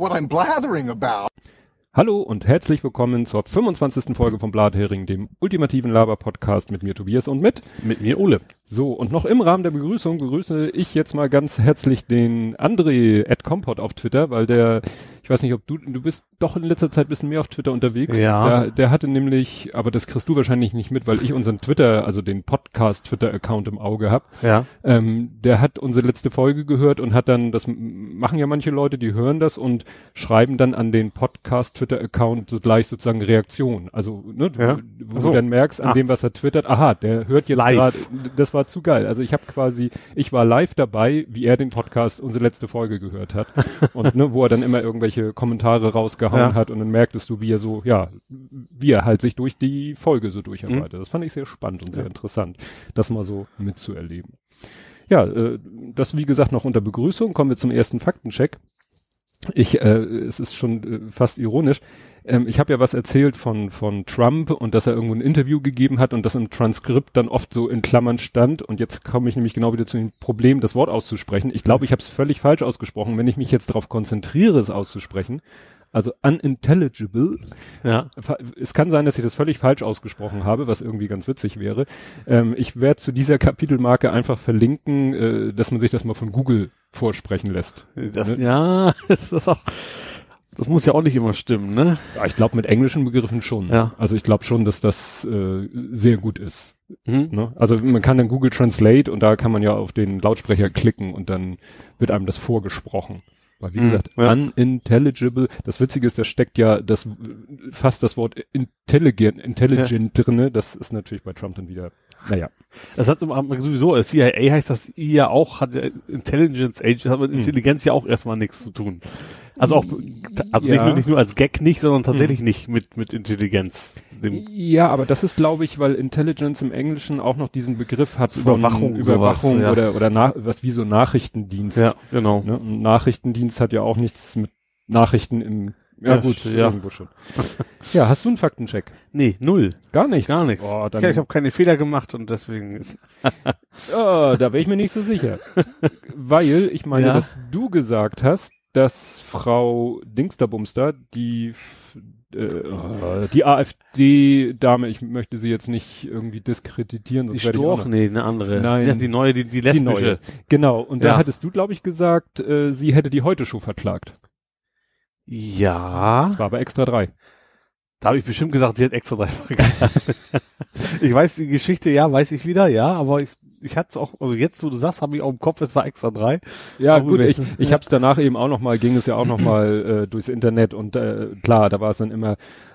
what I'm blathering about. Hallo und herzlich willkommen zur 25. Folge von Blathering, dem ultimativen Laber-Podcast mit mir Tobias und mit mit mir Ole. So, und noch im Rahmen der Begrüßung begrüße ich jetzt mal ganz herzlich den André at Compot auf Twitter, weil der, ich weiß nicht, ob du, du bist doch in letzter Zeit ein bisschen mehr auf Twitter unterwegs. Ja. Der, der hatte nämlich, aber das kriegst du wahrscheinlich nicht mit, weil ich unseren Twitter, also den Podcast-Twitter-Account im Auge hab. Ja. Ähm, der hat unsere letzte Folge gehört und hat dann, das machen ja manche Leute, die hören das und schreiben dann an den Podcast-Twitter-Account so gleich sozusagen Reaktion. Also, ne, Ja. wo so. du dann merkst, an Ah. dem, was er twittert, aha, der hört jetzt gerade, das war zu geil. Also ich habe quasi, ich war live dabei, wie er den Podcast, unsere letzte Folge gehört hat. und ne, wo er dann immer irgendwelche Kommentare rausgehauen Ja. hat und dann merktest du, wie er so, ja, wie er halt sich durch die Folge so durcharbeitet. Das fand ich sehr spannend und sehr Mhm. Ja. interessant, das mal so mitzuerleben. Ja, äh, das wie gesagt noch unter Begrüßung. Kommen wir zum ersten Faktencheck. Ich, äh, es ist schon äh, fast ironisch. Ähm, ich habe ja was erzählt von von Trump und dass er irgendwo ein Interview gegeben hat und das im Transkript dann oft so in Klammern stand. Und jetzt komme ich nämlich genau wieder zu dem Problem, das Wort auszusprechen. Ich glaube, ich habe es völlig falsch ausgesprochen. Wenn ich mich jetzt darauf konzentriere, es auszusprechen, also unintelligible, Ja. es kann sein, dass ich das völlig falsch ausgesprochen habe, was irgendwie ganz witzig wäre. Ähm, ich werde zu dieser Kapitelmarke einfach verlinken, äh, dass man sich das mal von Google vorsprechen lässt. Das, Ne? ja, das ist auch, das muss ja auch nicht immer stimmen, ne? Ja, ich glaube mit englischen Begriffen schon. Ja. Also ich glaube schon, dass das äh, sehr gut ist. Mhm. Ne? Also man kann dann Google Translate und da kann man ja auf den Lautsprecher klicken und dann wird einem das vorgesprochen. Weil wie gesagt, ja. unintelligible, das Witzige ist, da steckt ja das fast das Wort intelligent, intelligent drinne. Das ist natürlich bei Trump dann wieder, naja. Das hat so- sowieso, CIA heißt das I ja auch, hat ja Intelligence Age, hat mit Intelligenz ja auch erstmal nichts zu tun. Also auch, also Ja. nicht, nur, nicht nur als Gag nicht, sondern tatsächlich nicht mit, mit Intelligenz. Dem, Ja, aber das ist, glaube ich, weil Intelligence im Englischen auch noch diesen Begriff hat So von Überwachung, Überwachung sowas, ja. oder oder nach, was wie so Nachrichtendienst. ja, genau. Ne? Und Nachrichtendienst hat ja auch nichts mit Nachrichten im ja, Ja, gut, ja. irgendwo schon. ja, hast du einen Faktencheck? Nee, null. Gar nichts. Gar nichts. Oh, dann, ja, ich habe keine Fehler gemacht und deswegen ist, oh, da wäre ich mir nicht so sicher. Weil ich meine, Ja. dass du gesagt hast, dass Frau Dingsterbumster, die äh, oh, die AfD-Dame, ich möchte sie jetzt nicht irgendwie diskreditieren, die Storch, nee, eine andere. Nein. Die, die neue, die, die die lesbische. neue. Genau, und da Ja. hattest du, glaube ich, gesagt, äh, sie hätte die Heute-Show verklagt. Ja. Das war aber extra drei. Da habe ich bestimmt gesagt, sie hat extra drei vergessen. ich weiß die Geschichte, ja, weiß ich wieder, ja, aber ich, ich hatte es auch, also jetzt, wo du sagst, habe ich auch im Kopf, es war extra drei. Ja, Aber gut, ich, ja. ich habe es danach eben auch noch mal, ging es ja auch noch mal äh, durchs Internet und äh, klar, da war es dann immer,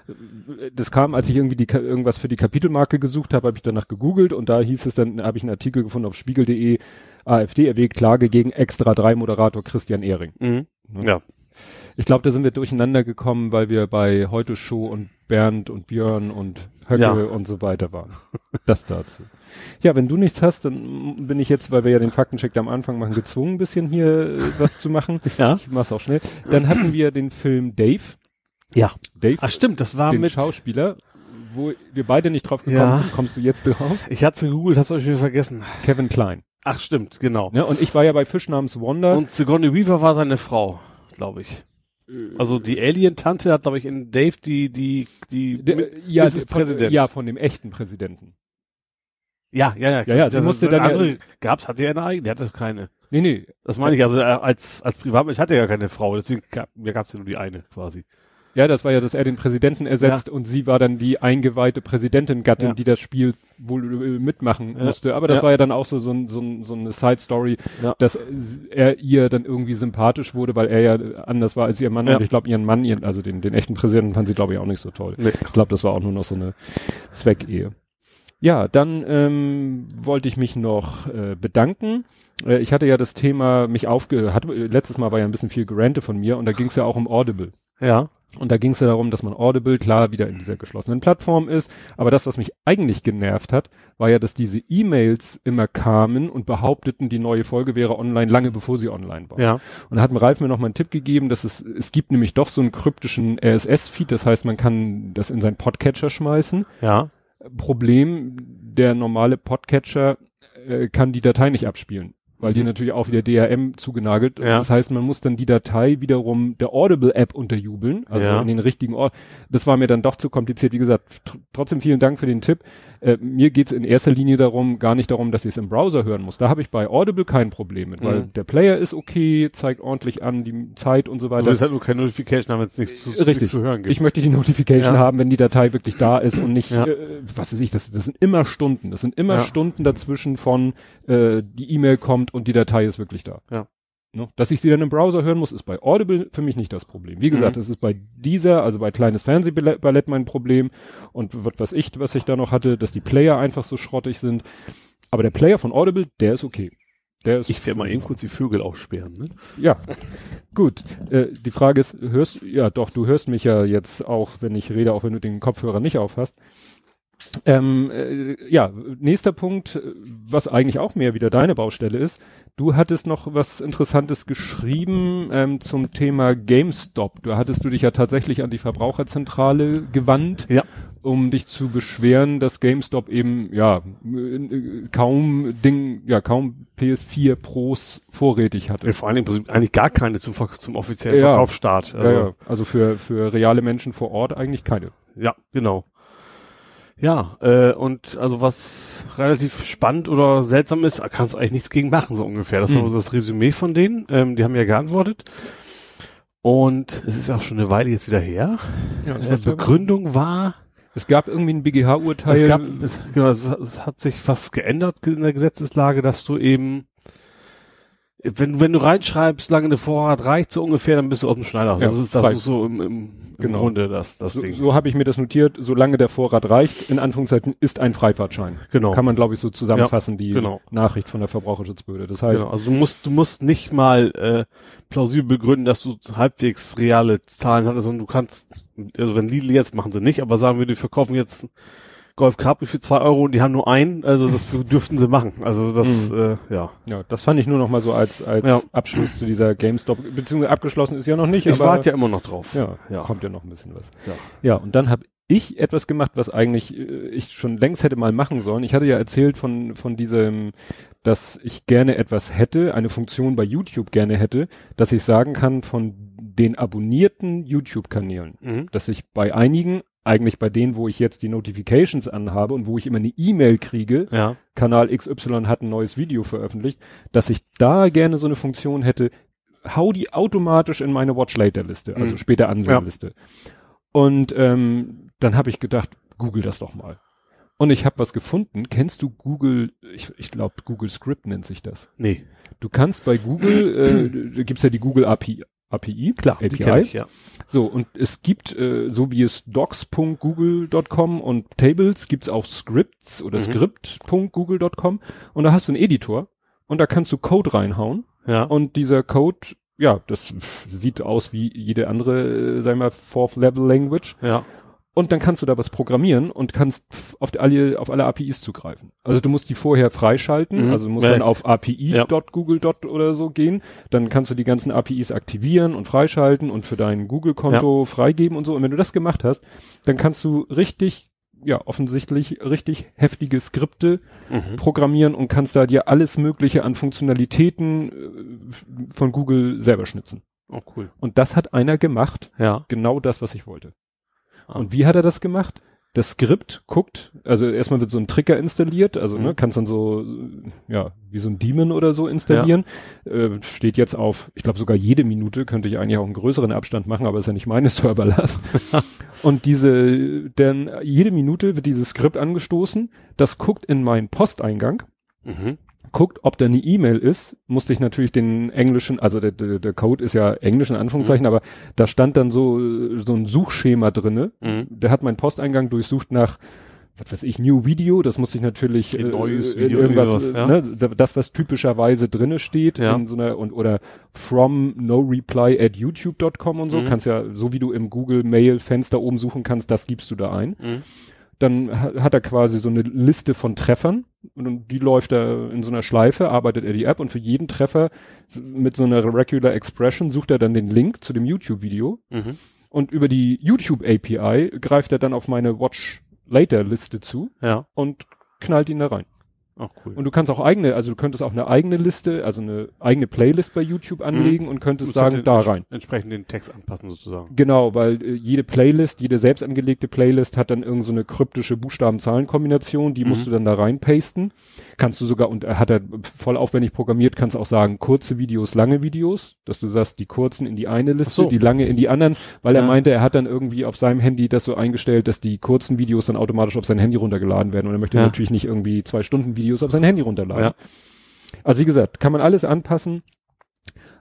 äh, das kam, als ich irgendwie die, irgendwas für die Kapitelmarke gesucht habe, habe ich danach gegoogelt und da hieß es dann, habe ich einen Artikel gefunden auf spiegel.de, AfD erwägt Klage gegen Extra 3 Moderator Christian Ehring. Mhm. Ne? Ja. Ich glaube, da sind wir durcheinander gekommen, weil wir bei Heute Show und Bernd und Björn und Höcke Ja. und so weiter waren. Das dazu. Ja, wenn du nichts hast, dann bin ich jetzt, weil wir ja den Faktencheck da am Anfang machen, gezwungen, ein bisschen hier äh, was zu machen. Ja. Ich mach's auch schnell. Dann hatten wir den Film Dave. Ja. Dave, Ach stimmt, das war den mit, Schauspieler, wo wir beide nicht drauf gekommen Ja. sind. Kommst du jetzt drauf? ich hatte gegoogelt, hab's euch wieder vergessen. Kevin Klein. Ach stimmt, genau. Ne? Und ich war ja bei Fisch namens Wonder. Und Sigourney Weaver war seine Frau, glaube ich. Also die Alien-Tante hat, glaube ich, in Dave die, die, die, mit- ja, Mrs. von, Präsident. ja, von dem echten Präsidenten. ja, ja, ja. Ja, ja, sie musste dann ja- andere gab's, hatte er eine eigene, der hatte keine. Nee, nee. Das meine ich, also er als, als Privatmensch hatte er ja keine Frau, deswegen gab, mir gab's ja nur die eine, quasi. Ja, das war ja, dass er den Präsidenten ersetzt und sie war dann die eingeweihte Präsidentin-Gattin, Ja. die das Spiel wohl äh, mitmachen Ja. musste. Aber das Ja. war ja dann auch so, so, so, so eine Side-Story, Ja. dass er ihr dann irgendwie sympathisch wurde, weil er ja anders war als ihr Mann. Ja. Und ich glaube, ihren Mann, ihren, also den, den echten Präsidenten, fand sie, glaube ich, auch nicht so toll. Nee. Ich glaube, das war auch nur noch so eine Zweckehe. Ja, dann ähm, wollte ich mich noch äh, bedanken. Äh, ich hatte ja das Thema mich aufge... Hatte, letztes Mal war ja ein bisschen viel Gerante von mir und da ging es ja auch um Audible. Ja. Und da ging es ja darum, dass man Audible klar wieder in dieser geschlossenen Plattform ist. Aber das, was mich eigentlich genervt hat, war ja, dass diese E-Mails immer kamen und behaupteten, die neue Folge wäre online, lange bevor sie online war. Ja. Und da hat mir Ralf mir noch mal einen Tipp gegeben, dass es, es gibt nämlich doch so einen kryptischen RSS-Feed, das heißt, man kann das in seinen Podcatcher schmeißen. Ja. Problem, der normale Podcatcher äh, kann die Datei nicht abspielen. Weil die Mhm. natürlich auch wieder DRM zugenagelt. Ja. Das heißt, man muss dann die Datei wiederum der Audible-App unterjubeln, also Ja. in den richtigen Ort. Das war mir dann doch zu kompliziert. Wie gesagt, tr trotzdem vielen Dank für den Tipp. Äh, mir geht's in erster Linie darum, gar nicht darum, dass ich es im Browser hören muss. Da habe ich bei Audible kein Problem mit, weil Mhm. der Player ist okay, zeigt ordentlich an die Zeit und so Du weiter. willst halt nur keine Notification haben, wenn es nichts zu, Richtig. nichts zu hören gibt. Ich möchte die Notification Ja. haben, wenn die Datei wirklich da ist und nicht, Ja. äh, was weiß ich, das, das sind immer Stunden. Das sind immer Ja. Stunden dazwischen von äh, die E-Mail kommt und die Datei ist wirklich da. Ja. Ne? Dass ich sie dann im Browser hören muss, ist bei Audible für mich nicht das Problem. Wie gesagt, Mhm. das ist bei dieser, also bei kleines Fernsehballett mein Problem und was weiß ich, was ich da noch hatte, dass die Player einfach so schrottig sind. Aber der Player von Audible, der ist okay. Der ist Ich werde mal eben kurz die Vögel aufsperren. Ne? ja, gut. Äh, die Frage ist, hörst, ja doch, du hörst mich ja jetzt auch, wenn ich rede, auch wenn du den Kopfhörer nicht aufhast. Ähm, äh, ja, nächster Punkt, was eigentlich auch mehr wieder deine Baustelle ist. Du hattest noch was Interessantes geschrieben ähm, zum Thema GameStop. Du hattest du dich ja tatsächlich an die Verbraucherzentrale gewandt, Ja. um dich zu beschweren, dass GameStop eben ja äh, kaum Ding, ja kaum PS4 Pros vorrätig hatte. Vor allen Dingen eigentlich gar keine zum, zum offiziellen Ja. Verkaufsstart. Also, ja, ja. also für, für reale Menschen vor Ort eigentlich keine. Ja, genau. Ja, äh, und also was relativ spannend oder seltsam ist, kannst du eigentlich nichts gegen machen, so ungefähr. Das war Hm. so das Resümee von denen. Ähm, die haben ja geantwortet. Und es ist auch schon eine Weile jetzt wieder her. Ja, Äh, Begründung war, es gab irgendwie ein BGH-Urteil. es gab, es, genau, es, es hat sich was geändert in der Gesetzeslage, dass du eben, wenn, wenn du reinschreibst, lange der Vorrat reicht so ungefähr, dann bist du aus dem Schneider. Ja, das ist, das ist so im, im, im Genau. Grunde das, das so, Ding. so habe ich mir das notiert, solange der Vorrat reicht, in Anführungszeichen, ist ein Freifahrtschein. Genau. Kann man, glaube ich, so zusammenfassen, die genau. Nachricht von der Verbraucherschutzbehörde. Das heißt, Genau, also du musst, du musst nicht mal äh, plausibel begründen, dass du halbwegs reale Zahlen hattest, sondern du kannst, also wenn Lidl jetzt machen sie nicht, aber sagen wir, die verkaufen jetzt Golf Capri für zwei Euro und die haben nur einen, also das dürften sie machen. Also das, äh, ja. ja, das fand ich nur noch mal so als, als Ja. Abschluss zu dieser GameStop, beziehungsweise abgeschlossen ist ja noch nicht. Ich warte ja immer noch drauf. Ja, Ja. kommt ja noch ein bisschen was. Ja. Ja, und dann habe ich etwas gemacht, was eigentlich äh, ich schon längst hätte mal machen sollen. Ich hatte ja erzählt von, von diesem, dass ich gerne etwas hätte, eine Funktion bei YouTube gerne hätte, dass ich sagen kann von den abonnierten YouTube-Kanälen, Mhm. dass ich bei einigen, eigentlich bei denen, wo ich jetzt die Notifications anhabe und wo ich immer eine E-Mail kriege, Ja. Kanal XY hat ein neues Video veröffentlicht, dass ich da gerne so eine Funktion hätte, hau die automatisch in meine Watch Later Liste, also Mhm. später Ansehen-Liste. Und ähm, dann habe ich gedacht, google das doch mal. Und ich habe was gefunden. Kennst du Google, ich, ich glaube Google Script nennt sich das. Nee. Du kannst bei Google, äh, gibt's ja die Google API, API, Klar, API. ich, ja. So, und es gibt, äh, so wie es docs.google.com und Tables, gibt's auch Scripts oder Mhm. script.google.com und da hast du einen Editor und da kannst du Code reinhauen Ja. und dieser Code, ja, das sieht aus wie jede andere, äh, sagen wir, Fourth Level Language ja. Und dann kannst du da was programmieren und kannst auf alle, auf alle APIs zugreifen. Also du musst die vorher freischalten, Mhm. also du musst Ja. dann auf API Ja. oder so gehen, dann kannst du die ganzen APIs aktivieren und freischalten und für dein Google-Konto freigeben und so. Und wenn du das gemacht hast, dann kannst du richtig, ja, offensichtlich richtig heftige Skripte Mhm. programmieren und kannst da dir alles Mögliche an Funktionalitäten äh, von Google selber schnitzen. Oh, cool. Und das hat einer gemacht, Ja. genau das, was ich wollte. Ah. Und wie hat er das gemacht? Das Skript guckt, also erstmal wird so ein Trigger installiert, also Mhm. ne, kannst dann so, ja, wie so ein Daemon oder so installieren. Äh, steht jetzt auf, ich glaube sogar jede Minute, könnte ich eigentlich auch einen größeren Abstand machen, aber ist ja nicht meine Serverlast. Und diese, denn jede Minute wird dieses Skript angestoßen, das guckt in meinen Posteingang, Mhm. Guckt, ob da eine E-Mail ist, musste ich natürlich den englischen, also der, der, der Code ist ja englisch in Anführungszeichen, aber da stand dann so, so ein Suchschema drinne. Mhm. Der hat meinen Posteingang durchsucht nach, was weiß ich, New Video, das muss ich natürlich Ein neues in Video, irgendwas, sowas, ja. ne, da- das, was typischerweise drinne steht, Ja. in so einer, und, oder from no reply at youtube.com und so, Mhm. kannst ja, so wie du im Google Mail Fenster oben suchen kannst, das gibst du da ein Mhm. Dann ha- hat er quasi so eine Liste von Treffern und die läuft er in so einer Schleife, arbeitet er die App und für jeden Treffer mit so einer Regular Expression sucht er dann den Link zu dem YouTube-Video Mhm. und über die YouTube API greift er dann auf meine Watch Later Liste zu Ja. und knallt ihn da rein. Ach cool. Und du kannst auch eigene, also du könntest auch eine eigene Liste, also eine eigene Playlist bei YouTube anlegen und könntest Musst sagen, den da rein. Entsprechend den Text anpassen sozusagen. Genau, weil äh, jede Playlist, jede selbst angelegte Playlist hat dann irgend so eine kryptische Buchstaben-Zahlen-Kombination, die musst Mhm. du dann da reinpasten. Kannst du sogar, und er hat er voll aufwendig programmiert, kannst auch sagen, kurze Videos, lange Videos, dass du sagst, die kurzen in die eine Liste, so. die lange in die anderen, weil er Ja. meinte, er hat dann irgendwie auf seinem Handy das so eingestellt, dass die kurzen Videos dann automatisch auf sein Handy runtergeladen werden und er möchte Ja. natürlich nicht irgendwie zwei Stunden Videos auf sein Handy runterladen. Ja. Also wie gesagt, kann man alles anpassen.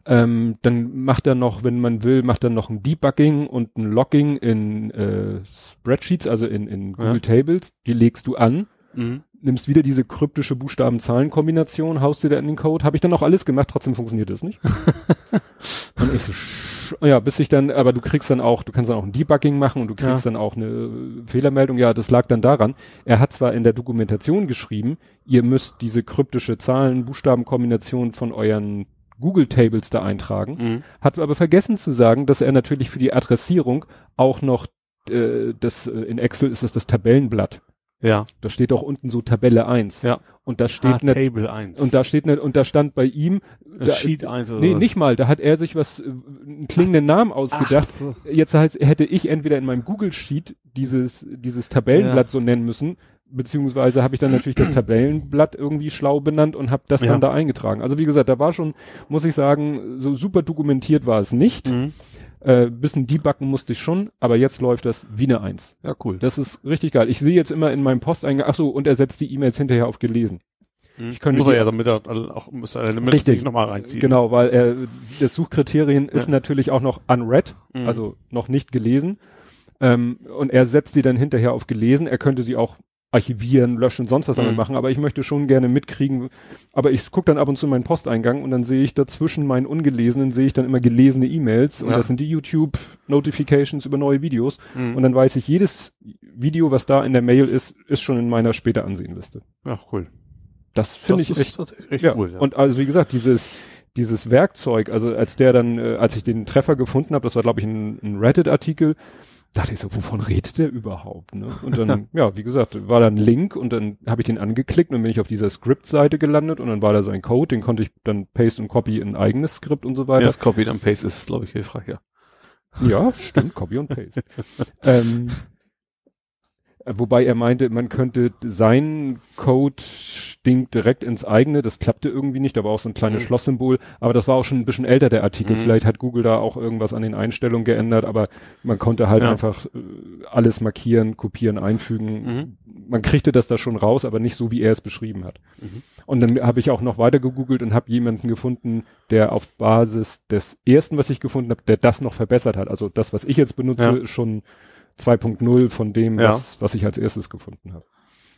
Ähm, dann macht er noch, wenn man will, macht er noch ein Debugging und ein Logging in äh, Spreadsheets, also in, in Google Ja. Tables. Die legst du an, Mhm. nimmst wieder diese kryptische Buchstaben-Zahlen-Kombination, haust dir da in den Code. Habe ich dann auch alles gemacht, trotzdem funktioniert das nicht. und ich so, ja, bis ich dann, aber du kriegst dann auch, du kannst dann auch ein Debugging machen und du kriegst Ja. dann auch eine äh, Fehlermeldung. Ja, das lag dann daran. Er hat zwar in der Dokumentation geschrieben, ihr müsst diese kryptische Zahlen-Buchstaben-Kombination von euren Google Tables da eintragen, Mhm. hat aber vergessen zu sagen, dass er natürlich für die Adressierung auch noch äh, das äh, in Excel ist das das Tabellenblatt. Ja. Da steht auch unten so Tabelle 1. Ja. Und da steht Ah, ne, Table 1. und da steht ne, und da stand bei ihm Äh, da, Sheet 1 oder Nee, so. nicht mal, da hat er sich was äh, einen klingenden Namen ausgedacht. Ach so. Jetzt heißt hätte ich entweder in meinem Google Sheet dieses dieses Tabellenblatt so nennen müssen, beziehungsweise habe ich dann natürlich das Tabellenblatt irgendwie schlau benannt und habe das Ja. dann da eingetragen. Also wie gesagt, da war schon, muss ich sagen, so super dokumentiert war es nicht. Mhm. Äh, bisschen debuggen musste ich schon, aber jetzt läuft das wie eine Eins. Ja, cool. Das ist richtig geil. Ich sehe jetzt immer in meinem Posteingang, ach so, und er setzt die E-Mails hinterher auf gelesen. ich könnte muss er ja, damit er auch, muss er damit Richtig. sich nochmal reinziehen. Genau, weil er, das Suchkriterien ist Ja. natürlich auch noch unread, Mhm. also noch nicht gelesen. Ähm, und er setzt die dann hinterher auf gelesen. Er könnte sie auch archivieren, löschen, sonst was damit Mhm. machen, aber ich möchte schon gerne mitkriegen. Aber ich gucke dann ab und zu in meinen Posteingang und dann sehe ich dazwischen meinen ungelesenen, sehe ich dann immer gelesene E-Mails und Ja. das sind die YouTube-Notifications über neue Videos. Mhm. Und dann weiß ich, jedes Video, was da in der Mail ist, ist schon in meiner später Ansehenliste. ja, cool. Das finde ich echt echt ja, cool. Ja. und also wie gesagt, dieses dieses Werkzeug, also als der dann, äh, als ich den Treffer gefunden habe, das war glaube ich ein, ein Reddit-Artikel, dachte ich so, wovon redet der überhaupt? Ne? Und dann, ja, wie gesagt, war da ein Link und dann habe ich den angeklickt und bin ich auf dieser Script-Seite gelandet und dann war da sein Code, den konnte ich dann paste und copy in ein eigenes Skript und so ja, weiter. das Copy and Paste ist, glaube ich, hilfreich, ja. Ja, stimmt, Copy und Paste. ähm, äh, wobei er meinte, man könnte seinen Code stinkt direkt ins eigene, das klappte irgendwie nicht, da war auch so ein kleines Mhm. Schlosssymbol, aber das war auch schon ein bisschen älter, der Artikel. Mhm. Vielleicht hat Google da auch irgendwas an den Einstellungen geändert, aber man konnte halt Ja. einfach äh, alles markieren, kopieren, einfügen. Man kriegte das da schon raus, aber nicht so, wie er es beschrieben hat. Mhm. Und dann habe ich auch noch weiter gegoogelt und habe jemanden gefunden, der auf Basis des ersten, was ich gefunden habe, der das noch verbessert hat. Also das, was ich jetzt benutze, Ja. ist schon 2.0 von dem, Ja. was, was ich als erstes gefunden habe.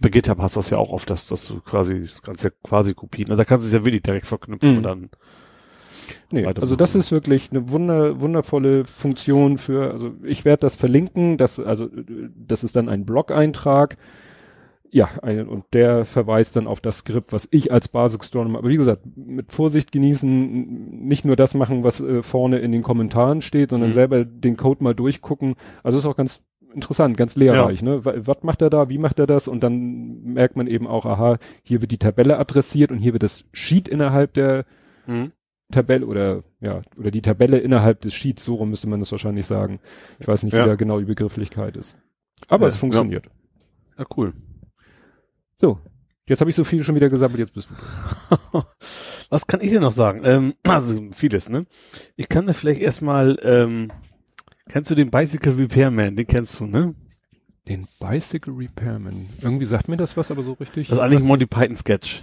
Bei GitHub hast du das ja auch oft, dass, dass du quasi, das kannst ja quasi kopieren. Also da kannst du es ja wirklich direkt verknüpfen Mhm. und dann. Nee, also das ist wirklich eine wunder, wundervolle Funktion für, also ich werde das verlinken, das, also das ist dann ein Blog-Eintrag. Ja, ein, und der verweist dann auf das Skript, was ich als Basic-Store Aber wie gesagt, mit Vorsicht genießen, nicht nur das machen, was äh, vorne in den Kommentaren steht, sondern Mhm. selber den Code mal durchgucken. Also ist auch ganz interessant, ganz lehrreich. Ne? Wa- Was macht er da, wie macht er das? Und dann merkt man eben auch, aha, hier wird die Tabelle adressiert und hier wird das Sheet innerhalb der Mhm. Tabelle oder ja, oder die Tabelle innerhalb des Sheets, so rum müsste man das wahrscheinlich sagen. Ich weiß nicht, Ja. wie da genau die Begrifflichkeit ist. Aber Ja, es funktioniert. Ja, cool. So, jetzt habe ich so viel schon wieder gesammelt, jetzt bist du. Was kann ich denn noch sagen? Ähm, also vieles, ne? Ich kann da vielleicht erstmal, ähm, kennst du den Bicycle Repairman? Den kennst du, ne? Den Bicycle Repairman. Irgendwie sagt mir das was, aber so richtig. Das ist eigentlich ein? Monty Python Sketch.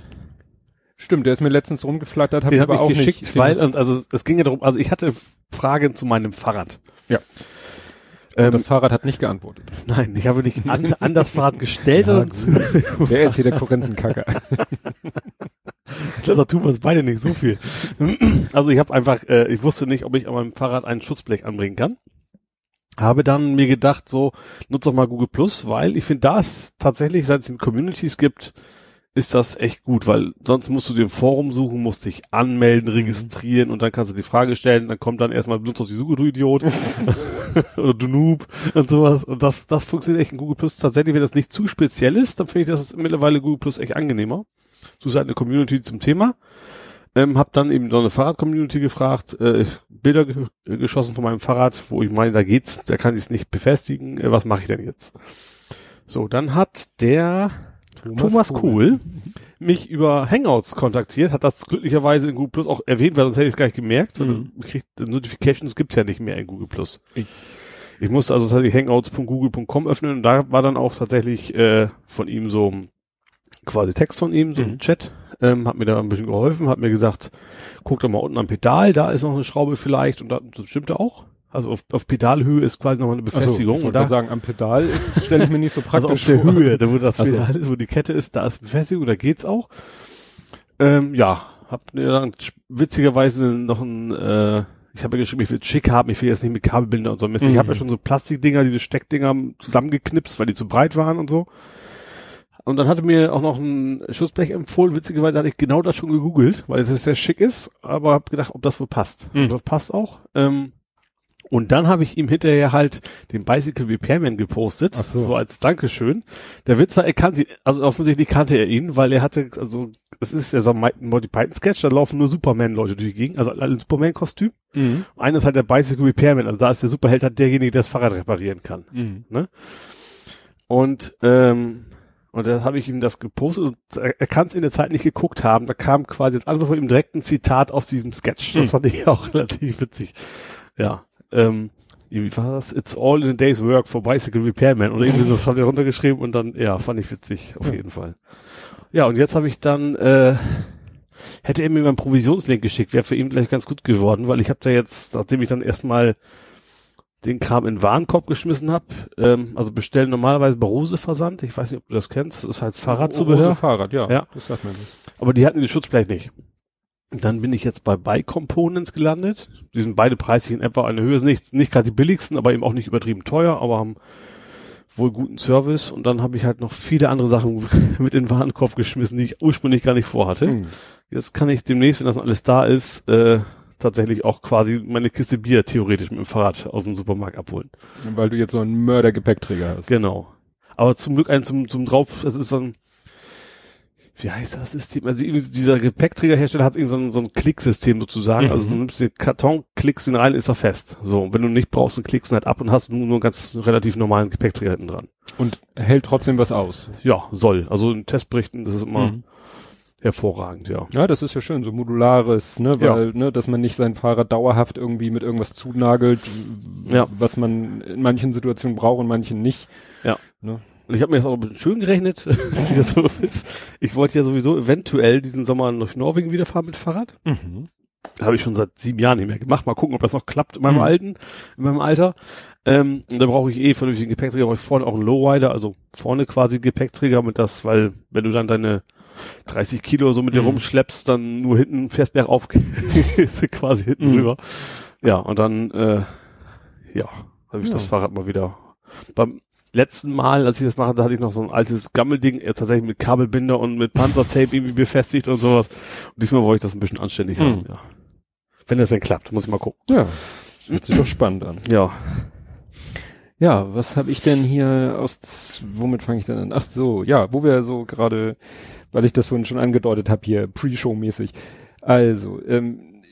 Stimmt, der ist mir letztens rumgeflattert, hab Den ich habe aber ich auch geschickt, nicht. weil, also es ging ja darum, also ich hatte Fragen zu meinem Fahrrad. Ja. Ähm, das Fahrrad hat nicht geantwortet. nein, ich habe nicht an, an das Fahrrad gestellt, Ja, Der ist hier der glaube, da tun wir uns beide nicht so viel. Also ich habe einfach, äh, ich wusste nicht, ob ich an meinem Fahrrad ein Schutzblech anbringen kann. Habe dann mir gedacht, so, nutze doch mal Google Plus, weil ich finde, das tatsächlich, seit es in Communities gibt, ist das echt gut, weil sonst musst du den Forum suchen, musst dich anmelden, registrieren und dann kannst du die Frage stellen, dann kommt dann erstmal benutzt auf die Suche, du Idiot. Oder du Noob und sowas. Und das, das funktioniert echt in Google Plus. Tatsächlich, wenn das nicht zu speziell ist, dann finde ich das ist mittlerweile Google Plus echt angenehmer. suchst halt eine Community zum Thema. Ähm, hab dann eben so eine Fahrrad-Community gefragt, äh, Bilder ge geschossen von meinem Fahrrad, wo ich meine, da geht's, da kann ich es nicht befestigen, äh, was mache ich denn jetzt? So, dann hat der Thomas, Thomas Kohl mich über Hangouts kontaktiert, hat das glücklicherweise in Google Plus auch erwähnt, weil sonst hätte ich es gar nicht gemerkt. Mhm. Kriegt, Notifications gibt's ja nicht mehr in Google Plus. Ich, ich musste also tatsächlich hangouts.google.com öffnen und da war dann auch tatsächlich äh, von ihm so quasi Text von ihm, so mhm. ein Chat ähm, hat mir da ein bisschen geholfen, hat mir gesagt, guck doch mal unten am Pedal, da ist noch eine Schraube vielleicht und da, das stimmte auch. Also auf, auf Pedalhöhe ist quasi nochmal eine Befestigung. So, ich wollte sagen, am Pedal stelle ich mir nicht so praktisch also auf der vor. Höhe, da wo das Pedal so. ist, wo die Kette ist, da ist Befestigung, da geht's auch. Ähm, ja, hab mir dann witzigerweise noch ein, äh, ich habe ja geschrieben, ich will schick haben, ich will jetzt nicht mit Kabelbinder und so. Mhm. Ich habe ja schon so Plastikdinger, diese Steckdinger zusammengeknipst, weil die zu breit waren und so. Und dann hatte mir auch noch ein Schussblech empfohlen. Witzigerweise hatte ich genau das schon gegoogelt, weil es sehr schick ist, aber habe gedacht, ob das wohl passt. Mhm. Und das passt auch. Ähm, und dann habe ich ihm hinterher halt den Bicycle Repairman gepostet, so. so. als Dankeschön. Der Witz war, er kannte, also offensichtlich kannte er ihn, weil er hatte, also es ist ja so ein Monty Python Sketch, da laufen nur Superman-Leute durch die Gegend, also alle Superman-Kostüm. Mhm. Einer ist halt der Bicycle Repairman, also da ist der Superheld halt derjenige, der das Fahrrad reparieren kann. Mhm. Ne? Und ähm, und da habe ich ihm das gepostet und er, er kann es in der Zeit nicht geguckt haben. Da kam quasi jetzt einfach von ihm direkt ein Zitat aus diesem Sketch. Das hm. fand ich auch relativ witzig. Ja. Ähm, wie war das? It's all in a day's work for bicycle repairman. Oder irgendwie so, das fand er runtergeschrieben und dann, ja, fand ich witzig, auf jeden Fall. Ja, und jetzt habe ich dann, äh, hätte er mir meinen Provisionslink geschickt, wäre für ihn gleich ganz gut geworden, weil ich habe da jetzt, nachdem ich dann erstmal den Kram in den Warenkorb geschmissen habe. Ähm, also bestellen normalerweise bei Rose Versand. Ich weiß nicht, ob du das kennst. Das ist halt Fahrradzubehör. Rose Fahrrad, ja. ja. Das sagt mir das. Aber die hatten den Schutzblech nicht. Dann bin ich jetzt bei Buy Components gelandet. Die sind beide preislich in etwa eine Höhe. Nicht, nicht gerade die billigsten, aber eben auch nicht übertrieben teuer, aber haben wohl guten Service. Und dann habe ich halt noch viele andere Sachen mit in den Warenkorb geschmissen, die ich ursprünglich gar nicht vorhatte. Hm. Jetzt kann ich demnächst, wenn das alles da ist, äh, tatsächlich auch quasi meine Kiste Bier theoretisch mit dem Fahrrad aus dem Supermarkt abholen. Weil du jetzt so einen Mörder-Gepäckträger hast. Genau. Aber zum Glück ein zum, zum drauf, das ist so ein, wie heißt das System? Also dieser Gepäckträgerhersteller hat irgendwie so ein, so ein Klicksystem sozusagen. Mhm. Also du nimmst den Karton, klickst ihn rein, ist er fest. So, wenn du nicht brauchst, dann klickst ihn halt ab und hast nur, nur einen ganz relativ normalen Gepäckträger hinten dran. Und hält trotzdem was aus? Ja, soll. Also in Testberichten, das ist immer, mhm hervorragend, ja. Ja, das ist ja schön, so modulares, ne, weil, ja. ne, dass man nicht sein Fahrrad dauerhaft irgendwie mit irgendwas zunagelt, ja. was man in manchen Situationen braucht und manchen nicht. Ja. Ne? Und ich habe mir das auch ein bisschen schön gerechnet. ich wollte ja sowieso eventuell diesen Sommer nach Norwegen wieder fahren mit Fahrrad. Mhm. Habe ich schon seit sieben Jahren nicht mehr gemacht. Mal gucken, ob das noch klappt in meinem mhm. alten, in meinem Alter. Ähm, und da brauche ich eh vernünftigen Gepäckträger, brauche ich vorne auch einen Lowrider, also vorne quasi Gepäckträger mit das, weil wenn du dann deine 30 Kilo so mit dir mhm. rumschleppst, dann nur hinten fährst bergauf, ist quasi hinten mhm. rüber. Ja, und dann, äh, ja, habe ich ja. das Fahrrad mal wieder. Beim letzten Mal, als ich das mache, da hatte ich noch so ein altes Gammelding, äh, tatsächlich mit Kabelbinder und mit Panzertape irgendwie befestigt und sowas. Und diesmal wollte ich das ein bisschen anständig mhm. haben, ja. Wenn das denn klappt, muss ich mal gucken. Ja, hört sich doch spannend an. Ja. Ja, was habe ich denn hier aus, womit fange ich denn an? Ach so, ja, wo wir so gerade weil ich das vorhin schon angedeutet habe hier, Pre-Show-mäßig. Also, ähm,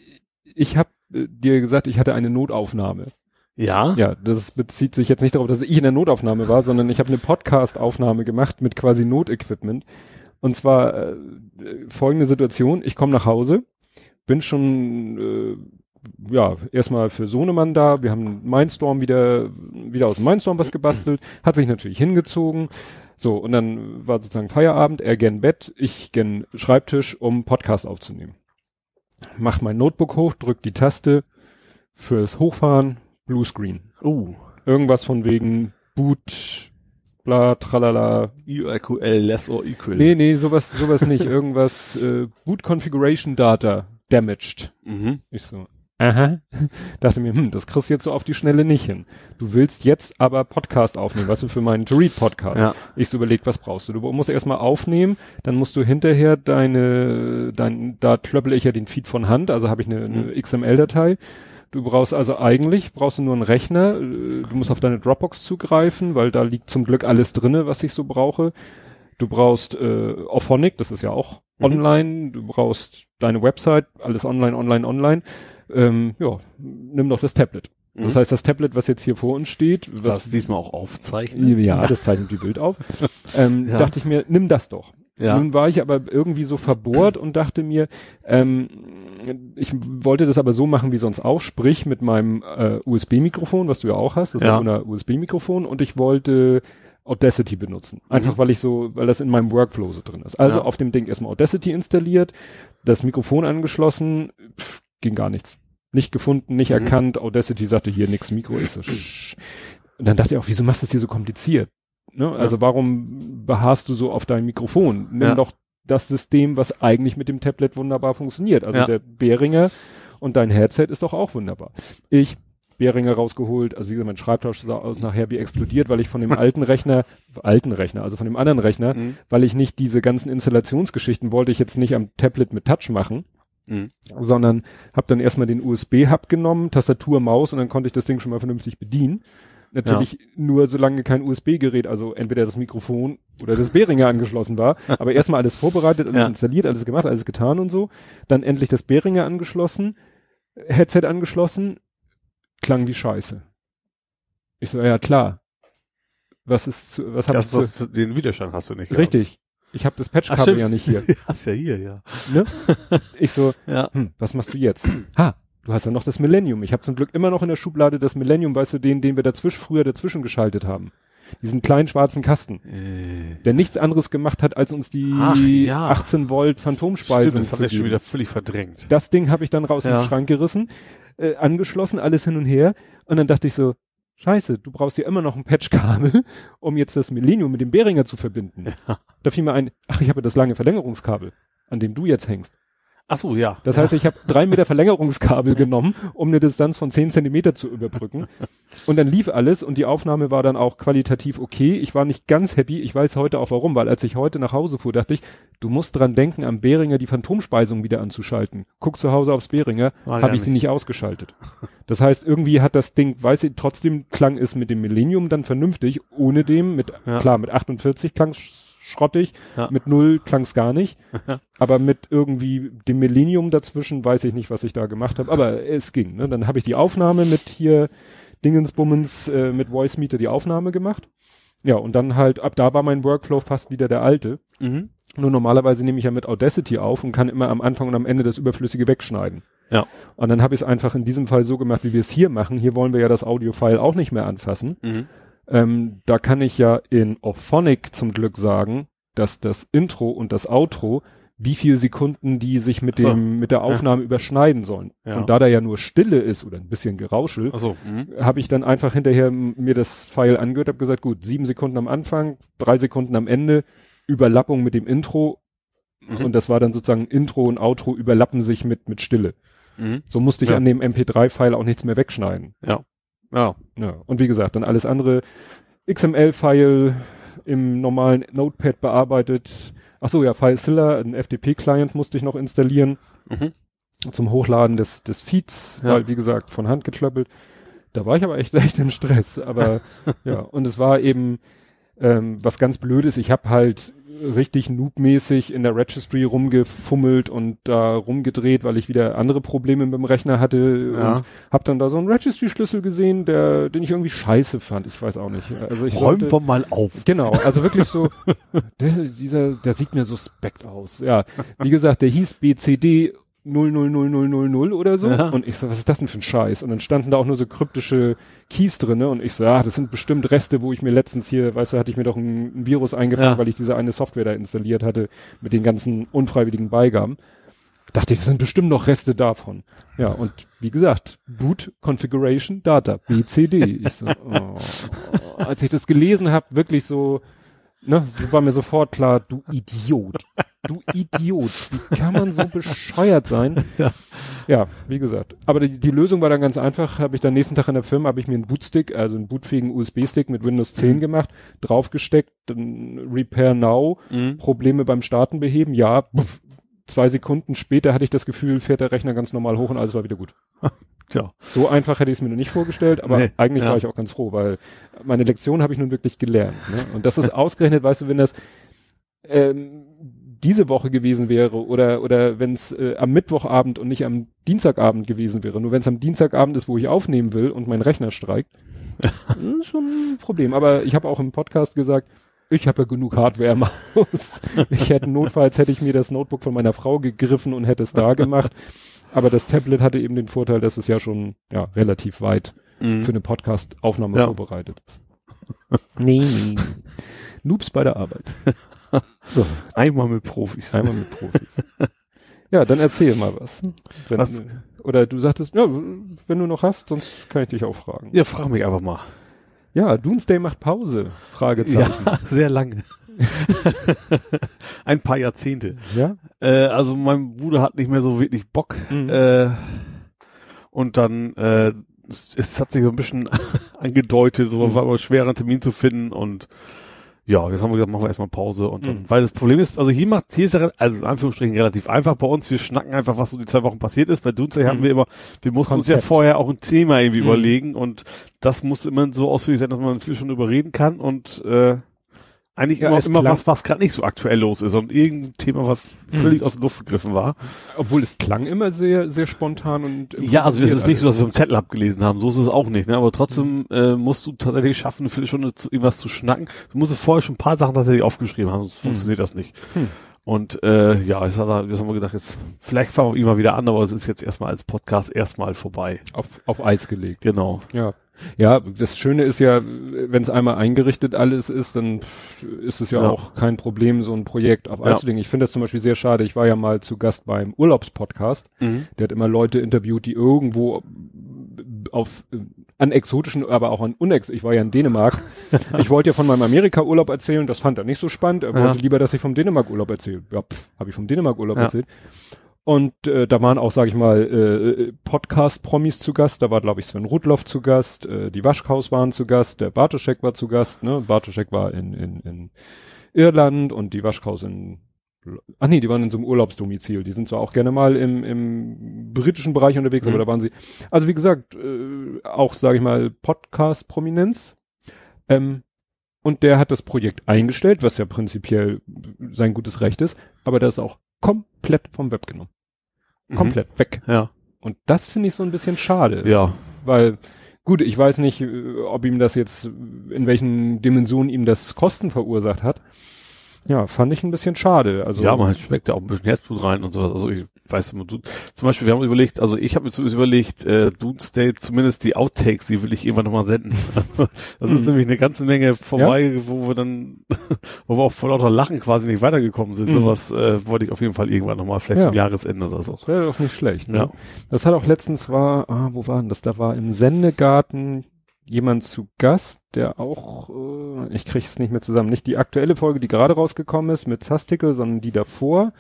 ich habe äh, dir gesagt, ich hatte eine Notaufnahme. Ja. Ja, das bezieht sich jetzt nicht darauf, dass ich in der Notaufnahme war, sondern ich habe eine Podcast-Aufnahme gemacht mit quasi Notequipment. Und zwar äh, folgende Situation, ich komme nach Hause, bin schon äh, ja, erstmal für Sohnemann da, wir haben Mindstorm wieder, wieder aus Mindstorm was gebastelt, hat sich natürlich hingezogen, so, und dann war sozusagen Feierabend, er gen Bett, ich gen Schreibtisch, um Podcast aufzunehmen. Mach mein Notebook hoch, drück die Taste fürs Hochfahren, Bluescreen. Uh. Irgendwas von wegen Boot, bla, tralala. EQL, less or equal. Nee, nee, sowas, sowas nicht. Irgendwas, äh, Boot Configuration Data damaged. Mhm. Ich so, Aha. Dachte mir, hm, das kriegst du jetzt so auf die Schnelle nicht hin. Du willst jetzt aber Podcast aufnehmen, was du für meinen To Read Podcast. Ja. Ich so überlegt, was brauchst du? Du musst erstmal aufnehmen, dann musst du hinterher deine, dein, da klöppel ich ja den Feed von Hand, also habe ich eine, eine mhm. XML-Datei. Du brauchst also eigentlich, brauchst du nur einen Rechner, du musst auf deine Dropbox zugreifen, weil da liegt zum Glück alles drinne, was ich so brauche. du brauchst äh, Auphonic, das ist ja auch Mhm. online, du brauchst deine Website, alles online, online, online. Ähm, ja, nimm doch das Tablet. Das Mhm. heißt, das Tablet, was jetzt hier vor uns steht, Was was, diesmal auch aufzeichnet. ja, das zeichnet die Bild auf, ähm, Ja. dachte ich mir, nimm das doch. Ja. Nun war ich aber irgendwie so verbohrt und dachte mir, ähm, ich wollte das aber so machen wie sonst auch, sprich mit meinem äh, USB-Mikrofon, was du ja auch hast, das Ja. ist ein USB-Mikrofon und ich wollte Audacity benutzen. Einfach weil ich so, weil das in meinem Workflow so drin ist. Also Mhm. Ja. auf dem Ding erstmal Audacity installiert, das Mikrofon angeschlossen, pff, ging gar nichts. Nicht gefunden, nicht Mhm. erkannt. Audacity sagte hier nix Mikro ist so. Und dann dachte ich auch, wieso machst du es hier so kompliziert? Ne? Also warum beharrst du so auf dein Mikrofon? Nimm Ja. doch das System, was eigentlich mit dem Tablet wunderbar funktioniert. Also Ja. der Behringer und dein Headset ist doch auch wunderbar. Ich Behringer rausgeholt, also wie gesagt, mein Schreibtisch sah aus nachher wie explodiert, weil ich von dem alten Rechner, alten Rechner, also von dem anderen Rechner, Mhm. weil ich nicht diese ganzen Installationsgeschichten wollte ich jetzt nicht am Tablet mit Touch machen, Mhm. sondern habe dann erstmal den USB-Hub genommen, Tastatur, Maus und dann konnte ich das Ding schon mal vernünftig bedienen. Natürlich nur solange kein USB-Gerät, also entweder das Mikrofon oder das Behringer angeschlossen war. Aber erstmal alles vorbereitet, alles Ja. installiert, alles gemacht, alles getan und so. Dann endlich das Behringer angeschlossen, Headset angeschlossen, klang wie Scheiße. Ich so, ja klar. Was ist, zu, was hab Das, ich das, den Widerstand hast du nicht. zu, richtig. Ich habe das Patchkabel ja nicht hier. Hast ja hier, ja. Ne? Ich so, Ja. hm, was machst du jetzt? Ha, du hast ja noch das Millennium. Ich habe zum Glück immer noch in der Schublade das Millennium, weißt du, den, den wir dazwischen, früher dazwischen geschaltet haben. Diesen kleinen schwarzen Kasten, Äh, der nichts anderes gemacht hat, als uns die Ach, ja. 18 Volt Phantomspeisung Stimmt, das zu hat er schon wieder völlig verdrängt. Das Ding habe ich dann raus Ja. im Schrank gerissen, äh, angeschlossen, alles hin und her. Und dann dachte ich so, scheiße, du brauchst ja immer noch ein Patchkabel, um jetzt das Millennium mit dem Behringer zu verbinden. Da fiel mir ein, ach, ich habe das lange Verlängerungskabel, an dem du jetzt hängst. Ach so, ja. Das heißt, ich habe drei Meter Verlängerungskabel genommen, um eine Distanz von zehn Zentimeter zu überbrücken. Und dann lief alles und die Aufnahme war dann auch qualitativ okay. Ich war nicht ganz happy. Ich weiß heute auch warum, weil als ich heute nach Hause fuhr, dachte ich, du musst dran denken, am Behringer die Phantomspeisung wieder anzuschalten. Guck zu Hause aufs Behringer, War habe ich die nicht ausgeschaltet. Das heißt, irgendwie hat das Ding, weiß ich, trotzdem klang es mit dem Millennium dann vernünftig, ohne dem, mit, Ja. klar, mit 48 klang schrottig, Ja. mit null klang es gar nicht. Aber mit irgendwie dem Millennium dazwischen weiß ich nicht, was ich da gemacht habe. Aber es ging. Ne? Dann habe ich die Aufnahme mit hier Dingensbummens äh, mit Voice Meter die Aufnahme gemacht. Ja, und dann halt, ab da war mein Workflow fast wieder der alte. Mhm. Nur normalerweise nehme ich ja mit Audacity auf und kann immer am Anfang und am Ende das Überflüssige wegschneiden. Ja. Und dann habe ich es einfach in diesem Fall so gemacht, wie wir es hier machen. Hier wollen wir ja das Audio-File auch nicht mehr anfassen. Mhm. Ähm, da kann ich ja in Auphonic zum Glück sagen, dass das Intro und das Outro, wie viele Sekunden die sich mit so. dem, mit der Aufnahme überschneiden sollen. Ja. Und da da ja nur Stille ist oder ein bisschen Gerauschel, so. Mhm. habe ich dann einfach hinterher mir das File angehört, habe gesagt, gut, sieben Sekunden am Anfang, drei Sekunden am Ende, Überlappung mit dem Intro Mhm. und das war dann sozusagen Intro und Outro überlappen sich mit, mit Stille. Mhm. So musste ich Ja. an dem MP3-File auch nichts mehr wegschneiden. Ja. Ja, und wie gesagt, dann alles andere XML-File im normalen Notepad bearbeitet. Ach so, ja, FileZilla, ein FTP-Client musste ich noch installieren Mhm. zum Hochladen des, des Feeds, Ja. weil, wie gesagt, von Hand geklöppelt. Da war ich aber echt, echt im Stress. Aber ja, und es war eben ähm, was ganz Blödes. Ich habe halt richtig noobmäßig in der Registry rumgefummelt und da rumgedreht, weil ich wieder andere Probleme mit dem Rechner hatte Ja. und habe dann da so einen Registry-Schlüssel gesehen, der, den ich irgendwie scheiße fand. Ich weiß auch nicht. Also ich Räumen wollte- wir mal auf. Genau, also wirklich so, der, dieser, der sieht mir suspekt aus. Ja, wie gesagt, der hieß BCD 000000 oder so. Ja. Und ich so, was ist das denn für ein Scheiß? Und dann standen da auch nur so kryptische Keys drinne und ich so, ja, das sind bestimmt Reste, wo ich mir letztens hier, weißt du, hatte ich mir doch ein, ein Virus eingefangen, Ja. weil ich diese eine Software da installiert hatte mit den ganzen unfreiwilligen Beigaben. Dachte ich, das sind bestimmt noch Reste davon. Ja, und wie gesagt, Boot Configuration Data, BCD. Ich so, oh. Als ich das gelesen habe, wirklich so, ne, so war mir sofort klar, du Idiot. Du Idiot. Wie kann man so bescheuert sein? Ja. Ja, wie gesagt. Aber die, die Lösung war dann ganz einfach. Habe ich dann nächsten Tag in der Firma, habe ich mir einen Bootstick, also einen bootfähigen USB-Stick mit Windows 10 gemacht, draufgesteckt, dann Repair Now, Mhm. Probleme beim Starten beheben. Ja, puff, zwei Sekunden später hatte ich das Gefühl, fährt der Rechner ganz normal hoch und alles war wieder gut. Tja. So einfach hätte ich es mir noch nicht vorgestellt, aber Nee, eigentlich ja. war ich auch ganz froh, weil meine Lektion habe ich nun wirklich gelernt. Ne? Und das ist ausgerechnet, weißt du, wenn das ähm, diese Woche gewesen wäre oder oder wenn es äh, am Mittwochabend und nicht am Dienstagabend gewesen wäre. Nur wenn es am Dienstagabend ist, wo ich aufnehmen will und mein Rechner streikt, ist schon ein Problem. Aber ich habe auch im Podcast gesagt, ich habe ja genug Hardware im Haus. Ich hätte notfalls hätte ich mir das Notebook von meiner Frau gegriffen und hätte es da gemacht. Aber das Tablet hatte eben den Vorteil, dass es ja schon ja relativ weit Mhm. für eine Podcast-Aufnahme Ja. vorbereitet ist. nee, nee. Noobs bei der Arbeit. So, Einmal mit Profis. einmal mit Profis. Ja, dann erzähl mal was. Wenn, Was? Oder du sagtest, ja, wenn du noch hast, sonst kann ich dich auch fragen. Ja, frag mich einfach mal. Ja, Doomsday macht Pause. Fragezeichen. Ja, sehr lange. Ein paar Jahrzehnte. Ja? Äh, also mein Bruder hat nicht mehr so wirklich Bock. Mhm. Äh, und dann, äh, es, hat sich so ein bisschen angedeutet, so Mhm. war aber schwer, einen Termin zu finden und ja, jetzt haben wir gesagt, machen wir erstmal Pause und dann, Mhm. weil das Problem ist, also hier macht, hier ist ja, also in Anführungsstrichen relativ einfach bei uns, wir schnacken einfach, was so die zwei Wochen passiert ist. Bei Dunzey haben Mhm. wir immer, wir mussten uns ja Konzept. vorher auch ein Thema irgendwie Mhm. überlegen und das muss immer so ausführlich sein, dass man viel schon überreden kann und äh, eigentlich Ja, immer, immer was, was gerade nicht so aktuell los ist und irgendein Thema, was völlig Mhm. aus der Luft gegriffen war. Obwohl es klang immer sehr, sehr spontan und Ja, also es ist nicht so, dass wir im Zettel abgelesen haben, so ist es auch nicht, ne? aber trotzdem äh, musst du tatsächlich schaffen, eine Viertelstunde zu, irgendwas zu schnacken. Du musst vorher schon ein paar Sachen tatsächlich aufgeschrieben haben, sonst funktioniert das nicht. Hm. Und äh, ja, jetzt, hat er, jetzt haben wir gedacht, jetzt vielleicht fangen wir immer wieder an, aber es ist jetzt erstmal als Podcast erstmal vorbei. auf, auf Eis gelegt. Genau. Ja. Ja, das Schöne ist ja, wenn es einmal eingerichtet alles ist, dann ist es ja, Ja. auch kein Problem, so ein Projekt auf Eis Ja. zu legen. Ich finde das zum Beispiel sehr schade. Ich war ja mal zu Gast beim Urlaubspodcast. Der hat immer Leute interviewt, die irgendwo auf an exotischen, aber auch an unex. Ich war ja in Dänemark. ich wollte ja von meinem Amerika-Urlaub erzählen. Das fand er nicht so spannend. Er Ja. wollte lieber, dass ich vom Dänemark-Urlaub erzähle. Ja, habe ich vom Dänemark-Urlaub erzählt. Und äh, da waren auch, sage ich mal, äh, Podcast-Promis zu Gast. Da war, glaube ich, Sven Rudloff zu Gast. Äh, die Waschkaus waren zu Gast. Der Bartoschek war zu Gast. Ne? Bartoschek war in, in, in Irland und die Waschkaus in Ach nee, die waren in so einem Urlaubsdomizil. Die sind zwar auch gerne mal im, im britischen Bereich unterwegs, Mhm. aber da waren sie. Also wie gesagt, äh, auch, sage ich mal, Podcast-Prominenz. Ähm, und der hat das Projekt eingestellt, was ja prinzipiell sein gutes Recht ist, aber das ist auch komplett vom Web genommen. Mhm. Komplett weg. Ja. Und das finde ich so ein bisschen schade. Ja. Weil, gut, ich weiß nicht, äh, ob ihm das jetzt, in welchen Dimensionen ihm das Kosten verursacht hat. Ja, fand ich ein bisschen schade. Also, ja, man schmeckt da auch ein bisschen Herzblut rein und sowas. Also ich weiß immer, du, zum Beispiel, wir haben überlegt, also ich habe mir zumindest überlegt, äh, Doomsday, zumindest die Outtakes, die will ich irgendwann nochmal senden. das ist Mhm. nämlich eine ganze Menge vorbei, wo wir dann, wo wir auch vor lauter Lachen quasi nicht weitergekommen sind. Mhm. Sowas äh, wollte ich auf jeden Fall irgendwann nochmal, vielleicht Ja. zum Jahresende oder so. wäre doch nicht schlecht. Ne? Ja. Das hat auch letztens war, ah, wo war denn das? Da war im Sendegarten jemand zu Gast, der auch, äh, ich krieg's nicht mehr zusammen, nicht die aktuelle Folge, die gerade rausgekommen ist mit Zastikel, sondern die davor.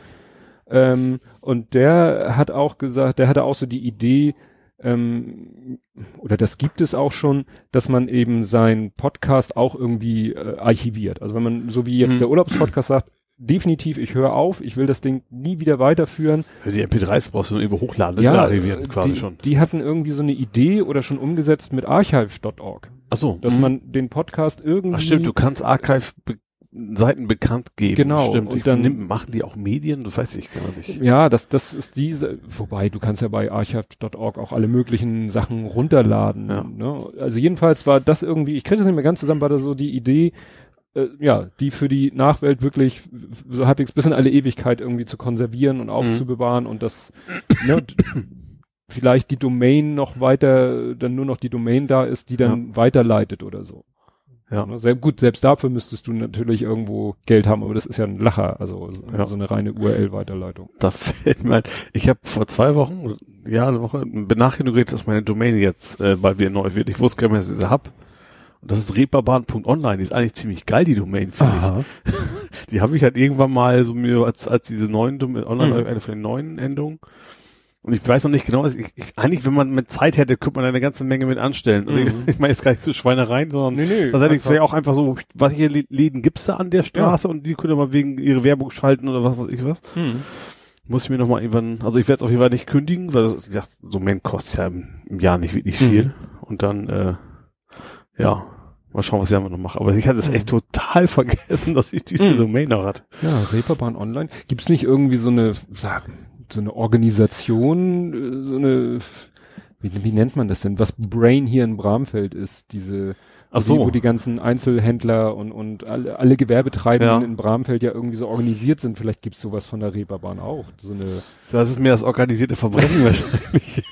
Ähm, und der hat auch gesagt, der hatte auch so die Idee, ähm, oder das gibt es auch schon, dass man eben seinen Podcast auch irgendwie äh, archiviert. Also wenn man, so wie jetzt Mhm. der Urlaubspodcast sagt, definitiv, ich höre auf, ich will das Ding nie wieder weiterführen. Die MP3s brauchst du nur irgendwo hochladen, das ist ja archiviert äh, quasi die, schon. Die hatten irgendwie so eine Idee oder schon umgesetzt mit archive.org, Ach so. dass mhm. man den Podcast irgendwie Ach stimmt, du kannst Archive Seiten bekannt geben. Genau, Stimmt. und ich, dann- nimm, machen die auch Medien? Das weiß ich gar nicht. ja, das das ist diese wobei du kannst ja bei archive.org auch alle möglichen Sachen runterladen, Ja. ne? Also jedenfalls war das irgendwie, ich kriege das nicht mehr ganz zusammen, war da so die Idee äh, ja, die für die Nachwelt wirklich so halbwegs bis in alle Ewigkeit irgendwie zu konservieren Mhm. und aufzubewahren und das ne, vielleicht die Domain noch weiter, dann nur noch die Domain da ist, die dann weiterleitet oder so. Ja. Ne, Sehr gut, selbst dafür müsstest du natürlich irgendwo Geld haben, aber das ist ja ein Lacher, also so, Ja. so eine reine URL-Weiterleitung. Da fällt mir ein, ich habe vor zwei Wochen, ja, eine Woche, Benachrichtigung gekriegt, dass meine Domain jetzt äh, bald wieder neu wird. Ich wusste gar nicht mehr, dass ich sie hab. Und das ist reeperbahn.online. Die ist eigentlich ziemlich geil, die Domain, finde ich. Die habe ich halt irgendwann mal so mir als, als diese neuen Domain, online, Mhm. eine von den neuen Endungen. Und ich weiß noch nicht genau, ich, ich, eigentlich, wenn man mit Zeit hätte, könnte man eine ganze Menge mit anstellen. Also Mhm. ich, ich meine jetzt gar nicht so Schweinereien, sondern Nee, nee. das hätte ich einfach- vielleicht auch einfach so, welche Läden gibt's da an der Straße und die können mal wegen ihre Werbung schalten oder was weiß ich was. Hm. Muss ich mir noch mal irgendwann, also ich werde es auf jeden Fall nicht kündigen, weil das ist, ja, so ein kostet ja im, im Jahr nicht wirklich Mhm. viel. Und dann, äh, ja, Mal schauen, was ich damit noch mache. Aber ich hatte es Mhm. echt total vergessen, dass ich diese Mhm. Domain noch hatte. Ja, Reeperbahn Online. Gibt's nicht irgendwie so eine, sag, so eine Organisation, äh, so eine, wie, wie nennt man das denn? Was Brain hier in Bramfeld ist, diese, Ach wo, die, so. wo die ganzen Einzelhändler und, und alle, alle Gewerbetreibenden Ja. in Bramfeld ja irgendwie so organisiert sind. Vielleicht gibt's sowas von der Reeperbahn auch. So eine, Das ist mehr das organisierte Verbrechen wahrscheinlich.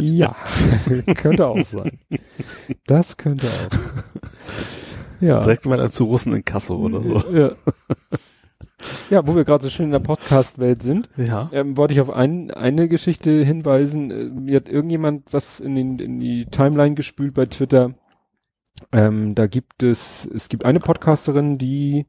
ja, könnte auch sein. Das könnte auch. sein. Ja. Direkt mal zu Russen in Kasso oder so. Ja. Ja, wo wir gerade so schön in der Podcast-Welt sind. Ja. ähm, wollte ich auf ein, eine Geschichte hinweisen. Äh, Mir hat irgendjemand was in, den, in die Timeline gespült bei Twitter. Ähm, da gibt es, es gibt eine Podcasterin, die,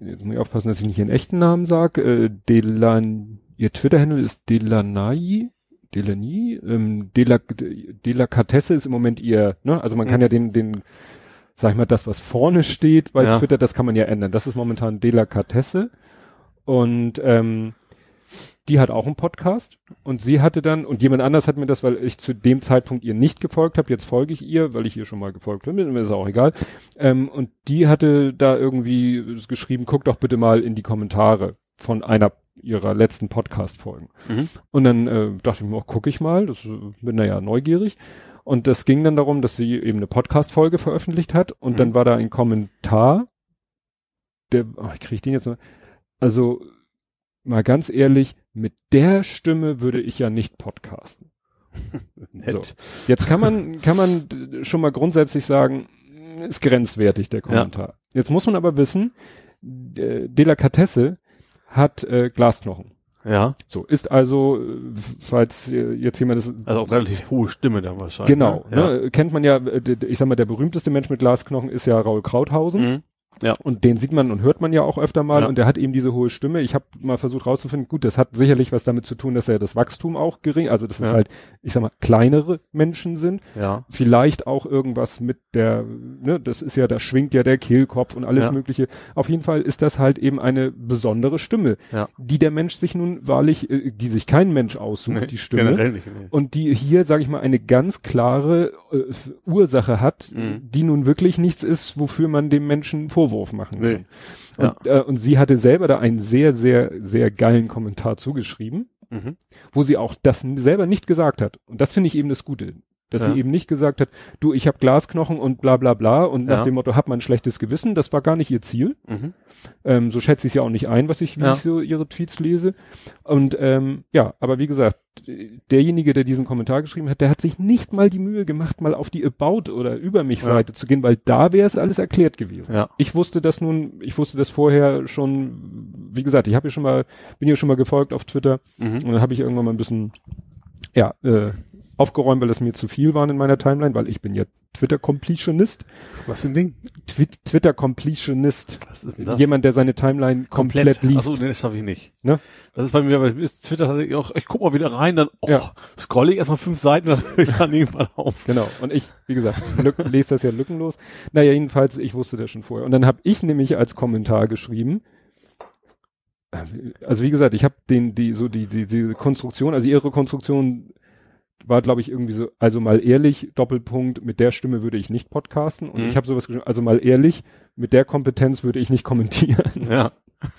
jetzt muss ich aufpassen, dass ich nicht ihren echten Namen sage, äh, Delan, ihr Twitter-Handle ist Delanai, Delany, ähm, Dela, Delacatesse ist im Moment ihr, ne, also man kann Mhm. ja den, den, sag ich mal, das, was vorne steht bei Ja. Twitter, das kann man ja ändern. Das ist momentan Delacatesse. Und ähm, die hat auch einen Podcast und sie hatte dann, und jemand anders hat mir das, weil ich zu dem Zeitpunkt ihr nicht gefolgt habe, jetzt folge ich ihr, weil ich ihr schon mal gefolgt bin, mir ist auch egal. Ähm, und die hatte da irgendwie geschrieben, guck doch bitte mal in die Kommentare von einer ihrer letzten Podcast-Folgen. Mhm. Und dann äh, dachte ich mir, auch, gucke ich mal, das äh, bin da ja neugierig. Und das ging dann darum, dass sie eben eine Podcast-Folge veröffentlicht hat und Mhm. dann war da ein Kommentar, der, oh, ich kriege den jetzt noch, also mal ganz ehrlich, mit der Stimme würde ich ja nicht podcasten. Nett. Jetzt kann man, kann man schon mal grundsätzlich sagen, ist grenzwertig der Kommentar. Jetzt muss man aber wissen, äh, Delacatesse hat äh, Glasknochen. Ja. So, ist also, äh, falls äh, jetzt jemand das Also auch relativ hohe Stimme dann wahrscheinlich. Genau, Ne? Ja. ne, kennt man ja, äh, ich sag mal, der berühmteste Mensch mit Glasknochen ist ja Raul Krauthausen. Mhm. Und den sieht man und hört man ja auch öfter mal Ja. und der hat eben diese hohe Stimme. Ich habe mal versucht rauszufinden, gut, das hat sicherlich was damit zu tun, dass er das Wachstum auch gering, also dass es Ja. halt, ich sag mal, kleinere Menschen sind. Ja. Vielleicht auch irgendwas mit der, ne, das ist ja, da schwingt ja der Kehlkopf und alles Ja. mögliche. Auf jeden Fall ist das halt eben eine besondere Stimme, Ja. die der Mensch sich nun wahrlich, äh, die sich kein Mensch aussucht, Nee, die Stimme Generell nicht. Nee. und die hier, sage ich mal, eine ganz klare äh, Ursache hat, Mhm. die nun wirklich nichts ist, wofür man dem Menschen einen Vorwurf machen Nee. kann. Und, äh, und sie hatte selber da einen sehr, sehr, sehr geilen Kommentar zugeschrieben, Mhm. wo sie auch das selber nicht gesagt hat. Und das finde ich eben das Gute. Dass Ja. sie eben nicht gesagt hat, du, ich habe Glasknochen und bla bla bla und nach Ja. dem Motto, hat man ein schlechtes Gewissen, das war gar nicht ihr Ziel. Mhm. Ähm, so schätze ich es ja auch nicht ein, was ich, wie Ja. ich so ihre Tweets lese. Und ähm, ja, aber wie gesagt, derjenige, der diesen Kommentar geschrieben hat, der hat sich nicht mal die Mühe gemacht, mal auf die About oder über mich. Seite zu gehen, weil da wäre es alles erklärt gewesen. Ja. Ich wusste das nun, ich wusste das vorher schon, wie gesagt, ich habe ja schon mal, bin ja schon mal gefolgt auf Twitter Mhm. und dann habe ich irgendwann mal ein bisschen, ja, äh, aufgeräumt, weil das mir zu viel waren in meiner Timeline, weil ich bin ja Twitter-Completionist. Was für ein Ding? Twi- Twitter-Completionist. Was ist denn das? Jemand, der seine Timeline komplett, liest. Achso, nee, das schaffe ich nicht. Ne? Das ist bei mir, bei ist Twitter tatsächlich auch, ich guck mal wieder rein, dann, oh, Ja. scroll ich erstmal fünf Seiten, dann höre ich dann irgendwann auf. Genau. Und ich, wie gesagt, lese das ja lückenlos. Naja, jedenfalls, ich wusste das schon vorher. Und dann habe ich nämlich als Kommentar geschrieben, äh, also wie gesagt, ich habe den, die, so die, die, die Konstruktion, also ihre Konstruktion war, glaube ich, irgendwie so, also mal ehrlich, Doppelpunkt, mit der Stimme würde ich nicht podcasten. Und Mhm. ich habe sowas geschrieben, also mal ehrlich, mit der Kompetenz würde ich nicht kommentieren. Ja.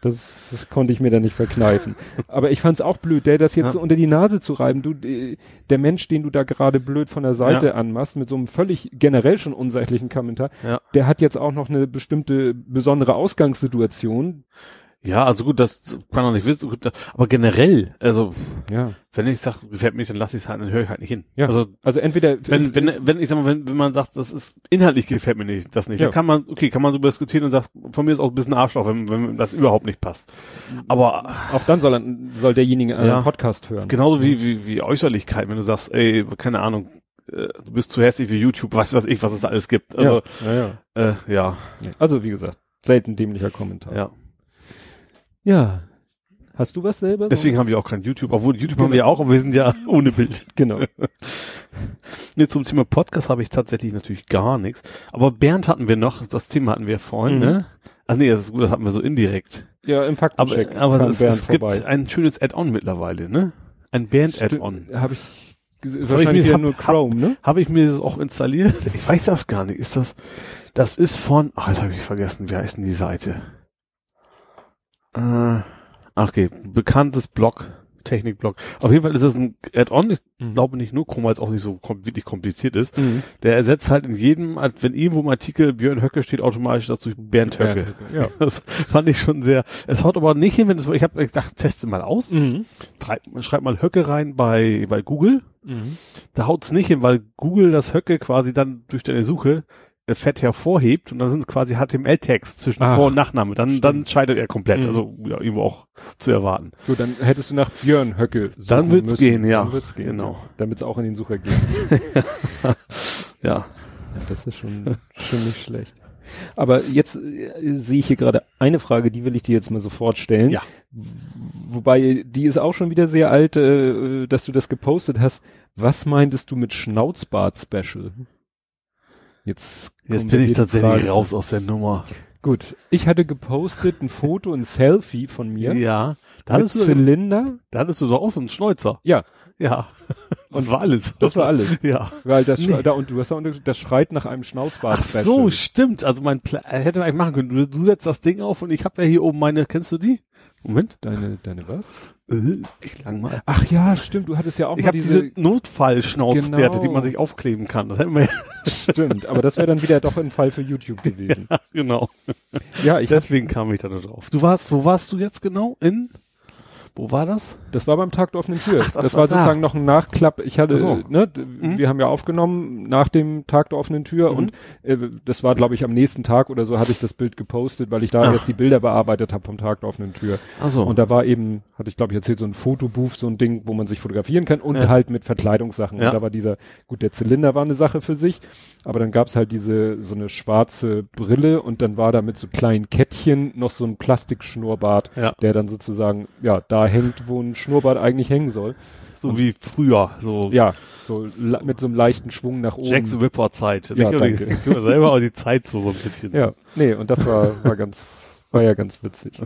Das, das konnte ich mir dann nicht verkneifen. Aber ich fand's auch blöd, der das jetzt Ja. so unter die Nase zu reiben. Du, äh, der Mensch, den du da gerade blöd von der Seite Ja. anmachst, mit so einem völlig generell schon unsachlichen Kommentar, Ja. der hat jetzt auch noch eine bestimmte besondere Ausgangssituation. Ja, also gut, das kann doch nicht wissen, aber generell, also, Ja. wenn ich sag, gefällt mir nicht, dann lasse ich es halt, dann höre ich halt nicht hin. Ja. Also, Also entweder wenn, wenn, wenn, ich sag mal, wenn, wenn man sagt, das ist, inhaltlich gefällt mir nicht, das nicht, Ja. dann kann man, okay, kann man darüber diskutieren und sagt, von mir ist auch ein bisschen Arschloch, wenn, wenn das überhaupt nicht passt. Aber, auch dann soll, soll derjenige einen Ja. Podcast hören. ist genauso wie, wie, wie Äußerlichkeit, wenn du sagst, ey, keine Ahnung, äh, du bist zu hässlich wie YouTube, weiß was ich, was es alles gibt. Also, ja, ja, äh, ja, ja. Also wie gesagt, selten dämlicher Kommentar. ja. Ja. Hast du was selber? Deswegen haben wir auch kein YouTube, obwohl YouTube haben Genau. wir ja auch, aber wir sind ja ohne Bild. genau. Nee, zum Thema Podcast habe ich tatsächlich natürlich gar nichts. Aber Bernd hatten wir noch, das Thema hatten wir vorhin, Mhm. ne? Ach nee, das ist gut, das hatten wir so indirekt. Ja, im Aber, Faktencheck aber kam es, es gibt ein schönes Add-on mittlerweile, ne? Ein Band-Add-on. Habe ich wahrscheinlich mir- hab- nur Chrome, ne? Habe ich mir das auch installiert? Ich weiß das gar nicht. Ist das, das ist von, ach, jetzt habe ich vergessen, wie heißt denn die Seite? Äh, okay, bekanntes Blog, Technikblog. Auf jeden Fall ist das ein Add-on. Ich Mhm. glaube nicht nur Chrome, weil es auch nicht so kom wirklich kompliziert ist. Mhm. Der ersetzt halt in jedem, wenn irgendwo im Artikel Björn Höcke steht, automatisch das durch Bernd Höcke. Ja. Das fand ich schon sehr. Es haut aber nicht hin, wenn es, ich habe gedacht, teste mal aus. Mhm. Treib, schreib mal Höcke rein bei, bei Google. Mhm. Da haut's nicht hin, weil Google das Höcke quasi dann durch deine Suche fett hervorhebt und dann sind es quasi HTML-Text zwischen Ach, Vor- und Nachname. Dann, dann scheitert er komplett. Mhm. Also ja, irgendwo auch zu erwarten. Gut, dann hättest du nach Björn Höcke suchen Dann wird's müssen. gehen, ja. Dann wird's gehen, Genau. Damit es auch in den Sucher geht. Ja. Das ist schon, schon nicht schlecht. Aber jetzt äh, sehe ich hier gerade eine Frage, die will ich dir jetzt mal sofort stellen. Ja. Wobei, die ist auch schon wieder sehr alt, äh, dass du das gepostet hast. Was meintest du mit Schnauzbart-Special? Jetzt, Jetzt bin ich tatsächlich Frage. raus aus der Nummer. Gut, ich hatte gepostet ein Foto, ein Selfie von mir. Ja. Da hattest, du, Zylinder. da hattest du doch auch so einen Schnäuzer. Ja, Ja. Das war alles. das war alles. Ja. Weil das, Nee. da, und du hast da das schreit nach einem Ach Schnauzbart-Special. so, stimmt. Also mein Pla äh, hätte man eigentlich machen können. Du, du setzt das Ding auf und ich habe ja hier oben meine, kennst du die? Moment. Deine, deine was? Ich lang mal. Ach ja, stimmt, du hattest ja auch Ich mal habe diese, diese, Notfallschnauzbärte, Genau. die man sich aufkleben kann. Das wir ja, stimmt, aber das wäre dann wieder doch ein Fall für YouTube gewesen. genau. Ja, ich, Deswegen kam ich da drauf. Du warst, wo warst du jetzt genau? In, wo war das? das war beim Tag der offenen Tür. Ach, das das, war war sozusagen noch ein Nachklapp. Ich hatte, Ach so. ne, d- wir haben ja aufgenommen nach dem Tag der offenen Tür Mhm. und äh, das war, glaube ich, am nächsten Tag oder so hatte ich das Bild gepostet, weil ich da Ach. erst die Bilder bearbeitet habe vom Tag der offenen Tür. Achso. Und da war eben, hatte ich glaube ich erzählt, so ein Fotobooth, so ein Ding, wo man sich fotografieren kann und Ja. halt mit Verkleidungssachen. Ja. Und da war dieser, gut, der Zylinder war eine Sache für sich, aber dann gab's halt diese, so eine schwarze Brille und dann war da mit so kleinen Kettchen noch so ein Plastikschnurrbart, Ja. der dann sozusagen, ja, da hängt, wo ein Schnurrbart eigentlich hängen soll. so wie früher, so Ja, so la- mit so einem leichten Schwung nach oben. Jackson Ripper Zeit. Ja, Nicht nur die danke. Selber, aber die Zeit so, so ein bisschen. Ja, nee, und das war, war ganz, war ja ganz witzig.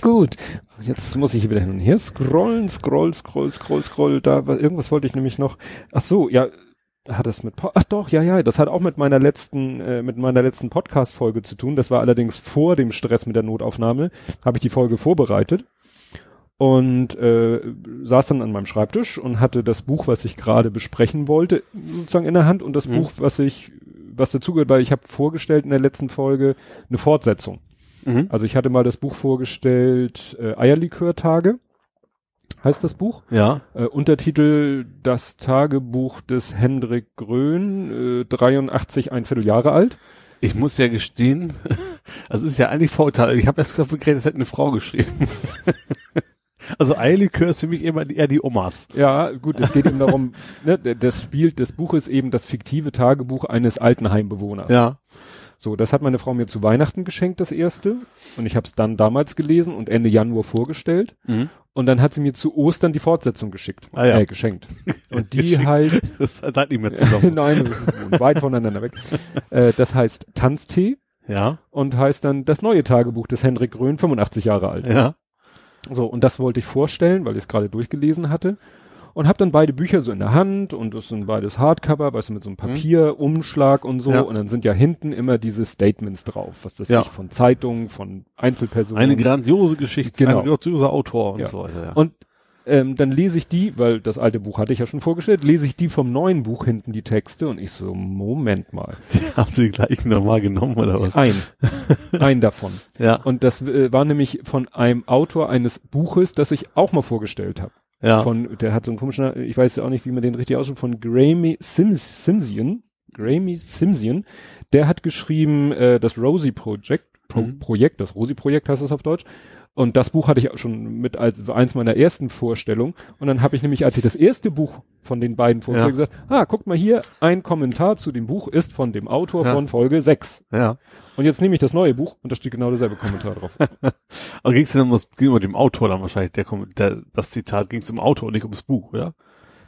Gut, jetzt muss ich hier wieder hin und her scrollen, scroll, scroll, scroll, scroll, da, irgendwas wollte ich nämlich noch, ach so, ja, hat das mit, ach doch, ja, ja, das hat auch mit meiner letzten, äh, mit meiner letzten Podcast-Folge zu tun, das war allerdings vor dem Stress mit der Notaufnahme, habe ich die Folge vorbereitet und äh, saß dann an meinem Schreibtisch und hatte das Buch, was ich gerade besprechen wollte, sozusagen in der Hand und das Mhm. Buch, was ich, was dazugehört, weil ich habe vorgestellt in der letzten Folge eine Fortsetzung. Mhm. Also ich hatte mal das Buch vorgestellt, äh, Eierlikör-Tage heißt das Buch. Ja. Äh, Untertitel Das Tagebuch des Hendrik Grön, äh, 83, ein Vierteljahre alt. Ich muss ja gestehen, das ist ja eigentlich Vorurteil. Ich habe erst dafür geredet, es hätte eine Frau geschrieben. also Eierlikör ist für mich immer eher die Omas. Ja, gut, es geht eben darum, ne, das Spiel des Buches eben das fiktive Tagebuch eines Altenheimbewohners. Ja. So, das hat meine Frau mir zu Weihnachten geschenkt, das erste. Und ich habe es dann damals gelesen und Ende Januar vorgestellt. Mhm. Und dann hat sie mir zu Ostern die Fortsetzung geschickt. Ah, ja. Äh, geschenkt. Und die Geschickt. heißt, Das hat nicht mehr zusammen. nein, das ist weit voneinander weg. Äh, das heißt Tanztee ja. und heißt dann das neue Tagebuch des Henrik Grön, 85 Jahre alt. Ja. So, und das wollte ich vorstellen, weil ich es gerade durchgelesen hatte. Und habe dann beide Bücher so in der Hand und das sind beides Hardcover, weißt du, mit so einem Papierumschlag und so. Mhm. Ja. Und dann sind ja hinten immer diese Statements drauf, was weiß Ja. ich, von Zeitungen, von Einzelpersonen. Eine grandiose Geschichte, Genau. ein grandioser Autor und Ja. so weiter. Ja. Und ähm, dann lese ich die, weil das alte Buch hatte ich ja schon vorgestellt, lese ich die vom neuen Buch hinten die Texte und ich so, Moment mal. haben sie die gleichen nochmal genommen oder was? Ein. ein davon. Ja. Und das äh, war nämlich von einem Autor eines Buches, das ich auch mal vorgestellt habe. Ja. Von, der hat so einen komischen, ich weiß ja auch nicht, wie man den richtig ausspricht, von Grammy Sims, Simsian. Grammy Simsian. Der hat geschrieben, äh, das Rosie Project, Pro, Mhm. Projekt, das Rosie Projekt heißt es auf Deutsch. Und das Buch hatte ich auch schon mit als eins meiner ersten Vorstellungen. Und dann habe ich nämlich, als ich das erste Buch von den beiden vorgestellt, Ja. gesagt, ah, guckt mal hier, ein Kommentar zu dem Buch ist von dem Autor Ja. von Folge 6. ja. Und jetzt nehme ich das neue Buch und da steht genau derselbe Kommentar drauf. Aber ging es denn um das, ging um dem Autor dann wahrscheinlich, der, der das Zitat, ging es um Autor und nicht ums Buch, oder?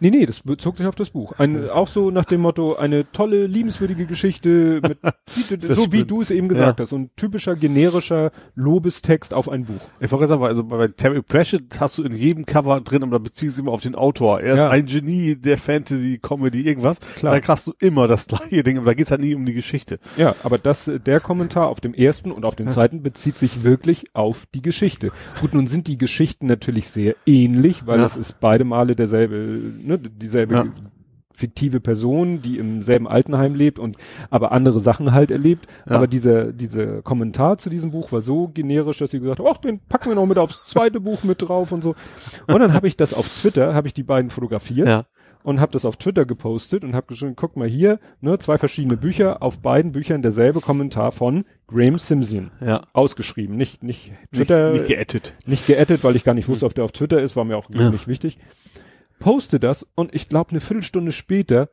Nee, nee, das bezog sich auf das Buch. Ein, auch so nach dem Motto, eine tolle, liebenswürdige Geschichte, mit, so wie du es eben gesagt ja. hast, so ein typischer, generischer Lobestext auf ein Buch. Ich wollte sagen, also bei Terry Pratchett hast du in jedem Cover drin, und da beziehst du immer auf den Autor. Er ist ja. ein Genie der Fantasy, Comedy, irgendwas. Klar. Da kriegst du immer das gleiche Ding, aber da geht's halt nie um die Geschichte. Ja, aber das, der Kommentar auf dem ersten und auf dem zweiten bezieht sich wirklich auf die Geschichte. Gut, nun sind die Geschichten natürlich sehr ähnlich, weil ja. das ist beide Male derselbe ne, dieselbe ja. fiktive Person, die im selben Altenheim lebt und aber andere Sachen halt erlebt. Ja. Aber dieser, dieser Kommentar zu diesem Buch war so generisch, dass sie gesagt haben, ach, den packen wir noch mit aufs zweite Buch mit drauf und so. Und dann habe ich das auf Twitter, habe ich die beiden fotografiert. Ja und habe das auf Twitter gepostet und habe geschrieben, guck mal hier, ne, zwei verschiedene Bücher, auf beiden Büchern derselbe Kommentar von Graham Simpson. Ja. Ausgeschrieben, nicht nicht Twitter nicht, nicht geaddet. Nicht geaddet, weil ich gar nicht wusste, ob der auf Twitter ist, war mir auch ja. nicht wichtig poste das und ich glaube eine Viertelstunde später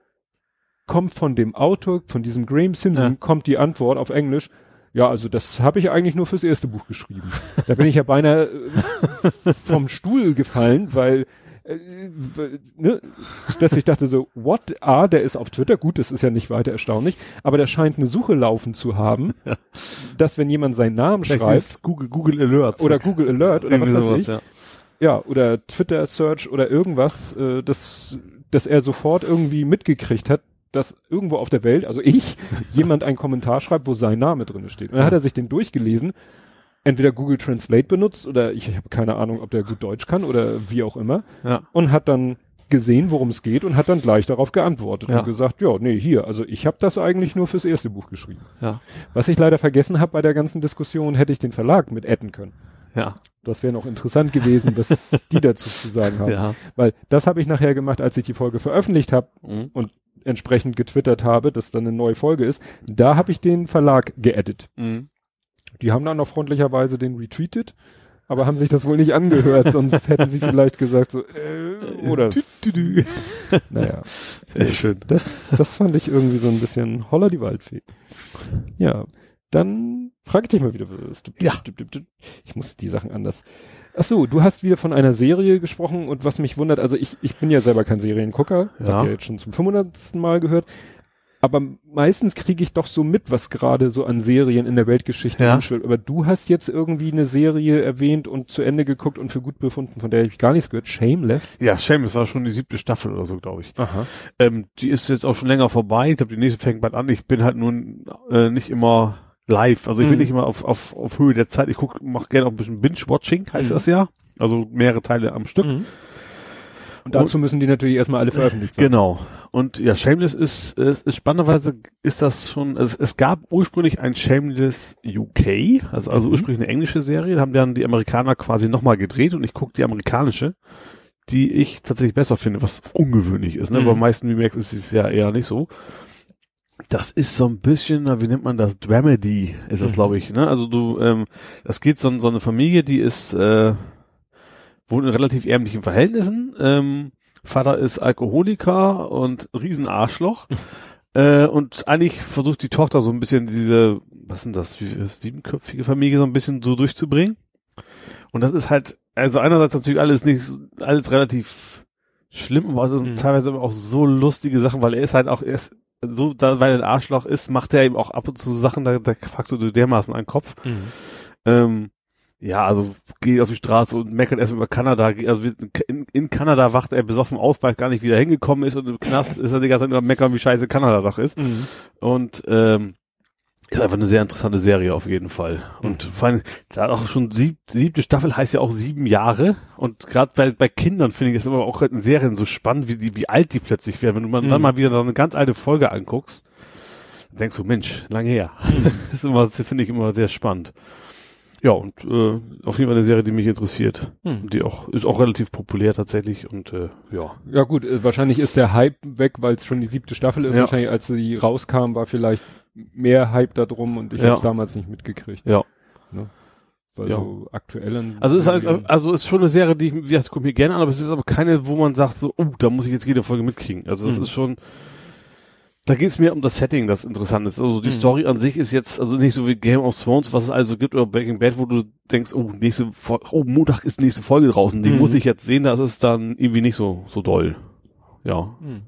kommt von dem Autor, von diesem Graham Simpson, ja. kommt die Antwort auf Englisch, ja, also das habe ich eigentlich nur fürs erste Buch geschrieben. da bin ich ja beinahe äh, vom Stuhl gefallen, weil äh, ne, dass ich dachte so, what? Ah, der ist auf Twitter, gut, das ist ja nicht weiter erstaunlich, aber der scheint eine Suche laufen zu haben, dass wenn jemand seinen Namen Vielleicht schreibt, Google, Google Alerts oder Google Alert oder was weiß sowas, ich, ja ja, oder Twitter-Search oder irgendwas, äh, dass, dass er sofort irgendwie mitgekriegt hat, dass irgendwo auf der Welt, also ich, jemand einen Kommentar schreibt, wo sein Name drin steht. Und dann hat er sich den durchgelesen, entweder Google Translate benutzt oder ich, ich habe keine Ahnung, ob der gut Deutsch kann oder wie auch immer. Ja. Und hat dann gesehen, worum es geht und hat dann gleich darauf geantwortet ja. und gesagt, ja, nee, hier, also ich habe das eigentlich nur fürs erste Buch geschrieben. Ja. Was ich leider vergessen habe bei der ganzen Diskussion, hätte ich den Verlag mit adden können. Ja. Das wäre noch interessant gewesen, was die dazu zu sagen haben. Ja. Weil das habe ich nachher gemacht, als ich die Folge veröffentlicht habe mhm. und entsprechend getwittert habe, dass dann eine neue Folge ist. Da habe ich den Verlag geedit. Mhm. Die haben dann noch freundlicherweise den retweetet, aber haben sich das wohl nicht angehört, sonst hätten sie vielleicht gesagt so, äh, oder. naja. Sehr schön. Das, das fand ich irgendwie so ein bisschen holler die Waldfee. Ja. Dann frage ich dich mal wieder. Ja. Ich muss die Sachen anders. Ach so, du hast wieder von einer Serie gesprochen und was mich wundert, also ich, ich bin ja selber kein Seriengucker, ja. hab ja jetzt schon zum 500. Mal gehört, aber meistens kriege ich doch so mit, was gerade so an Serien in der Weltgeschichte ja. umschwillt. Aber du hast jetzt irgendwie eine Serie erwähnt und zu Ende geguckt und für gut befunden, von der ich gar nichts gehört. Shameless? Ja, Shameless war schon die siebte Staffel oder so, glaube ich. Aha. Ähm, die ist jetzt auch schon länger vorbei. Ich glaube, die nächste fängt bald an. Ich bin halt nun äh, nicht immer live. Also ich bin mhm. nicht immer auf, auf, auf Höhe der Zeit. Ich guck, mach gerne auch ein bisschen Binge-Watching, heißt mhm. das ja. Also mehrere Teile am Stück. Mhm. Und dazu und, müssen die natürlich erstmal alle veröffentlicht sein. Genau. Und ja, Shameless ist, ist, ist spannenderweise ist das schon, es, es gab ursprünglich ein Shameless UK, also, also mhm. ursprünglich eine englische Serie, da haben dann die Amerikaner quasi nochmal gedreht und ich gucke die amerikanische, die ich tatsächlich besser finde, was ungewöhnlich ist, ne? Mhm. Bei meisten Remakes ist es ja eher nicht so. Das ist so ein bisschen, wie nennt man das? Dramedy ist das, mhm. glaube ich. Ne? Also du, ähm, das geht so, so eine Familie, die ist äh, wohnt in relativ ärmlichen Verhältnissen. Ähm, Vater ist Alkoholiker und Riesenarschloch. äh, und eigentlich versucht die Tochter so ein bisschen diese, was sind das, wie, siebenköpfige Familie so ein bisschen so durchzubringen. Und das ist halt, also einerseits natürlich alles nicht, alles relativ schlimm, aber es sind mhm. teilweise auch so lustige Sachen, weil er ist halt auch, er ist so, da, weil er ein Arschloch ist, macht er eben auch ab und zu Sachen, da, da fragst du dermaßen an den Kopf. Mhm. Ähm, ja, also geht auf die Straße und meckert erst über Kanada. Also in, in Kanada wacht er besoffen aus, weil er gar nicht wieder hingekommen ist und im Knast ist er die ganze Zeit über meckern, wie scheiße Kanada doch ist. Mhm. Und ähm, ist einfach eine sehr interessante Serie auf jeden Fall. Und mhm. vor allem, da auch schon sieb, siebte Staffel heißt ja auch sieben Jahre. Und gerade bei, bei Kindern finde ich es immer auch in Serien so spannend, wie die, wie alt die plötzlich werden. Wenn du mhm. dann mal wieder so eine ganz alte Folge anguckst, dann denkst du, Mensch, lange her. Mhm. das ist immer, finde ich immer sehr spannend. Ja, und äh, auf jeden Fall eine Serie, die mich interessiert. Hm. Die auch ist auch relativ populär tatsächlich und äh, ja. Ja gut, äh, wahrscheinlich ist der Hype weg, weil es schon die siebte Staffel ist. Ja. Wahrscheinlich, als sie rauskam, war vielleicht mehr Hype da drum und ich ja. habe es damals nicht mitgekriegt. Ja. Ne? Weil ja. so aktuellen. Also ist halt, also ist schon eine Serie, die ich, wie gesagt, gucke mir gerne an, aber es ist aber keine, wo man sagt so, oh, da muss ich jetzt jede Folge mitkriegen. Also es hm. ist schon, da geht es mir um das Setting, das interessant ist. Also die mhm. Story an sich ist jetzt, also nicht so wie Game of Thrones, was es also gibt, oder Breaking Bad, wo du denkst, oh, nächste oh, Montag ist nächste Folge draußen, die mhm. muss ich jetzt sehen, das ist dann irgendwie nicht so, so doll. Ja. Hm.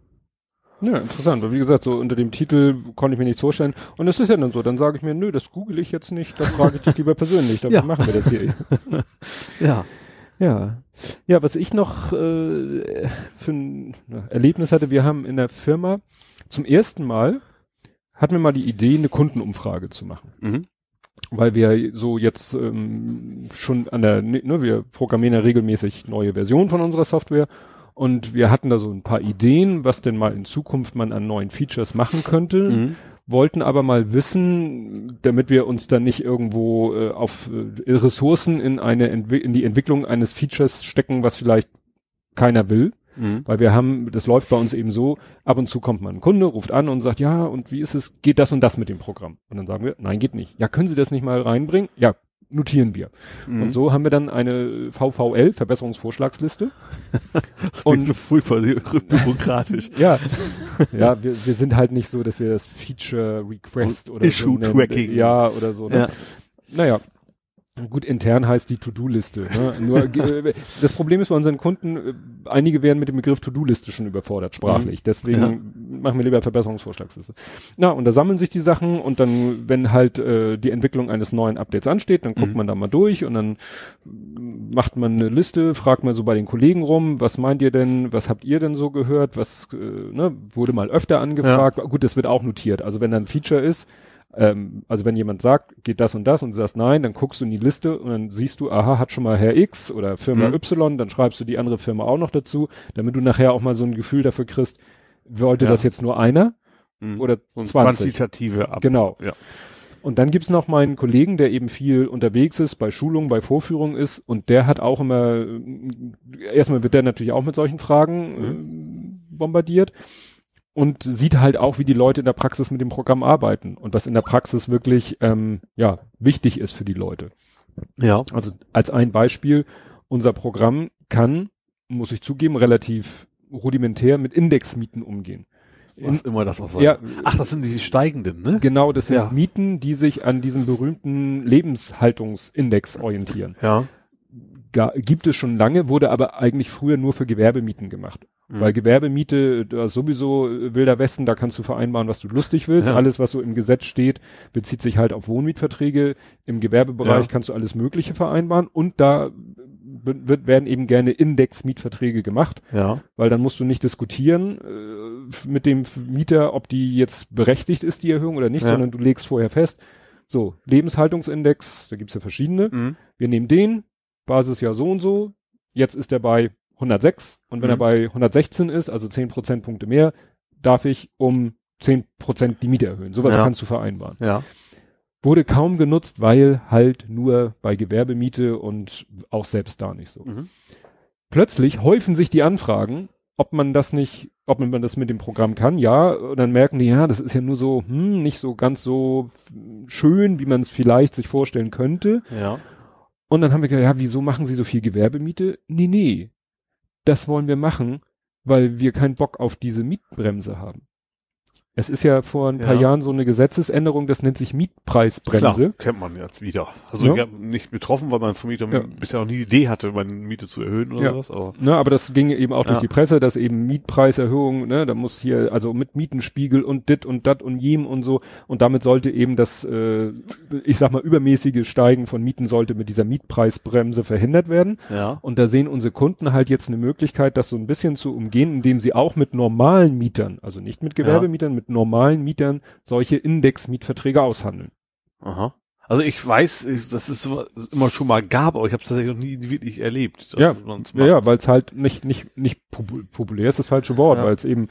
Ja, interessant. Weil wie gesagt, so unter dem Titel konnte ich mir nichts vorstellen. Und es ist ja dann so, dann sage ich mir, nö, das google ich jetzt nicht, das frage ich dich lieber persönlich. Dann Ja. machen wir das hier. Ja. Ja. Ja, was ich noch äh, für ein Erlebnis hatte, wir haben in der Firma zum ersten Mal hatten wir mal die Idee, eine Kundenumfrage zu machen. Mhm. Weil wir so jetzt ähm, schon an der, ne, wir programmieren ja regelmäßig neue Versionen von unserer Software und wir hatten da so ein paar Ideen, was denn mal in Zukunft man an neuen Features machen könnte, Mhm. wollten aber mal wissen, damit wir uns dann nicht irgendwo äh, auf äh, Ressourcen in eine Entwi in die Entwicklung eines Features stecken, was vielleicht keiner will. Mhm. Weil wir haben, das läuft bei uns eben so, ab und zu kommt mal ein Kunde, ruft an und sagt, ja, und wie ist es, geht das und das mit dem Programm? Und dann sagen wir, nein, geht nicht. Ja, können Sie das nicht mal reinbringen? Ja, notieren wir. Mhm. Und so haben wir dann eine VVL, Verbesserungsvorschlagsliste. Das und- so furchtbar bürokratisch. Ja, ja, wir, wir sind halt nicht so, dass wir das Feature Request oder Issue so. Tracking. Ja, oder so. Ne? Ja. Naja. Gut, intern heißt die To-Do-Liste. Ne? Nur äh, das Problem ist bei unseren Kunden, äh, einige werden mit dem Begriff To-Do-Liste schon überfordert, sprachlich. Deswegen Ja. machen wir lieber Verbesserungsvorschlagsliste. Na, und da sammeln sich die Sachen und dann, wenn halt äh, die Entwicklung eines neuen Updates ansteht, dann guckt Mhm. man da mal durch und dann macht man eine Liste, fragt mal so bei den Kollegen rum, was meint ihr denn, was habt ihr denn so gehört, was äh, ne, wurde mal öfter angefragt. Gut, das wird auch notiert. Also wenn da ein Feature ist, ähm, also wenn jemand sagt, geht das und das und du sagst nein, dann guckst du in die Liste und dann siehst du, aha, hat schon mal Herr X oder Firma Mhm. Y, dann schreibst du die andere Firma auch noch dazu, damit du nachher auch mal so ein Gefühl dafür kriegst, wollte Ja. das jetzt nur einer Mhm. oder Und 20? quantitative Ab. Genau. Ja. Und dann gibt's noch meinen Kollegen, der eben viel unterwegs ist, bei Schulungen, bei Vorführungen ist und der hat auch immer, erstmal wird der natürlich auch mit solchen Fragen äh, bombardiert und sieht halt auch, wie die Leute in der Praxis mit dem Programm arbeiten und was in der Praxis wirklich ähm, ja wichtig ist für die Leute. Ja. Also als ein Beispiel, unser Programm kann, muss ich zugeben, relativ rudimentär mit Indexmieten umgehen. Was immer das auch sein. Ja, Ach, das sind die steigenden, ne? Genau, das sind Ja. Mieten, die sich an diesem berühmten Lebenshaltungsindex orientieren. Ja. Ga, gibt es schon lange, wurde aber eigentlich früher nur für Gewerbemieten gemacht. Mhm. Weil Gewerbemiete, da sowieso äh, wilder Westen, da kannst du vereinbaren, was du lustig willst. Ja. Alles, was so im Gesetz steht, bezieht sich halt auf Wohnmietverträge. Im Gewerbebereich Ja. kannst du alles Mögliche vereinbaren und da wird, werden eben gerne Indexmietverträge gemacht Ja. weil dann musst du nicht diskutieren äh, mit dem Mieter, ob die jetzt berechtigt ist, die Erhöhung oder nicht, Ja. sondern du legst vorher fest, so, Lebenshaltungsindex, da gibt's ja verschiedene, Mhm. wir nehmen den, Basisjahr so und so, jetzt ist er bei 106 und wenn Mhm. er bei 116 ist, also 10 Prozentpunkte mehr, darf ich um 10 Prozent die Miete erhöhen. Sowas Ja. kannst du vereinbaren. Ja. Wurde kaum genutzt, weil halt nur bei Gewerbemiete und auch selbst da nicht so Mhm. plötzlich häufen sich die Anfragen, ob man das nicht, ob man das mit dem Programm kann, ja, und dann merken die, ja, das ist ja nur so, hm, nicht so ganz so schön, wie man es vielleicht sich vorstellen könnte. Ja. Und dann haben wir gesagt, ja, wieso machen sie so viel Gewerbemiete? Nee, nee, das wollen wir machen, weil wir keinen Bock auf diese Mietbremse haben. Es ist ja vor ein paar Ja. Jahren so eine Gesetzesänderung, das nennt sich Mietpreisbremse. Klar, kennt man jetzt wieder. Also Ja. ich habe nicht betroffen, weil mein Vermieter Ja. bisher noch nie die Idee hatte, meine Miete zu erhöhen oder Ja. sowas, aber Ne, aber das ging eben auch durch die Presse, dass eben Mietpreiserhöhungen, ne, da muss hier, also mit Mietenspiegel und dit und dat und jem und so. Und damit sollte eben das, äh, ich sag mal, übermäßige Steigen von Mieten sollte mit dieser Mietpreisbremse verhindert werden. ja. Und da sehen unsere Kunden halt jetzt eine Möglichkeit, das so ein bisschen zu umgehen, indem sie auch mit normalen Mietern, also nicht mit Gewerbemietern, mit normalen Mietern solche Indexmietverträge aushandeln. Aha. Also ich weiß, dass es immer schon mal gab, aber ich habe es tatsächlich noch nie wirklich erlebt. dass Ja, Ja, ja, weil es halt nicht, nicht, nicht popu- populär ist das falsche Wort, Ja. weil es eben,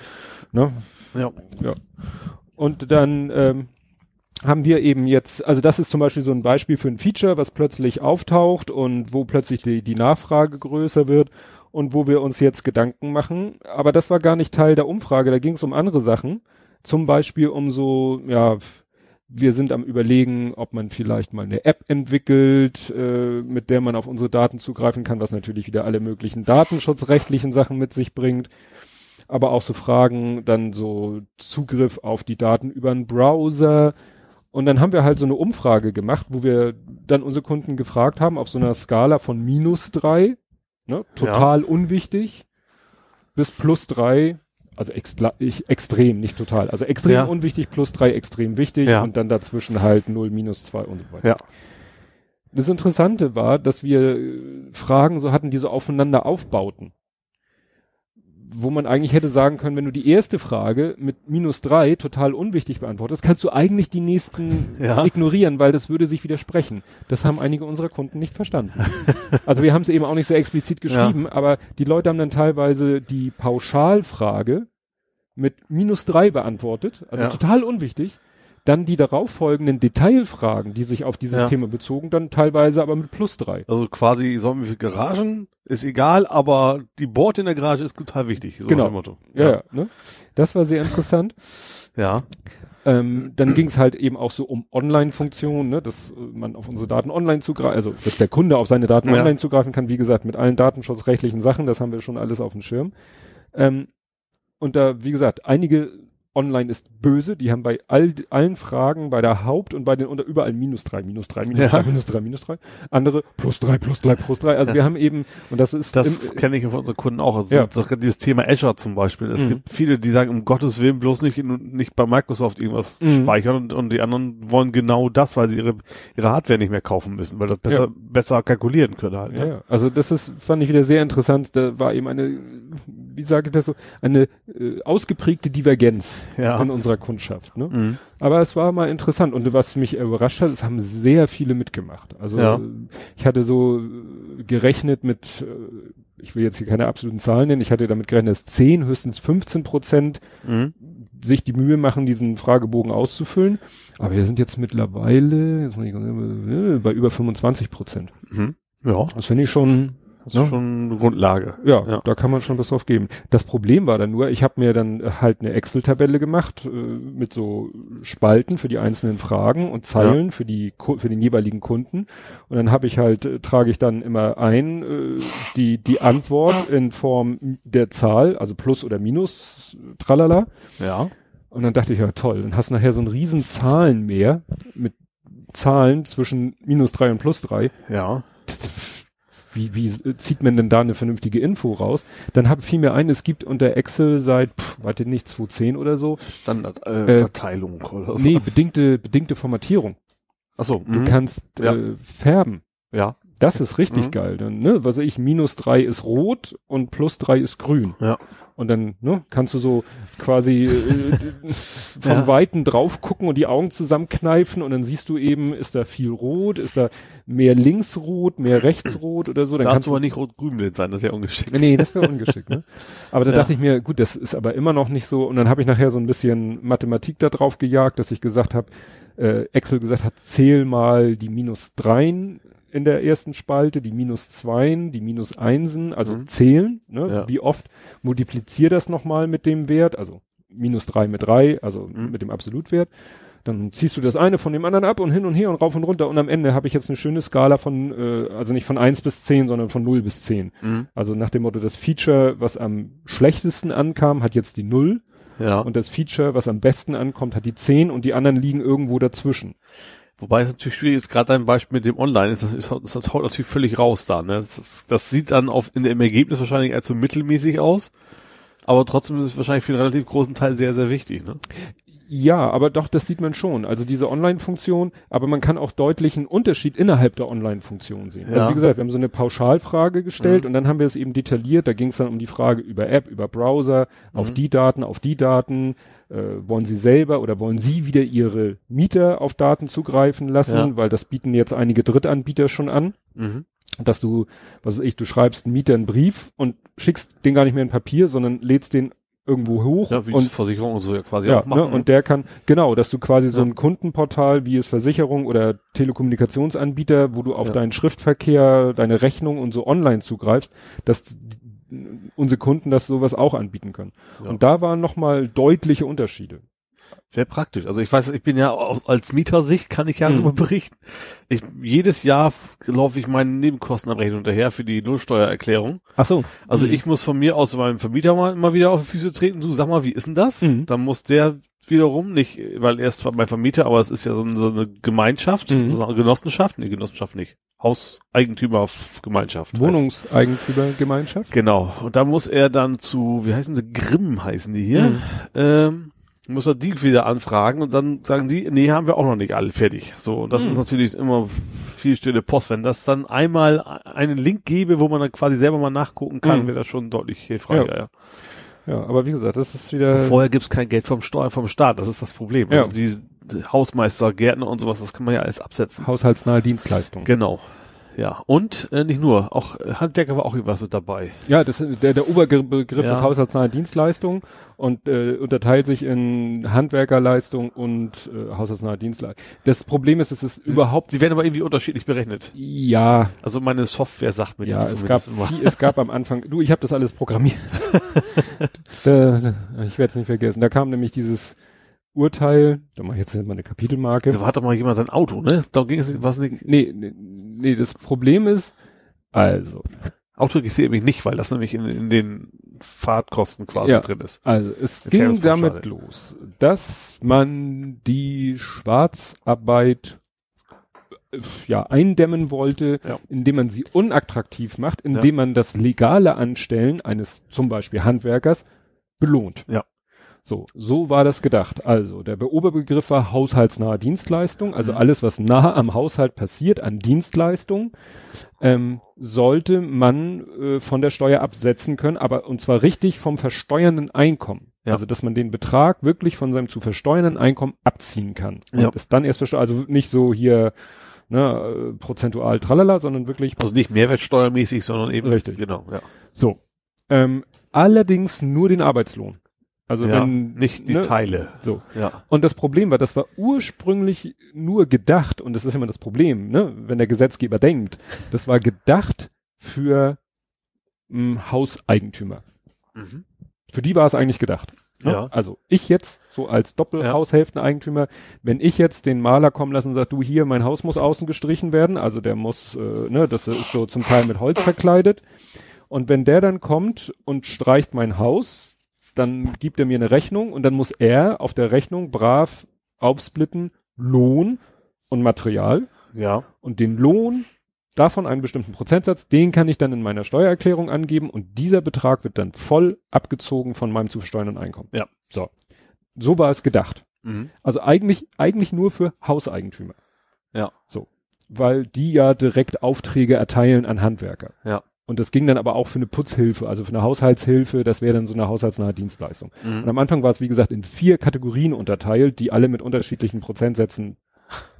ne, ja. Und dann ähm, haben wir eben jetzt, also das ist zum Beispiel so ein Beispiel für ein Feature, was plötzlich auftaucht und wo plötzlich die, die Nachfrage größer wird und wo wir uns jetzt Gedanken machen. Aber das war gar nicht Teil der Umfrage, da ging es um andere Sachen. Zum Beispiel um so, ja, wir sind am überlegen, ob man vielleicht mal eine App entwickelt, äh, mit der man auf unsere Daten zugreifen kann, was natürlich wieder alle möglichen datenschutzrechtlichen Sachen mit sich bringt. Aber auch so Fragen, dann so Zugriff auf die Daten über einen Browser. Und dann haben wir halt so eine Umfrage gemacht, wo wir dann unsere Kunden gefragt haben, auf so einer Skala von minus drei, ne, total unwichtig, bis plus drei, Also ich, extrem, nicht total. Also extrem Ja. unwichtig, plus drei extrem wichtig Ja. und dann dazwischen halt 0, minus zwei und so weiter. Ja. Das Interessante war, dass wir äh, Fragen so hatten, die so aufeinander aufbauten. Wo man eigentlich hätte sagen können, wenn du die erste Frage mit minus drei total unwichtig beantwortest, kannst du eigentlich die nächsten Ja. ignorieren, weil das würde sich widersprechen. Das haben einige unserer Kunden nicht verstanden. also wir haben es eben auch nicht so explizit geschrieben, aber die Leute haben dann teilweise die Pauschalfrage mit minus drei beantwortet, also Ja. total unwichtig. Dann die darauffolgenden Detailfragen, die sich auf dieses Ja. Thema bezogen, dann teilweise aber mit plus drei. Also quasi, sollen wir für Garagen, ist egal, aber die Board in der Garage ist total wichtig. So Genau. Motto. Ja, ja. ne? Das war sehr interessant. Ja. Ähm, dann ging es halt eben auch so um Online-Funktionen, ne, dass äh, man auf unsere Daten online zugreifen, also dass der Kunde auf seine Daten Ja. online zugreifen kann, wie gesagt, mit allen datenschutzrechtlichen Sachen, das haben wir schon alles auf dem Schirm. Ähm, und da, wie gesagt, einige online ist böse, die haben bei all, allen Fragen, bei der Haupt- und bei den unter überall minus drei, minus drei, minus Ja. drei, minus drei, minus drei. Andere plus drei, plus drei, plus drei. Also Ja. wir haben eben, und das ist Das kenne ich von unseren Kunden auch. Also Ja. so, dieses Thema Azure zum Beispiel. Es Mhm. gibt viele, die sagen, um Gottes Willen bloß nicht, in, nicht bei Microsoft irgendwas Mhm. speichern und, und die anderen wollen genau das, weil sie ihre, ihre Hardware nicht mehr kaufen müssen, weil das besser, Ja. besser kalkulieren können halt. Ja, Ne? ja. also das ist, fand ich wieder sehr interessant. Da war eben eine, wie sage ich das so, eine äh, ausgeprägte Divergenz Ja. in unserer Kundschaft. Ne? Mhm. Aber es war mal interessant und was mich überrascht hat, es haben sehr viele mitgemacht. Also Ja. ich hatte so äh, gerechnet mit, äh, ich will jetzt hier keine absoluten Zahlen nennen, ich hatte damit gerechnet, dass 10, höchstens 15 Prozent Mhm. sich die Mühe machen, diesen Fragebogen auszufüllen. Aber wir sind jetzt mittlerweile jetzt muss ich, äh, bei über 25 Prozent. Mhm. Ja, Das finde ich schon das Ja. ist schon eine Grundlage. Ja, Ja. da kann man schon was drauf geben. Das Problem war dann nur, ich habe mir dann äh, halt eine Excel-Tabelle gemacht äh, mit so Spalten für die einzelnen Fragen und Zeilen für die für den jeweiligen Kunden und dann habe ich halt äh, trage ich dann immer ein äh, die die Antwort in Form der Zahl, also plus oder minus tralala Ja. und dann dachte ich ja toll, dann hast du nachher so ein riesen Zahlenmeer mit Zahlen zwischen minus drei und plus drei Ja. Wie, wie äh, zieht man denn da eine vernünftige Info raus? Dann hab, fiel mir ein, es gibt unter Excel seit, pff, warte nicht, 2010 oder so, Standard Äh, äh, Verteilung oder so. nee, bedingte, bedingte Formatierung. Achso. Du kannst Ja. äh, färben. Ja. Das ist richtig Mhm. geil. Dann, ne, was weiß ich, minus drei ist rot und plus drei ist grün. Ja. Und dann ne, kannst du so quasi äh, vom Ja. Weiten drauf gucken und die Augen zusammenkneifen und dann siehst du eben, ist da viel rot, ist da mehr linksrot, mehr rechtsrot oder so. Dann Darfst kannst du aber nicht rot-grün blind sein, das wäre ungeschickt. Nee, das wäre ungeschickt, ne? Aber da Ja. dachte ich mir, gut, das ist aber immer noch nicht so. Und dann habe ich nachher so ein bisschen Mathematik da drauf gejagt, dass ich gesagt habe, äh, Excel gesagt hat, zähl mal die minus dreien in der ersten Spalte, die minus zweien, die minus einsen, also Mhm. zählen, ne? Ja. Wie oft multiplizier das nochmal mit dem Wert, also minus drei mit drei, also Mhm. mit dem Absolutwert. Dann ziehst du das eine von dem anderen ab und hin und her und rauf und runter und am Ende habe ich jetzt eine schöne Skala von, äh, also nicht von eins bis zehn, sondern von null bis zehn. Mhm. Also nach dem Motto, das Feature, was am schlechtesten ankam, hat jetzt die Null Ja. und das Feature, was am besten ankommt, hat die 10 und die anderen liegen irgendwo dazwischen. Wobei es natürlich schwierig ist, gerade dein Beispiel mit dem Online, ist das, ist, das haut natürlich völlig raus da. Ne? Das, ist, das sieht dann auf, in dem Ergebnis wahrscheinlich als so mittelmäßig aus, aber trotzdem ist es wahrscheinlich für einen relativ großen Teil sehr, sehr wichtig. Ne? Ja, aber doch, das sieht man schon. Also diese Online-Funktion, aber man kann auch deutlich einen Unterschied innerhalb der Online-Funktion sehen. Ja. Also wie gesagt, wir haben so eine Pauschalfrage gestellt Mhm. und dann haben wir es eben detailliert. Da ging es dann um die Frage über App, über Browser, auf Mhm. die Daten, auf die Daten. Äh, wollen Sie selber oder wollen Sie wieder Ihre Mieter auf Daten zugreifen lassen? Ja. Weil das bieten jetzt einige Drittanbieter schon an. Mhm. dass du, was weiß ich, du schreibst einen Mieter einen Brief und schickst den gar nicht mehr in Papier, sondern lädst den irgendwo hoch Ja, wie und Versicherung und so ja quasi ja, auch machen. ne, und der kann, genau, dass du quasi so Ja. ein Kundenportal wie es Versicherung oder Telekommunikationsanbieter, wo du auf Ja. deinen Schriftverkehr, deine Rechnung und so online zugreifst, dass die- unsere Kunden das sowas auch anbieten können. Ja. Und da waren nochmal deutliche Unterschiede. Sehr praktisch. Also ich weiß, ich bin ja aus, als Mietersicht kann ich ja Mhm. immer berichten. Ich, jedes Jahr laufe ich meinen Nebenkostenabrechnung hinterher für die Nullsteuererklärung. Ach so. Also Mhm. ich muss von mir aus meinem Vermieter mal, mal wieder auf die Füße treten. Du sag mal, wie ist denn das? Mhm. Dann muss der wiederum nicht, weil er ist zwar mein Vermieter, aber es ist ja so, eine- so eine Gemeinschaft, Mhm. so eine Genossenschaft, nee, Genossenschaft nicht, Hauseigentümergemeinschaft. Wohnungseigentümergemeinschaft. Genau. Und da muss er dann zu, wie heißen sie, Grimm heißen die hier, Mhm. ähm, muss er die wieder anfragen und dann sagen die, nee, haben wir auch noch nicht alle fertig. So, und das Mhm. ist natürlich immer viel stille Post. Wenn das dann einmal einen Link gäbe, wo man dann quasi selber mal nachgucken kann, Mhm. wäre das schon deutlich hilfreicher. Ja. Ja. Ja, aber wie gesagt, das ist wieder. Vorher gibt's kein Geld vom Steuer, vom Staat, das ist das Problem. Ja. Also die, die Hausmeister, Gärtner und sowas, das kann man ja alles absetzen. Haushaltsnahe Dienstleistung. Genau. Ja, und äh, nicht nur, auch äh, Handwerker war auch irgendwas mit dabei. Ja, das, der, der Oberbegriff Ja. ist haushaltsnahe Dienstleistung und äh, unterteilt sich in Handwerkerleistung und äh, haushaltsnahe Dienstleistung. Das Problem ist, es ist überhaupt Sie werden aber irgendwie unterschiedlich berechnet. ja, Also meine Software sagt mir ja, das es gab viel, es gab am Anfang, du, ich habe das alles programmiert. da, ich werde es nicht vergessen. Da kam nämlich dieses Urteil, da mache ich jetzt mal eine Kapitelmarke. Da hat doch mal jemand sein Auto, ne? Da ging es was nicht. Nee, nee, nee, das Problem ist, also, Auto registriert mich nicht, weil das nämlich in, in den Fahrtkosten quasi Ja. drin ist. Also es Eine ging damit los, dass man die Schwarzarbeit äh, ja eindämmen wollte, Ja. indem man sie unattraktiv macht, indem man das legale Anstellen eines zum Beispiel Handwerkers belohnt. Ja. So, so war das gedacht. Also der Be- Oberbegriff war haushaltsnahe Dienstleistung, also Mhm. alles, was nahe am Haushalt passiert an Dienstleistung, ähm, sollte man äh, von der Steuer absetzen können, aber und zwar richtig vom versteuernden Einkommen. Ja. Also dass man den Betrag wirklich von seinem zu versteuernden Einkommen abziehen kann. Und Ja. es dann erst versteuert, also nicht so hier ne, äh, prozentual tralala, sondern wirklich Also nicht mehrwertsteuermäßig, sondern eben. Richtig. Genau, ja. so. Ähm, allerdings nur den Arbeitslohn. Also ja wenn nicht die ne, Teile. So. Ja. Und das Problem war, das war ursprünglich nur gedacht, und das ist immer das Problem, ne, wenn der Gesetzgeber denkt, das war gedacht für mh, Hauseigentümer. Mhm. Für die war es eigentlich gedacht. Ne? Ja. Also ich jetzt, so als Doppelhaushälfteneigentümer, wenn ich jetzt den Maler kommen lasse und sage, du hier, mein Haus muss außen gestrichen werden, also der muss, äh, ne, das ist so zum Teil mit Holz verkleidet. Und wenn der dann kommt und streicht mein Haus, dann gibt er mir eine Rechnung und dann muss er auf der Rechnung brav aufsplitten Lohn und Material Ja. und den Lohn davon einen bestimmten Prozentsatz, den kann ich dann in meiner Steuererklärung angeben und dieser Betrag wird dann voll abgezogen von meinem zu versteuernden Einkommen. Ja. So. So war es gedacht. Mhm. Also eigentlich, eigentlich nur für Hauseigentümer. Ja. So. Weil die ja direkt Aufträge erteilen an Handwerker. Ja. Und das ging dann aber auch für eine Putzhilfe, also für eine Haushaltshilfe, das wäre dann so eine haushaltsnahe Dienstleistung. Und Mhm. am Anfang war es, wie gesagt, in vier Kategorien unterteilt, die alle mit unterschiedlichen Prozentsätzen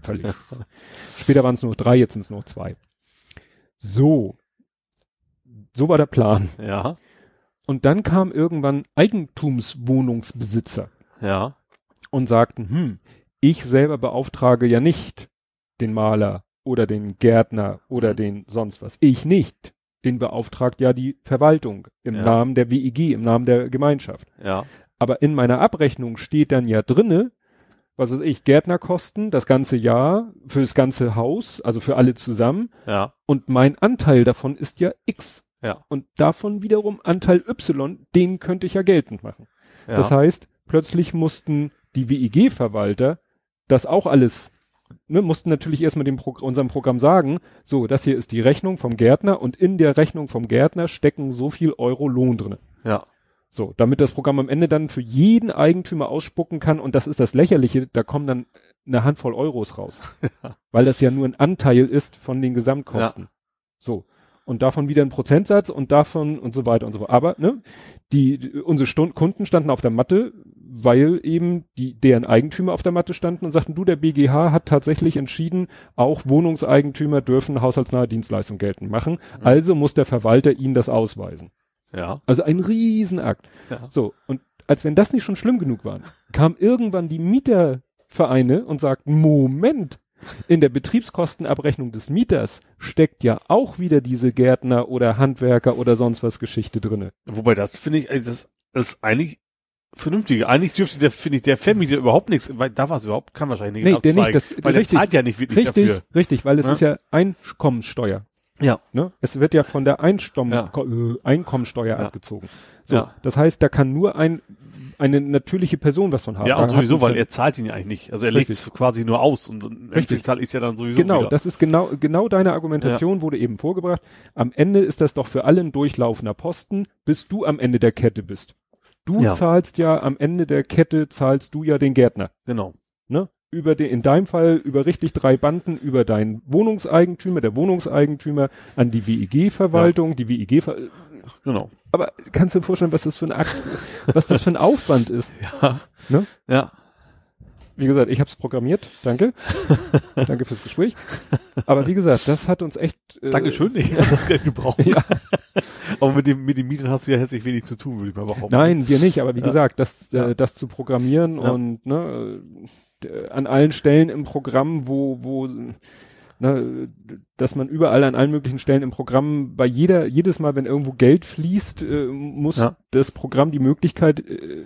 völlig. Später waren es nur drei, jetzt sind es nur zwei. So. So war der Plan. Ja. Und dann kam irgendwann Eigentumswohnungsbesitzer Ja. und sagten, hm, ich selber beauftrage ja nicht den Maler oder den Gärtner oder Mhm. den sonst was. Ich nicht. Den beauftragt ja die Verwaltung im Ja. Namen der WEG, im Namen der Gemeinschaft. Ja. Aber in meiner Abrechnung steht dann ja drinne, was weiß ich, Gärtnerkosten das ganze Jahr fürs ganze Haus, also für alle zusammen. Ja. Und mein Anteil davon ist ja X. Ja. Und davon wiederum Anteil Y, den könnte ich ja geltend machen. Ja. Das heißt, plötzlich mussten die WEG-Verwalter das auch alles, ne, mussten natürlich erstmal dem Pro unserem Programm sagen, so, das hier ist die Rechnung vom Gärtner und in der Rechnung vom Gärtner stecken so viel Euro Lohn drinne. ja. So, damit das Programm am Ende dann für jeden Eigentümer ausspucken kann und das ist das Lächerliche, da kommen dann eine Handvoll Euros raus. Weil das ja nur ein Anteil ist von den Gesamtkosten. So. Und davon wieder ein Prozentsatz und davon und so weiter und so fort. Aber, ne, die, die unsere Stund Kunden standen auf der Matte, weil eben die, deren Eigentümer auf der Matte standen und sagten, du, der BGH hat tatsächlich entschieden, auch Wohnungseigentümer dürfen haushaltsnahe Dienstleistung geltend machen. Mhm. Also muss der Verwalter ihnen das ausweisen. Ja. Also ein Riesenakt. Ja. So, und als wenn das nicht schon schlimm genug war, kamen irgendwann die Mietervereine und sagten, Moment, in der Betriebskostenabrechnung des Mieters steckt ja auch wieder diese Gärtner oder Handwerker oder sonst was Geschichte drinne. Wobei das finde ich, das, ist eigentlich vernünftige. Eigentlich dürfte der, finde ich, der Vermieter überhaupt nichts, weil da war es überhaupt, kann wahrscheinlich Nee, nicht der nicht, das- weil richtig. der zahlt ja nicht wirklich Richtig, dafür. richtig, weil es Ne? ist ja Einkommenssteuer. Ja. Ne? Es wird ja von der Einstom Ja. Äh, Einkommensteuer Ja. abgezogen. So, Ja. das heißt, da kann nur ein eine natürliche Person was von haben. Ja, und sowieso, weil er zahlt ihn ja eigentlich nicht. Also er legt es quasi nur aus und, zahle ich es ja dann sowieso Genau, wieder. das ist genau, genau deine Argumentation wurde eben vorgebracht. Am Ende ist das doch für alle ein durchlaufender Posten, bis du am Ende der Kette bist. Du Ja. zahlst ja am Ende der Kette zahlst du ja den Gärtner, Genau. ne? Über den, in deinem Fall über richtig drei Banden über deinen Wohnungseigentümer, der Wohnungseigentümer an die WEG-Verwaltung, die WEG, Genau. Aber kannst du dir vorstellen, was das für ein Akt, was das für ein Aufwand ist? Ja. Ne? Ja. Wie gesagt, ich habe es programmiert. Danke. Danke fürs Gespräch. Aber wie gesagt, das hat uns echt. Äh, Dankeschön, ich habe das Geld gebraucht. Ja, Aber mit dem, mit den Mieten hast du ja herzlich wenig zu tun, würde ich mal behaupten. nein, wir nicht. Aber wie Ja. gesagt, das, Ja. äh, das zu programmieren Ja. und ne, äh, an allen Stellen im Programm, wo, wo, ne, dass man überall an allen möglichen Stellen im Programm bei jeder, jedes Mal, wenn irgendwo Geld fließt, äh, muss Ja. das Programm die Möglichkeit äh,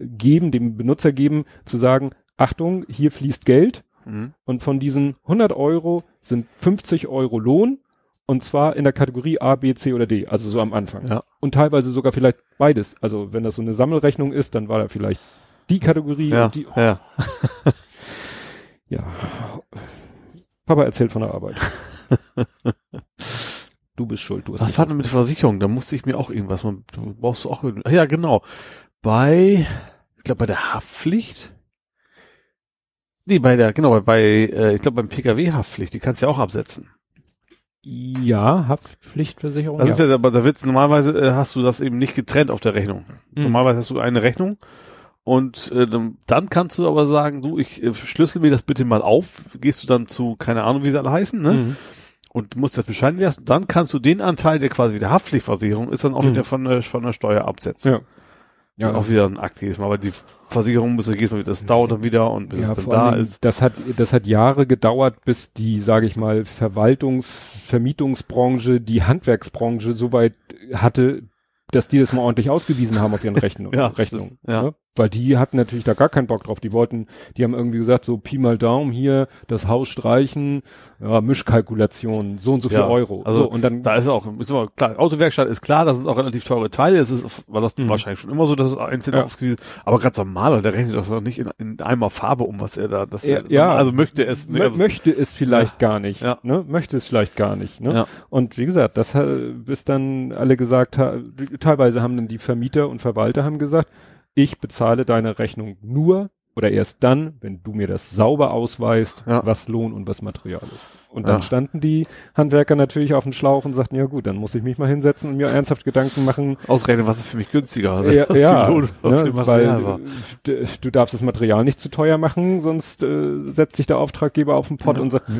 geben, dem Benutzer geben, zu sagen, Achtung, hier fließt Geld. Mhm. Und von diesen 100 Euro sind 50 Euro Lohn. Und zwar in der Kategorie A, B, C oder D. Also so am Anfang. Ja. Und teilweise sogar vielleicht beides. Also wenn das so eine Sammelrechnung ist, dann war da vielleicht die Kategorie Ja, und die. ja. Ja. Papa erzählt von der Arbeit. du bist schuld. Du hast Was war denn mit der Versicherung? Da musste ich mir auch irgendwas, man, du brauchst du auch, ja genau. Bei, ich glaube bei der Haftpflicht? Nee, bei der, genau, bei, bei äh, ich glaube beim Pkw-Haftpflicht, die kannst du ja auch absetzen. ja, Haftpflichtversicherung. Das ja. ist ja, aber da wird's normalerweise äh, hast du das eben nicht getrennt auf der Rechnung. Mhm. Normalerweise hast du eine Rechnung und äh, dann, kannst du aber sagen, du, ich äh, schlüssel mir das bitte mal auf, gehst du dann zu, keine Ahnung, wie sie alle heißen, ne? Mhm. Und musst das bescheinigen lassen, dann kannst du den Anteil, der quasi der Haftpflichtversicherung ist, dann auch Mhm. wieder von der, von der Steuer absetzen. Ja. Ja, auch wieder ein Akt jedes Mal, aber die Versicherung muss ja jedes Mal wieder, das dauert dann wieder und bis es dann da ist. Das hat, das hat Jahre gedauert, bis die, sage ich mal, Verwaltungs-, Vermietungsbranche, die Handwerksbranche so weit hatte, dass die das mal ordentlich ausgewiesen haben auf ihren Rechnung, Ja, Rechnungen. ja. Ne? Weil die hatten natürlich da gar keinen Bock drauf. Die wollten, die haben irgendwie gesagt, so Pi mal Daumen hier, das Haus streichen, ja, Mischkalkulation, so und so viel Ja, Euro. also so, und dann, Da ist auch, ist immer klar, Autowerkstatt ist klar, das ist auch relativ teure Teile, es ist, war das Mhm. wahrscheinlich schon immer so, dass es einzeln Ja. aufgewiesen aber gerade so ein Maler, der rechnet das doch nicht in, in einmal Farbe um, was er da, das Ja, ja. also möchte es, mö also, möchte es vielleicht gar nicht, Ja. ne? Möchte es vielleicht gar nicht, ne? Ja. Und wie gesagt, das ha- bis dann alle gesagt haben, teilweise haben dann die Vermieter und Verwalter haben gesagt, ich bezahle deine Rechnung nur oder erst dann, wenn du mir das sauber ausweist, Ja. was Lohn und was Material ist. Und dann Ja. standen die Handwerker natürlich auf dem Schlauch und sagten, ja gut, dann muss ich mich mal hinsetzen und mir ernsthaft Gedanken machen, ausrechnen, was ist für mich günstiger, also ja, was ja Lohn ne, weil war. d- du darfst das Material nicht zu teuer machen, sonst äh, setzt sich der Auftraggeber auf den Pott und sagt,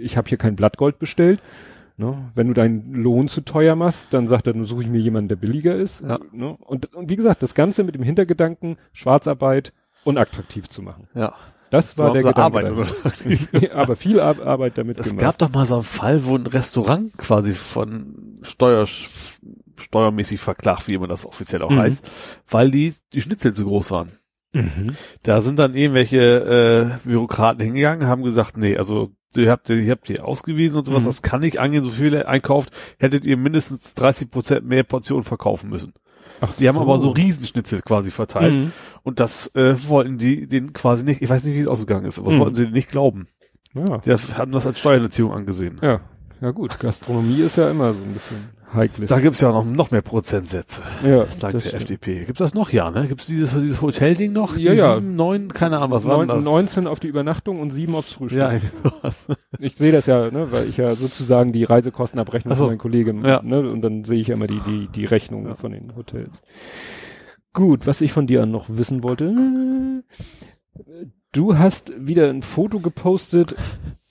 ich habe hier kein Blattgold bestellt. Ne? Wenn du deinen Lohn zu teuer machst, dann sagt er, dann suche ich mir jemanden, der billiger ist. Ja. Ne? Und, und wie gesagt, das Ganze mit dem Hintergedanken, Schwarzarbeit unattraktiv zu machen. Ja. Das war So der Gedanke. Arbeit, oder? Aber viel Ar Arbeit damit Es gemacht. gab doch mal so einen Fall, wo ein Restaurant quasi von Steuer, steuermäßig verklagt, wie immer das offiziell auch Mhm. heißt, weil die, die Schnitzel zu groß waren. Mhm. Da sind dann irgendwelche äh, Bürokraten hingegangen, haben gesagt, nee, also ihr habt, ihr habt die ausgewiesen und sowas, Mhm. das kann nicht angehen, so viel ihr einkauft, hättet ihr mindestens 30 Prozent mehr Portionen verkaufen müssen. Ach Die haben aber so Riesenschnitzel quasi verteilt Mhm. und das äh, wollten die den quasi nicht, ich weiß nicht, wie es ausgegangen ist, aber das Mhm. wollten sie nicht glauben. Ja. Die das- hatten das als Steuererziehung angesehen. ja, ja gut. Gastronomie ist ja immer so ein bisschen heikles. Da gibt's ja noch, noch mehr Prozentsätze, ja, sagt der stimmt. FDP. Gibt's das noch? Ja, ne? Gibt's dieses, dieses Hotelding noch? Ja, Die ja. Sieben, neun, keine Ahnung, was war das? 19 auf die Übernachtung und 7 aufs Frühstück. Ja, sowas. Ich sehe das ja, ne, weil ich ja sozusagen die Reisekostenabrechnung so. von meinen Kollegen, Ja. ne, und dann sehe ich ja immer die, die, die Rechnung Ja. von den Hotels. Gut, was ich von dir noch wissen wollte. Du hast wieder ein Foto gepostet.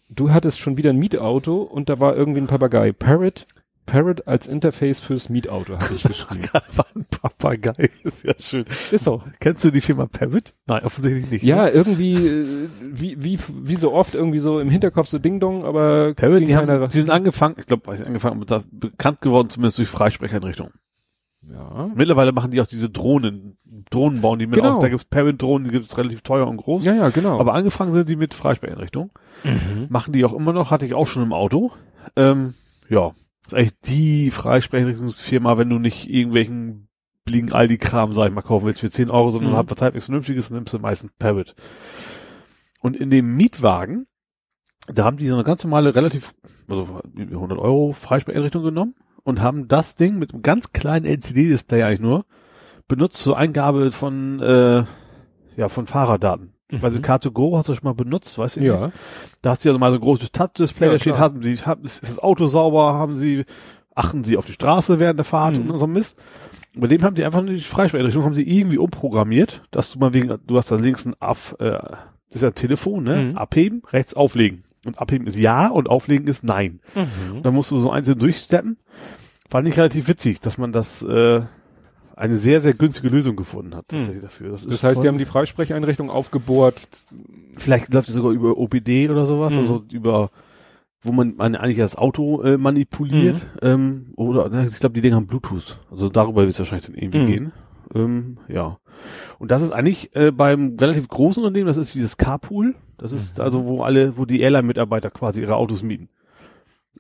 Du hattest schon wieder ein Mietauto und da war irgendwie ein Papagei. Parrot, Parrot als Interface fürs Mietauto, habe ich geschrieben. ein Papagei, ist ja schön. Ist doch. Kennst du die Firma Parrot? Nein, offensichtlich nicht. Ja, ne? irgendwie, äh, wie, wie, wie so oft, irgendwie so im Hinterkopf so Ding Dong, aber Parrot, die, haben, die sind angefangen, ich glaube, angefangen, da bekannt geworden, zumindest durch Freisprecheinrichtungen. ja. Mittlerweile machen die auch diese Drohnen, Drohnen bauen die mit Genau. auf. Da gibt's Parrot-Drohnen, die gibt's relativ teuer und groß. Ja, ja, genau. Aber angefangen sind die mit Freisprecheinrichtungen. Mhm. Machen die auch immer noch, hatte ich auch schon im Auto. Ähm, ja, ist eigentlich die Freisprecheinrichtungsfirma, wenn du nicht irgendwelchen billigen Aldi-Kram, sag ich mal, kaufen willst für 10 Euro, sondern Mhm. hab was halbwegs Vernünftiges, dann nimmst du meistens Parrot. Und in dem Mietwagen, da haben die so eine ganz normale, relativ, also 100 Euro Freisprecheinrichtung genommen und haben das Ding mit einem ganz kleinen LCD-Display eigentlich nur benutzt zur Eingabe von, äh, ja, von Fahrerdaten. Mhm. Weil Car2Go hast du schon mal benutzt, weißt du? Ja. Da hast du ja mal so ein großes Touch-Display, Ja, da steht, klar. haben sie, haben, ist das Auto sauber, haben sie, achten sie auf die Straße während der Fahrt Mhm. und so Mist. Bei dem haben die einfach nur die Freisprecheinrichtung, haben sie irgendwie umprogrammiert, dass du mal wegen, du hast da links ein Ab, äh, das ist ja ein Telefon, ne? Mhm. Abheben, rechts auflegen. Und abheben ist ja und auflegen ist nein. Mhm. Dann musst du so einzeln durchsteppen. Fand ich relativ witzig, dass man das, äh, eine sehr, sehr günstige Lösung gefunden hat, Mhm. tatsächlich dafür. Das, Das ist heißt, die haben die Freisprecheinrichtung aufgebohrt. Vielleicht läuft es sogar über OBD oder sowas, Mhm. also über, wo man, man eigentlich das Auto äh, manipuliert. Mhm. Ähm, oder ne, ich glaube, die Dinge haben Bluetooth. Also darüber wird es wahrscheinlich dann irgendwie Mhm. gehen. Ähm, ja. Und das ist eigentlich äh, beim relativ großen Unternehmen, das ist dieses Carpool. Das ist Mhm. also, wo alle, wo die Airline-Mitarbeiter quasi ihre Autos mieten.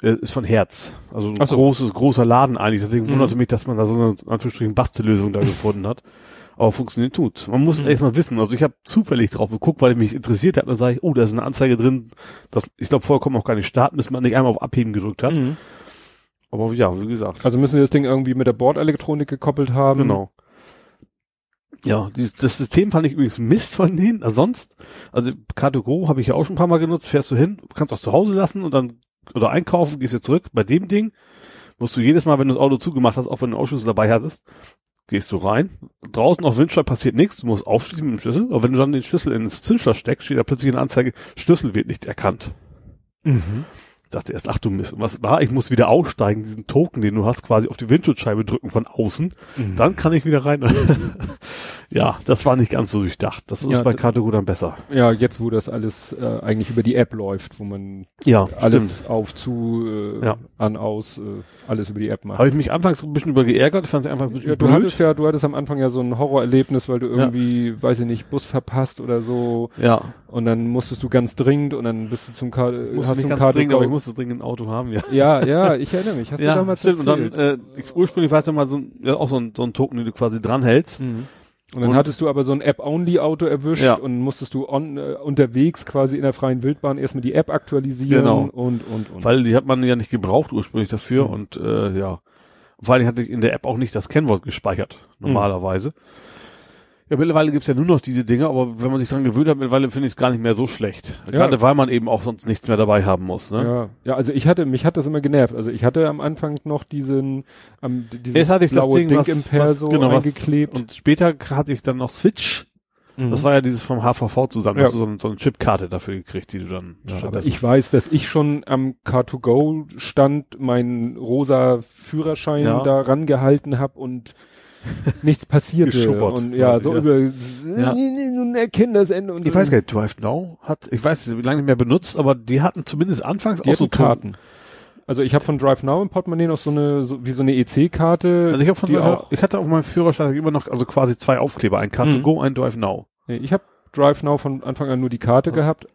Äh, ist von Herz. Also so. großes, großer Laden eigentlich. Deswegen Mhm. wunderte mich, dass man da so eine, in Anführungsstrichen, Bastellösung da gefunden hat. Aber funktioniert tut. Man muss Mhm. erst mal wissen. Also ich habe zufällig drauf geguckt, weil ich mich interessiert habe. Dann sage ich, oh, da ist eine Anzeige drin. Das, ich glaube, vorher kommt auch gar nicht starten, bis man nicht einmal auf Abheben gedrückt hat. Mhm. Aber ja, wie gesagt. Also müssen sie das Ding irgendwie mit der Bordelektronik gekoppelt haben. Genau. Ja, dieses, das System fand ich übrigens Mist von denen. Also sonst, also Car2Go habe ich ja auch schon ein paar Mal genutzt. Fährst du hin, kannst auch zu Hause lassen und dann oder einkaufen, gehst du zurück. Bei dem Ding musst du jedes Mal, wenn du das Auto zugemacht hast, auch wenn du einen Ausschlüssel dabei hattest, gehst du rein. Draußen auf Windschlag passiert nichts, du musst aufschließen mit dem Schlüssel. Aber wenn du dann den Schlüssel ins Zündschloss steckst, steht da plötzlich eine Anzeige, Schlüssel wird nicht erkannt. Mhm. Ich dachte erst, ach du Mist, was war? Ich muss wieder aussteigen, diesen Token, den du hast, quasi auf die Windschutzscheibe drücken von außen. Mhm. Dann kann ich wieder rein. ja, das war nicht ganz so durchdacht. Das ist Ja, bei Car2Go dann besser. Ja, jetzt wo das alles äh, eigentlich über die App läuft, wo man Ja, alles auf, zu, äh, Ja. an, aus, äh, alles über die App macht. Habe ich mich anfangs ein bisschen über geärgert, fand ich einfach ein bisschen Ja, du blöd. hattest ja, du hattest am Anfang ja so ein Horrorerlebnis, weil du irgendwie, weiß ich nicht, Bus verpasst oder so ja, und dann musstest du ganz dringend und dann bist du zum K musste nicht du ein ganz dringend, Car2Go- aber ich musste dringend ein Auto haben, ja. Ja, ja, ich erinnere mich. Hast du ja, damals stimmt. Und erzählt? dann, äh, ich, ursprünglich war es ja mal so, ein- ja, auch so ein, so ein Token, den du quasi dranhältst. Mhm. Und dann Und- hattest du aber so ein App-Only-Auto erwischt Ja. und musstest du on, äh, unterwegs quasi in der freien Wildbahn erstmal die App aktualisieren Genau. und, und, und. Weil die hat man ja nicht gebraucht ursprünglich dafür Mhm. und äh, ja. Vor allem hatte ich in der App auch nicht das Kennwort gespeichert, Mhm. Ja, mittlerweile gibt's ja nur noch diese Dinge, aber wenn man sich dran gewöhnt hat, mittlerweile finde ich es gar nicht mehr so schlecht. Ja. Gerade weil man eben auch sonst nichts mehr dabei haben muss. Ne? ja, ja, also ich hatte, mich hat das immer genervt. Also ich hatte am Anfang noch diesen, am, dieses Erst hatte ich das blaue Ding, Ding was- im Perso genau, eingeklebt. Und später hatte ich dann noch Switch. Das Mhm. war ja dieses vom HVV zusammen. Ja. Hast du so, ein, so eine Chipkarte dafür gekriegt, die du dann Ja, aber ich weiß, dass ich schon am Car2Go stand, meinen rosa Führerschein Ja. da rangehalten habe und nichts passierte. Geschuppert und ja, so ja. über Ja. nun erkenn das Ende und Ich weiß gar nicht, Drive Now hat, ich weiß nicht, wie lange nicht mehr benutzt, aber die hatten zumindest anfangs Die auch so Karten. Also ich habe von Drive Now im Portemonnaie noch so eine, so, wie so eine EC-Karte. Also ich habe von Drive auch, Now, ich hatte auf meinem Führerschein immer noch, also quasi zwei Aufkleber, ein Car2Go, ein Drive Now. nee, ich habe Drive Now von Anfang an nur die Karte Ja. gehabt.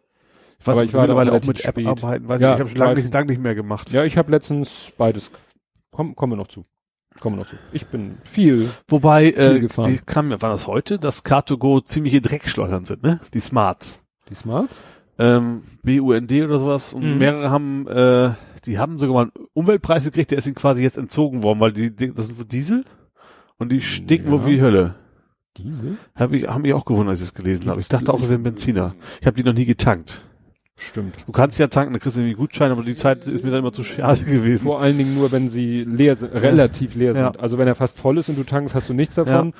Ich weiß Aber nicht, ich war da mittlerweile auch mit App spät. arbeiten, weiß Ja, ich, ich habe schon lange nicht, lange nicht mehr gemacht. Ja, ich habe letztens beides. Komm, kommen wir noch zu. Kommen wir noch zu. Ich bin viel. Wobei, äh, gefahren. die kam, war das heute, dass Car2Go ziemliche Dreckschleudern sind, ne? Die Smarts. Die Smarts? Ähm, BUND oder sowas. Und Mhm. mehrere haben, äh, die haben sogar mal einen Umweltpreis gekriegt, der ist ihnen quasi jetzt entzogen worden, weil die, die das sind Diesel und die stinken Ja. wohl wie Hölle. Diese? Hab ich, haben mich auch gewundert, als ich es gelesen habe. Ich dachte auch, es wären Benziner. Ich habe die noch nie getankt. Stimmt. Du kannst ja tanken, dann kriegst du irgendwie Gutschein, aber die Zeit ist mir dann immer zu schade gewesen. Vor allen Dingen nur, wenn sie leer sind, relativ leer Ja. sind. Also wenn er fast voll ist und du tankst, hast du nichts davon.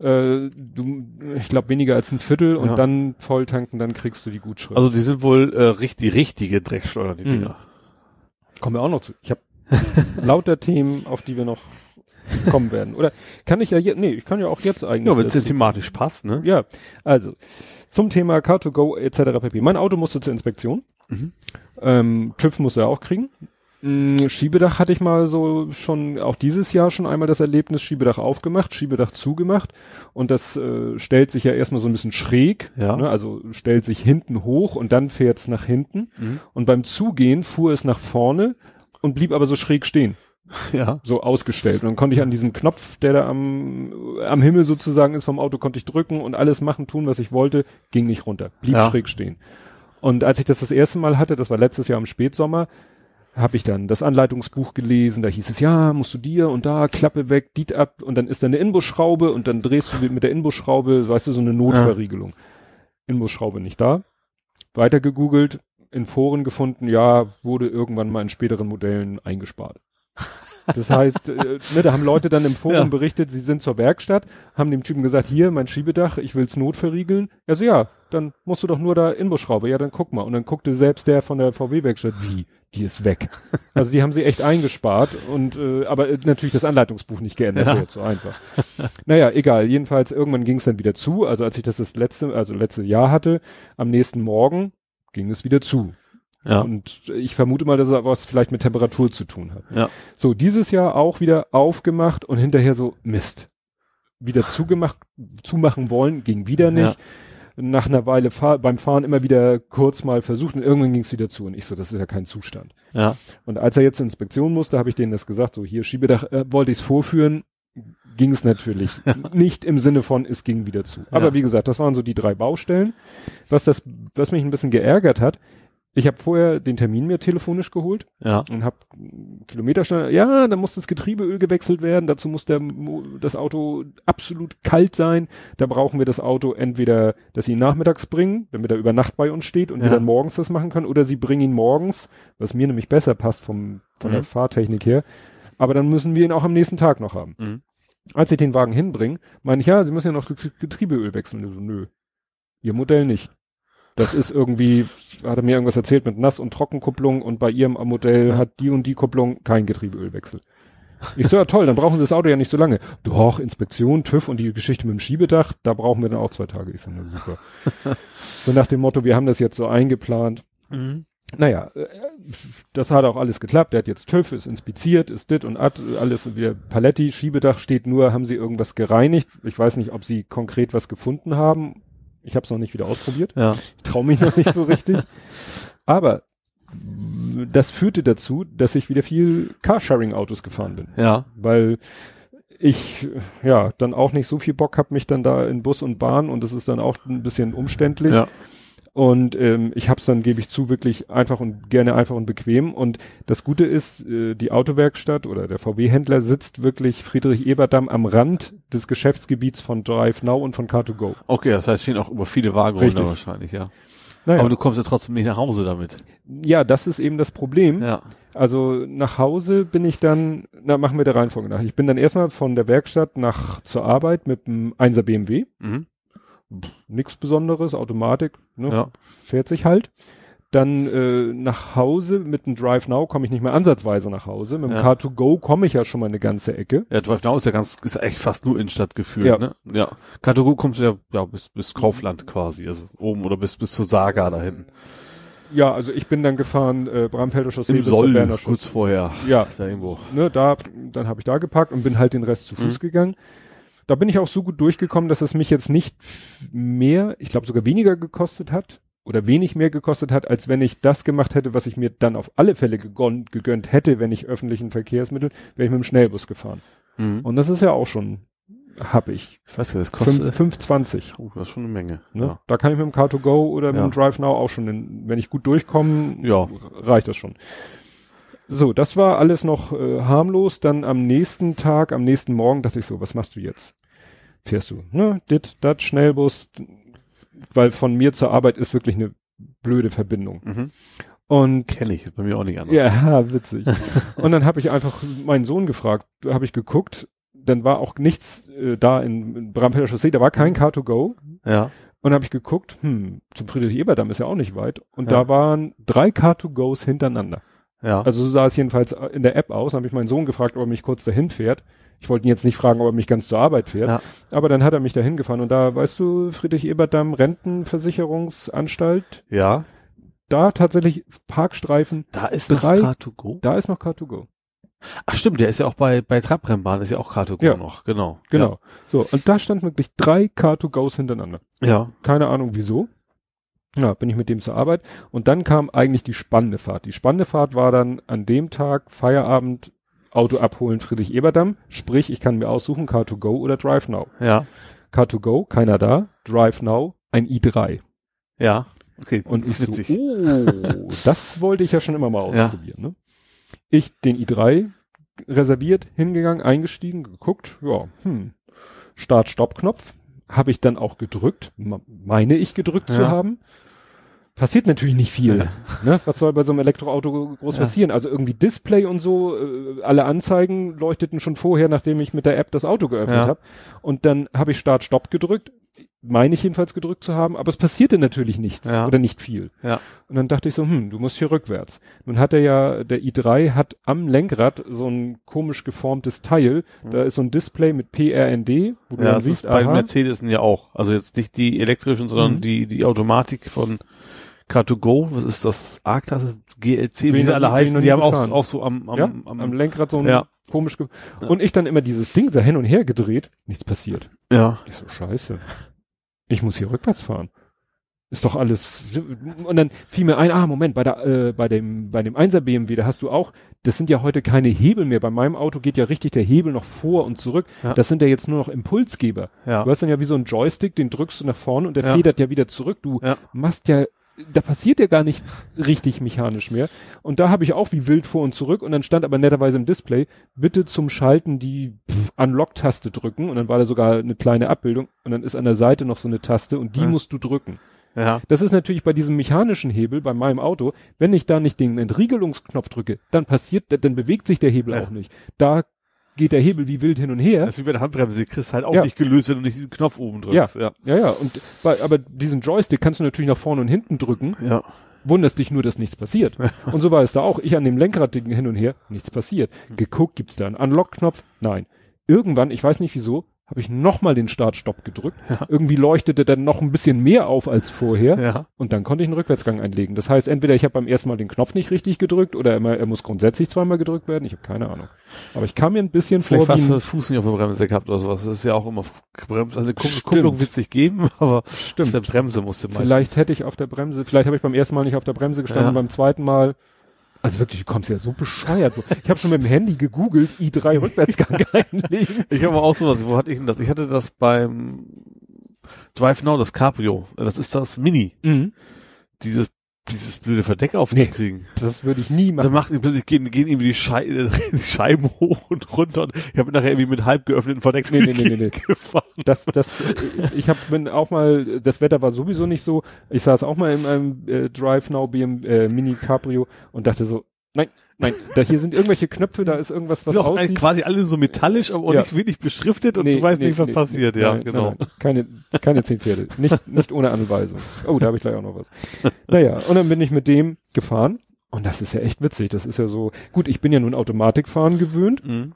Äh, du, ich glaube weniger als ein Viertel und Ja. dann voll tanken, dann kriegst du die Gutschrift. Also die sind wohl äh, richtig, richtige Dreckschleudern, die Mhm. Dinger. Kommen wir auch noch zu. Ich habe lauter Themen, auf die wir noch kommen werden. Oder kann ich ja jetzt, nee, ich kann ja auch jetzt eigentlich. Ja, wenn es dazu- thematisch passt, ne? ja, also zum Thema Car2Go etc. pp. Mein Auto musste zur Inspektion. Mhm. Ähm, TÜV muss er auch kriegen. Mm, Schiebedach hatte ich mal so schon, auch dieses Jahr schon einmal das Erlebnis, Schiebedach aufgemacht, Schiebedach zugemacht und das äh, stellt sich ja erstmal so ein bisschen schräg, Ja. ne? also stellt sich hinten hoch und dann fährt es nach hinten Mhm. und beim Zugehen fuhr es nach vorne und blieb aber so schräg stehen. Ja. so ausgestellt. Und dann konnte ich an diesem Knopf, der da am, am Himmel sozusagen ist vom Auto, konnte ich drücken und alles machen, tun, was ich wollte, ging nicht runter, blieb Ja. schräg stehen. Und als ich das das erste Mal hatte, das war letztes Jahr im Spätsommer, habe ich dann das Anleitungsbuch gelesen, da hieß es, ja, musst du dir und da, Klappe weg, Diet ab und dann ist da eine Inbusschraube und dann drehst du mit der Inbusschraube, weißt du, so eine Notverriegelung. Inbusschraube nicht da. Weiter gegoogelt, in Foren gefunden, ja, wurde irgendwann mal in späteren Modellen eingespart. Das heißt, äh, ne, da haben Leute dann im Forum Ja. berichtet, sie sind zur Werkstatt, haben dem Typen gesagt, hier, mein Schiebedach, ich will's notverriegeln. Er so, ja, dann musst du doch nur da Inbusschraube. Ja, dann guck mal. Und dann guckte selbst der von der VW-Werkstatt, wie, die ist weg. Also die haben sie echt eingespart und äh, aber äh, natürlich das Anleitungsbuch nicht geändert, Ja. jetzt so einfach. naja, egal. Jedenfalls irgendwann ging es dann wieder zu. Also als ich das das letzte, also letzte Jahr hatte, am nächsten Morgen ging es wieder zu. Ja. Und ich vermute mal, dass er was vielleicht mit Temperatur zu tun hat. Ja. So, dieses Jahr auch wieder aufgemacht und hinterher so, Mist. Wieder zugemacht, zumachen wollen, ging wieder nicht. Nach einer Weile fahr, beim Fahren immer wieder kurz mal versucht und irgendwann ging es wieder zu. Und ich so, das ist ja kein Zustand. Ja. Und als er jetzt zur Inspektion musste, habe ich denen das gesagt, so hier Schiebedach, äh, wollte ich es vorführen, ging es natürlich nicht im Sinne von, es ging wieder zu. Aber Ja. wie gesagt, das waren so die drei Baustellen. Was das, was mich ein bisschen geärgert hat, ich habe vorher den Termin mir telefonisch geholt Ja. und habe Kilometerstand, ja, dann muss das Getriebeöl gewechselt werden, dazu muss der, das Auto absolut kalt sein, da brauchen wir das Auto entweder, dass sie ihn nachmittags bringen, damit er über Nacht bei uns steht und wir Ja. dann morgens das machen können, oder sie bringen ihn morgens, was mir nämlich besser passt vom, von der Mhm. Fahrtechnik her, aber dann müssen wir ihn auch am nächsten Tag noch haben. Mhm. Als ich den Wagen hinbringe, meine ich, ja, sie müssen ja noch das Getriebeöl wechseln. So, nö, ihr Modell nicht. Das ist irgendwie, hat er mir irgendwas erzählt mit Nass- und Trockenkupplung und bei ihrem Modell hat die und die Kupplung kein Getriebeölwechsel. Ich so, ja toll, dann brauchen sie das Auto ja nicht so lange. Doch, Inspektion, TÜV und die Geschichte mit dem Schiebedach, da brauchen wir dann auch zwei Tage. Ich so, na super. so nach dem Motto, wir haben das jetzt so eingeplant. Mhm. Naja, äh, das hat auch alles geklappt. Der hat jetzt TÜV, ist inspiziert, ist dit und at, alles wieder Paletti, Schiebedach steht nur, haben sie irgendwas gereinigt. Ich weiß nicht, ob sie konkret was gefunden haben. Ich habe es noch nicht wieder ausprobiert. Ja. Ich traue mich noch nicht so richtig. Aber das führte dazu, dass ich wieder viel Carsharing-Autos gefahren bin. Ja. Weil ich ja dann auch nicht so viel Bock habe, mich dann da in Bus und Bahn und das ist dann auch ein bisschen umständlich. Ja. Und ähm, ich habe es dann, gebe ich zu, wirklich einfach und gerne einfach und bequem. Und das Gute ist, äh, die Autowerkstatt oder der VW-Händler sitzt wirklich Friedrich Eberdamm am Rand des Geschäftsgebiets von Drive Now und von Car2Go. Okay, das heißt, stehen auch über viele Richtig. wahrscheinlich, ja. Naja, Aber du kommst ja trotzdem nicht nach Hause damit. ja, das ist eben das Problem. Ja. Also nach Hause bin ich dann, na machen wir der Reihenfolge nach. Ich bin dann erstmal von der Werkstatt nach zur Arbeit mit dem 1er BMW. Mhm. Nix Besonderes, Automatik, ne? Ja. fährt sich halt. Dann äh, nach Hause mit dem Drive Now komme ich nicht mehr ansatzweise nach Hause. Mit dem Ja. Car2Go komme ich ja schon mal eine ganze Ecke. Ja, Drive Now ist ja ganz, ist echt fast nur Innenstadt gefühlt, Ja. ne? Ja. Kategorie kommst du ja, ja, bis, bis Kaufland quasi, also oben oder bis, bis zur Saga da hinten. Ja, also ich bin dann gefahren, äh, Bramfelder Chaussee Im bis Soll, Berner kurz Chaussee. vorher. Ja, Da irgendwo. ne, da, dann habe ich da geparkt und bin halt den Rest zu Fuß Mhm. gegangen. Da bin ich auch so gut durchgekommen, dass es mich jetzt nicht mehr, ich glaube sogar weniger gekostet hat oder wenig mehr gekostet hat, als wenn ich das gemacht hätte, was ich mir dann auf alle Fälle gegönnt, gegönnt hätte, wenn ich öffentlichen Verkehrsmittel, wäre ich mit dem Schnellbus gefahren. Mhm. Und das ist ja auch schon, hab ich. Ich weiß ja, das kostet, 5,20. oh, das ist schon eine Menge. Ne? Da kann ich mit dem Car2Go oder mit Ja. dem Drive Now auch schon, in, wenn ich gut durchkomme, Ja. reicht das schon. So, das war alles noch äh, harmlos. Dann am nächsten Tag, am nächsten Morgen dachte ich so, was machst du jetzt? Fährst du, ne? Dit, dat, Schnellbus, weil von mir zur Arbeit ist wirklich eine blöde Verbindung. Mhm. Und Kenne ich, ist bei mir auch nicht anders. ja, witzig. und dann habe ich einfach meinen Sohn gefragt, habe ich geguckt, dann war auch nichts äh, da in, in Bramfelder Chaussee, da war kein Car2Go. Ja. Und habe ich geguckt, hm, zum Friedrich Eberdamm ist ja auch nicht weit. Und Ja. da waren drei Car2Goes hintereinander. Ja. Also so sah es jedenfalls in der App aus. Dann habe ich meinen Sohn gefragt, ob er mich kurz dahin fährt. Ich wollte ihn jetzt nicht fragen, ob er mich ganz zur Arbeit fährt. Ja. Aber dann hat er mich dahin gefahren. Und da, weißt du, Friedrich Eberdamm Rentenversicherungsanstalt, ja. da tatsächlich Parkstreifen, Da ist Drei- noch Car2Go. da ist noch Car2Go. Ach stimmt, der ist ja auch bei, bei Trabrennbahn, ist ja auch Car2Go Ja. noch, genau. Genau. So, und da standen wirklich drei Car2Goes hintereinander. Ja. Keine Ahnung wieso. Ja, bin ich mit dem zur Arbeit. Und dann kam eigentlich die spannende Fahrt. Die spannende Fahrt war dann an dem Tag, Feierabend, Auto abholen Friedrich-Eberdamm, sprich, ich kann mir aussuchen Car2Go oder Drive Now. Ja. Car2Go, keiner da, Drive Now, ein i3. Ja. Okay. Und ich Witzig. so, oh, das wollte ich ja schon immer mal Ja. ausprobieren. Ne? Ich den i3 reserviert, hingegangen, eingestiegen, geguckt, ja, hm, Start-Stopp-Knopf habe ich dann auch gedrückt, meine ich gedrückt zu Ja. haben. Passiert natürlich nicht viel. Ja. Ne? Was soll bei so einem Elektroauto groß Ja. passieren? Also irgendwie Display und so, äh, alle Anzeigen leuchteten schon vorher, nachdem ich mit der App das Auto geöffnet Ja. habe. Und dann habe ich Start-Stopp gedrückt, meine ich jedenfalls gedrückt zu haben, aber es passierte natürlich nichts Ja. oder nicht viel. Ja. Und dann dachte ich so, hm, du musst hier rückwärts. Nun hat er ja, der i3 hat am Lenkrad so ein komisch geformtes Teil. Da ist so ein Display mit PRND, wo du Ja, dann siehst, ist bei aha, Mercedes ja auch. Also jetzt nicht die elektrischen, sondern Mhm. die, die Automatik von Car2Go. Was ist das? A-Klasse, GLC, wie ich sie alle heißen. Die haben auch, auch so am, am, ja, am, am, Lenkrad so ein Ja. komisch ge Und ich dann immer dieses Ding da hin und her gedreht, nichts passiert. ja. Ich so, scheiße. Ich muss hier rückwärts fahren. Ist doch alles. Und dann fiel mir ein, ah, Moment, bei der, äh, bei dem, bei dem 1er BMW, da hast du auch, das sind ja heute keine Hebel mehr. Bei meinem Auto geht ja richtig der Hebel noch vor und zurück. Ja. Das sind ja jetzt nur noch Impulsgeber. Ja. Du hast dann ja wie so ein Joystick, den drückst du nach vorne und der Ja. federt ja wieder zurück. Du machst ja, da passiert ja gar nichts richtig mechanisch mehr. Und da habe ich auch wie wild vor und zurück und dann stand aber netterweise im Display, bitte zum Schalten die Unlock-Taste drücken und dann war da sogar eine kleine Abbildung und dann ist an der Seite noch so eine Taste und die Ja. musst du drücken. Ja. Das ist natürlich bei diesem mechanischen Hebel bei meinem Auto, wenn ich da nicht den Entriegelungsknopf drücke, dann passiert, dann bewegt sich der Hebel Ja. auch nicht. Da geht der Hebel wie wild hin und her. Das ist wie bei der Handbremse. Die kriegst du halt auch Ja. nicht gelöst, wenn du nicht diesen Knopf oben drückst. Ja. Ja, ja, und bei, aber diesen Joystick kannst du natürlich nach vorne und hinten drücken, Ja. wunderst dich nur, dass nichts passiert. und so war es da auch. Ich an dem Lenkrad hin und her, nichts passiert. Geguckt, gibt's da einen Unlock-Knopf? Nein. Irgendwann, ich weiß nicht wieso, habe ich nochmal den Start-Stopp gedrückt. Ja. Irgendwie leuchtete dann noch ein bisschen mehr auf als vorher. Ja. Und dann konnte ich einen Rückwärtsgang einlegen. Das heißt, entweder ich habe beim ersten Mal den Knopf nicht richtig gedrückt oder immer, er muss grundsätzlich zweimal gedrückt werden. Ich habe keine Ahnung. Aber ich kam mir ein bisschen Vielleicht vor hast wie du Fuß nicht auf der Bremse gehabt oder sowas. Das ist ja auch immer gebremst. Also eine Kupp- Stimmt. Kupplung wird es nicht geben, aber auf stimmt. der Bremse musste meistens. Vielleicht hätte ich auf der Bremse, vielleicht habe ich beim ersten Mal nicht auf der Bremse gestanden, Ja. beim zweiten Mal. Also wirklich, du kommst ja so bescheuert. Ich habe schon mit dem Handy gegoogelt, i3 Rückwärtsgang einlegen. Ich habe auch sowas. Wo hatte ich denn das? Ich hatte das beim Drive Now, das Cabrio. Das ist das Mini. Mhm. Dieses, dieses blöde Verdeck aufzukriegen. Das würde ich nie Dann machen. macht plötzlich gehen, gehen irgendwie die, Schei die Scheiben hoch und runter. Und ich habe nachher irgendwie mit halb geöffneten Verdeck Nee, nee, nee, nee, nee. gefahren. Das, das, ich habe bin auch mal, das Wetter war sowieso nicht so. Ich saß auch mal in einem äh, Drive Now BM äh, Mini Cabrio und dachte so, nein, nein, da hier sind irgendwelche Knöpfe, da ist irgendwas, was sind auch aussieht. quasi alle so metallisch, aber auch Ja. nicht wirklich beschriftet und Nee, du weißt nee, nicht, was nee, passiert. ja, nein, genau. Nein, nein, keine, keine zehn Pferde. Nicht, nicht ohne Anweisung. Oh, da habe ich gleich auch noch was. Naja, und dann bin ich mit dem gefahren. Und das ist ja echt witzig. Das ist ja so, gut, ich bin ja nun Automatikfahren gewöhnt. Mhm.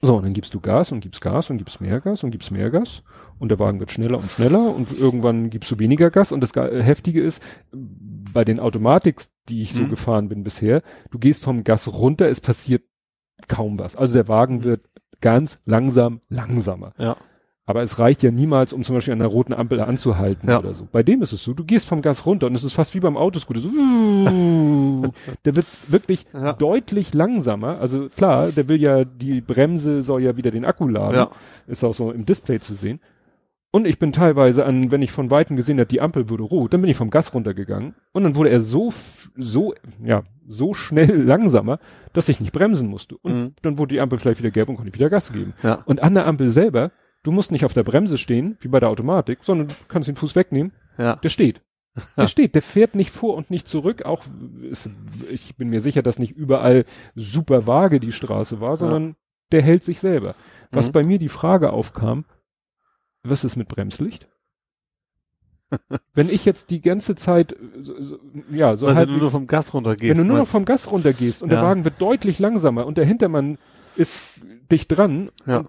So, und dann gibst du Gas und gibst Gas und gibst mehr Gas und gibst mehr Gas. Und der Wagen wird schneller und schneller und irgendwann gibst du weniger Gas. Und das Heftige ist, bei den Automatiks, die ich so Mhm. gefahren bin bisher, du gehst vom Gas runter, es passiert kaum was. Also der Wagen Mhm. wird ganz langsam langsamer. Ja. Aber es reicht ja niemals, um zum Beispiel an einer roten Ampel anzuhalten Ja. oder so. Bei dem ist es so, du gehst vom Gas runter und es ist fast wie beim Autoscooter. So, der wird wirklich Ja. deutlich langsamer. Also klar, der will ja, die Bremse soll ja wieder den Akku laden. Ja. Ist auch so im Display zu sehen. Und ich bin teilweise an, wenn ich von Weitem gesehen habe, die Ampel würde rot, dann bin ich vom Gas runtergegangen. Und dann wurde er so, so, ja, so schnell langsamer, dass ich nicht bremsen musste. Und Mhm. dann wurde die Ampel vielleicht wieder gelb und konnte ich wieder Gas geben. Ja. Und an der Ampel selber, du musst nicht auf der Bremse stehen, wie bei der Automatik, sondern du kannst den Fuß wegnehmen. Ja. Der steht. Der steht, der fährt nicht vor und nicht zurück. Auch ist, ich bin mir sicher, dass nicht überall super vage die Straße war, sondern der hält sich selber. Was Mhm. bei mir die Frage aufkam, was ist mit Bremslicht? Wenn ich jetzt die ganze Zeit, so, so, ja, so also halt, wenn du nur vom Gas runtergehst. wenn du nur noch vom Gas runtergehst und der Ja. Wagen wird deutlich langsamer und der Hintermann ist dicht dran. Ja. Und,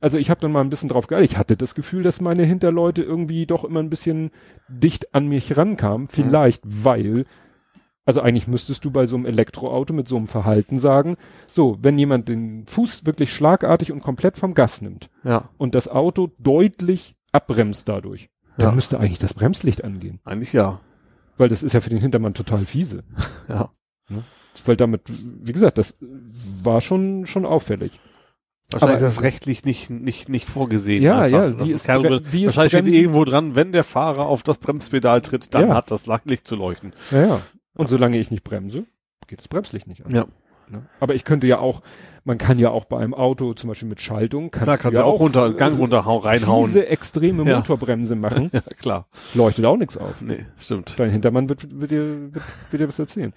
also ich habe dann mal ein bisschen drauf geachtet. Ich hatte das Gefühl, dass meine Hinterleute irgendwie doch immer ein bisschen dicht an mich rankamen. Mhm. Vielleicht, weil, also eigentlich müsstest du bei so einem Elektroauto mit so einem Verhalten sagen, so, wenn jemand den Fuß wirklich schlagartig und komplett vom Gas nimmt Ja. und das Auto deutlich abbremst dadurch, dann Ja. müsste eigentlich das Bremslicht angehen. Eigentlich ja. Weil das ist ja für den Hintermann total fiese. Ja. weil damit, wie gesagt, das war schon, schon auffällig. Wahrscheinlich Aber- ist das rechtlich nicht, nicht, nicht vorgesehen. Ja, einfach. ja, Das wie ist kein, wie ist wahrscheinlich steht irgendwo dran, wenn der Fahrer auf das Bremspedal tritt, dann Ja. hat das Licht zu leuchten. Ja, ja. Und solange ich nicht bremse, geht das Bremslicht nicht an. Ja. Ne? Aber ich könnte ja auch, man kann ja auch bei einem Auto, zum Beispiel mit Schaltung, kannst Klar, du kannst ja auch runter, äh, Gang runterhauen, reinhauen. Diese extreme Ja. Motorbremse machen, Ja, klar. leuchtet auch nichts auf. Nee, stimmt. Dein Hintermann wird, wird, dir, wird, wird dir was erzählen.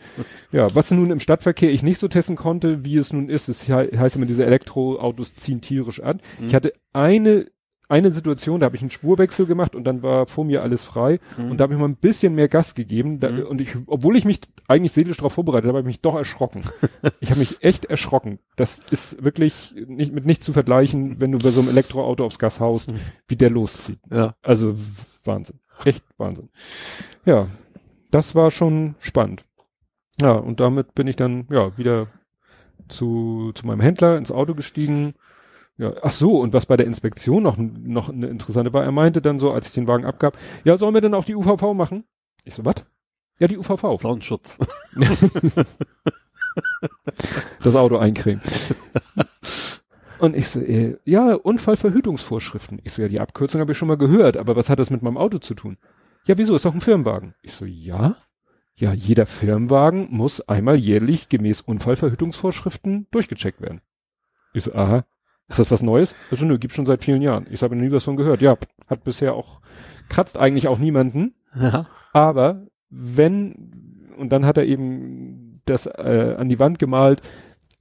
Ja, was nun im Stadtverkehr ich nicht so testen konnte, wie es nun ist, es he- heißt immer, diese Elektroautos ziehen tierisch an. Mhm. Ich hatte eine, eine Situation, da habe ich einen Spurwechsel gemacht und dann war vor mir alles frei Mhm. und da habe ich mal ein bisschen mehr Gas gegeben da, Mhm. und ich, obwohl ich mich eigentlich seelisch darauf vorbereitet habe, habe ich mich doch erschrocken. ich habe mich echt erschrocken. Das ist wirklich nicht mit nicht zu vergleichen, wenn du bei so einem Elektroauto aufs Gas haust, Mhm. wie der loszieht. Ja. Also Wahnsinn. Echt Wahnsinn. Ja, das war schon spannend. Ja, und damit bin ich dann ja wieder zu, zu meinem Händler ins Auto gestiegen. Ja, ach so, und was bei der Inspektion noch, noch eine interessante war, er meinte dann so, als ich den Wagen abgab, ja, sollen wir denn auch die UVV machen? Ich so, was? Ja, die UVV. Sonnenschutz. das Auto eincremen. Und ich so, äh, ja, Unfallverhütungsvorschriften. Ich so, ja, die Abkürzung habe ich schon mal gehört, aber was hat das mit meinem Auto zu tun? Ja, wieso? Ist doch ein Firmenwagen. Ich so, ja. Ja, jeder Firmenwagen muss einmal jährlich gemäß Unfallverhütungsvorschriften durchgecheckt werden. Ich so, aha. Ist das was Neues? Also, nö, gibt's schon seit vielen Jahren. Ich habe nie was von gehört. Ja, hat bisher auch, kratzt eigentlich auch niemanden. Ja. Aber wenn, und dann hat er eben das äh, an die Wand gemalt,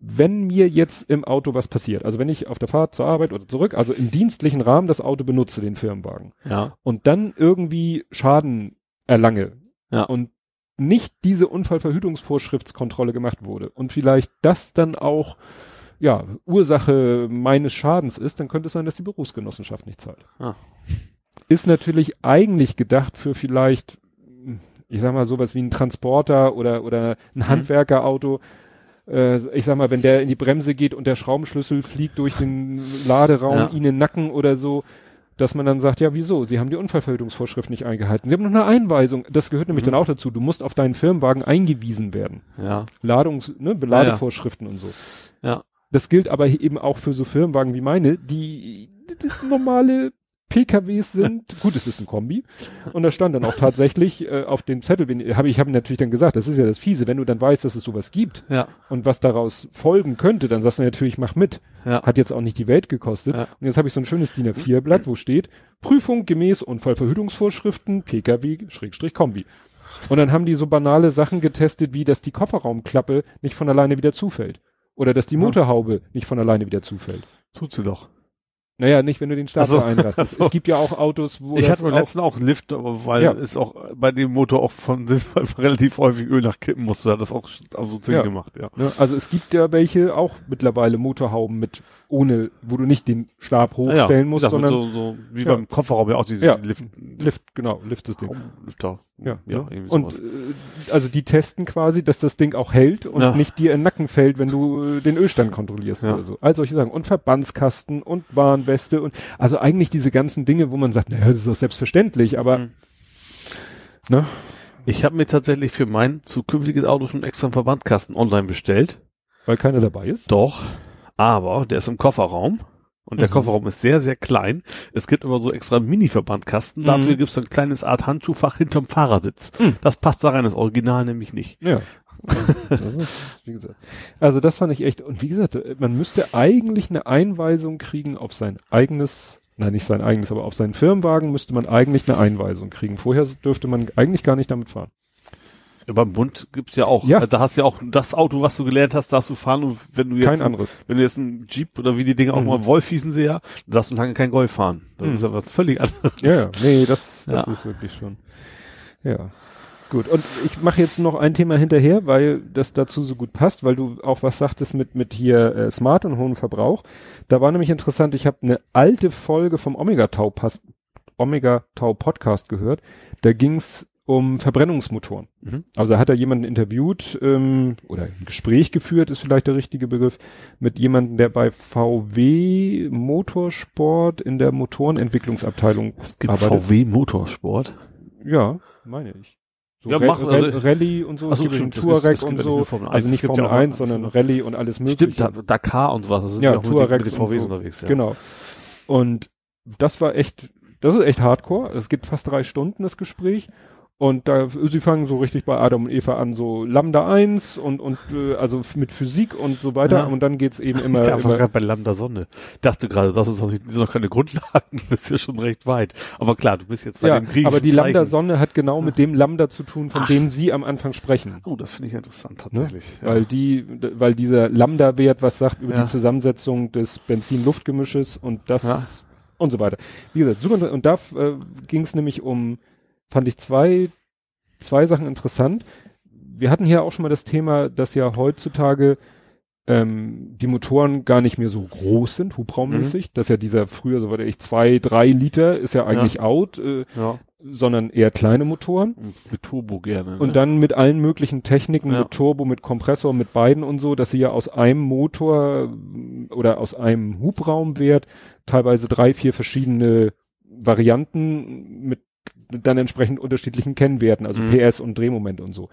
wenn mir jetzt im Auto was passiert, also wenn ich auf der Fahrt zur Arbeit oder zurück, also im dienstlichen Rahmen das Auto benutze, den Firmenwagen, Ja. und dann irgendwie Schaden erlange Ja. und nicht diese Unfallverhütungsvorschriftskontrolle gemacht wurde und vielleicht das dann auch ja, Ursache meines Schadens ist, dann könnte es sein, dass die Berufsgenossenschaft nicht zahlt. Ah. Ist natürlich eigentlich gedacht für vielleicht, ich sag mal, sowas wie ein Transporter oder, oder ein Mhm. Handwerkerauto. Äh, ich sag mal, wenn der in die Bremse geht und der Schraubenschlüssel fliegt durch den Laderaum, Ja. ihn in den Nacken oder so, dass man dann sagt, ja, wieso? Sie haben die Unfallverhütungsvorschrift nicht eingehalten. Sie haben noch eine Einweisung. Das gehört nämlich Mhm. dann auch dazu. Du musst auf deinen Firmenwagen eingewiesen werden. Ja. Ladungs-, ne, Beladevorschriften und so. Ja. Das gilt aber eben auch für so Firmenwagen wie meine, die, normale PKWs sind. Gut, es ist ein Kombi. Und da stand dann auch tatsächlich äh, auf dem Zettel, wenn, hab, ich habe natürlich dann gesagt, das ist ja das Fiese, wenn du dann weißt, dass es sowas gibt Ja. und was daraus folgen könnte, dann sagst du natürlich, mach mit. Ja. Hat jetzt auch nicht die Welt gekostet. Ja. Und jetzt habe ich so ein schönes DIN A4-Blatt, wo steht, Prüfung gemäß Unfallverhütungsvorschriften, PKW, Schrägstrich Kombi. Und dann haben die so banale Sachen getestet, wie dass die Kofferraumklappe nicht von alleine wieder zufällt. Oder dass die Ja. Motorhaube nicht von alleine wieder zufällt. Tut sie doch. Naja, nicht, wenn du den Starter so. Ach so. Es gibt ja auch Autos, wo ich hatte beim letzten auch Lift, aber weil Ja. es auch bei dem Motor auch von relativ häufig Öl nachkippen musste, hat das auch also Sinn Ja. gemacht, ja. ne, also es gibt ja welche auch mittlerweile Motorhauben mit ohne, wo du nicht den Stab hochstellen musst, wie gesagt, sondern so, so wie Ja. beim Kofferraum ja auch dieses Ja. Lift, Lift, genau, Liftsystem. Lifter. Ja, ja, ja. irgendwie Und äh, also die testen quasi, dass das Ding auch hält und Ja. nicht dir in den Nacken fällt, wenn du äh, den Ölstand kontrollierst Ja. oder so. All solche Sachen. Und Verbandskasten und Warnweste und also eigentlich diese ganzen Dinge, wo man sagt, naja, das ist doch selbstverständlich, aber Mhm. ne? Ich habe mir tatsächlich für mein zukünftiges Auto schon extra einen Verbandkasten online bestellt. Weil keiner dabei ist. Doch, aber der ist im Kofferraum. Und der Mhm. Kofferraum ist sehr, sehr klein. Es gibt immer so extra Mini-Verbandkasten. Dafür Mhm. gibt's so ein kleines Art Handschuhfach hinterm Fahrersitz. Mhm. Das passt da rein, das Original nämlich nicht. Ja. das ist, wie gesagt. Also das fand ich echt, und wie gesagt, man müsste eigentlich eine Einweisung kriegen auf sein eigenes, nein, nicht sein eigenes, aber auf seinen Firmenwagen müsste man eigentlich eine Einweisung kriegen. Vorher dürfte man eigentlich gar nicht damit fahren. Ja, beim Bund gibt's ja auch. Ja. Also Da hast du ja auch das Auto, was du gelernt hast, darfst du fahren. Und wenn du jetzt, Kein ein, anderes. wenn du jetzt ein Jeep oder wie die Dinge auch Mhm. mal Wolf hießen sie ja, darfst du lange kein Golf fahren. Das Mhm. ist ja was völlig anderes. Ja, ja. Nee, das, das Ja. ist wirklich schon. Ja. Gut. Und ich mache jetzt noch ein Thema hinterher, weil das dazu so gut passt, weil du auch was sagtest mit, mit hier äh, Smart und hohem Verbrauch. Da war nämlich interessant, ich habe eine alte Folge vom Omega Tau Omega Tau Podcast gehört. Da ging's um Verbrennungsmotoren. Mhm. Also hat er jemanden interviewt ähm, oder ein Gespräch geführt, ist vielleicht der richtige Begriff, mit jemandem, der bei VW Motorsport in der Motorenentwicklungsabteilung Es gibt arbeitet. VW Motorsport. Ja, meine ich. So Ja, Ra- machen, also- Ra- Rallye und so, Ach so, es gibt das Touareg gibt und so, nicht nur Formel 1, also nicht gibt ja Formel auch 1, einzelne. sondern Rallye und alles mögliche. Stimmt, da, Dakar und sowas, das sind Ja, ja, auch Touaregs mit den und VWs so. unterwegs. Ja. Genau. Und das war echt, das ist echt hardcore. Es geht fast drei Stunden, das Gespräch. Und da, sie fangen so richtig bei Adam und Eva an, so Lambda 1 und, und, äh, also mit Physik und so weiter. Ja. Und dann geht's eben immer, ich immer gerade bei Lambda Sonne. Dachte gerade, das ist noch, nicht, das sind noch keine Grundlagen, du bist ja schon recht weit. Aber klar, du bist jetzt bei ja, dem griechischen aber die Zeichen. Lambda-Sonne hat genau mit dem Lambda zu tun, von Ach. dem Sie am Anfang sprechen. Oh, das finde ich interessant tatsächlich. Ja. Weil die, weil dieser Lambda-Wert was sagt über die Zusammensetzung des Benzin-Luftgemisches und das und so weiter. Wie gesagt, super, und da äh, ging es nämlich um, fand ich zwei, zwei Sachen interessant. Wir hatten hier auch schon mal das Thema, dass ja heutzutage ähm, die Motoren gar nicht mehr so groß sind, hubraummäßig. Mhm. Dass ja dieser früher, so war der ich, zwei, drei Liter ist ja eigentlich out, äh, ja. sondern eher kleine Motoren. Mit Turbo gerne. Und ne? dann mit allen möglichen Techniken, Ja. mit Turbo, mit Kompressor, mit beiden und so, dass sie ja aus einem Motor mm, oder aus einem Hubraumwert teilweise drei, vier verschiedene Varianten mit dann entsprechend unterschiedlichen Kennwerten, also Mhm. PS und Drehmoment und so.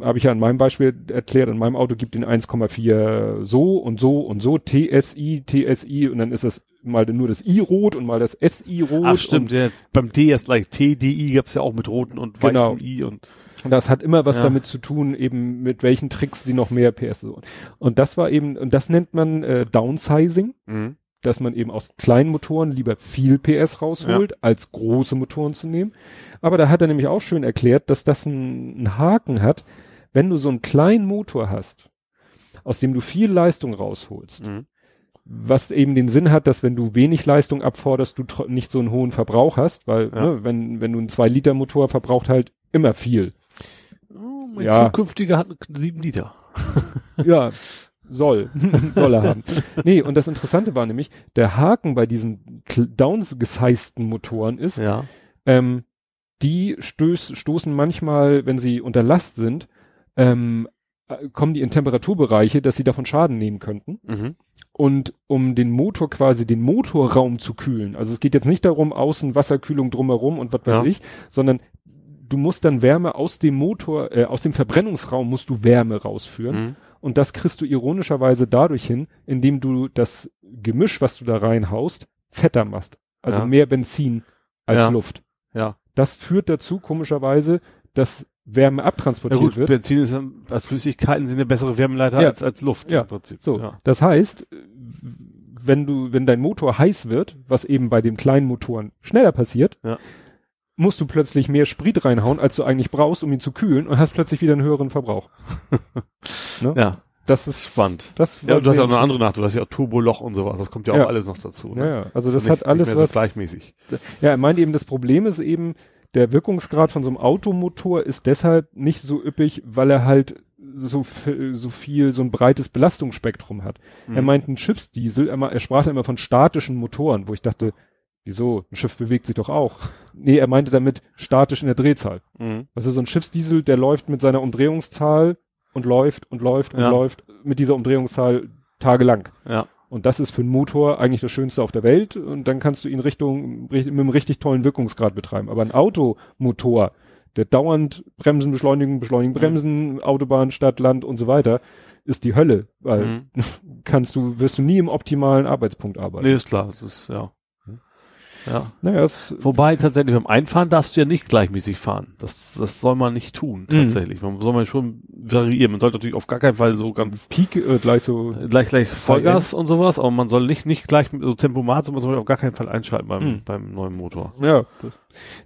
Habe ich ja an meinem Beispiel erklärt, an meinem Auto gibt den 1,4 so und so und so, TSI, TSI und dann ist das mal nur das I-Rot und mal das SI-Rot. Ach stimmt, ja, beim D ist gleich TDI gab's ja auch mit roten und Genau. weißem I und Und das hat immer was Ja. damit zu tun, eben mit welchen Tricks sie noch mehr PS so. Und das war eben, und das nennt man äh, Downsizing, mhm. Dass man eben aus kleinen Motoren lieber viel PS rausholt, als große Motoren zu nehmen. Aber da hat er nämlich auch schön erklärt, dass das einen, einen Haken hat, wenn du so einen kleinen Motor hast, aus dem du viel Leistung rausholst, Mhm. was eben den Sinn hat, dass wenn du wenig Leistung abforderst, du nicht so einen hohen Verbrauch hast, weil Ja. ne, wenn, wenn du einen 2-Liter-Motor verbraucht halt immer viel. Oh, mein Ja. zukünftiger hat sieben Liter. Ja, soll. soll er haben. Nee, und das Interessante war nämlich, der Haken bei diesen downsgeseisten Motoren ist, Ja. ähm, die stöß, stoßen manchmal, wenn sie unter Last sind, ähm, äh, kommen die in Temperaturbereiche, dass sie davon Schaden nehmen könnten. Mhm. Und um den Motor quasi, den Motorraum zu kühlen, also es geht jetzt nicht darum, außen Wasserkühlung drumherum und was weiß Ja. ich, sondern du musst dann Wärme aus dem Motor, äh, aus dem Verbrennungsraum musst du Wärme rausführen. Mhm. Und das kriegst du ironischerweise dadurch hin, indem du das Gemisch, was du da reinhaust, fetter machst. Also Ja. mehr Benzin als Ja. Luft. Ja. Das führt dazu, komischerweise, dass Wärme Ja abtransportiert gut, wird. Benzin ist ja- als Flüssigkeiten sind eine bessere Wärmeleiter Ja. als, als Luft Ja. im Prinzip. So, Ja. das heißt, wenn du, wenn dein Motor heiß wird, was eben bei den kleinen Motoren schneller passiert, Ja. Musst du plötzlich mehr Sprit reinhauen, als du eigentlich brauchst, um ihn zu kühlen und hast plötzlich wieder einen höheren Verbrauch. ne? ja, Das ist spannend. Das Ja, du hast ja auch eine andere Nacht, du hast ja auch Turboloch und sowas, das kommt ja auch Ja. alles noch dazu. Ja, Ne? ja, also Ist das nicht, hat alles nicht mehr was. so gleichmäßig. Ja, er meint eben, das Problem ist eben, der Wirkungsgrad von so einem Automotor ist deshalb nicht so üppig, weil er halt so, so viel, so ein breites Belastungsspektrum hat. Er Mhm. meint ein Schiffsdiesel, er, er sprach immer von statischen Motoren, wo ich dachte, wieso, ein Schiff bewegt sich doch auch. nee, er meinte damit statisch in der Drehzahl. Mhm. Also so ein Schiffsdiesel, der läuft mit seiner Umdrehungszahl und läuft und läuft und Ja. läuft mit dieser Umdrehungszahl tagelang. Ja. Und das ist für einen Motor eigentlich das Schönste auf der Welt. Und dann kannst du ihn Richtung, ri- mit einem richtig tollen Wirkungsgrad betreiben. Aber ein Automotor, der dauernd Bremsen, Beschleunigen, Beschleunigen, Mhm. Bremsen, Autobahn, Stadt, Land und so weiter, ist die Hölle. Weil Mhm. kannst du, wirst du nie im optimalen Arbeitspunkt arbeiten. Nee, ist klar, das ist, ja. Ja. Naja, Wobei tatsächlich beim Einfahren darfst du ja nicht gleichmäßig fahren. Das, das soll man nicht tun, Mhm. tatsächlich. Man soll man schon variieren. Man sollte natürlich auf gar keinen Fall so ganz Peak äh, gleich so. gleich gleich Vollgas und sowas, aber man soll nicht nicht gleich so Tempomat, sondern man soll auf gar keinen Fall einschalten beim Mhm. beim neuen Motor. Ja, das,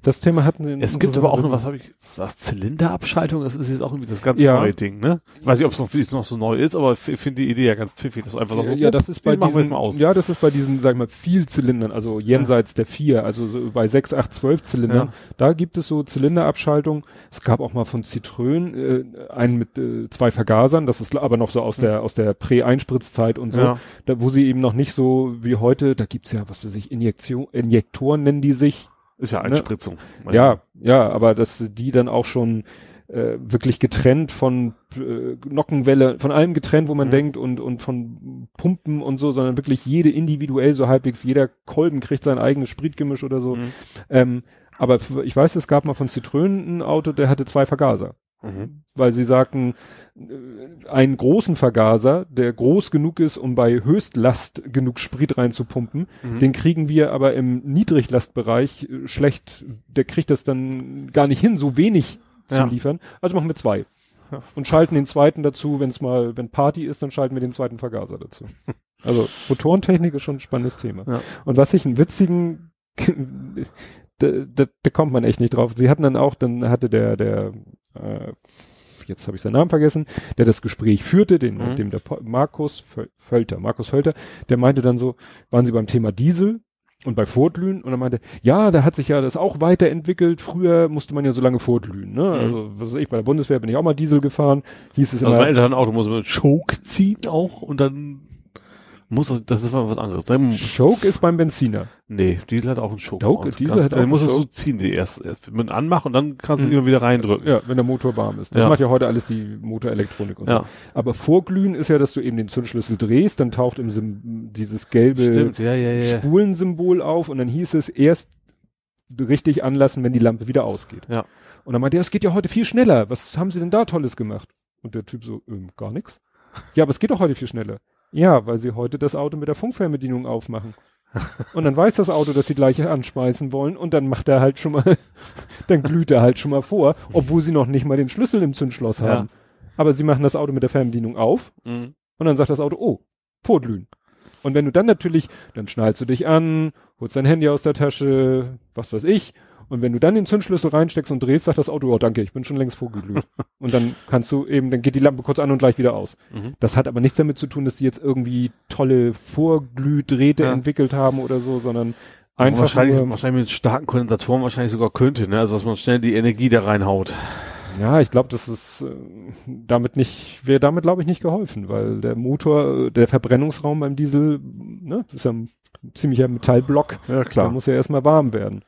das Thema hatten wir. in Es gibt aber auch noch was habe ich was Zylinderabschaltung, das ist jetzt auch irgendwie das ganz Ja. neue Ding, ne? Ich weiß nicht, ob es noch, noch so neu ist, aber ich finde die Idee ja ganz pfiffig, dass einfach so Ja, ja, das ist bei diesen, ja, das ist bei diesen, sag ich mal, Vielzylindern, also jenseits der vier, also so bei sechs, acht, zwölf Zylindern, Ja. da gibt es so Zylinderabschaltung. Es gab auch mal von Citroën äh, einen mit äh, zwei Vergasern, das ist aber noch so aus der aus der Prä-Einspritzzeit und so, Ja. da, wo sie eben noch nicht so wie heute, da gibt's ja, was weiß ich, Injektion, Injektoren nennen die sich. Ist ja Ne? Einspritzung. Ja, ja, aber dass die dann auch schon äh, wirklich getrennt von äh, Nockenwelle, von allem getrennt, wo man Mhm. denkt und und von Pumpen und so, sondern wirklich jede individuell so halbwegs, jeder Kolben kriegt sein eigenes Spritgemisch oder so. Mhm. Ähm, Aber ich weiß, es gab mal von Citroën ein Auto, der hatte zwei Vergaser. Mhm. Weil sie sagten, äh, einen großen Vergaser, der groß genug ist, um bei Höchstlast genug Sprit reinzupumpen, Mhm. den kriegen wir aber im Niedriglastbereich äh, schlecht, der kriegt das dann gar nicht hin, so wenig zu Ja. liefern. Also machen wir zwei. Ja. Und schalten den zweiten dazu, wenn es mal, wenn Party ist, dann schalten wir den zweiten Vergaser dazu. Also Motorentechnik ist schon ein spannendes Thema. Ja. Und was ich einen witzigen, da, da, da kommt man echt nicht drauf. Sie hatten dann auch, dann hatte der, der, äh, jetzt habe ich seinen Namen vergessen, der das Gespräch führte, den, Mhm. dem der Po- Markus Völ- Völter, Markus Völter, der meinte dann so, waren sie beim Thema Diesel und bei Vorglühen und er meinte, ja, da hat sich ja das auch weiterentwickelt. Früher musste man ja so lange vorglühen, ne? Also, was weiß ich, bei der Bundeswehr bin ich auch mal Diesel gefahren, hieß es Also immer. mein Elternauto muss man mit Choke ziehen auch und dann muss das ist mal was anderes. Ne? Choke ist beim Benziner. Nee, Diesel hat auch einen Choke. Choke. Diesel Ganz- hat auch dann musst du einen so ziehen, die erst, erst mit anmachen und dann kannst du Mhm. immer wieder reindrücken. Ja, wenn der Motor warm ist. Das Ja. macht ja heute alles die Motorelektronik und Ja. so. Aber Vorglühen ist ja, dass du eben den Zündschlüssel drehst, dann taucht im Sim dieses gelbe Stimmt, ja, ja, ja. Spulensymbol auf und dann hieß es erst richtig anlassen, wenn die Lampe wieder ausgeht. Ja. Und dann meinte er, es geht ja heute viel schneller. Was haben Sie denn da Tolles gemacht? Und der Typ so, ähm, gar nichts. Ja, aber es geht doch heute viel schneller. Ja, weil sie heute das Auto mit der Funkfernbedienung aufmachen. Und dann weiß das Auto, dass sie gleich anschmeißen wollen und dann macht er halt schon mal, dann glüht er halt schon mal vor, obwohl sie noch nicht mal den Schlüssel im Zündschloss Ja. haben. Aber sie machen das Auto mit der Fernbedienung auf Mhm. und dann sagt das Auto, oh, vorglühen. Und wenn du dann natürlich, dann schnallst du dich an, holst dein Handy aus der Tasche, was weiß ich. Und wenn du dann den Zündschlüssel reinsteckst und drehst, sagt das Auto, oh danke, ich bin schon längst vorgeglüht. und dann kannst du eben, dann geht die Lampe kurz an und gleich wieder aus. Mhm. Das hat aber nichts damit zu tun, dass die jetzt irgendwie tolle Vorglühdrähte Ja. entwickelt haben oder so, sondern einfach wahrscheinlich, nur, wahrscheinlich mit starken Kondensatoren wahrscheinlich sogar könnte, ne? Also dass man schnell die Energie da reinhaut. Ja, ich glaube, das ist äh, damit nicht, wäre damit glaube ich nicht geholfen, weil der Motor, äh, der Verbrennungsraum beim Diesel, ne, ist ja ein ziemlicher Metallblock. Ja, Der muss ja erstmal warm werden.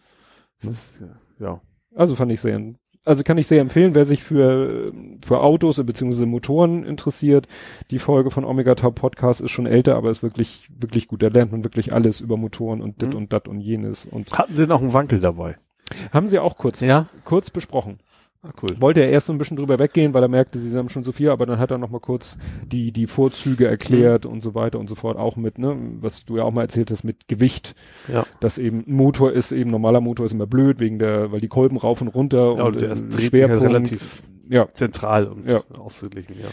Das ist, ja. Also fand ich sehr, also kann ich sehr empfehlen, wer sich für, für Autos bzw. Motoren interessiert. Die Folge von Omega Top Podcast ist schon älter, aber ist wirklich, wirklich gut. Da lernt man wirklich alles über Motoren und dit Mhm. und dat und jenes. Und Hatten sie noch einen Wankel dabei? haben sie auch kurz, Ja. kurz besprochen. Ah, cool. Wollte er erst so ein bisschen drüber weggehen, weil er merkte, sie haben schon so viel, aber dann hat er noch mal kurz die, die Vorzüge erklärt und so weiter und so fort. Auch mit, ne, was du ja auch mal erzählt hast, mit Gewicht. Ja. Dass eben ein Motor ist, eben normaler Motor ist immer blöd, wegen der, weil die Kolben rauf und runter Ja, und und der ist- dreht sich halt relativ Ja. zentral und Ja. ausgeglichen, ja.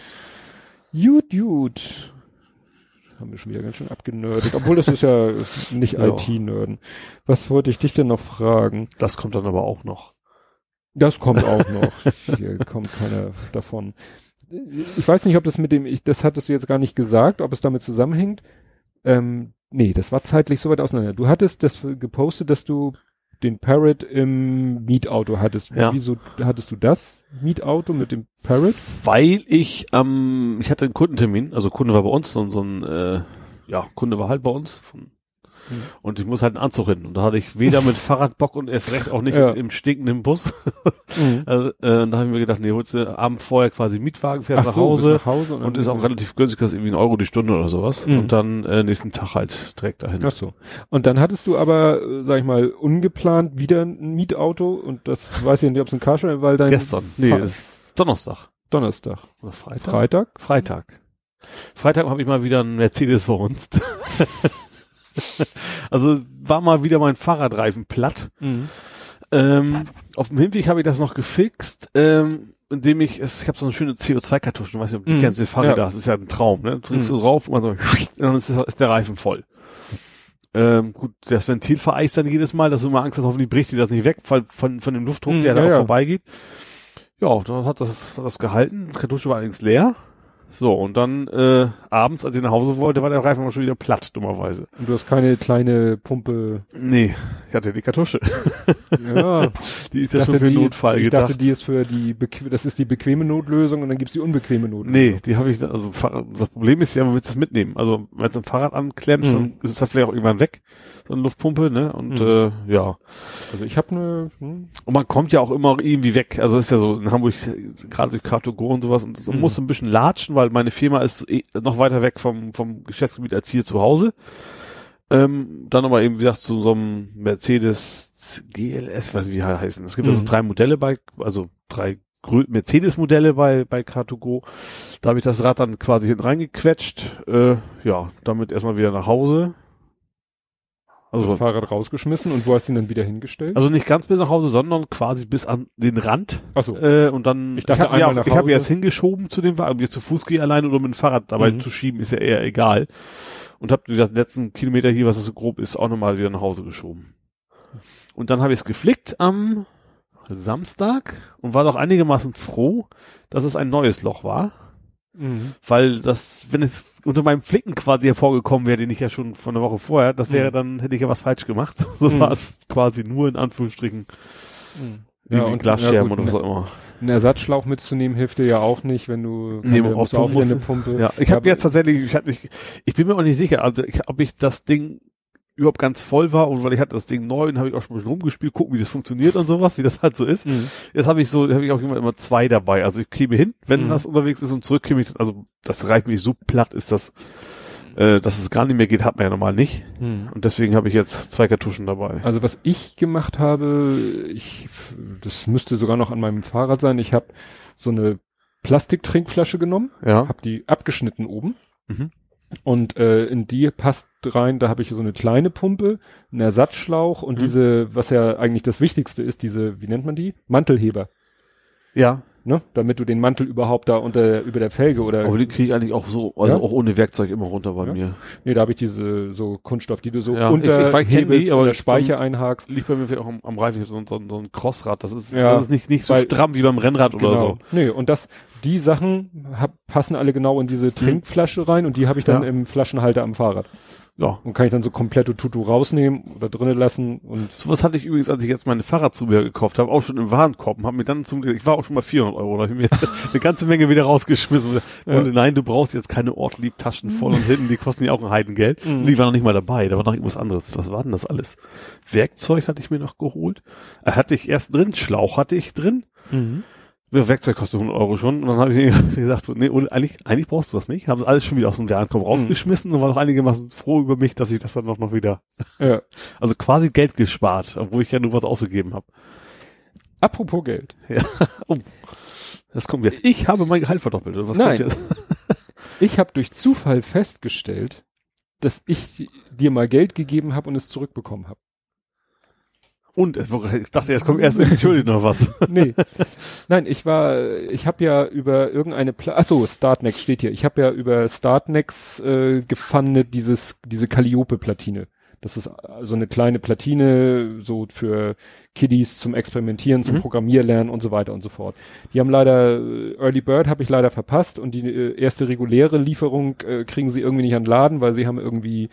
Gut, gut. Haben wir schon wieder ganz schön abgenördet. Obwohl das ist ja nicht. IT-Nörden. Was wollte ich dich denn noch fragen? Das kommt dann aber auch noch. Das kommt auch noch. Hier kommt keiner davon. Ich weiß nicht, ob das mit dem, ich, das hattest du jetzt gar nicht gesagt, ob es damit zusammenhängt. Ähm, nee, das war zeitlich so weit auseinander. Du hattest das gepostet, dass du den Parrot im Mietauto hattest. Ja. Wieso hattest du das Mietauto mit dem Parrot? Weil ich, ähm, ich hatte einen Kundentermin, also Kunde war bei uns, so, so ein, äh, ja, Kunde war halt bei uns von, Mhm. und ich muss halt einen Anzug hin. Und da hatte ich weder mit Fahrrad Bock und erst recht auch nicht Ja. im, stinkenden Bus. Also, äh, und da habe ich mir gedacht, nee, holst du Abend vorher quasi Mietwagen, fährst Ach nach so, Hause. nach Hause und, Und ist auch relativ günstig, kostet irgendwie ein Euro die Stunde oder sowas. Mhm. Und dann äh, nächsten Tag halt direkt dahin. Ach so. Und dann hattest du aber, äh, sag ich mal, ungeplant wieder ein Mietauto und das weiß ich nicht, ob es ein Carsharing, weil dein Gestern. Nee, Fa- ist Donnerstag. Donnerstag. Oder Freitag? Freitag? Freitag. Freitag habe ich mal wieder einen Mercedes verhunzt. also war mal wieder mein Fahrradreifen platt. Mhm. Ähm, auf dem Hinweg habe ich das noch gefixt, ähm, indem ich, es, ich habe so eine schöne CO2-Kartusche, weiß nicht, ob du die Mhm. kennst, die Fahrräder, Ja. das ist ja ein Traum, ne? Drückst Mhm. du drauf und, man so, und dann ist, ist der Reifen voll. Ähm, gut, das Ventil vereist dann jedes Mal, dass du immer Angst hast, hoffentlich bricht dir das nicht weg von, von, von dem Luftdruck, Mhm, der da ja, auch ja. vorbeigeht. Ja, da hat das, hat das gehalten. Die Kartusche war allerdings leer. So, und dann äh, abends, als ich nach Hause wollte, war der Reifen aber schon wieder platt, dummerweise. Und du hast keine kleine Pumpe. Nee, ich hatte die Kartusche. Ja, Die ist ich ja schon für die, Notfall ich gedacht. dachte, die ist für die, das ist die bequeme Notlösung und dann gibt's die unbequeme Notlösung. Nee, die habe ich, also das Problem ist ja, man willst das mitnehmen. Also wenn du ein Fahrrad anklemmst, Mhm. dann ist es da vielleicht auch irgendwann weg, so eine Luftpumpe, ne? Und Mhm. äh, ja. Also ich habe eine, hm, Und man kommt ja auch immer irgendwie weg. Also ist ja so in Hamburg, gerade durch Car2Go und sowas, und Mhm. muss ein bisschen latschen, weil meine Firma ist eh noch weiter weg vom, vom Geschäftsgebiet als hier zu Hause. Ähm, dann aber eben, wie gesagt, zu so einem Mercedes GLS, weiß nicht, wie heißen. Es gibt also Mhm. drei Modelle bei, also drei Mercedes-Modelle bei, bei Car2Go. Da habe ich das Rad dann quasi hinten reingequetscht. Äh, ja, damit erstmal wieder nach Hause. Das Also, Fahrrad rausgeschmissen und wo hast du ihn dann wieder hingestellt? also nicht ganz bis nach Hause, sondern quasi bis an den Rand. Achso. Äh, und dann, Ich dachte habe ja ich habe Hause. erst hingeschoben zu dem Wagen, ob ich jetzt zu Fuß gehe alleine oder mit dem Fahrrad dabei Mhm. zu schieben, ist ja eher egal. Und habe den letzten Kilometer hier, was das so grob ist, auch nochmal wieder nach Hause geschoben. Und dann habe ich es geflickt am Samstag und war doch einigermaßen froh, dass es ein neues Loch war. Mhm. Weil das, wenn es unter meinem Flicken quasi hervorgekommen wäre, den ich ja schon von einer Woche vorher, das wäre Mhm. dann, hätte ich ja was falsch gemacht. So Mhm. war es quasi nur in Anführungsstrichen wie, Ja, und- Glasscherben ja, gut, oder was auch immer. Einen Ersatzschlauch mitzunehmen hilft dir ja auch nicht, wenn du Nee, auf auch wieder musst- eine Pumpe. Ja, ich habe jetzt tatsächlich, ich, hab nicht, ich bin mir auch nicht sicher, also ich, ob ich das Ding überhaupt ganz voll war und weil ich hatte das Ding neu und habe ich auch schon ein bisschen rumgespielt, gucken, wie das funktioniert und sowas, wie das halt so ist. Mhm. Jetzt habe ich so, habe ich auch immer, immer zwei dabei. Also ich käme hin, wenn Mhm. was unterwegs ist und zurück käme ich, also das reicht mir so platt ist das, äh, dass es gar nicht mehr geht, hat man ja normal nicht. Mhm. Und deswegen habe ich jetzt zwei Kartuschen dabei. Also was ich gemacht habe, ich, das müsste sogar noch an meinem Fahrrad sein. Ich habe so eine Plastiktrinkflasche genommen, Ja. habe die abgeschnitten oben Mhm. Und äh, in die passt rein. Da habe ich so eine kleine Pumpe, einen Ersatzschlauch und Mhm. diese, was ja eigentlich das Wichtigste ist, diese, wie nennt man die? Mantelheber. Ja. Ne? Damit du den Mantel überhaupt da unter über der Felge oder Aber die kriege ich eigentlich auch so, also Ja? auch ohne Werkzeug immer runter bei Ja? mir. nee, da habe ich diese so Kunststoff, die du so Ja, unter ich- ich weiß- kenn die, aber oder ich- Speicher einhakst. Liegt bei mir vielleicht auch am, am Reifen, ich so, so, so ein Crossrad. Das ist, Ja, das ist nicht, nicht so weil- stramm wie beim Rennrad oder so. Nee, und das, die Sachen hab, passen alle genau in diese Trinkflasche rein und die habe ich dann im Flaschenhalter am Fahrrad. Ja. Und kann ich dann so komplette Tutu rausnehmen oder drinnen lassen und Sowas hatte ich übrigens, als ich jetzt meine Fahrradzubehör gekauft habe, auch schon im Warenkorb und habe mir dann zum ich war auch schon mal 400 Euro, da habe ich mir eine ganze Menge wieder rausgeschmissen. Ja. Und nein, du brauchst jetzt keine Ortlieb-Taschen voll und hinten, die kosten ja auch ein Heidengeld. Mhm. Und die waren noch nicht mal dabei, da war noch irgendwas anderes. Was war denn das alles? Werkzeug hatte ich mir noch geholt. Äh, Hatte ich erst drin, Schlauch hatte ich drin. Das Werkzeug kostet 100 Euro schon. Und dann habe ich gesagt, so, nee, eigentlich, eigentlich brauchst du das nicht. Habe alles schon wieder aus dem Warenkorb rausgeschmissen und war noch einigermaßen froh über mich, dass ich das dann noch, noch wieder, ja. also quasi Geld gespart, obwohl ich ja nur was ausgegeben habe. Apropos Geld. Das kommt jetzt. Ich habe mein Gehalt verdoppelt. Was Nein. kommt jetzt? Ich habe durch Zufall festgestellt, dass ich dir mal Geld gegeben habe und es zurückbekommen habe. Und ich dachte, jetzt kommt erst entschuldigt noch was. Nee. Nein, ich war, ich habe ja über irgendeine, Pla achso, Startnext steht hier. Ich habe ja über Startnext äh, gefundet dieses, diese Calliope-Platine. Das ist äh, so eine kleine Platine, so für Kiddies zum Experimentieren, zum Mhm. Programmierlernen und so weiter und so fort. Die haben leider, äh, Early Bird habe ich leider verpasst und die äh, erste reguläre Lieferung äh, kriegen sie irgendwie nicht an den Laden, weil sie haben irgendwie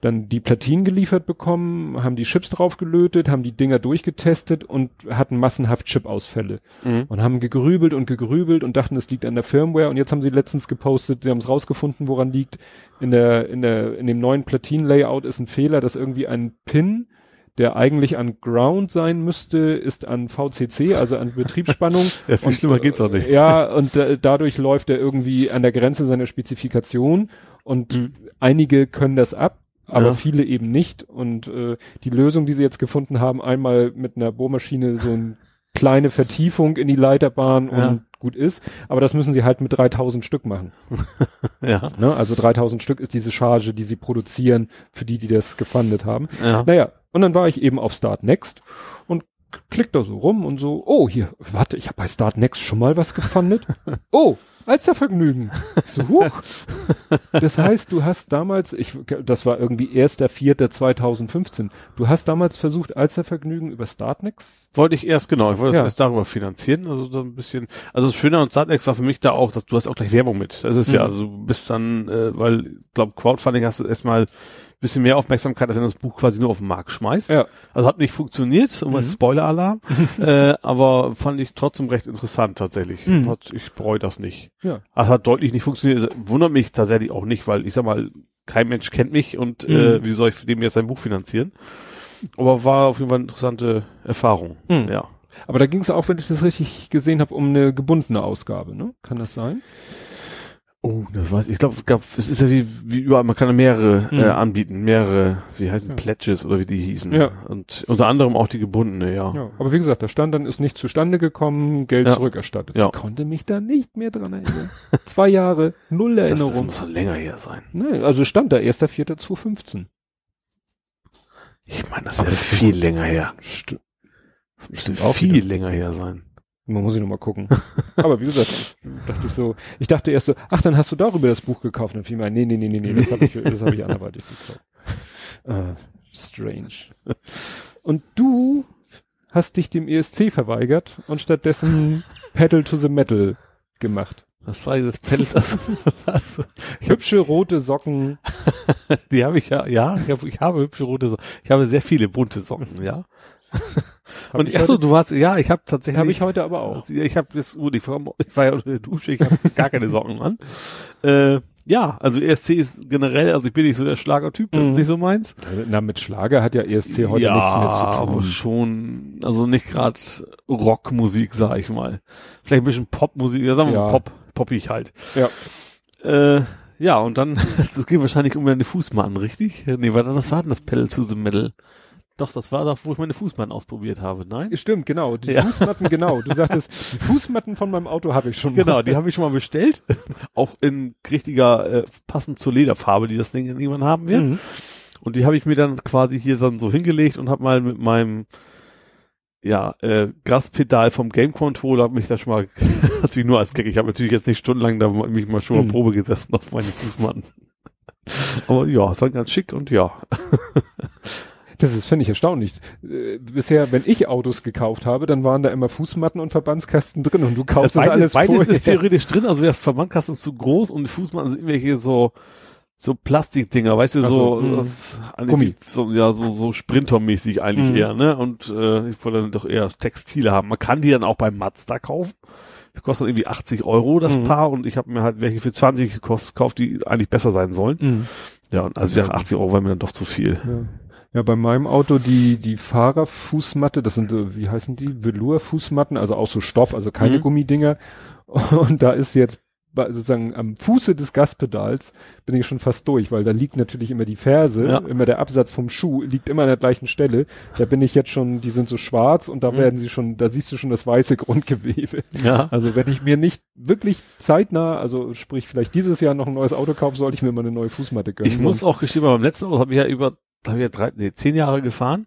dann die Platinen geliefert bekommen, haben die Chips draufgelötet, haben die Dinger durchgetestet und hatten massenhaft Chip-Ausfälle Mhm. und haben gegrübelt und gegrübelt und dachten, es liegt an der Firmware und jetzt haben sie letztens gepostet, sie haben es rausgefunden, woran liegt. In der, in der, in dem neuen Platinen-Layout ist ein Fehler, dass irgendwie ein Pin, der eigentlich an Ground sein müsste, ist an VCC, also an Betriebsspannung. Ja, viel schlimmer geht's auch nicht. Ja, und äh, dadurch läuft er irgendwie an der Grenze seiner Spezifikation und Mhm. einige können das ab, aber Ja. viele eben nicht. Und äh, die Lösung, die sie jetzt gefunden haben, einmal mit einer Bohrmaschine so eine kleine Vertiefung in die Leiterbahn Ja. und gut ist. Aber das müssen sie halt mit 3000 Stück machen. Ja. Ne? Also 3000 Stück ist diese Charge, die sie produzieren, für die, die das gefundet haben. Ja. Naja, und dann war ich eben auf Start Next und klick da so rum und so, oh, hier, warte, ich habe bei Start Next schon mal was gefundet. oh, Alstervergnügen. So, huch. Das heißt, du hast damals, ich, das war irgendwie 1.4.2015, du hast damals versucht, Alstervergnügen über Start Next? Wollte ich erst, genau, ich wollte Ja. das erst darüber finanzieren, also so ein bisschen, also das Schöne an Startnext war für mich da auch, dass du hast auch gleich Werbung mit. Das ist ja, Mhm. also du bist dann, äh, weil, ich glaube, Crowdfunding hast du erstmal bisschen mehr Aufmerksamkeit, als wenn das Buch quasi nur auf den Markt schmeißt. Ja. Also hat nicht funktioniert, um Mhm. Spoiler-Alarm, äh, aber fand ich trotzdem recht interessant tatsächlich. Mhm. Ich bereue das nicht. Ja. Also hat deutlich nicht funktioniert. Also Wundert mich tatsächlich auch nicht, weil ich sag mal, kein Mensch kennt mich und äh, Mhm. wie soll ich dem jetzt ein Buch finanzieren? Aber war auf jeden Fall eine interessante Erfahrung. Mhm. Ja. Aber da ging es auch, wenn ich das richtig gesehen habe, um eine gebundene Ausgabe, ne? Kann das sein? Oh, das weiß ich. Ich glaube, glaub, es ist ja wie, wie überall, man kann ja mehrere Hm. äh, anbieten, mehrere, wie heißen Ja. Pledges oder wie die hießen. Ja. Und unter anderem auch die gebundene, ja. Ja, aber wie gesagt, da stand dann, ist nicht zustande gekommen, Geld Ja. zurückerstattet. Ja. Ich konnte mich da nicht mehr dran erinnern. Zwei Jahre, null Das, das Erinnerung. muss schon länger her sein. Nee, also stand da 1.4.2015. Ich meine, das wäre viel länger her. St Das müsste Stimmt viel wieder. länger her sein. Man muss ich noch mal gucken. Aber wie gesagt, dachte ich so, ich dachte erst so, ach, dann hast du darüber das Buch gekauft. Und fiel mir ein, nee, nee, nee, nee, nee, das habe ich, das habe ich anderweitig gekauft. Äh, strange. Und du hast dich dem ESC verweigert und stattdessen Pedal to the Metal gemacht. Was war dieses Pedal? Das, was? Hübsche rote Socken. Die habe ich ja, ja, ich, hab, ich habe hübsche rote Socken. Ich habe sehr viele bunte Socken, ja. Hab Und ich ach so, heute- du hast, ja, ich habe tatsächlich. Habe ich heute aber auch. Ich habe das, gut, ich war, ich war ja unter der Dusche, ich habe gar keine Socken an. Äh, ja, also ESC ist generell, also ich bin nicht so der Schlagertyp, das Mhm. ist nicht so meins. Na, mit Schlager hat ja ESC heute ja, nichts mehr zu aber tun. schon, also nicht gerade Rockmusik, sag ich mal. Vielleicht ein bisschen Popmusik, ja, sagen wir Ja. mal Pop, poppig halt. Ja. Äh, ja, und dann, das geht wahrscheinlich um deine Fußmatten, richtig? Nee, warte, was war denn das Pedal to the Metal? Doch, das war doch, wo ich meine Fußmatten ausprobiert habe, nein? Stimmt, genau. Die Ja. Fußmatten, genau. Du sagtest, die Fußmatten von meinem Auto habe ich schon. Genau, mal. die habe ich schon mal bestellt. Auch in richtiger, äh, passend zur Lederfarbe, die das Ding irgendwann haben wird. Mhm. Und die habe ich mir dann quasi hier dann so hingelegt und habe mal mit meinem ja, äh, Gaspedal vom Game Controller mich da schon mal, natürlich nur als Gag, ich habe natürlich jetzt nicht stundenlang da mich mal schon mal Mhm. Probe gesessen auf meine Fußmatten. Aber ja, es war ganz schick und ja. Das ist, finde ich, erstaunlich. Äh, bisher, wenn ich Autos gekauft habe, dann waren da immer Fußmatten und Verbandskasten drin und du kaufst das beides, alles beides vorher. ist theoretisch drin, also der Verbandkasten ist zu groß und die Fußmatten sind irgendwelche so so Plastikdinger, weißt du, so, so, mh. das Gummi. so ja so so Sprintermäßig eigentlich Mhm. eher, ne? Und äh, ich wollte dann doch eher Textile haben. Man kann die dann auch beim Mazda kaufen. Die kosten irgendwie 80 Euro das Mhm. Paar und ich habe mir halt welche für 20 gekostet, gekauft, die eigentlich besser sein sollen. Mhm. Ja, und also ja, 80 Euro war mir dann doch zu viel. Ja. Ja, bei meinem Auto die, die Fahrerfußmatte, das sind, so, wie heißen die? Velour-Fußmatten, also auch so Stoff, also keine Mhm. Gummidinger. Und da ist jetzt sozusagen am Fuße des Gaspedals bin ich schon fast durch, weil da liegt natürlich immer die Ferse, Ja. immer der Absatz vom Schuh liegt immer an der gleichen Stelle. Da bin ich jetzt schon, die sind so schwarz und da Mhm. werden sie schon, da siehst du schon das weiße Grundgewebe. Ja. Also wenn ich mir nicht wirklich zeitnah, also sprich vielleicht dieses Jahr noch ein neues Auto kaufe, sollte ich mir mal eine neue Fußmatte gönnen. Ich muss auch gestehen, beim letzten Auto habe ich ja über, da habe ich ja drei, nee, zehn Jahre gefahren.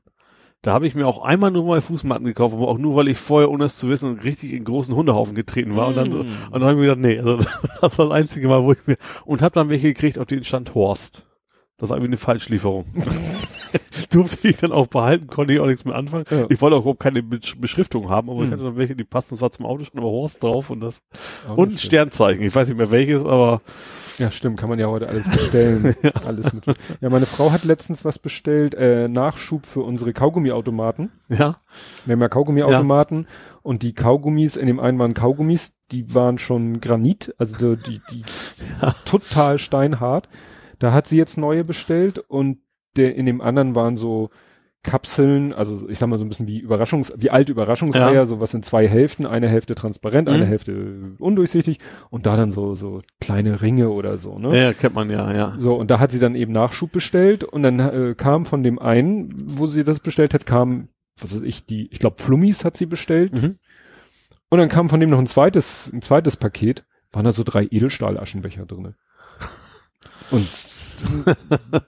Da habe ich mir auch einmal nur mal Fußmatten gekauft, aber auch nur, weil ich vorher, ohne es zu wissen, richtig in großen Hundehaufen getreten war. Und dann, Mm. und dann habe ich mir gedacht, nee, also das war das einzige Mal, wo ich mir, und habe dann welche gekriegt, auf denen stand Horst. Das war irgendwie eine Falschlieferung. Durfte ich dann auch behalten, konnte ich auch nichts mehr anfangen. Ja. Ich wollte auch überhaupt keine Besch- Beschriftung haben, aber ich Mhm. hatte dann welche, die passten, das war zum Auto schon aber Horst drauf und das, Auch und ein. Sternzeichen. Ich weiß nicht mehr welches, aber Ja, stimmt, kann man ja heute alles bestellen. Alles mit. Ja, meine Frau hat letztens was bestellt, äh, Nachschub für unsere Kaugummiautomaten. ja, Wir haben ja Kaugummiautomaten und die Kaugummis, in dem einen waren Kaugummis, die waren schon Granit, also die, die total steinhart. Da hat sie jetzt neue bestellt und der in dem anderen waren so Kapseln, also ich sag mal so ein bisschen wie Überraschungs, wie alte Überraschungseier, Ja. sowas in zwei Hälften, eine Hälfte transparent, eine Mhm. Hälfte undurchsichtig und da dann so, so kleine Ringe oder so, ne? ja, kennt man ja, ja. So, und da hat sie dann eben Nachschub bestellt und dann äh, kam von dem einen, wo sie das bestellt hat, kam, was weiß ich, die, ich glaube Flummis hat sie bestellt Mhm. und dann kam von dem noch ein zweites, ein zweites Paket, waren da so drei Edelstahl-Aschenbecher drinne. Und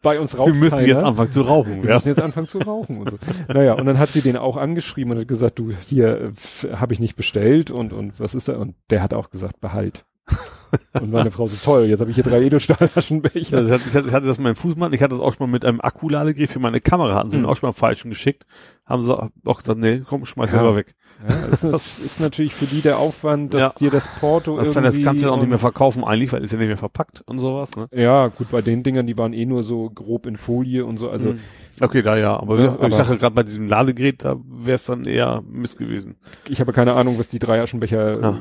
bei uns raucht Wir müssen keiner. jetzt anfangen zu rauchen. Wir Ja. müssen jetzt anfangen zu rauchen und so. Naja, und dann hat sie den auch angeschrieben und hat gesagt, du, hier habe ich nicht bestellt und, und was ist da? Und der hat auch gesagt, behalt. Und meine Frau so, toll, jetzt habe ich hier drei Edelstahl-Aschenbecher. Also ich, hatte, ich das mit meinem Fußmann, ich hatte das auch schon mal mit einem Akkuladegerät für meine Kamera, hatten sie mir Hm. auch schon mal falschen geschickt. Haben sie auch gesagt, nee, komm, schmeiß Ja. selber weg. Ja, das ist, ist natürlich für die der Aufwand, dass Ja. dir das Porto Das, irgendwie... das kannst du dann auch nicht mehr verkaufen eigentlich, weil ist ja nicht mehr verpackt und sowas. Ne? Ja, gut, bei den Dingern, die waren eh nur so grob in Folie und so, also Mhm. okay, da ja, aber, Ja, aber ich sage gerade bei diesem Ladegerät, da wäre es dann eher Mist gewesen. ich habe keine Ahnung, was die drei Aschenbecher Ja. äh,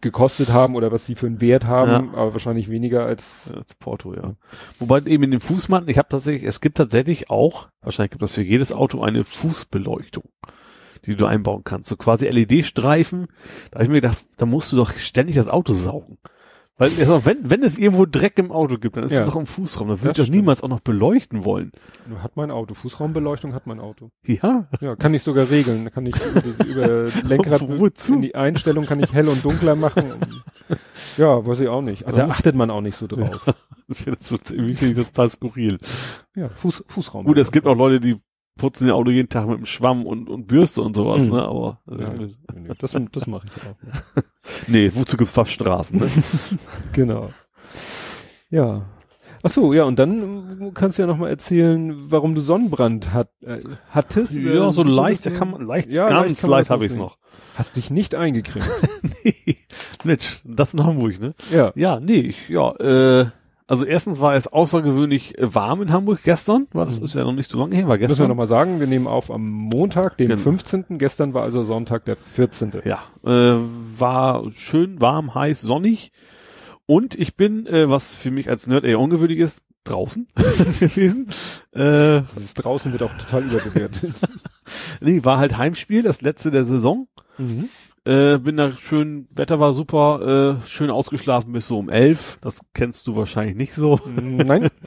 gekostet haben oder was sie für einen Wert haben, aber wahrscheinlich weniger als... Das Porto, ja. Wobei eben in den Fußmatten, ich habe tatsächlich, es gibt tatsächlich auch, wahrscheinlich gibt es für jedes Auto eine Fußbeleuchtung, die du einbauen kannst. So quasi LED-Streifen. Da habe ich mir gedacht, da musst du doch ständig das Auto saugen. Weil also wenn, wenn es irgendwo Dreck im Auto gibt, dann ist Ja. es auch im Fußraum. Da Das würde ich doch stimmt. niemals auch noch beleuchten wollen. Hat mein Auto. Fußraumbeleuchtung hat mein Auto. Ja. Ja, kann ich sogar regeln. Da kann ich über, über Lenkrad Wozu? in die Einstellung kann ich hell und dunkler machen. Ja, weiß ich auch nicht. Also da achtet man auch nicht so drauf. Das finde ich, total skurril. Ja, Fuß, Fußraum. Gut, es gibt auch Leute, die putzen ihr Auto jeden Tag mit dem Schwamm und, und Bürste und sowas, Mhm. ne? Aber Ja, äh, nee, nee, das, das mache ich auch nicht. nee, wozu gibt's Fachstraßen, ne? Genau. Ja. Ach so, ja, und dann kannst du ja noch mal erzählen, warum du Sonnenbrand hat, äh, hattest. ja, so Äh, leicht, da so- kann man leicht, Ja, ganz leicht das habe ich's sehen. noch. Hast dich nicht eingecremt. nee, Mensch, das in Hamburg, ne? ja. Ja, nee, ich, ja, äh, also erstens war es außergewöhnlich äh, warm in Hamburg gestern, war das Mhm. ist ja noch nicht so lange her, war Müssen wir gestern. noch mal sagen, wir nehmen auf am Montag, den Genau. 15. Gestern war also Sonntag, der 14. Ja, äh, war schön warm, heiß, sonnig. Und ich bin, äh, was für mich als Nerd eher ungewöhnlich ist, draußen gewesen. Äh, Dieses draußen wird auch total überbewertet. nee, war halt Heimspiel, das letzte der Saison. mhm. Äh, bin da schön, Wetter war super, äh, schön ausgeschlafen bis so um elf. Das kennst du wahrscheinlich nicht so. Nein.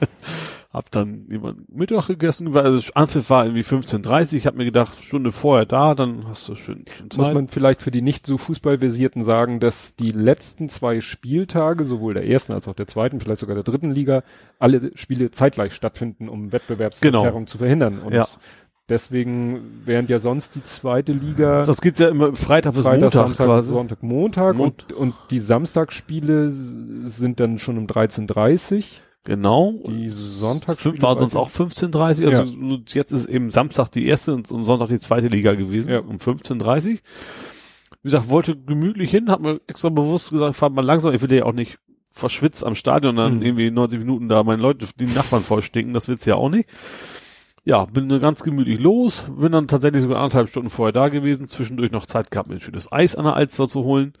Hab dann jemand Mittag gegessen, weil also Anpfiff war irgendwie 15.30 Ich hab mir gedacht, Stunde vorher da, dann hast du schön, schön Zeit. Muss man vielleicht für die nicht so Fußballversierten sagen, dass die letzten zwei Spieltage, sowohl der ersten als auch der zweiten, vielleicht sogar der dritten Liga, alle Spiele zeitgleich stattfinden, um Wettbewerbsverzerrung zu verhindern. Und Ja. Deswegen, während ja sonst die zweite Liga das geht ja immer Freitag bis Freitag, Montag Samstag, quasi. Sonntag, Montag Mont- und, und die Samstagsspiele sind dann schon um 13.30 Genau. Die Sonntagsspiele war sonst auch 15.30 also nur jetzt ist eben Samstag die erste und, Sonntag die zweite Liga gewesen, Ja. um 15.30 Wie gesagt, wollte gemütlich hin, hab mir extra bewusst gesagt, fahr mal langsam, ich will ja auch nicht verschwitzt am Stadion dann Mhm. irgendwie 90 Minuten da meine Leute, die Nachbarn voll stinken, das will's ja auch nicht. Ja, bin dann ganz gemütlich los, bin dann tatsächlich sogar anderthalb Stunden vorher da gewesen, zwischendurch noch Zeit gehabt, mir ein schönes Eis an der Alster zu holen.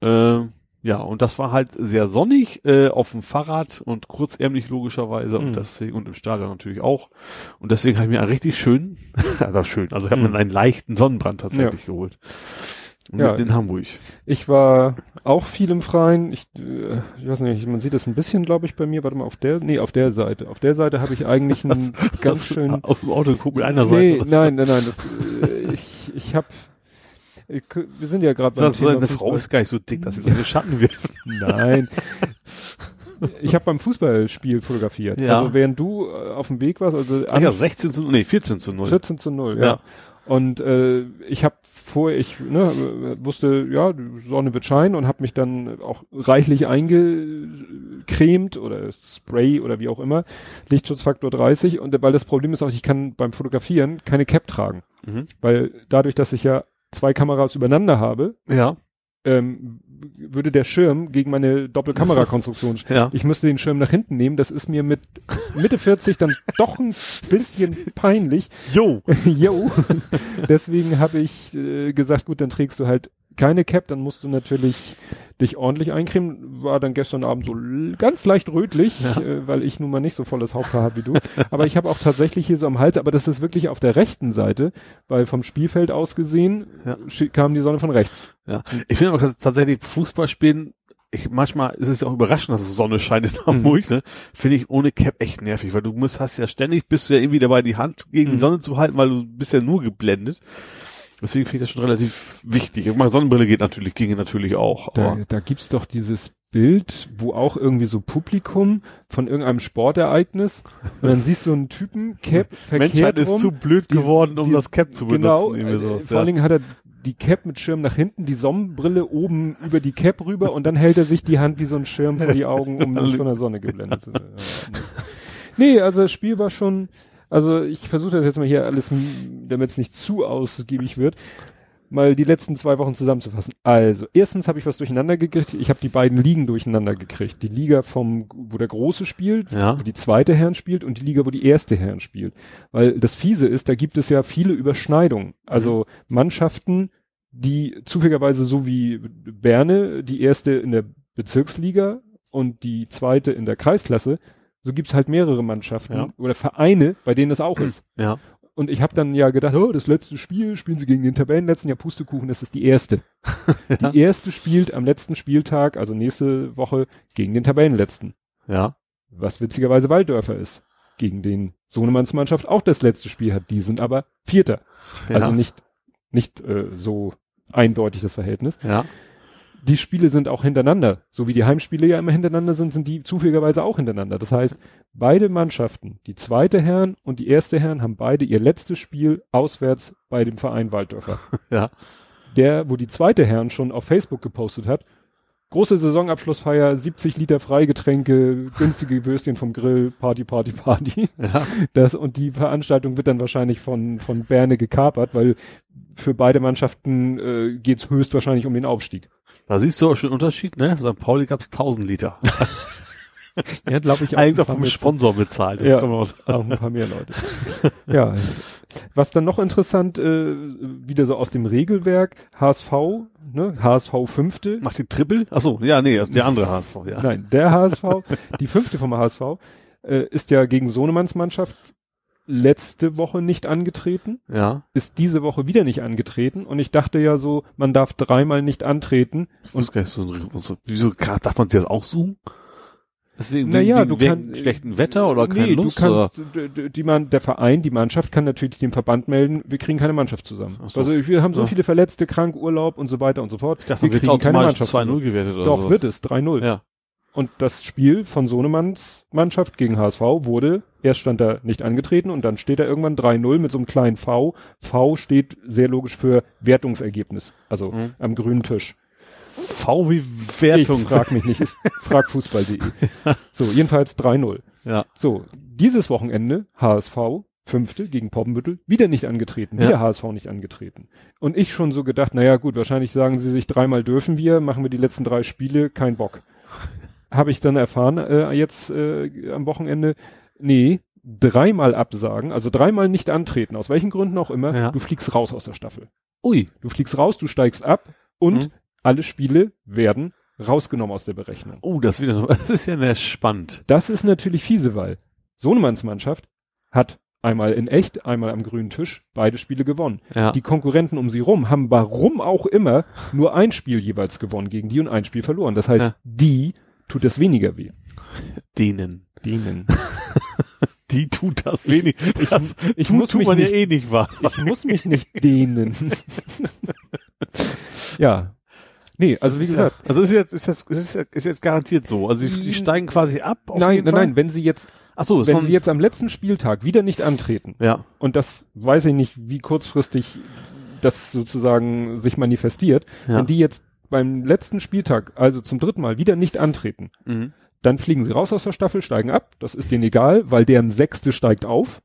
Äh, ja, und das war halt sehr sonnig, äh, auf dem Fahrrad und kurzärmlich logischerweise Mhm. und deswegen, und im Stadion natürlich auch. Und deswegen habe ich mir einen richtig schön, also schön, also ich habe Mhm. mir einen leichten Sonnenbrand tatsächlich geholt. Ja. In Hamburg. Ich war auch viel im Freien. Ich, äh, ich weiß nicht, man sieht das ein bisschen, glaube ich, bei mir. Warte mal, auf der, nee, auf der Seite. Auf der Seite habe ich eigentlich einen ganz Hast du schön. Aus dem Auto geguckt mit einer nee, Seite. nein, nein, nein. Das, äh, ich, ich habe, wir sind ja gerade beim Das eine Frau Fußball. ist gar nicht so dick, dass sie so eine Schatten wirft. Nein. Ich habe beim Fußballspiel fotografiert. Ja. Also während du äh, auf dem Weg warst, also Ach ja, 16 zu, nee, 14 zu 0. 14 zu 0, ja. Ja. Und äh, ich habe vorher, ich ne, wusste, ja, die Sonne wird scheinen und habe mich dann auch reichlich eingecremt oder Spray oder wie auch immer, Lichtschutzfaktor 30. Und weil das Problem ist auch, ich kann beim Fotografieren keine Cap tragen, Mhm. weil dadurch, dass ich ja zwei Kameras übereinander habe, Ja, ähm, würde der Schirm gegen meine Doppelkamerakonstruktion. ja. Ich müsste den Schirm nach hinten nehmen. Das ist mir mit Mitte 40 dann doch ein bisschen peinlich. Jo. Jo. Deswegen habe ich äh, gesagt, gut, dann trägst du halt keine Cap, dann musst du natürlich dich ordentlich eincremen. War dann gestern Abend so ganz leicht rötlich, Ja. äh, weil ich nun mal nicht so volles Haupthaar habe wie du. Aber ich habe auch tatsächlich hier so am Hals, aber das ist wirklich auf der rechten Seite, weil vom Spielfeld aus gesehen Ja. kam die Sonne von rechts. Ja. Ich finde aber tatsächlich Fußball spielen, ich, manchmal ist es ja auch überraschend, dass Sonne scheint in Hamburg, ne? Finde ich ohne Cap echt nervig, weil du musst, hast ja ständig, bist du ja irgendwie dabei, die Hand gegen die Mhm. Sonne zu halten, weil du bist ja nur geblendet. Deswegen finde ich das schon relativ wichtig. Ich meine, Sonnenbrille geht natürlich, ginge natürlich auch. Da, da gibt's doch dieses Bild, wo auch irgendwie so Publikum von irgendeinem Sportereignis und dann siehst du einen Typen, Cap, verkehrt Menschheit ist rum, zu blöd die- geworden, um die- das Cap zu benutzen. Genau, äh, sowas, vor ja. allen Dingen hat er die Cap mit Schirm nach hinten, die Sonnenbrille oben über die Cap rüber und dann hält er sich die Hand wie so ein Schirm vor die Augen, um nicht von der Sonne geblendet zu werden. Nee, also das Spiel war schon, also ich versuche das jetzt mal hier alles, damit es nicht zu ausgiebig wird, mal die letzten zwei Wochen zusammenzufassen. Also, erstens habe ich was durcheinander gekriegt. Ich habe die beiden Ligen durcheinander gekriegt. Die Liga vom, wo der Große spielt, Ja. wo die zweite Herren spielt und die Liga, wo die erste Herren spielt. Weil das Fiese ist, da gibt es ja viele Überschneidungen. Also Mannschaften, die zufälligerweise so wie Berne, die erste in der Bezirksliga und die zweite in der Kreisklasse, so gibt's halt mehrere Mannschaften Ja. oder Vereine, bei denen das auch ist. Ja. Und ich habe dann ja gedacht, oh, das letzte Spiel, spielen sie gegen den Tabellenletzten, ja Pustekuchen, das ist die erste. Ja. Die erste spielt am letzten Spieltag, also nächste Woche, gegen den Tabellenletzten. Ja. Was witzigerweise Walddörfer ist. Gegen den Sohnemanns Mannschaft auch das letzte Spiel hat. Die sind aber Vierter. ja. Also nicht, nicht äh, so eindeutig das Verhältnis. Ja. Die Spiele sind auch hintereinander. So wie die Heimspiele ja immer hintereinander sind, sind die zufälligerweise auch hintereinander. Das heißt, beide Mannschaften, die zweite Herren und die erste Herren, haben beide ihr letztes Spiel auswärts bei dem Verein Walddörfer. Ja. Der, wo die zweite Herren schon auf Facebook gepostet hat, große Saisonabschlussfeier, 70 Liter Freigetränke, günstige Würstchen vom Grill, Party, Party, Party. Ja. Das, und die Veranstaltung wird dann wahrscheinlich von, von Berne gekapert, weil für beide Mannschaften äh, geht es höchstwahrscheinlich um den Aufstieg. Da siehst du auch schon den Unterschied, ne? St. Pauli gab's 1000 Liter. Ja, glaube ich Eigentlich ein auch vom Sponsor bezahlt. Das Ja. auch- Auch ein paar mehr Leute. ja. Was dann noch interessant, äh, wieder so aus dem Regelwerk, HSV, ne, HSV fünfte. Macht die Triple? Ach so, ja, nee, das ist der andere HSV, ja. Nein, der HSV, die fünfte vom HSV, äh, ist ja gegen Sohnemanns Mannschaft letzte Woche nicht angetreten, Ja. ist diese Woche wieder nicht angetreten und ich dachte ja so, man darf dreimal nicht antreten Und ist gar nicht so, so wieso darf man sich das aussuchen? Deswegen Naja, wegen, du wegen kannst schlechten Wetter oder keine nee, Lust? du kannst, d- die man, der Verein, die Mannschaft kann natürlich dem Verband melden, wir kriegen keine Mannschaft zusammen. So. Also wir haben so Ja. viele Verletzte, krank, Urlaub und so weiter und so fort. ich dachte, wir kriegen keine Mannschaft 2-0 zusammen. gewertet oder Doch, sowas. wird es, 3-0. Ja. Und das Spiel von Sohnemanns Mannschaft gegen HSV wurde, erst stand er nicht angetreten und dann steht er irgendwann 3-0 mit so einem kleinen V. V steht sehr logisch für Wertungsergebnis, also Mhm. am grünen Tisch. V wie Wertung. Ich frag mich nicht, ist fragfußball.de. so, jedenfalls 3-0. Ja. So, dieses Wochenende HSV, fünfte gegen Poppenbüttel, wieder nicht angetreten, wieder Ja. HSV nicht angetreten. Und ich schon so gedacht, naja gut, wahrscheinlich sagen sie sich, dreimal dürfen wir, machen wir die letzten drei Spiele, kein Bock. Habe ich dann erfahren, äh, jetzt äh, am Wochenende, nee, dreimal absagen, also dreimal nicht antreten, aus welchen Gründen auch immer, Ja. du fliegst raus aus der Staffel. Ui. Du fliegst raus, du steigst ab und Mhm. Alle Spiele werden rausgenommen aus der Berechnung. Oh, das, wieder, das ist ja sehr spannend. Das ist natürlich fiese, weil Sohnemanns Mannschaft hat einmal in echt, einmal am grünen Tisch beide Spiele gewonnen. Ja. Die Konkurrenten um sie rum haben warum auch immer nur ein Spiel jeweils gewonnen gegen die und ein Spiel verloren. Das heißt, Ja. die tut es weniger weh. Denen. Denen. Die tut das wenig. Das ich tut, muss tut mich man nicht- ja eh nicht wahr. Ich muss mich nicht dehnen. ja. Nee, also wie gesagt, Ja, also ist jetzt, ist jetzt, ist jetzt, ist jetzt garantiert so. Also die, die steigen quasi ab. auf nein, nein, nein, wenn sie jetzt, Ach so, wenn sie jetzt am letzten Spieltag wieder nicht antreten, ja. und das weiß ich nicht, wie kurzfristig das sozusagen sich manifestiert, Ja. wenn die jetzt beim letzten Spieltag, also zum dritten Mal, wieder nicht antreten, Mhm. dann fliegen sie raus aus der Staffel, steigen ab, das ist denen egal, weil deren Sechste steigt auf.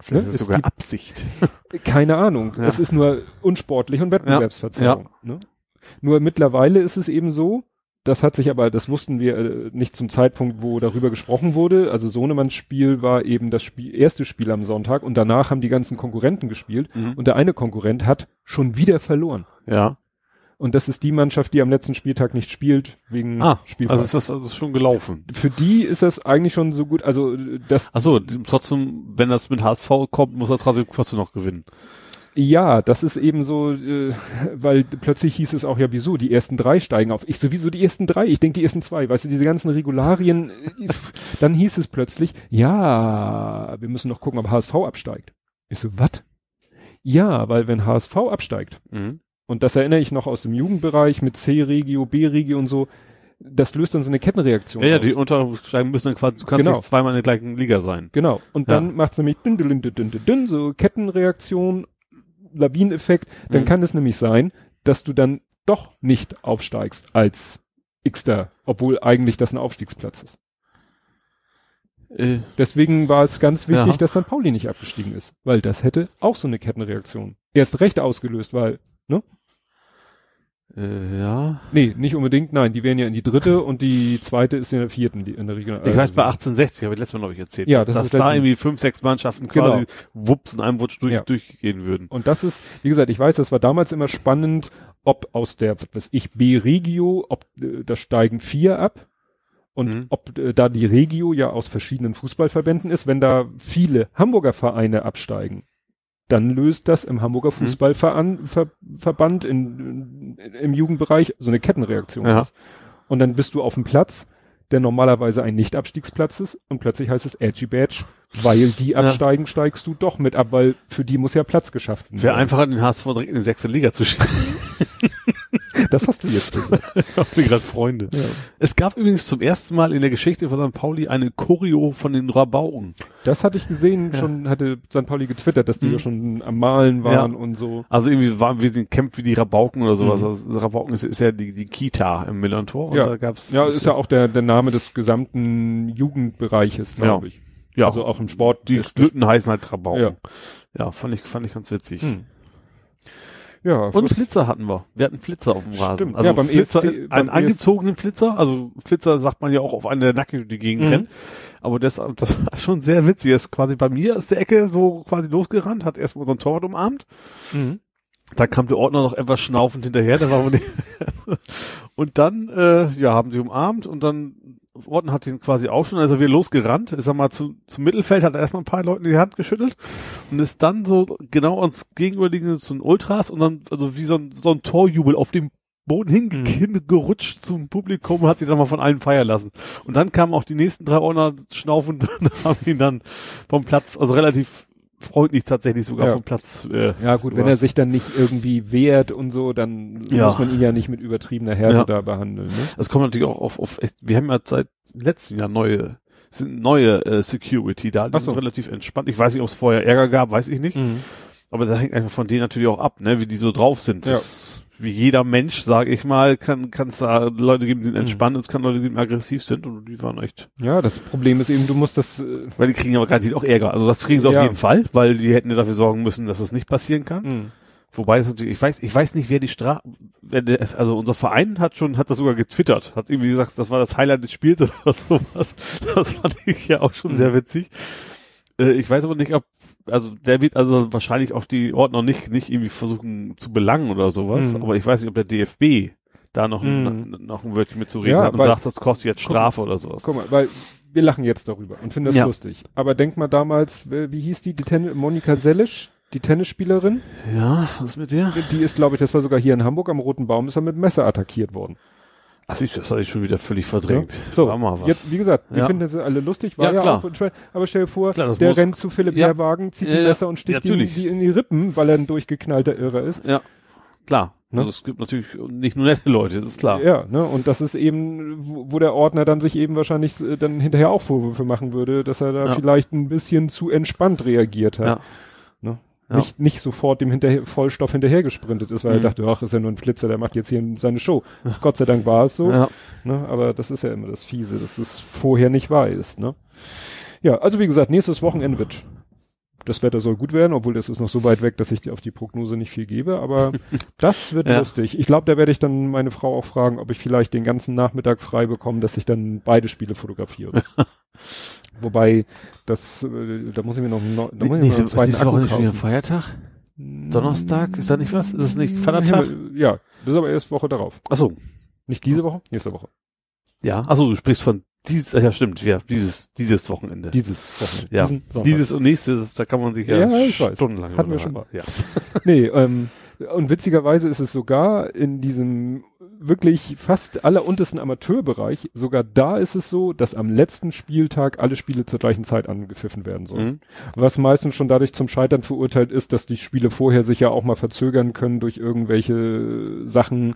Vielleicht Ne? ist es sogar gibt- Absicht. Keine Ahnung, Ja. es ist nur unsportlich und Wettbewerbsverzerrung. Ne? Nur mittlerweile ist es eben so, das hat sich aber, das wussten wir äh, nicht zum Zeitpunkt, wo darüber gesprochen wurde. Also Sohnemanns Spiel war eben das Spiel, erste Spiel am Sonntag und danach haben die ganzen Konkurrenten gespielt Mhm. und der eine Konkurrent hat schon wieder verloren. Ja. Und das ist die Mannschaft, die am letzten Spieltag nicht spielt, wegen Ah, Spielfall. also ist das, also ist schon gelaufen. Für die ist das eigentlich schon so gut, also das, Ach so, die- trotzdem, wenn das mit HSV kommt, muss er trotzdem, trotzdem noch gewinnen. Ja, das ist eben so, äh, weil plötzlich hieß es auch ja, wieso, die ersten drei steigen auf. Ich sowieso die ersten drei, ich denke die ersten zwei, weißt du, diese ganzen Regularien, äh, dann hieß es plötzlich, ja, wir müssen noch gucken, ob HSV absteigt. Ich so, was? Ja, weil wenn HSV absteigt, Mhm. und das erinnere ich noch aus dem Jugendbereich mit C-Regio, B-Regio und so, das löst dann so eine Kettenreaktion Ja, ja, die untersteigen müssen dann quasi, du kannst Genau. nicht zweimal in der gleichen Liga sein. Genau. Und Ja. dann macht's nämlich dünn, dünn, dünn, dünn, dünn, dünn, so Kettenreaktion, Lawineneffekt. Dann Mhm. kann es nämlich sein, dass du dann doch nicht aufsteigst als Xter, obwohl eigentlich das ein Aufstiegsplatz ist. Äh, Deswegen war es ganz wichtig, Ja. dass St. Pauli nicht abgestiegen ist, weil das hätte auch so eine Kettenreaktion erst recht ausgelöst, weil, äh, ja. nee, nicht unbedingt, nein, die wären ja in die dritte und die zweite ist in der vierten, die in der Regional. Ich weiß, bei also- 1860, habe ich letztes Mal noch nicht erzählt, Ja, dass, das dass da irgendwie fünf, sechs Mannschaften quasi Genau. wups in einem Rutsch durch, Ja. durchgehen würden. Und das ist, wie gesagt, ich weiß, das war damals immer spannend, ob aus der, was weiß ich, B-Regio, ob äh, das steigen vier ab Und Mhm. ob äh, da die Regio ja aus verschiedenen Fußballverbänden ist, wenn da viele Hamburger Vereine absteigen, dann löst das im Hamburger Mhm. Fußballverband Ver, in, in, im Jugendbereich so eine Kettenreaktion Ja. aus. Und dann bist du auf dem Platz, der normalerweise ein Nicht-Abstiegsplatz ist und plötzlich heißt es Edgy Badge, weil die Ja. absteigen, steigst du doch mit ab, weil für die muss ja Platz geschafft werden. Wäre einfacher, den HSV direkt in die sechste Liga zu schicken. Das hast du jetzt gesagt. Ich hab mir gerade Freunde. Ja. Es gab übrigens zum ersten Mal in der Geschichte von St. Pauli eine Choreo von den Rabauken. Das hatte ich gesehen, Ja. schon hatte St. Pauli getwittert, dass die Mhm. ja schon am Malen waren und so. Also irgendwie waren wir sind Camp wie die Rabauken oder sowas. Mhm. Also Rabauken ist, ist ja die, die Kita im Millantor. Und Ja. da gab's Ja, ist ja auch der, der Name des gesamten Jugendbereiches, glaube ich. Ja. Also auch im Sport. die Glütten heißen halt Rabauken. Ja. Ja, fand ich, fand ich ganz witzig. Hm. Ja, Und Flitzer hatten wir. Wir hatten Flitzer auf dem Rasen. Stimmt. Also Ja, beim Flitzer, EFC einen beim angezogenen Flitzer. Also Flitzer sagt man ja auch auf einen, der durch die Gegend Mhm. rennt. Aber das, das war schon sehr witzig. Er ist quasi bei mir aus der Ecke so quasi losgerannt, hat erstmal unseren Torwart umarmt. Mhm. Da kam der Ordner noch etwas schnaufend hinterher, der war und dann, äh, ja, haben sie umarmt und dann Ordner hat ihn quasi auch schon, also wir losgerannt, ist er mal zu, zum Mittelfeld, hat er erstmal ein paar Leuten die Hand geschüttelt und ist dann so genau ans gegenüberliegende zu den Ultras und dann, also wie so ein, so ein Torjubel auf dem Boden hingerutscht zum Publikum und hat sich dann mal von allen feiern lassen. Und dann kamen auch die nächsten drei Ordner schnaufend und haben ihn dann vom Platz, also relativ freundlich tatsächlich sogar Ja. vom Platz äh, Ja gut, wenn er sich dann nicht irgendwie wehrt und so, dann Ja. muss man ihn ja nicht mit übertriebener Härte Ja. da behandeln. Ne? Das kommt natürlich auch auf, auf echt, wir haben ja seit letztem Jahr neue, sind neue äh, Security da, die Ach so. sind relativ entspannt. Ich weiß nicht, ob es vorher Ärger gab, weiß ich nicht. Mhm. Aber da hängt einfach von denen natürlich auch ab, ne, wie die so drauf sind. Das, wie jeder Mensch, sage ich mal, kann es da Leute geben, die sind Mhm. entspannt, es kann Leute geben, die aggressiv sind und die waren echt. Ja, das Problem ist eben, du musst das, äh, Weil die kriegen aber garantiert auch Ärger. Also das kriegen sie auf Ja. jeden Fall, weil die hätten ja dafür sorgen müssen, dass es nicht passieren kann. mh. Wobei es natürlich, ich weiß, ich weiß nicht, wer die Strafe, also unser Verein hat schon, hat das sogar getwittert, hat irgendwie gesagt, das war das Highlight des Spiels oder sowas. Das fand ich ja auch schon Mhm. sehr witzig. Äh, ich weiß aber nicht, ob, also der wird also wahrscheinlich auch die Ordner nicht, nicht irgendwie versuchen zu belangen oder sowas, Mhm. aber ich weiß nicht, ob der DFB da noch, Mhm. ein, noch ein Wörtchen mitzureden Ja, hat und sagt, das kostet jetzt Guck- Strafe oder sowas. guck mal, weil wir lachen jetzt darüber und finden das Ja. lustig. Aber denk mal damals, wie hieß die, die Ten Monika Sellisch, die Tennisspielerin, Ja, was ist mit der? die ist, glaube ich, das war sogar hier in Hamburg am Roten Baum, ist er mit Messer attackiert worden. Ach, siehst du, das hatte ich schon wieder völlig verdrängt. Ja. So, mal was. Jetzt, wie gesagt, wir Ja. finden das alle lustig, war Ja, ja, auch aber stell dir vor, Klar, der rennt zu Philipp Ja. Lehrwagen, zieht ein. Messer und sticht ihm die in die Rippen, weil er ein durchgeknallter Irrer ist. Ja, klar. Ne? Also es gibt natürlich nicht nur nette Leute, das ist klar. Ja, ne, und das ist eben, wo, wo der Ordner dann sich eben wahrscheinlich äh, dann hinterher auch Vorwürfe machen würde, dass er da vielleicht ein bisschen zu entspannt reagiert hat. Ja. Ja. Nicht, nicht sofort dem hinterher, Vollstoff hinterher gesprintet ist, weil Mhm. er dachte, ach, ist ja nur ein Flitzer, der macht jetzt hier seine Show. Gott sei Dank war es so. Ja. Ne? Aber das ist ja immer das Fiese, dass du es vorher nicht weißt. Ne? Ja, also wie gesagt, nächstes Wochenende wird das Wetter soll gut werden, obwohl das ist noch so weit weg, dass ich auf die Prognose nicht viel gebe, aber das wird Ja. lustig. Ich glaube, da werde ich dann meine Frau auch fragen, ob ich vielleicht den ganzen Nachmittag frei bekomme, dass ich dann beide Spiele fotografiere. Wobei, das, äh, da muss ich mir noch, noch da muss ich mir noch einen zweiten nächste Woche nicht schon wieder. Feiertag? Donnerstag? Ist da nicht was? Ist es nicht Vatertag? Himmel- Ja, das ist aber erst Woche darauf. Achso. Nicht diese Woche, nächste Woche. Ja. Achso, du sprichst von dieses, ja stimmt, ja, dieses, dieses Wochenende. Dieses Wochenende. ja. diesen. Dieses und nächstes, da kann man sich ja, Ja, stundenlang Hatten wir schon mal. Ja. Nee, ähm, und witzigerweise ist es sogar in diesem wirklich fast alleruntersten Amateurbereich, sogar da ist es so, dass am letzten Spieltag alle Spiele zur gleichen Zeit angepfiffen werden sollen. Mhm. Was meistens schon dadurch zum Scheitern verurteilt ist, dass die Spiele vorher sich ja auch mal verzögern können durch irgendwelche Sachen.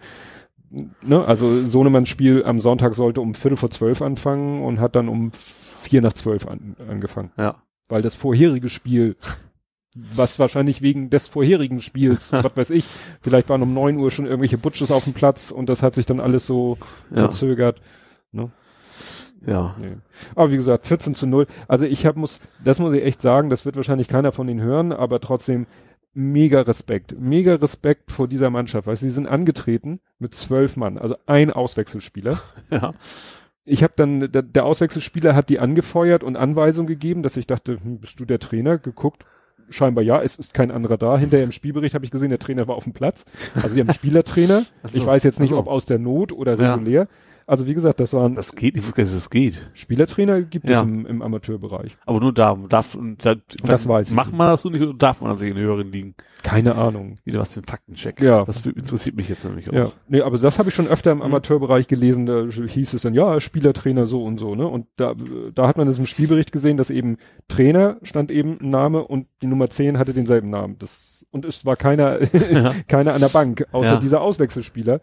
Ne? Also Sohnemanns Spiel am Sonntag sollte um Viertel vor zwölf anfangen und hat dann um vier nach zwölf an, angefangen Ja. weil das vorherige Spiel, was wahrscheinlich wegen des vorherigen Spiels, was weiß ich, vielleicht waren um neun Uhr schon irgendwelche Butches auf dem Platz und das hat sich dann alles so Ja. verzögert. Ja. Nee. Aber wie gesagt, 14 zu 0. Also ich hab, muss, das muss ich echt sagen, das wird wahrscheinlich keiner von ihnen hören, aber trotzdem mega Respekt. Mega Respekt vor dieser Mannschaft, weil sie sind angetreten mit zwölf Mann, also ein Auswechselspieler. Ja. Ich habe dann, der, der Auswechselspieler hat die angefeuert und Anweisung gegeben, dass ich dachte, hm, bist du der Trainer? Geguckt, scheinbar ja, es ist kein anderer da. Hinterher im Spielbericht habe ich gesehen, der Trainer war auf dem Platz. Also sie haben einen Spielertrainer. So. Ich weiß jetzt nicht, so. ob aus der Not oder Ja. Also wie gesagt, das waren Das geht, dass es geht. Spielertrainer gibt Ja. es im, im Amateurbereich. Aber nur da, darf, da, Das weiß ich Macht nicht. man das so nicht oder darf man an sich in höheren liegen? Keine Ahnung. Wieder was für ein Faktencheck. Ja. Das interessiert mich jetzt nämlich auch. Ja, nee, aber das habe ich schon öfter im Mhm. Amateurbereich gelesen, da hieß es dann, ja, Spielertrainer so und so, ne? Und da, da hat man es im Spielbericht gesehen, dass eben Trainer stand eben ein Name und die Nummer 10 hatte denselben Namen. Das, und es war keiner, keiner an der Bank, außer Ja. dieser Auswechselspieler.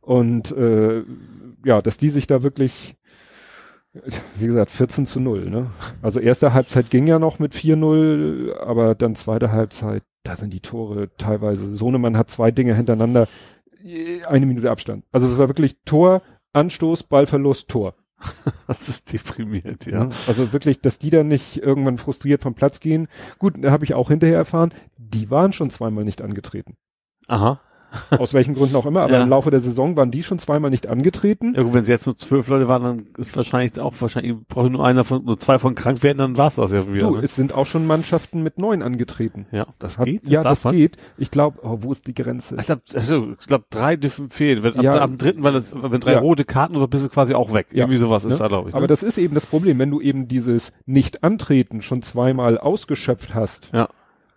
Und äh, ja, dass die sich da wirklich, wie gesagt, 14 zu 0, ne? Also erste Halbzeit ging ja noch mit 4-0, aber dann zweite Halbzeit, da sind die Tore teilweise. Sohnemann hat zwei Dinge hintereinander, eine Minute Abstand. Also es war wirklich Tor, Anstoß, Ballverlust, Tor. Das ist deprimierend, ja. Ja. Also wirklich, dass die dann nicht irgendwann frustriert vom Platz gehen. Gut, da habe ich auch hinterher erfahren, die waren schon zweimal nicht angetreten. Aha. Aus welchen Gründen auch immer, aber Ja. im Laufe der Saison waren die schon zweimal nicht angetreten. Ja, gut, wenn es jetzt nur zwölf Leute waren, dann ist wahrscheinlich auch wahrscheinlich, braucht nur einer von, nur zwei von krank werden, dann war's das ja wieder. Du, ne? es sind auch schon Mannschaften mit neun angetreten. ja, das Hat- geht. ja, das man? geht. Ich glaube, oh, wo ist die Grenze? Ich glaube, also, ich glaub, drei dürfen fehlen. Wenn, Ja. ab, am dritten, weil es, wenn drei Ja. rote Karten oder bist du quasi auch weg. Ja. Irgendwie sowas ist Ne? da, glaube ich. Aber ne? das ist eben das Problem, wenn du eben dieses Nicht-Antreten schon zweimal ausgeschöpft hast Ja.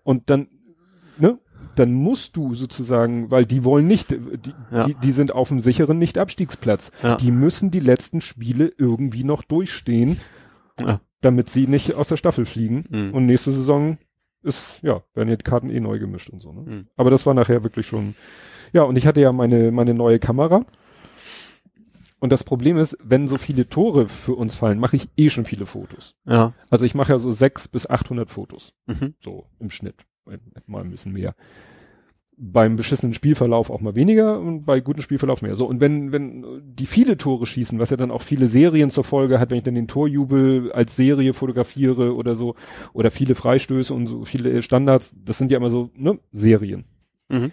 und dann, ne, dann musst du sozusagen, weil die wollen nicht, die, Ja. die, die sind auf dem sicheren Nicht-Abstiegsplatz. Ja. Die müssen die letzten Spiele irgendwie noch durchstehen, Ja. damit sie nicht aus der Staffel fliegen. Mhm. Und nächste Saison ist, ja, werden die Karten eh neu gemischt und so, ne? Mhm. Aber das war nachher wirklich schon, ja, und ich hatte ja meine, meine neue Kamera. Und das Problem ist, wenn so viele Tore für uns fallen, mache ich eh schon viele Fotos. Ja. Also ich mache ja so sechs bis 800 Fotos. Mhm. So im Schnitt. Mal ein bisschen mehr. Beim beschissenen Spielverlauf auch mal weniger und bei gutem Spielverlauf mehr. So, und wenn, wenn die viele Tore schießen, was ja dann auch viele Serien zur Folge hat, wenn ich dann den Torjubel als Serie fotografiere oder so, oder viele Freistöße und so viele Standards, das sind ja immer so, ne, Serien. Mhm.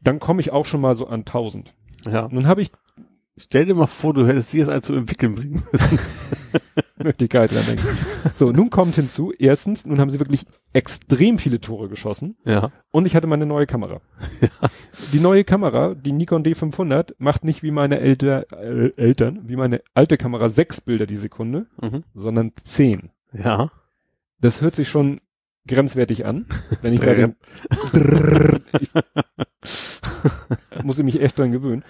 Dann komme ich auch schon mal so an 1000. Ja. Nun habe ich Stell dir mal vor, du hättest sie jetzt als zu entwickeln bringen müssen. Möglichkeit dran denken. So, nun kommt hinzu, erstens, nun haben sie wirklich extrem viele Tore geschossen. ja. Und ich hatte meine neue Kamera. Die neue Kamera, die Nikon D500, macht nicht wie meine Elter, äh, Eltern, wie meine alte Kamera sechs Bilder die Sekunde, Mhm. sondern zehn. Ja. Das hört sich schon grenzwertig an, wenn ich da den, ich, muss ich mich echt dran gewöhnen.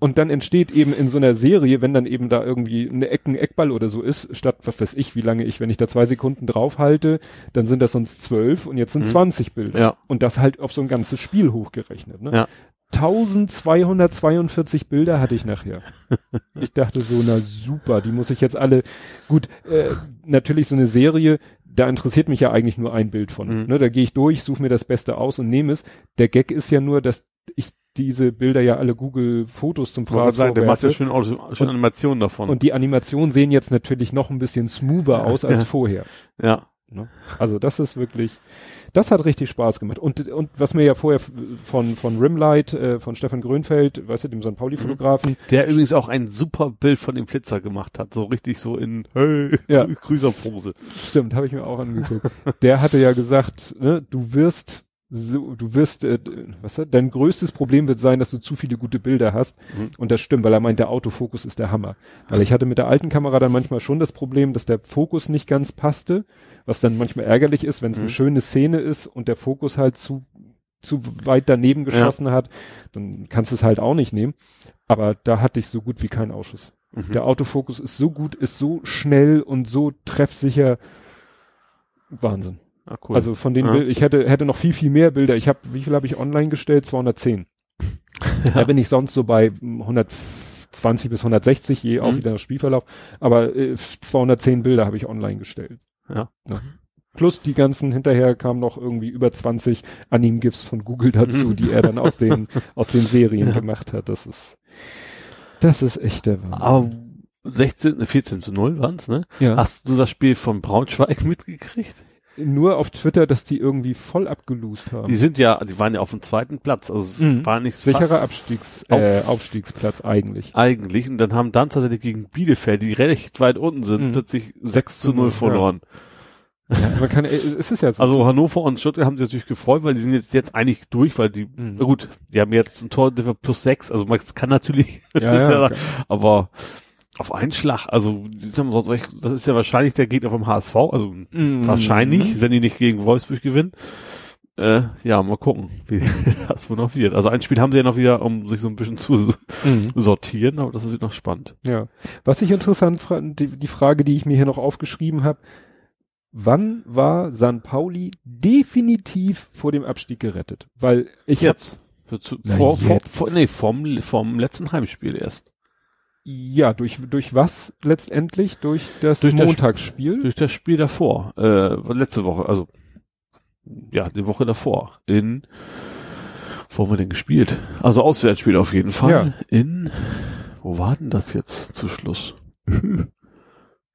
Und dann entsteht eben in so einer Serie, wenn dann eben da irgendwie eine Ecken Eckball oder so ist, statt was weiß ich, wie lange ich, wenn ich da zwei Sekunden draufhalte, dann sind das sonst zwölf und jetzt sind Mhm. 20 Bilder. Ja. Und das halt auf so ein ganzes Spiel hochgerechnet. Ne? Ja. 1242 Bilder hatte ich nachher. Ich dachte so, na super, die muss ich jetzt alle, gut, äh, natürlich so eine Serie, da interessiert mich ja eigentlich nur ein Bild von. Mhm. Ne? Da gehe ich durch, suche mir das Beste aus und nehme es. Der Gag ist ja nur, dass ich diese Bilder ja alle Google Fotos zum wollte sagen, der macht ja schön, Auto- schön Und- Animationen davon. Und die Animationen sehen jetzt natürlich noch ein bisschen smoother aus als ja. vorher. ja. Ne? Also das ist wirklich, das hat richtig Spaß gemacht. Und, und was mir ja vorher von, von Rimlight, äh, von Stefan Grönfeld, weißt du, dem St. Pauli-Fotografen, Der übrigens auch ein super Bild von dem Flitzer gemacht hat. So richtig so in, hey, Ja. Grüßerpose. stimmt, habe ich mir auch angeguckt. Der hatte ja gesagt, ne, du wirst so, du wirst, äh, was hat, dein größtes Problem wird sein, dass du zu viele gute Bilder hast. Mhm. Und das stimmt, weil er meint, der Autofokus ist der Hammer. Weil ich hatte mit der alten Kamera dann manchmal schon das Problem, dass der Fokus nicht ganz passte, was dann manchmal ärgerlich ist, wenn es Mhm. eine schöne Szene ist und der Fokus halt zu, zu weit daneben geschossen hat, dann kannst du es halt auch nicht nehmen. Aber da hatte ich so gut wie keinen Ausschuss. Mhm. Der Autofokus ist so gut, ist so schnell und so treffsicher. Wahnsinn. Ah, cool. Also von den Ja. Ich hätte, hätte noch viel, viel mehr Bilder. Ich habe, wie viel habe ich online gestellt? 210. Da bin ich sonst so bei hm, 120 bis 160, je auch Mhm. wieder nach Spielverlauf. Aber äh, 210 Bilder habe ich online gestellt. Ja. Plus die ganzen, hinterher kamen noch irgendwie über 20 Anim-GIFs von Google dazu, Mhm. die er dann aus den, aus den Serien Ja. gemacht hat. Das ist, das ist echt der Wahnsinn. Aber 16, 14 zu 0 waren's, ne? ja. Hast du das Spiel von Braunschweig mitgekriegt? Nur auf Twitter, dass die irgendwie voll abgeloost haben. Die sind ja, die waren ja auf dem zweiten Platz. Also es Mhm. war nicht Sicherer Abstiegs, auf- äh, Aufstiegsplatz eigentlich. eigentlich. Und dann haben dann tatsächlich gegen Bielefeld, die recht weit unten sind, Mhm. plötzlich 6 zu 0 verloren. Ja, man kann, äh, es ist ja so. Also Hannover und Stuttgart haben sich natürlich gefreut, weil die sind jetzt, jetzt eigentlich durch, weil die, Mhm. na gut, die haben jetzt ein Tor plus sechs, also man kann natürlich, Ja, ja, ja, okay. aber auf einen Schlag, also das ist ja wahrscheinlich der Gegner vom HSV, also Mhm. wahrscheinlich, wenn die nicht gegen Wolfsburg gewinnen. Äh, ja, mal gucken, wie das wohl noch wird. Also ein Spiel haben sie ja noch wieder, um sich so ein bisschen zu Mhm. sortieren, aber das wird noch spannend. Ja. Was ich interessant fand, die, die Frage, die ich mir hier noch aufgeschrieben habe, wann war San Pauli definitiv vor dem Abstieg gerettet? Weil ich Jetzt. Für zu, vor, vor, jetzt. vor, nee, vom, vom letzten Heimspiel erst. Ja, durch, durch was letztendlich? Durch das Durch das- Montagsspiel? Durch das Spiel davor, äh, letzte Woche, also, ja, die Woche davor, in, wo haben wir denn gespielt? Also Auswärtsspiel auf jeden Fall. Ja. In, wo war denn das jetzt zu Schluss?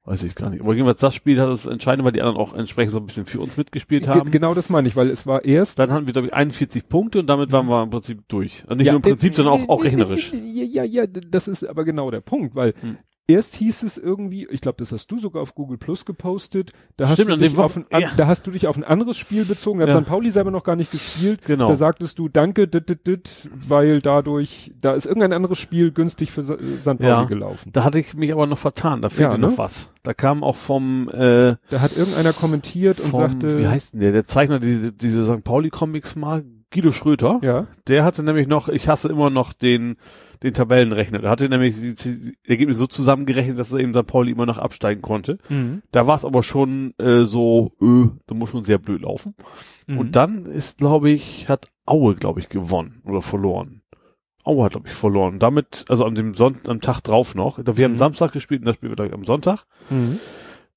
Weiß ich gar nicht. Aber jedenfalls das Spiel hat das entscheidend, weil die anderen auch entsprechend so ein bisschen für uns mitgespielt Ge- haben. Genau das meine ich, weil es war erst Dann hatten wir, glaube ich, 41 Punkte und damit waren wir im Prinzip durch. Und nicht nur im Prinzip, sondern auch, auch rechnerisch. Ja, ja, ja, das ist aber genau der Punkt, weil Hm. Erst hieß es irgendwie, ich glaube, das hast du sogar auf Google Plus gepostet, da hast, Stimmt, du an dich auf ein, ja. da hast du dich auf ein anderes Spiel bezogen, da hat Ja. St. Pauli selber noch gar nicht gespielt, Genau. da sagtest du, danke, dit, dit, dit, weil dadurch, da ist irgendein anderes Spiel günstig für St. Pauli Ja. gelaufen. Da hatte ich mich aber noch vertan, da fehlte Ja, noch ne? was. Da kam auch vom, äh, Da hat irgendeiner kommentiert und vom, sagte, wie heißt denn der, der Zeichner, diese, diese St. Pauli Comics mal, Guido Schröter, ja, der hatte nämlich noch, ich hasse immer noch den, den Tabellenrechner. Der hatte nämlich die, die Ergebnisse so zusammengerechnet, dass er eben St. Pauli immer noch absteigen konnte. mhm. Da war es aber schon äh, so, äh, da muss schon sehr blöd laufen. Mhm. Und dann ist, glaube ich, hat Aue, glaube ich, gewonnen oder verloren. Aue hat, glaube ich, verloren. Damit, also an dem Sonntag, am Tag drauf noch. Wir haben Mhm. Samstag gespielt und das Spiel wird am Sonntag. Mhm.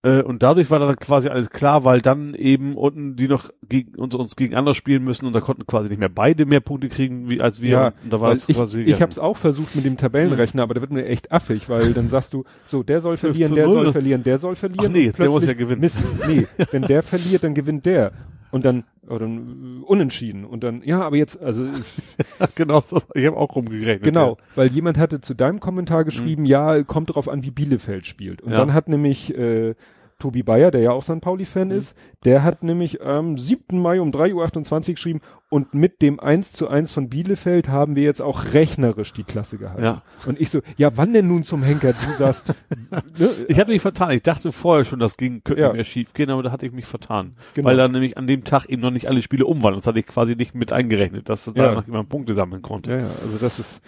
Äh, und dadurch war dann quasi alles klar, weil dann eben unten die noch gegen uns, uns gegeneinander spielen müssen und da konnten quasi nicht mehr beide mehr Punkte kriegen wie als wir. Ja, und da war es ich, quasi ich gegessen. habe es auch versucht mit dem Tabellenrechner, aber da wird mir echt affig, weil dann sagst du, so, der soll 12 verlieren, der 0. soll verlieren, der soll verlieren. Ach nee, der muss ja gewinnen. Mist, nee, wenn der verliert, dann gewinnt der. Und dann, oder äh, unentschieden. Und dann, ja, aber jetzt, also genau, so, ich habe auch rumgerechnet. genau, weil jemand hatte zu deinem Kommentar geschrieben, ja, kommt drauf an, wie Bielefeld spielt. Und Ja. dann hat nämlich äh, Tobi Bayer, der ja auch St. Pauli-Fan Mhm. ist, der hat nämlich am 7. Mai um 3.28 Uhr geschrieben, und mit dem 1 zu 1 von Bielefeld haben wir jetzt auch rechnerisch die Klasse gehalten. Ja. Und ich so, ja, wann denn nun zum Henker? Du sagst, ne? Ich hatte mich vertan. Ich dachte vorher schon, das ging, könnte Ja. mehr schief gehen, aber da hatte ich mich vertan. Genau. Weil dann nämlich an dem Tag eben noch nicht alle Spiele um waren. Das hatte ich quasi nicht mit eingerechnet, dass da Ja. noch jemand Punkte sammeln konnte. ja, ja, also das ist,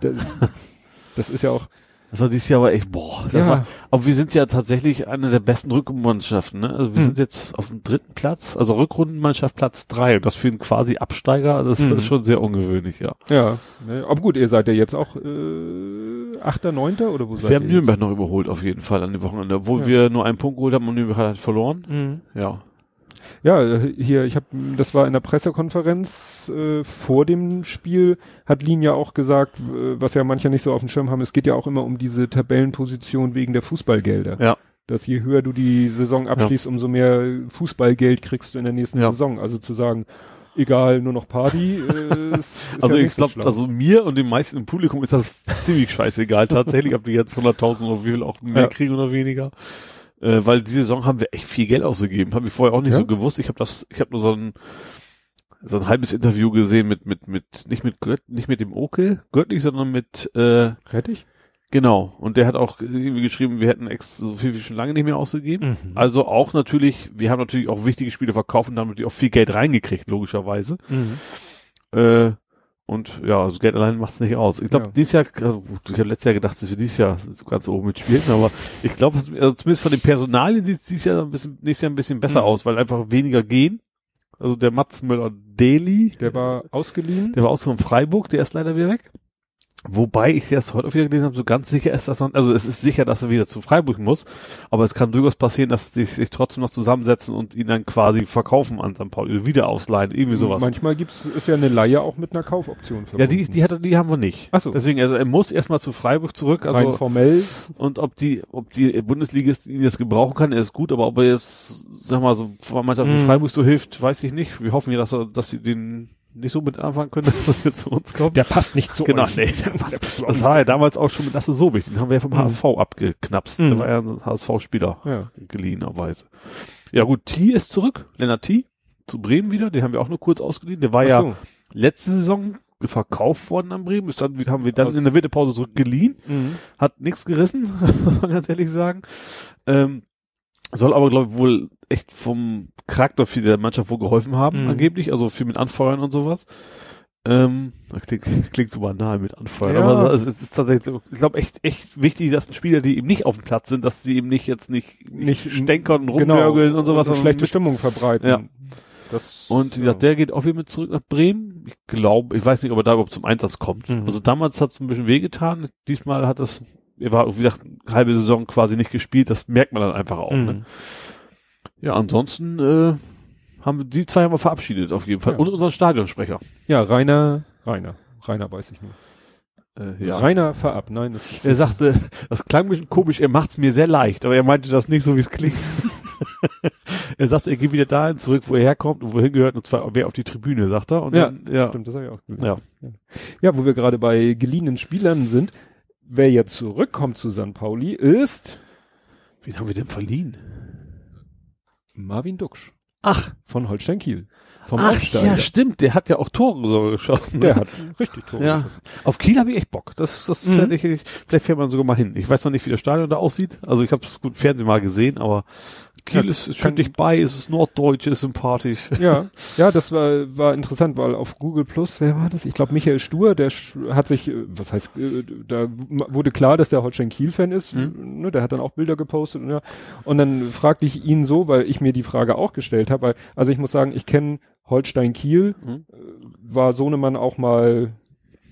das, das ist ja auch, Das war dieses Jahr aber echt, boah. Das Ja. war, aber wir sind ja tatsächlich eine der besten Rückrundenmannschaften, ne? Also wir Hm. sind jetzt auf dem dritten Platz, also Rückrundenmannschaft Platz drei. Und das für einen quasi Absteiger, das Mhm. ist schon sehr ungewöhnlich, ja. ja, ne, aber gut, ihr seid ja jetzt auch äh, Achter, Neunter oder wo seid Wir haben ihr Nürnberg noch überholt auf jeden Fall an dem Wochenende, obwohl Ja. wir nur einen Punkt geholt haben und Nürnberg hat halt verloren. jetzt? Mhm. Ja. Ja, äh, hier, ich habe, das war in der Pressekonferenz äh, vor dem Spiel, hat Lin ja auch gesagt, was ja manche nicht so auf dem Schirm haben, es geht ja auch immer um diese Tabellenposition wegen der Fußballgelder. Ja. Dass je höher du die Saison abschließt, umso mehr Fußballgeld kriegst du in der nächsten Ja. Saison. Also zu sagen, egal, nur noch Party. Äh, ist, ist Also ja ich so glaube, schlau. also mir und den meisten im Publikum ist das ziemlich scheißegal tatsächlich, ob die jetzt 100.000 oder wie viel auch mehr Ja. kriegen oder weniger. Äh, weil diese Saison haben wir echt viel Geld ausgegeben. Habe ich vorher auch nicht Ja? so gewusst. Ich habe das, ich habe nur so ein so ein halbes Interview gesehen mit mit mit nicht mit Gött, nicht mit dem Oke Göttlich, sondern mit äh, Rettig? genau. Und der hat auch irgendwie geschrieben, wir hätten ex so viel wie schon lange nicht mehr ausgegeben. Mhm. Also auch natürlich, wir haben natürlich auch wichtige Spiele verkauft und damit auch viel Geld reingekriegt, logischerweise. Mhm. Äh, und ja, also Geld allein macht's nicht aus. Ich glaube, Ja. dieses Jahr, also ich habe letztes Jahr gedacht, dass wir dieses Jahr so ganz oben mitspielen, aber ich glaube, also zumindest von den Personalien sieht es dieses Jahr ein bisschen, nächstes Jahr ein bisschen besser Mhm. aus, weil einfach weniger gehen. Also der Mats Müller-Deli, Der war ausgeliehen. der war aus von Freiburg, der ist leider wieder weg. Wobei ich erst heute wieder gelesen habe, so ganz sicher ist das noch, also es ist sicher, dass er wieder zu Freiburg muss, aber es kann durchaus passieren, dass sie sich trotzdem noch zusammensetzen und ihn dann quasi verkaufen an St. Pauli, oder wieder ausleihen, irgendwie sowas. Manchmal gibt's, ist ja eine Leihe auch mit einer Kaufoption verbunden. Ja, die, die hat er, die haben wir nicht. Ach so. Deswegen, also er muss erstmal zu Freiburg zurück. Rein Also formell. und ob die, ob die Bundesligist ihn jetzt gebrauchen kann, er ist gut, aber ob er jetzt, sag mal, so wie Mhm. Freiburg so hilft, weiß ich nicht. Wir hoffen ja, dass er, dass sie den nicht so mit anfangen können, dass er zu uns kommt. Der passt nicht zu Genau, euch. nee, der passt. Das war ja damals auch schon mit Lasse Sobich, den haben wir ja vom Mhm. HSV abgeknapst. Mhm. Der war ja ein HSV-Spieler, Ja. geliehenerweise. Ja gut, T ist zurück, Lennart T. zu Bremen wieder, den haben wir auch nur kurz ausgeliehen. Der war Ach ja so. letzte Saison verkauft worden an Bremen, ist dann, haben wir dann Aus- in der Winterpause zurückgeliehen. Mhm. hat nichts gerissen, muss man ganz ehrlich sagen. Ähm, soll aber, glaube ich, wohl echt vom Charakter für der Mannschaft wohl geholfen haben, Mhm. angeblich, also viel mit Anfeuern und sowas. Ähm, klingt, klingt so banal mit Anfeuern, Ja. aber es ist tatsächlich, so- ich glaube, echt, echt wichtig, dass Spieler, die eben nicht auf dem Platz sind, dass sie eben nicht jetzt nicht, nicht stänkern und rumnörgeln und sowas. Genau. Und schlechte mit- Stimmung verbreiten. Ja. Das, und wie ja. gesagt, der geht auch wieder mit zurück nach Bremen. Ich glaube, ich weiß nicht, ob er da überhaupt zum Einsatz kommt. Mhm. Also damals hat es ein bisschen wehgetan. Diesmal hat das, er war, wie gesagt, eine halbe Saison quasi nicht gespielt. Das merkt man dann einfach auch. Ne? Mhm. Ja, ansonsten äh, haben wir die zwei haben wir verabschiedet auf jeden Fall. Ja. Und unseren Stadionsprecher. Ja, Rainer, Rainer, Rainer weiß ich nur. Äh, Rainer verab, nein, das ist Er sagte, das klang ein bisschen komisch, er macht's mir sehr leicht, aber er meinte das nicht so, wie es klingt. er sagte, er geht wieder dahin zurück, wo er herkommt und wohin gehört, und zwar wer auf die Tribüne, sagt er. Und Ja, dann, ja, Stimmt, das habe ich auch gesehen. ja. Ja, wo wir gerade bei geliehenen Spielern sind, wer jetzt zurückkommt zu St. Pauli ist Wen haben wir denn verliehen? Marvin Duksch Ach, von Holstein Kiel. Vom Ach Aufsteiger. ja, stimmt, der hat ja auch Tore so geschossen. Der ne? hat richtig Tore Ja. geschossen. Auf Kiel habe ich echt Bock. Das, das Mhm. hätte ich, ich, vielleicht fährt man sogar mal hin. Ich weiß noch nicht, wie das Stadion da aussieht. Also ich habe es gut im Fernsehen mal gesehen, aber Kiel Ja, ist, schön dicht bei, es ist norddeutsch, ist sympathisch. Ja, ja, das war, war interessant, weil auf Google Plus, wer war das? Ich glaube Michael Stur, der hat sich, äh, was heißt, äh, da wurde klar, dass der Holstein Kiel Fan ist. Mhm. Ne, der hat dann auch Bilder gepostet und ja. Und dann fragte ich ihn so, weil ich mir die Frage auch gestellt habe, weil, also ich muss sagen, ich kenne Holstein Kiel, Mhm. war Sohnemann auch mal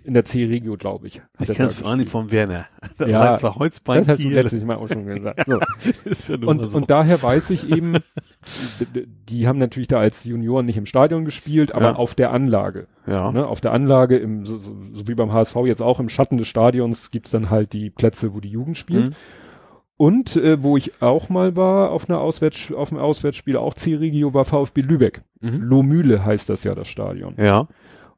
in der C-Regio, glaube ich. Ich kenne da es vor allem von Werner. Das Ja, heißt zwar Holzbein Das hast du letztes Mal auch schon gesagt. So. ja Und, so. und daher weiß ich eben, die haben natürlich da als Junioren nicht im Stadion gespielt, aber Ja. auf der Anlage. ja. Ne? Auf der Anlage, im, so, so, so wie beim HSV jetzt auch, im Schatten des Stadions gibt's dann halt die Plätze, wo die Jugend spielt. Mhm. Und äh, wo ich auch mal war auf einer Auswärts auf einem Auswärtsspiel, auch C-Regio, war VfB Lübeck. Mhm. Lohmühle heißt das ja, das Stadion. Ja.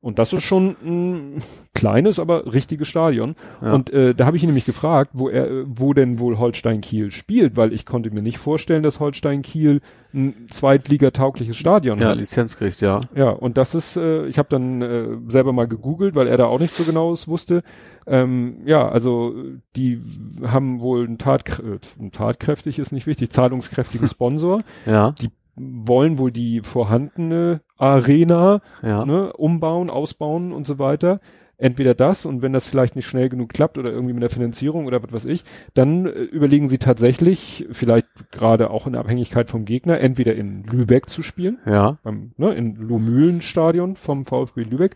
Und das ist schon ein kleines, aber richtiges Stadion. Ja. Und äh, da habe ich ihn nämlich gefragt, wo er, wo denn wohl Holstein Kiel spielt, weil ich konnte mir nicht vorstellen, dass Holstein Kiel ein zweitligataugliches Stadion Ja, hat. Lizenz kriegt, ja. Ja, und das ist, äh, ich habe dann äh, selber mal gegoogelt, weil er da auch nicht so genaues wusste. Ähm, ja, also die haben wohl ein, Tatk äh, ein tatkräftig ist nicht wichtig, zahlungskräftigen Sponsor. Ja. Die wollen wohl die vorhandene Arena Ja. ne, umbauen, ausbauen und so weiter. Entweder das und wenn das vielleicht nicht schnell genug klappt oder irgendwie mit der Finanzierung oder was weiß ich, dann äh, überlegen sie tatsächlich, vielleicht gerade auch in Abhängigkeit vom Gegner, entweder in Lübeck zu spielen, Ja. beim, ne, in Lohmühlenstadion vom VfB Lübeck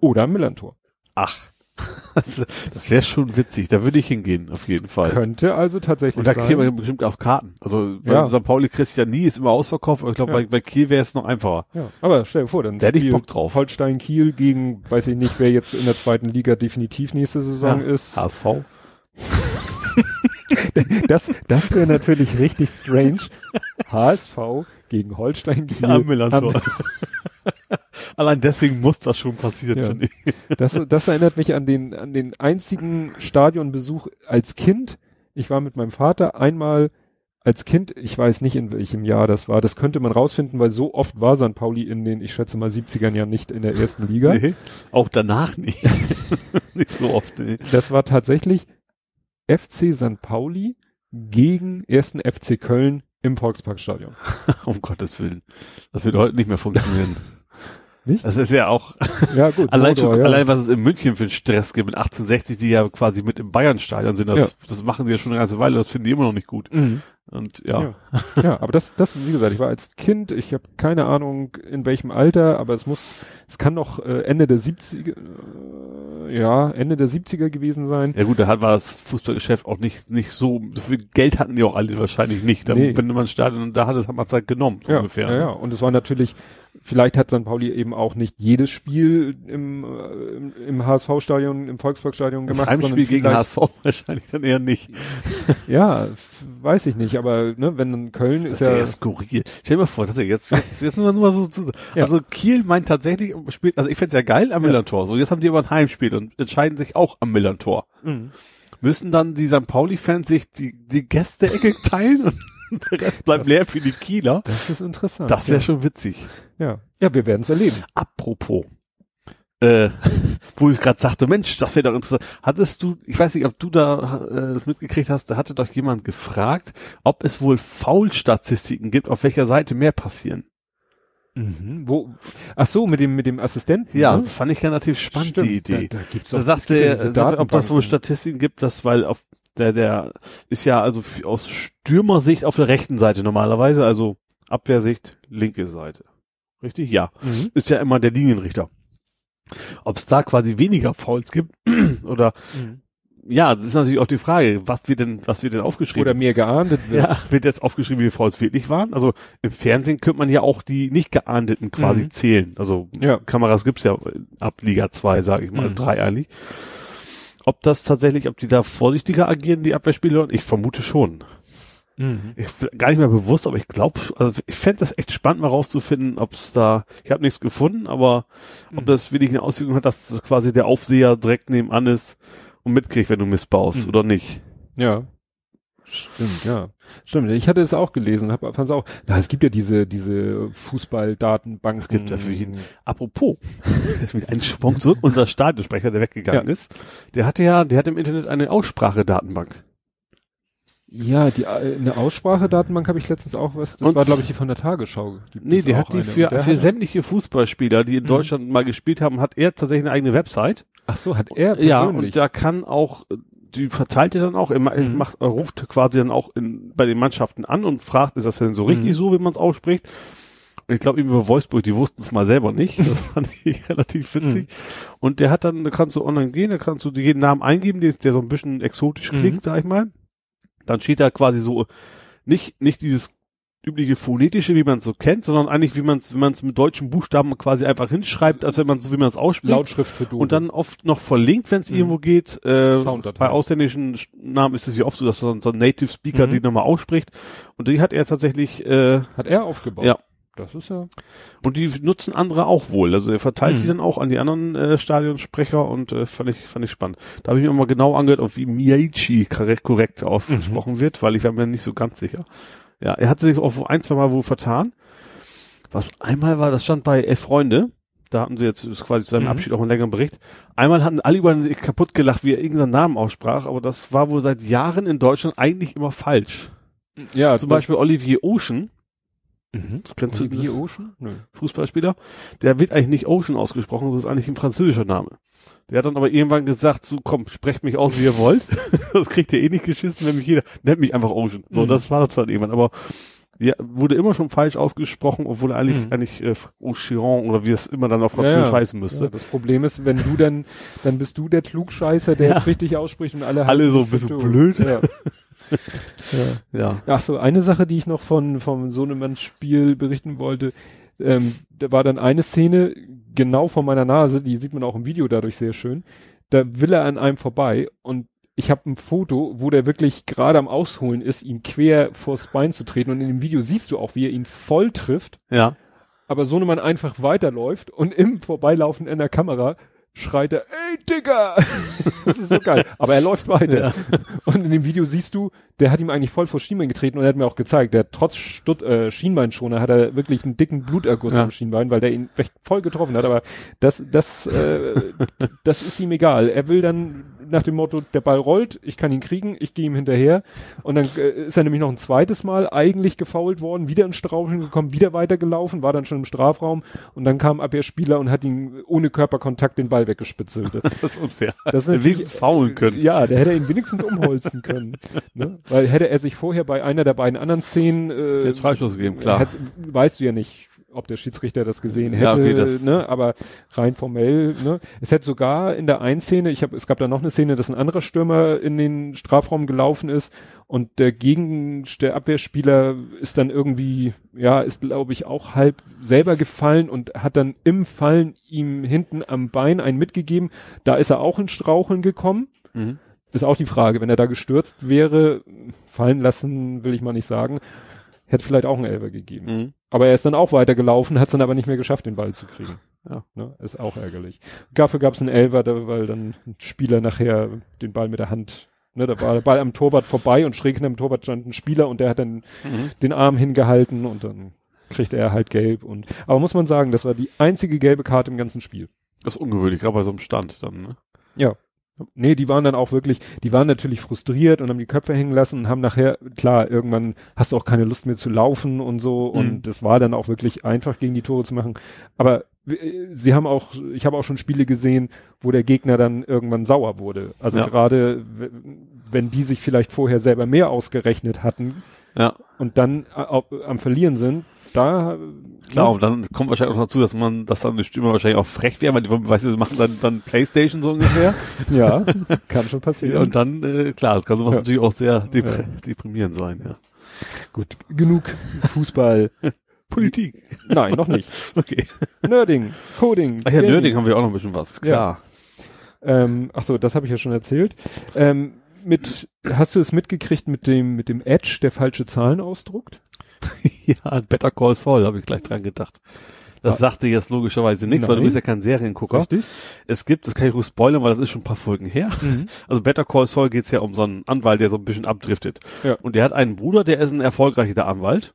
oder im Millantor. Ach. Also, das wäre schon witzig. Da würde ich hingehen, auf jeden Fall. Könnte also tatsächlich Und da sein. kriegt man bestimmt auch Karten. Also bei Ja. St. Pauli kriegst du ja nie, ist immer ausverkauft, aber ich glaube, Ja. bei, bei Kiel wäre es noch einfacher. ja, aber stell dir vor, dann Da hätte ich Bock drauf. Holstein Kiel gegen, weiß ich nicht, wer jetzt in der zweiten Liga definitiv nächste Saison Ja. ist. HSV. Das, das wäre natürlich richtig strange. HSV gegen Holstein Kiel. Am Millantor. Allein deswegen muss das schon passieren, Ja. finde ich. Das, das erinnert mich an den, an den einzigen Stadionbesuch als Kind. Ich war mit meinem Vater einmal als Kind, ich weiß nicht in welchem Jahr das war, das könnte man rausfinden, weil so oft war St. Pauli in den, ich schätze mal 70ern Jahren nicht in der ersten Liga. Nee, auch danach nicht. nicht so oft. Nee. Das war tatsächlich FC St. Pauli gegen ersten FC Köln im Volksparkstadion. Um Gottes Willen. Das wird heute nicht mehr funktionieren. Nicht? Das ist ja auch, Ja, gut. allein Motor, schon, ja. allein was es in München für einen Stress gibt, mit 1860, die ja quasi mit im Bayernstadion sind, das, Ja. das machen sie ja schon eine ganze Weile, das finden die immer noch nicht gut. Mhm. Und ja. Ja. ja, aber das, das, wie gesagt, ich war als Kind, ich habe keine Ahnung in welchem Alter, aber es muss, es kann noch äh, Ende der 70er, äh, ja, Ende der 70er gewesen sein. Ja gut, da hat, war das Fußballgeschäft auch nicht, nicht so, so viel Geld hatten die auch alle wahrscheinlich nicht. Da, Nee. Wenn man ein Stadion da hatte, hat man es halt genommen, so Ja, ungefähr. ja, ja, und es war natürlich, vielleicht hat St. Pauli eben auch nicht jedes Spiel im, äh, im, im HSV-Stadion, im Volksparkstadion Das gemacht. Heimspiel gegen HSV wahrscheinlich dann eher nicht. Ja, weiß ich nicht, aber ne, wenn dann Köln Das ist ist ja ja, skurril. Stell dir mal vor, das ist ja jetzt, jetzt, jetzt nur mal so zu, Ja. also Kiel meint tatsächlich, spielt, also ich find's ja geil am Ja. Millantor. So, jetzt haben die aber ein Heimspiel und entscheiden sich auch am Millantor. Mhm. Müssen dann die St. Pauli-Fans sich die, die Gästeecke teilen? Und Der Rest bleibt leer für die Kieler. Das ist interessant. Das wäre ja. schon witzig. Ja, ja wir werden es erleben. Apropos, äh, wo ich gerade sagte, Mensch, das wäre doch interessant. Hattest du, ich weiß nicht, ob du da äh, das mitgekriegt hast, da hatte doch jemand gefragt, ob es wohl Foul-Statistiken gibt, auf welcher Seite mehr passieren. Mhm. Wo? Ach so, mit dem mit dem Assistenten. Ja, ne? das fand ich relativ spannend, Stimmt, die Idee. Da, da gibt's Da auch sagte viele er, sagte, ob das wohl. Statistiken gibt, dass weil auf der der ist ja also aus Stürmersicht auf der rechten Seite normalerweise, also Abwehrsicht linke Seite. Richtig? Ja. Mhm. Ist ja immer der Linienrichter. Ob es da quasi weniger Fouls gibt oder Mhm. ja, das ist natürlich auch die Frage, was wird denn was wird denn aufgeschrieben? Oder mehr geahndet wird. ja, wird jetzt aufgeschrieben, wie viele Fouls wirklich waren? Also im Fernsehen könnte man ja auch die nicht geahndeten quasi Mhm. zählen. Also Ja. Kameras gibt's ja ab Liga 2, sage ich mal, Mhm. drei eigentlich. Ob das tatsächlich, ob die da vorsichtiger agieren, die Abwehrspieler? Ich vermute schon. Mhm. Ich gar nicht mehr bewusst, aber ich glaube, also ich fände das echt spannend, mal rauszufinden, ob es da, ich habe nichts gefunden, aber ob Mhm. das wirklich eine Auswirkung hat, dass das quasi der Aufseher direkt nebenan ist und mitkriegt, wenn du missbaust Mhm. oder nicht. Ja. Stimmt, ja. Stimmt. Ich hatte es auch gelesen, hab, fand's auch. Na, es gibt ja diese, diese Fußball-Datenbanken. Es gibt ja für jeden- Apropos, jetzt mit einem Schwung zurück, unser Stadionsprecher, der weggegangen Ja. ist, der hatte ja, der hat im Internet eine Aussprachedatenbank. Ja, die, äh, eine Aussprache-Datenbank habe ich letztens auch was, das Und- war glaube ich die von der Tagesschau. Gibt Nee, die hat die für, für sämtliche Fußballspieler, die in Mhm. Deutschland mal gespielt haben, hat er tatsächlich eine eigene Website. Ach so, hat er Ja, persönlich. und da kann auch, die verteilt er dann auch, er Mhm. macht, er ruft quasi dann auch in, bei den Mannschaften an und fragt, ist das denn so richtig Mhm. so, wie man es ausspricht? Und ich glaube, über Wolfsburg, die wussten es mal selber nicht. Das fand ich relativ witzig. Mhm. Und der hat dann, da kannst du online gehen, da kannst du jeden Namen eingeben, der, der so ein bisschen exotisch Mhm. klingt, sag ich mal. Dann steht da quasi so, nicht, nicht dieses übliche phonetische, wie man es so kennt, sondern eigentlich, wie man es, wenn man es mit deutschen Buchstaben quasi einfach hinschreibt, als wenn man so, wie man es ausspricht. Lautschrift für Dose. Und dann oft noch verlinkt, wenn es Mhm. irgendwo geht. Äh, bei ausländischen Sch- Namen ist es ja oft so, dass so ein, so ein Native Speaker Mhm. die nochmal ausspricht. Und die hat er tatsächlich, äh, hat er aufgebaut. Ja. Das ist ja. und die nutzen andere auch wohl. Also er verteilt Mhm. die dann auch an die anderen äh, Stadionsprecher und äh, fand ich fand ich spannend. Da habe ich mir mal genau angehört, auf wie Miyachi korrekt, korrekt ausgesprochen Mhm. wird, weil ich war mir nicht so ganz sicher. Ja, er hat sich auch ein, zwei Mal wohl vertan. Was einmal war, das stand bei Elf Freunde. Da hatten sie jetzt quasi zu seinem Mhm. Abschied auch einen längeren Bericht. Einmal hatten alle über ihn kaputt gelacht, wie er irgendeinen Namen aussprach, aber das war wohl seit Jahren in Deutschland eigentlich immer falsch. Ja, Zum Beispiel Olivier Ocean, Mhm. das kennst du Olivier das? Ocean? Nö. Fußballspieler, der wird eigentlich nicht Ocean ausgesprochen, das ist eigentlich ein französischer Name. Der hat dann aber irgendwann gesagt, so komm, sprecht mich aus, wie ihr wollt. das kriegt ihr eh nicht geschissen, wenn mich jeder, nennt mich einfach Ocean. So, Mhm. das war das dann irgendwann, aber ja, wurde immer schon falsch ausgesprochen, obwohl eigentlich, Mhm. eigentlich äh, Ocheron oder wie es immer dann auf Französisch Ja, ja. heißen müsste. Ja, das Problem ist, wenn du dann, dann bist du der Klugscheißer, der es richtig ausspricht und alle Alle so für doof. blöd. Ja. ja. Ja. Ach so, eine Sache, die ich noch von vom Sohnemann-Spiel berichten wollte, ähm, da war dann eine Szene genau vor meiner Nase, die sieht man auch im Video dadurch sehr schön. Da will er an einem vorbei und ich habe ein Foto, wo der wirklich gerade am Ausholen ist, ihm quer vors Bein zu treten und in dem Video siehst du auch, wie er ihn voll trifft, Ja. aber Sohnemann einfach weiterläuft und im Vorbeilaufen in der Kamera schreit er, ey Digga! das ist so geil. Aber er läuft weiter. Ja. Und in dem Video siehst du, der hat ihm eigentlich voll vor Schienbein getreten und er hat mir auch gezeigt, der trotz Stutt, äh, Schienbeinschoner hat er wirklich einen dicken Bluterguss Ja. am Schienbein, weil der ihn echt voll getroffen hat. Aber das, das, äh, das ist ihm egal. Er will dann nach dem Motto, der Ball rollt, ich kann ihn kriegen, ich gehe ihm hinterher. Und dann äh, ist er nämlich noch ein zweites Mal eigentlich gefoult worden, wieder in Straucheln gekommen, wieder weitergelaufen, war dann schon im Strafraum und dann kam Abwehrspieler und hat ihn ohne Körperkontakt den Ball weggespitzelt. Das ist unfair. Das ist wenigstens faulen können. Ja, der hätte ihn wenigstens umholzen können. Ne? Weil hätte er sich vorher bei einer der beiden anderen Szenen äh, Freistoß gegeben, klar. hätte- weißt du ja nicht, ob der Schiedsrichter das gesehen hätte, Ja, okay, das- ne? aber rein formell, ne? Es hätte sogar in der einen Szene, ich habe, es gab da noch eine Szene, dass ein anderer Stürmer in den Strafraum gelaufen ist und der Gegen, der Abwehrspieler ist dann irgendwie, ja, ist glaube ich auch halb selber gefallen und hat dann im Fallen ihm hinten am Bein einen mitgegeben. Da ist er auch in Straucheln gekommen Mhm. ist auch die Frage, wenn er da gestürzt wäre, fallen lassen, will ich mal nicht sagen, hätte vielleicht auch einen Elfer gegeben. Mhm. Aber er ist dann auch weitergelaufen, hat es dann aber nicht mehr geschafft, den Ball zu kriegen. Ja. Ne, ist auch ärgerlich. Dafür gab es einen Elfer, weil dann ein Spieler nachher den Ball mit der Hand Ne, da war der Ball am Torwart vorbei und schräg hinter dem Torwart stand ein Spieler und der hat dann Mhm. den Arm hingehalten und dann kriegte er halt gelb und aber muss man sagen, das war die einzige gelbe Karte im ganzen Spiel. Das ist ungewöhnlich, gerade bei so einem Stand dann, ne? Ja. Nee, die waren dann auch wirklich, die waren natürlich frustriert und haben die Köpfe hängen lassen und haben nachher, klar, irgendwann hast du auch keine Lust mehr zu laufen und so und Mhm. das war dann auch wirklich einfach gegen die Tore zu machen. Aber äh, sie haben auch, ich habe auch schon Spiele gesehen, wo der Gegner dann irgendwann sauer wurde. Also Ja. gerade, wenn die sich vielleicht vorher selber mehr ausgerechnet hatten Ja. und dann äh, am Verlieren sind, da, Klar, ne? und dann kommt wahrscheinlich auch dazu, dass man, dass dann die Stimme wahrscheinlich auch frech wäre, weil die, weißt du, machen dann, dann Playstation so ungefähr. ja, kann schon passieren. und dann, äh, klar, das kann sowas Ja. natürlich auch sehr depr Ja. deprimierend sein, ja. Gut, genug Fußball. Politik. Nein, noch nicht. Okay. Nerding, Coding. Ach ja, Gaming. Nerding haben wir auch noch ein bisschen was, klar. Ähm, ach so, das habe ich ja schon erzählt. Ähm, mit, hast du es mitgekriegt mit dem, mit dem Edge, der falsche Zahlen ausdruckt? Ja, Better Call Saul, habe ich gleich dran gedacht. Das Ah. sagte jetzt logischerweise nichts, weil du Nein. bist ja kein Seriengucker. Richtig? Es gibt, das kann ich ruhig spoilern, weil das ist schon ein paar Folgen her. Also Better Call Saul geht's ja um so einen Anwalt, der so ein bisschen abdriftet. Ja. Und der hat einen Bruder, der ist ein erfolgreicher Anwalt.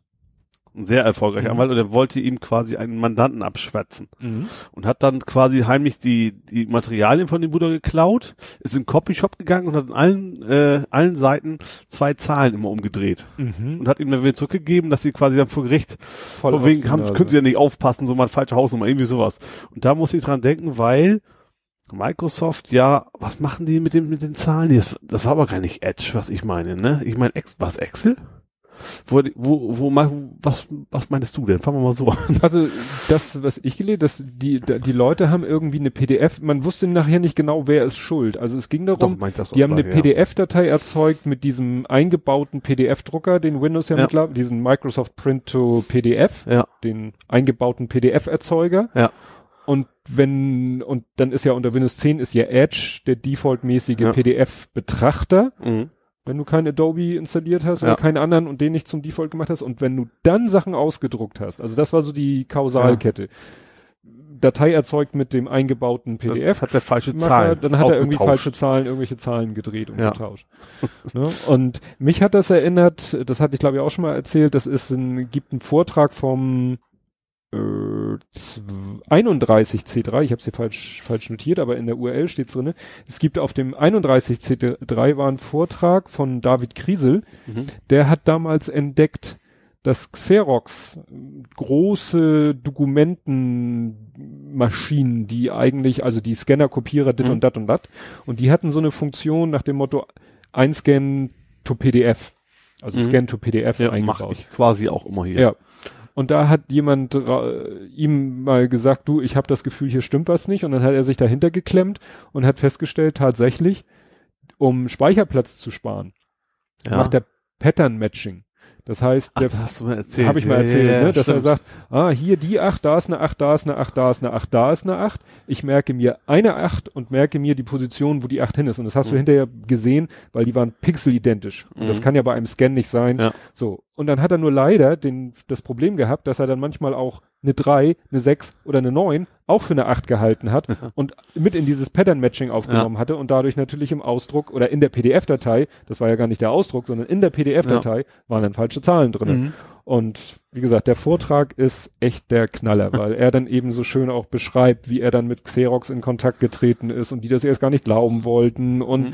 Ein sehr erfolgreicher Mhm. Anwalt und der wollte ihm quasi einen Mandanten abschwätzen. Mhm. Und hat dann quasi heimlich die, die Materialien von dem Bruder geklaut, ist in den Copyshop gegangen und hat an allen, äh, allen Seiten zwei Zahlen immer umgedreht. Mhm. Und hat ihm dann wieder zurückgegeben, dass sie quasi dann vor Gericht Voll von wegen haben, können sie ja nicht aufpassen, so mal falsche Hausnummer, irgendwie sowas. Und da muss ich dran denken, weil Microsoft, ja, was machen die mit dem, mit den Zahlen? Das, das war aber gar nicht Edge, was ich meine, ne? Ich meine, Ex, was, Excel? Wo, wo, wo, was, was meinst du denn? Fangen wir mal so an. Also das, was ich gelesen, dass die, die Leute haben irgendwie eine PDF, man wusste nachher nicht genau, wer ist schuld. Also es ging darum, das die haben eine. PDF-Datei erzeugt mit diesem eingebauten PDF-Drucker, den Windows ja, Ja. mittlerweile, diesen Microsoft Print to PDF, Ja, den eingebauten PDF-Erzeuger. Ja. Und wenn, und dann ist ja unter Windows 10 ist ja Edge der defaultmäßige Ja. PDF-Betrachter, mhm. Wenn du kein Adobe installiert hast oder Ja. keinen anderen und den nicht zum Default gemacht hast. Und wenn du dann Sachen ausgedruckt hast, also das war so die Kausalkette. Datei erzeugt mit dem eingebauten PDF. hat der falsche Zahlen. dann hat er irgendwie falsche Zahlen, irgendwelche Zahlen gedreht und Ja. getauscht. ne? Und mich hat das erinnert, das hatte ich glaube ich auch schon mal erzählt, das ist ein, gibt einen Vortrag vom äh, zw- 31C3, ich habe es hier falsch, falsch notiert, aber in der URL steht drinne. Es gibt auf dem 31C3 war ein Vortrag von David Kriesel, Mhm. der hat damals entdeckt, dass Xerox äh, große Dokumentenmaschinen, die eigentlich, also die Scanner, Kopierer, dit Mhm. und dat und dat, und die hatten so eine Funktion nach dem Motto Einscan to PDF. Also Mhm. Scan to PDF Ja, mache eingebaut. ich quasi auch immer hier. Ja. Und da hat jemand ihm mal gesagt, du, ich habe das Gefühl, hier stimmt was nicht. Und dann hat er sich dahinter geklemmt und hat festgestellt, tatsächlich, um Speicherplatz zu sparen, ja. macht er Pattern Matching. Das heißt, Ach, das du habe ich mal erzählt, ja, ne? dass er stimmt. sagt, ah, hier die 8, da ist eine 8, da ist eine 8, da ist eine 8, da ist eine 8. Ich merke mir eine 8 und merke mir die Position, wo die 8 hin ist. Und das hast du Mhm. hinterher gesehen, weil die waren pixelidentisch. Und das Mhm. kann ja bei einem Scan nicht sein. Ja. So. Und dann hat er nur leider den, das Problem gehabt, dass er dann manchmal auch eine 3, eine 6 oder eine 9 auch für eine 8 gehalten hat und mit in dieses Pattern-Matching aufgenommen hatte und dadurch natürlich im Ausdruck oder in der PDF-Datei, das war ja gar nicht der Ausdruck, sondern in der PDF-Datei waren dann falsche Zahlen drin. Mhm. Und wie gesagt, der Vortrag ist echt der Knaller, weil er dann eben so schön auch beschreibt, wie er dann mit Xerox in Kontakt getreten ist und die das erst gar nicht glauben wollten und Mhm.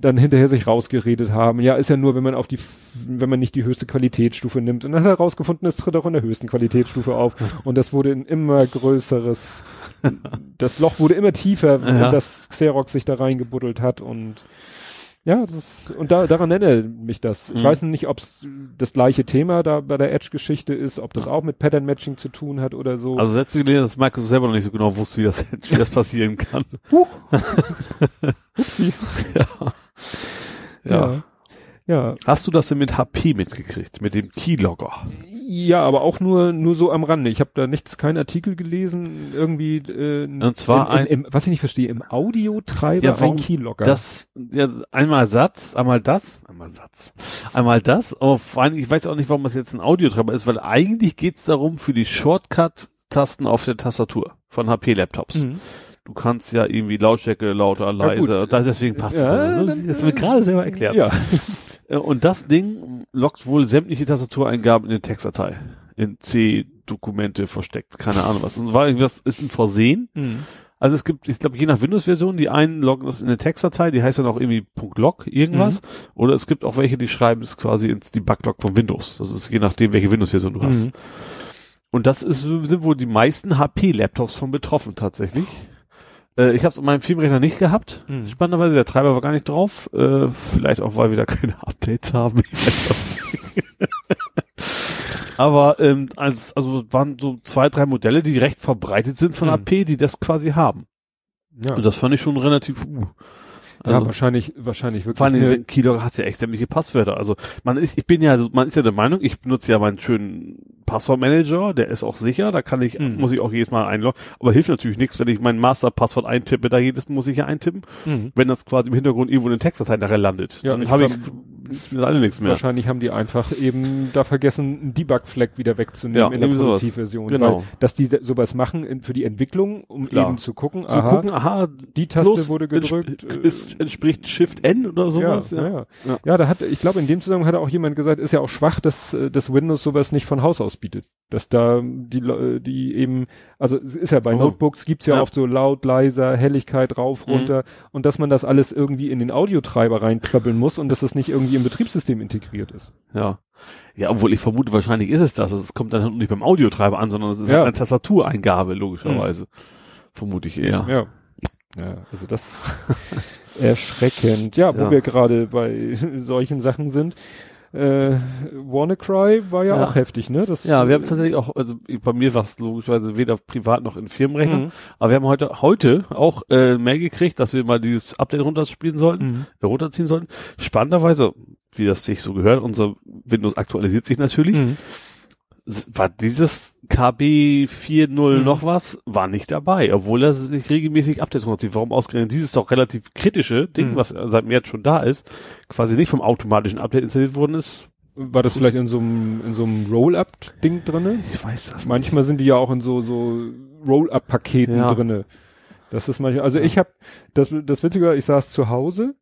Dann hinterher sich rausgeredet haben. Ja, ist ja nur, wenn man auf die, wenn man nicht die höchste Qualitätsstufe nimmt. Und dann hat er herausgefunden, es tritt auch in der höchsten Qualitätsstufe auf. Und das wurde ein immer größeres, das Loch wurde immer tiefer, Ja. wenn das Xerox sich da reingebuddelt hat und ja, das, und da, daran erinnert mich das. Ich Mhm. weiß nicht, ob es das gleiche Thema da bei der Edge-Geschichte ist, ob das auch mit Pattern-Matching zu tun hat oder so. Also selbst gelesen, dass Microsoft selber noch nicht so genau wusste, wie das, wie das passieren kann. Upsi. Ja. Ja. ja. Ja, Hast du das denn mit HP mitgekriegt, mit dem Keylogger? Ja, aber auch nur nur so am Rande. Ich habe da nichts, keinen Artikel gelesen, irgendwie. Äh, Und zwar ein- im, im, was ich nicht verstehe, im Audiotreiber Ja, ein Keylogger. Das, ja, einmal Satz, einmal das, einmal Satz, einmal das, aber vor allem, ich weiß auch nicht, warum das jetzt ein Audiotreiber ist, weil eigentlich geht's darum für die Shortcut-Tasten auf der Tastatur von HP-Laptops. Mhm. Du kannst ja irgendwie Lautstärke lauter, leiser, ja, deswegen passt ja, das. Das wird gerade selber erklärt. Ja. Äh, und das Ding lockt wohl sämtliche Tastatureingaben in die Textdatei. In C-Dokumente versteckt, keine Ahnung was. Und war irgendwas, ist ein Versehen. Mhm. Also es gibt, ich glaube, je nach Windows-Version, die einen loggen das in eine Textdatei, die heißt dann auch irgendwie .log irgendwas. Mhm. Oder es gibt auch welche, die schreiben es quasi ins Debug-Log von Windows. Das ist je nachdem, welche Windows-Version du hast. Mhm. Und das ist, sind wohl die meisten HP-Laptops von betroffen tatsächlich. Äh, ich habe es in meinem Filmrechner nicht gehabt. Mhm. Spannenderweise, der Treiber war gar nicht drauf. Äh, vielleicht auch, weil wir da keine Updates haben. Aber ähm, also, also waren so zwei, drei Modelle, die recht verbreitet sind von Mhm. HP, die das quasi haben. Ja. Und das fand ich schon relativ. Uh. Ja, Also, wahrscheinlich, wahrscheinlich wirklich. vor allem, eine- Keylogger hat ja echt sämtliche Passwörter. Also man ist, ich bin ja, man ist ja der Meinung, ich benutze ja meinen schönen Passwortmanager, der ist auch sicher, da kann ich, Mhm. muss ich auch jedes Mal einloggen. Aber hilft natürlich nichts, wenn ich mein Masterpasswort eintippe, da jedes muss ich ja eintippen, Mhm. wenn das quasi im Hintergrund irgendwo in den Textdatei nachher landet. Ja, dann ich habe ich mir alle nichts mehr. Wahrscheinlich haben die einfach eben da vergessen, einen Debug-Fleck wieder wegzunehmen Ja, in der. Produktivversion. Genau. Weil, dass die sowas machen in, für die Entwicklung, um Klar. eben zu gucken, Zu aha, gucken, aha, die Taste plus wurde gedrückt. entsp- äh, ist, entspricht Shift N oder sowas. Ja, ja. Ja. Ja. ja, da hat, ich glaube, in dem Zusammenhang hat auch jemand gesagt, ist ja auch schwach, dass, äh, dass Windows sowas nicht von Haus aus bietet. Dass da die, die eben, also es ist ja bei Oh. Notebooks gibt's ja, Ja. oft so laut, leiser, Helligkeit rauf, Mhm. runter und dass man das alles irgendwie in den Audiotreiber reinklöppeln muss und dass das nicht irgendwie im Betriebssystem integriert ist. Ja. Ja, obwohl ich vermute, wahrscheinlich ist es das. Also Es kommt dann halt nicht beim Audiotreiber an, sondern es ist Ja. halt eine Tastatureingabe, logischerweise. Vermute ich eher. Ja. Ja, also das erschreckend. Ja, wo Ja. wir gerade bei solchen Sachen sind. Äh, WannaCry war ja, Ja. auch heftig, ne? Das, Ja, wir haben tatsächlich auch, also bei mir war es logischerweise weder privat noch in Firmenrechner, Mhm. aber wir haben heute heute auch äh, Mail gekriegt, dass wir mal dieses Update runterspielen sollten, Mhm. äh, runterziehen sollten. Spannenderweise, wie das sich so gehört, unser Windows aktualisiert sich natürlich. Mhm. War dieses KB 4.0 Mhm. noch was, war nicht dabei, obwohl er sich regelmäßig Updates runterzieht. Warum ausgerechnet dieses doch relativ kritische Ding, Mhm. was seit März schon da ist, quasi nicht vom automatischen Update installiert worden ist? War das vielleicht in so einem in so einem Roll-up-Ding drinne? Ich weiß das Manchmal sind die ja auch in so so Roll-up-Paketen Ja. drinne. Das ist manchmal. Also ich habe das das Witzige, war, ich saß zu Hause.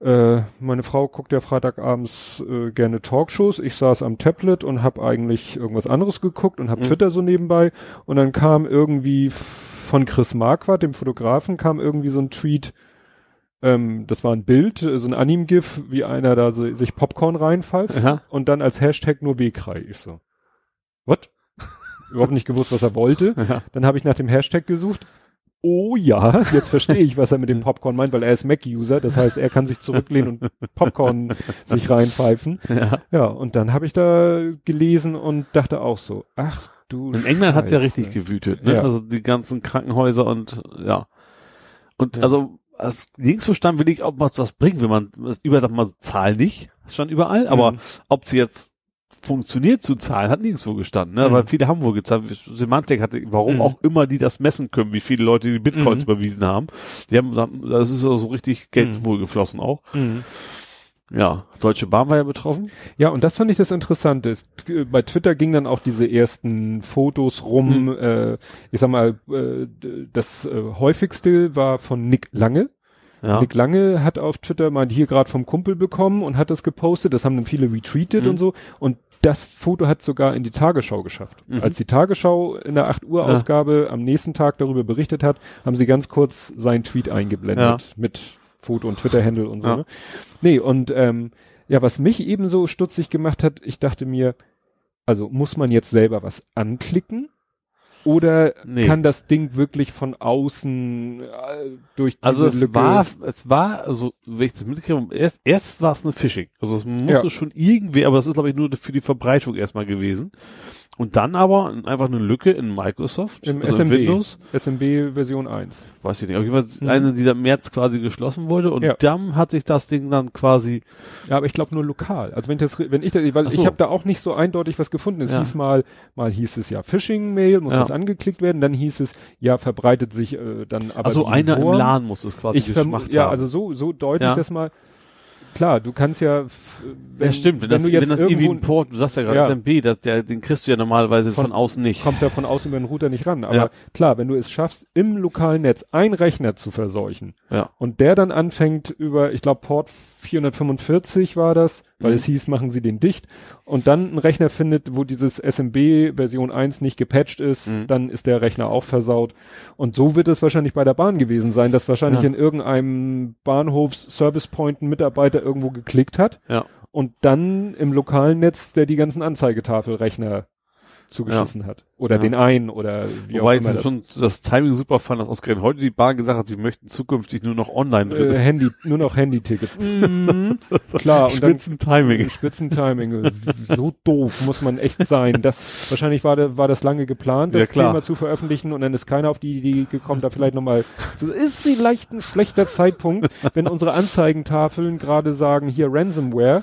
Äh, meine Frau guckt ja Freitagabends äh, gerne Talkshows. Ich saß am Tablet und habe eigentlich irgendwas anderes geguckt und habe Mhm. Twitter so nebenbei. Und dann kam irgendwie von Chris Marquardt, dem Fotografen, kam irgendwie so ein Tweet. Ähm, das war ein Bild, äh, so ein Anim-GIF, wie einer da so, sich Popcorn reinpfeift Ja. und dann als Hashtag nur Wehkrei. Ich so, what? Überhaupt nicht gewusst, was er wollte. Ja. Dann habe ich nach dem Hashtag gesucht. Oh ja, jetzt verstehe ich, was er mit dem Popcorn meint, weil er ist Mac-User. Das heißt, er kann sich zurücklehnen und Popcorn sich reinpfeifen. Ja. Ja, und dann habe ich da gelesen und dachte auch so, ach du In England hat's ja Scheiße. richtig gewütet, ne? Ja. Also die ganzen Krankenhäuser und ja. Und Ja. also als Linksverstand will ich auch was, was bringen, wenn man das überall sagt mal Zahl nicht, stand überall, aber Mhm. ob sie jetzt funktioniert zu zahlen, hat nirgendwo gestanden, ne? Mhm. Weil viele haben wohl gezahlt. Semantik hatte, warum Mhm. auch immer die das messen können, wie viele Leute die Bitcoins Mhm. überwiesen haben. Die haben, das ist so richtig Geld Mhm. wohl geflossen auch. Mhm. Ja, Deutsche Bahn war ja betroffen. Ja, und das fand ich das Interessante. Es, äh, bei Twitter ging dann auch diese ersten Fotos rum. Mhm. Äh, ich sag mal, äh, das äh, häufigste war von Nick Lange. Ja. Nick Lange hat auf Twitter mal hier gerade vom Kumpel bekommen und hat das gepostet. Das haben dann viele retweetet Mhm. und so. Und das Foto hat sogar in die Tagesschau geschafft. Mhm. Als die Tagesschau in der 8 Uhr Ja. Ausgabe am nächsten Tag darüber berichtet hat, haben sie ganz kurz seinen Tweet eingeblendet Ja. mit Foto und Twitter-Handle und so. Ja. Ne? Nee, und ähm, ja, was mich eben so stutzig gemacht hat, ich dachte mir, also muss man jetzt selber was anklicken? Oder Nee. kann das Ding wirklich von außen äh, durch diese Also es Lücke war, es war, also wenn ich das mitkriege, erst, erst war es eine Phishing. Also es musste Ja. schon irgendwie, aber das ist glaube ich nur für die Verbreitung erstmal gewesen. Und dann aber einfach eine Lücke in Microsoft, Im also in SMB. Windows, SMB Version 1. weiß ich nicht, auf jeden Fall Mhm. eine, die im März quasi geschlossen wurde und Ja. dann hat sich das Ding dann quasi, Ja, aber ich glaube nur lokal. Also wenn ich das, wenn ich das, weil so. ich habe da auch nicht so eindeutig was gefunden. Es Ja. hieß mal, mal hieß es ja Phishing-Mail, muss Ja. das angeklickt werden. Dann hieß es, ja, verbreitet sich äh, dann aber also einer im Wurm. LAN muss es quasi ich gemacht ja, haben. also so, so deutlich Ja. das mal. Klar, du kannst ja, wenn, ja, stimmt. Wenn, das, du jetzt wenn das irgendwie ein Port, du sagst ja gerade Ja. SMB, das, der, den kriegst du ja normalerweise von, Von- außen nicht. kommt ja von außen über den Router nicht ran. Aber Ja. klar, wenn du es schaffst, im lokalen Netz einen Rechner zu verseuchen Ja. und der dann anfängt über, ich glaube, Port 445 war das, weil Mhm. es hieß, machen sie den dicht und dann einen Rechner findet, wo dieses SMB Version 1 nicht gepatcht ist, Mhm. dann ist der Rechner auch versaut. Und so wird es wahrscheinlich bei der Bahn gewesen sein, dass wahrscheinlich Ja. in irgendeinem Bahnhofs-Service Point ein Mitarbeiter irgendwo geklickt hat Ja. und dann im lokalen Netz der die ganzen Anzeigetafelrechner zugeschissen hat. Oder Ja. den einen oder wie Wobei auch immer ich das. schon das Timing super fand, dass ausgerechnet heute die Bahn gesagt hat, sie möchten zukünftig nur noch online Äh, drin. Handy, nur noch Handyticket. Mhm. Klar, und dann Spitzen Timing. Spitzentiming. So doof muss man echt sein. Das, wahrscheinlich war, war das lange geplant, das Ja. Thema zu veröffentlichen und dann ist keiner auf die Idee gekommen, da vielleicht nochmal, so, ist vielleicht ein schlechter Zeitpunkt, wenn unsere Anzeigentafeln gerade sagen, hier Ransomware,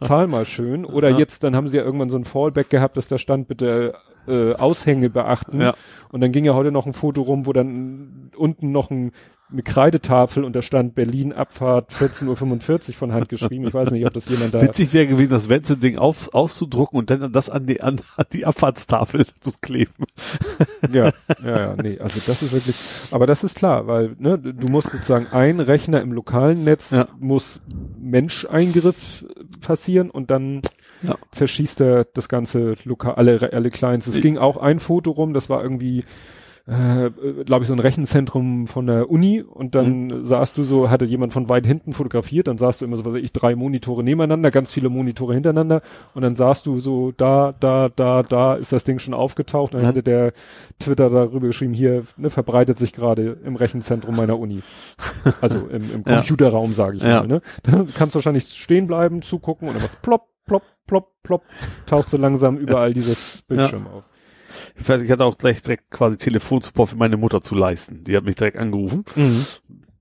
zahl mal schön. Oder Ja. jetzt, dann haben sie ja irgendwann so ein Fallback gehabt, dass da stand, bitte äh, Aushänge beachten. Ja. Und dann ging ja heute noch ein Foto rum, wo dann unten noch ein, eine Kreidetafel und da stand Berlin Abfahrt 14.45 Uhr von Hand geschrieben. Ich weiß nicht, ob das jemand da. Witzig wäre gewesen, das Wenzel-Ding auf, auszudrucken und dann das an die, an, an die Abfahrtstafel zu kleben. Ja, ja, ja, nee, also das ist wirklich, aber das ist klar, weil ne, du musst sozusagen ein Rechner im lokalen Netz Ja. muss Menscheingriff passieren und dann Ja. zerschießt er das ganze lokal, alle, alle Clients. Es Ich- ging auch ein Foto rum, das war irgendwie äh, glaube ich, so ein Rechenzentrum von der Uni und dann Mhm. sahst du so, hatte jemand von weit hinten fotografiert, dann sahst du immer so, was weiß ich, drei Monitore nebeneinander, ganz viele Monitore hintereinander und dann sahst du so, da, da, da, da ist das Ding schon aufgetaucht und dann Mhm. hatte der Twitter darüber geschrieben, hier ne, verbreitet sich gerade im Rechenzentrum meiner Uni. Also im, im Ja. Computerraum, sage ich Ja. mal. Ne? Dann kannst du wahrscheinlich stehen bleiben, zugucken und dann macht's plopp, plopp, plopp, plopp, taucht so langsam überall dieses Bildschirm auf. Ich weiß, ich hatte auch gleich direkt quasi Telefonsupport für meine Mutter zu leisten. Die hat mich direkt angerufen.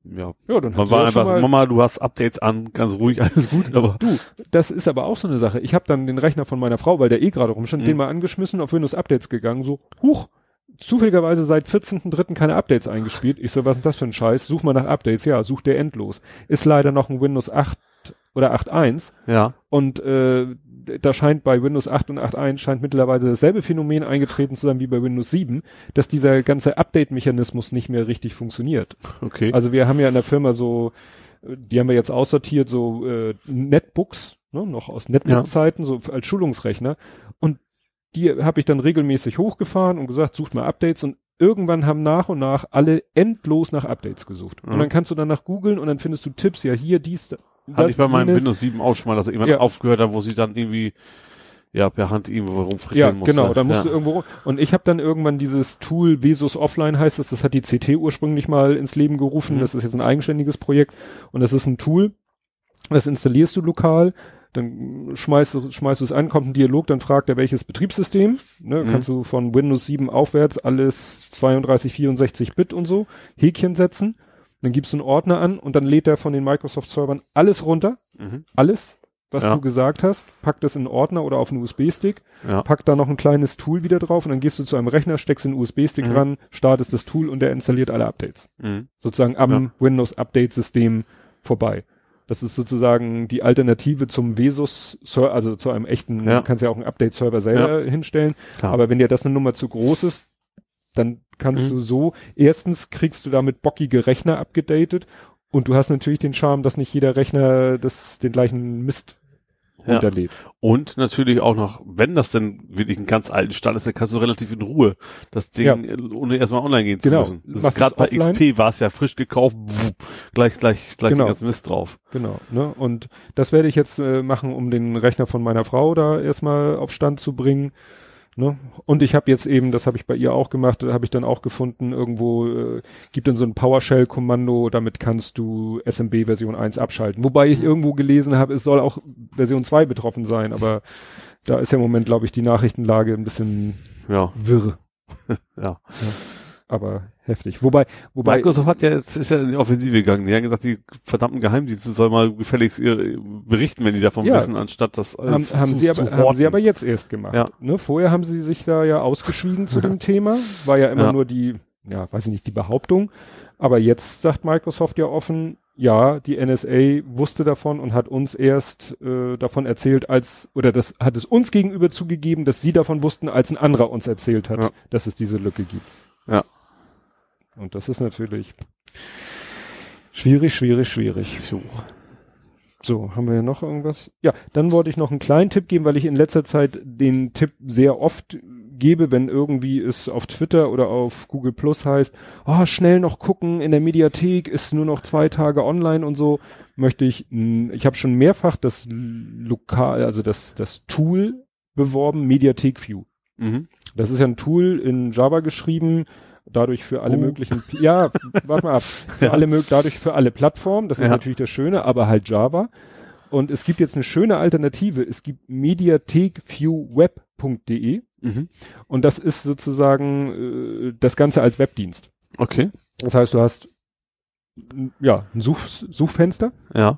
Ja. Ja, dann Man war ja einfach, Mama, du hast Updates an, ganz ruhig, alles gut, aber Du, das ist aber auch so eine Sache. Ich habe dann den Rechner von meiner Frau, weil der eh gerade rumstand, Mhm. den mal angeschmissen, auf Windows Updates gegangen, so, huch, zufälligerweise seit 14.3. keine Updates eingespielt. Ich so, was ist das für ein Scheiß? Such mal nach Updates. Ja, such der endlos. Ist leider noch ein Windows 8 oder 8.1 ja. und äh, da scheint bei Windows 8 und 8.1 scheint mittlerweile dasselbe Phänomen eingetreten zu sein wie bei Windows 7, dass dieser ganze Update-Mechanismus nicht mehr richtig funktioniert. Okay. Also wir haben ja in der Firma so, die haben wir jetzt aussortiert, so äh, Netbooks, ne, noch aus Netbook-Zeiten, so als Schulungsrechner. Und die habe ich dann regelmäßig hochgefahren und gesagt, sucht mal Updates und irgendwann haben nach und nach alle endlos nach Updates gesucht. Und Mhm. dann kannst du danach googeln und dann findest du Tipps, ja hier, dies, Hatte ich bei meinem. Windows 7 auch schon mal, dass jemand Ja. aufgehört hat, wo sie dann irgendwie, ja, per Hand irgendwo Ja, rumfrickeln musste. genau, da musst ja. du irgendwo und ich habe dann irgendwann dieses Tool Vesus Offline heißt es, das hat die CT ursprünglich mal ins Leben gerufen, Mhm. das ist jetzt ein eigenständiges Projekt und das ist ein Tool, das installierst du lokal, dann schmeißt du, schmeißt du es an, kommt ein Dialog, dann fragt er welches Betriebssystem, ne, Mhm. kannst du von Windows 7 aufwärts alles 32, 64 Bit und so, Häkchen setzen, dann gibst du einen Ordner an und dann lädt er von den Microsoft Servern alles runter, Mhm. alles, was Ja. du gesagt hast, packt das in einen Ordner oder auf einen USB-Stick Ja. pack da noch ein kleines Tool wieder drauf und dann gehst du zu einem Rechner, steckst den USB-Stick Mhm. ran, startest das Tool und der installiert alle Updates. Mhm. Sozusagen am Ja. Windows-Update-System vorbei. Das ist sozusagen die Alternative zum Vesus, also zu einem echten, Ja. du kannst ja auch einen Update-Server selber hinstellen. Klar. Aber wenn dir das eine Nummer zu groß ist, dann kannst Mhm. du so, erstens kriegst du damit bockige Rechner abgedatet und du hast natürlich den Charme, dass nicht jeder Rechner das, den gleichen Mist Ja. Und natürlich auch noch, wenn das denn wirklich einen ganz alten Stand ist, dann kannst du relativ in Ruhe das Ding, Ja. äh, ohne erstmal online gehen zu Genau. müssen. Das Machst ist Gerade bei offline. XP war es ja frisch gekauft, pff, gleich, gleich, gleich Genau. den ganzen Mist drauf. Genau, ne? Und das werde ich jetzt äh, machen, um den Rechner von meiner Frau da erstmal auf Stand zu bringen. Ne? Und ich habe jetzt eben, das habe ich bei ihr auch gemacht, habe ich dann auch gefunden, irgendwo äh, gibt dann so ein PowerShell-Kommando, damit kannst du SMB Version 1 abschalten. Wobei ich irgendwo gelesen habe, es soll auch Version 2 betroffen sein, aber da ist ja im Moment, glaube ich, die Nachrichtenlage ein bisschen Ja, wirr, ja. Aber heftig. Wobei, wobei Microsoft hat ja jetzt, ist ja in die Offensive gegangen. Die haben gesagt, die verdammten Geheimdienste sollen mal gefälligst berichten, wenn die davon Ja. wissen, anstatt das haben, haben, zu, sie zu aber, haben sie aber jetzt erst gemacht. Ja. Ne? Vorher haben sie sich da ja ausgeschwiegen zu dem Thema. War ja immer Ja. nur die, ja, weiß ich nicht, die Behauptung. Aber jetzt sagt Microsoft ja offen, ja, die NSA wusste davon und hat uns erst äh, davon erzählt, als, oder das hat es uns gegenüber zugegeben, dass sie davon wussten, als ein anderer uns erzählt hat, Ja. dass es diese Lücke gibt. Ja. Und das ist natürlich schwierig, schwierig, schwierig. So. So, haben wir ja noch irgendwas? Ja, dann wollte ich noch einen kleinen Tipp geben, weil ich in letzter Zeit den Tipp sehr oft gebe, wenn irgendwie es auf Twitter oder auf Google Plus heißt, oh, schnell noch gucken, in der Mediathek ist nur noch zwei Tage online und so, möchte ich, ich habe schon mehrfach das Lokal, also das, das Tool beworben, Mediathek View. Mhm. Das ist ja ein Tool in Java geschrieben, dadurch für alle Oh. möglichen, ja, warte mal ab, für Ja. alle dadurch für alle Plattformen, das ist Ja. natürlich das Schöne, aber halt Java. Und es gibt jetzt eine schöne Alternative, es gibt mediathekviewweb.de Mhm. und das ist sozusagen äh, das Ganze als Webdienst. Okay. Das heißt, du hast ja ein Such, Suchfenster, Ja.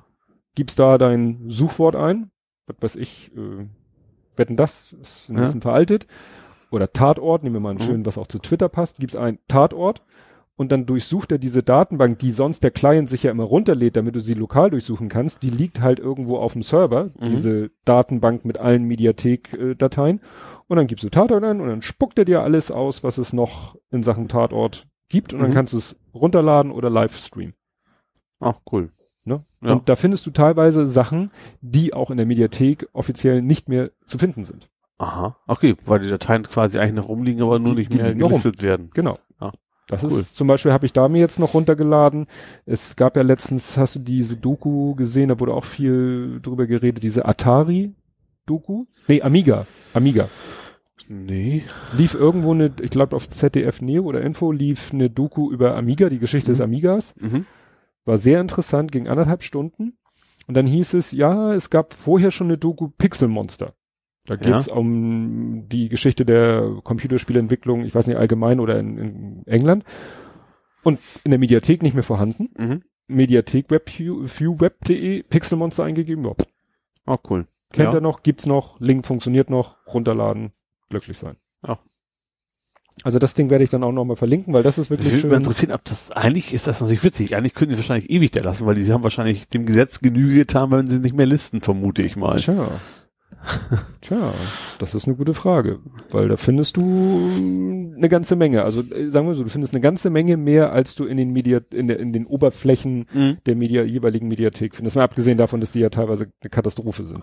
gibst da dein Suchwort ein, was weiß ich, äh, wetten das, ist ein Ja. bisschen veraltet, oder Tatort, nehmen wir mal einen Mhm. schönen, was auch zu Twitter passt, gibst ein Tatort und dann durchsucht er diese Datenbank, die sonst der Client sich ja immer runterlädt, damit du sie lokal durchsuchen kannst, die liegt halt irgendwo auf dem Server, Mhm. diese Datenbank mit allen Mediathek-Dateien und dann gibst du Tatort ein und dann spuckt er dir alles aus, was es noch in Sachen Tatort gibt und dann Mhm. kannst du es runterladen oder live streamen. Ach, cool. Ne? Ja. Und da findest du teilweise Sachen, die auch in der Mediathek offiziell nicht mehr zu finden sind. Aha. Okay, weil die Dateien quasi eigentlich noch rumliegen, aber nur Die- nicht die mehr gelistet werden. Genau. Ah, das cool. ist zum Beispiel habe ich da mir jetzt noch runtergeladen. Es gab ja letztens, hast du diese Doku gesehen, da wurde auch viel drüber geredet, diese Atari-Doku? Nee, Amiga. Amiga. Nee. Lief irgendwo eine, ich glaube auf ZDF Neo oder Info lief eine Doku über Amiga, die Geschichte Mhm. des Amigas. Mhm. War sehr interessant, ging anderthalb Stunden. Und dann hieß es, ja, es gab vorher schon eine Doku Pixel Da Ja. geht's um die Geschichte der Computerspielentwicklung, ich weiß nicht, allgemein oder in, in England. Und in der Mediathek nicht mehr vorhanden. Mhm. Mediathek Web, viewweb.de, Pixel Monster eingegeben. Ja, Oh, cool. kennt Ja. er noch, gibt's noch, Link funktioniert noch, runterladen, glücklich sein. Ja. Also das Ding werde ich dann auch nochmal verlinken, weil das ist Mich wirklich würde mal schön. interessieren, ob das, eigentlich ist das natürlich witzig. Eigentlich können sie wahrscheinlich ewig da lassen, weil die haben wahrscheinlich dem Gesetz Genüge getan, wenn sie nicht mehr listen, vermute ich mal. Tja. Tja, das ist eine gute Frage, weil da findest du eine ganze Menge. Also äh, sagen wir so, du findest eine ganze Menge mehr, als du in den Media, in, der, in den Oberflächen Mhm. der Media, jeweiligen Mediathek findest. Mal abgesehen davon, dass die ja teilweise eine Katastrophe sind.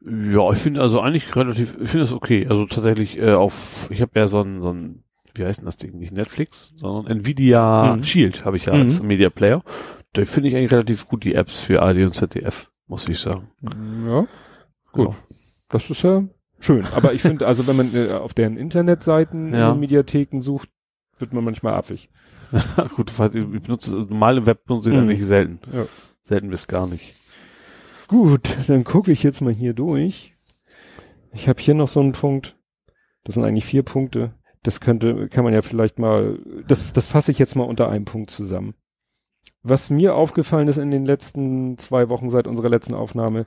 Ja, ich finde also eigentlich relativ, ich finde es okay. Also tatsächlich äh, auf, ich habe ja so ein, so ein, wie heißt denn das Ding? Nicht Netflix, sondern Nvidia Mhm. Shield habe ich ja Mhm. als Media Player. Da finde ich eigentlich relativ gut die Apps für ARD und ZDF, muss ich sagen. Ja, gut. Ja. Das ist ja schön. Aber ich finde, also wenn man äh, auf deren Internetseiten Ja. in den Mediatheken sucht, wird man manchmal affig. gut, ich ich benutze normale Web benutze ich Mhm. eigentlich selten. Ja. Selten bis gar nicht. Gut, dann gucke ich jetzt mal hier durch. Ich habe hier noch so einen Punkt. Das sind eigentlich vier Punkte. Das könnte, kann man ja vielleicht mal, das, das fasse ich jetzt mal unter einem Punkt zusammen. Was mir aufgefallen ist in den letzten zwei Wochen seit unserer letzten Aufnahme,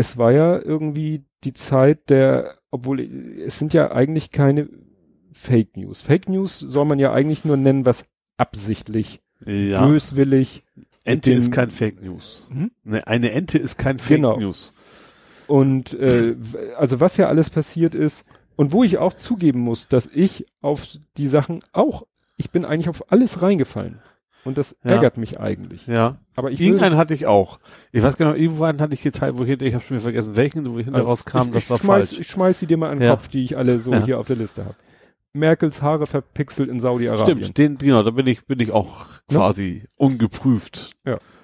es war ja irgendwie die Zeit der, obwohl es sind ja eigentlich keine Fake News. Fake News soll man ja eigentlich nur nennen, was absichtlich, Ja. böswillig Ente dem- ist kein Fake News. Hm? Ne, eine Ente ist kein Fake Genau. News. Und äh, also was ja alles passiert ist und wo ich auch zugeben muss, dass ich auf die Sachen auch, ich bin eigentlich auf alles reingefallen. Und das Ja. ärgert mich eigentlich. Ja. Aber ich Irgendeinen hatte ich auch. Ich weiß genau, irgendwann hatte ich geteilt, wo hinter, ich habe schon wieder vergessen, welchen, wo hinter also rauskam, ich, das ich war schmeiß, falsch. Ich schmeiß sie dir mal an den Ja. Kopf, die ich alle so Ja. hier auf der Liste habe. Merkels Haare verpixelt in Saudi-Arabien. Stimmt, den, genau, da bin ich, bin ich auch Ne? quasi ungeprüft.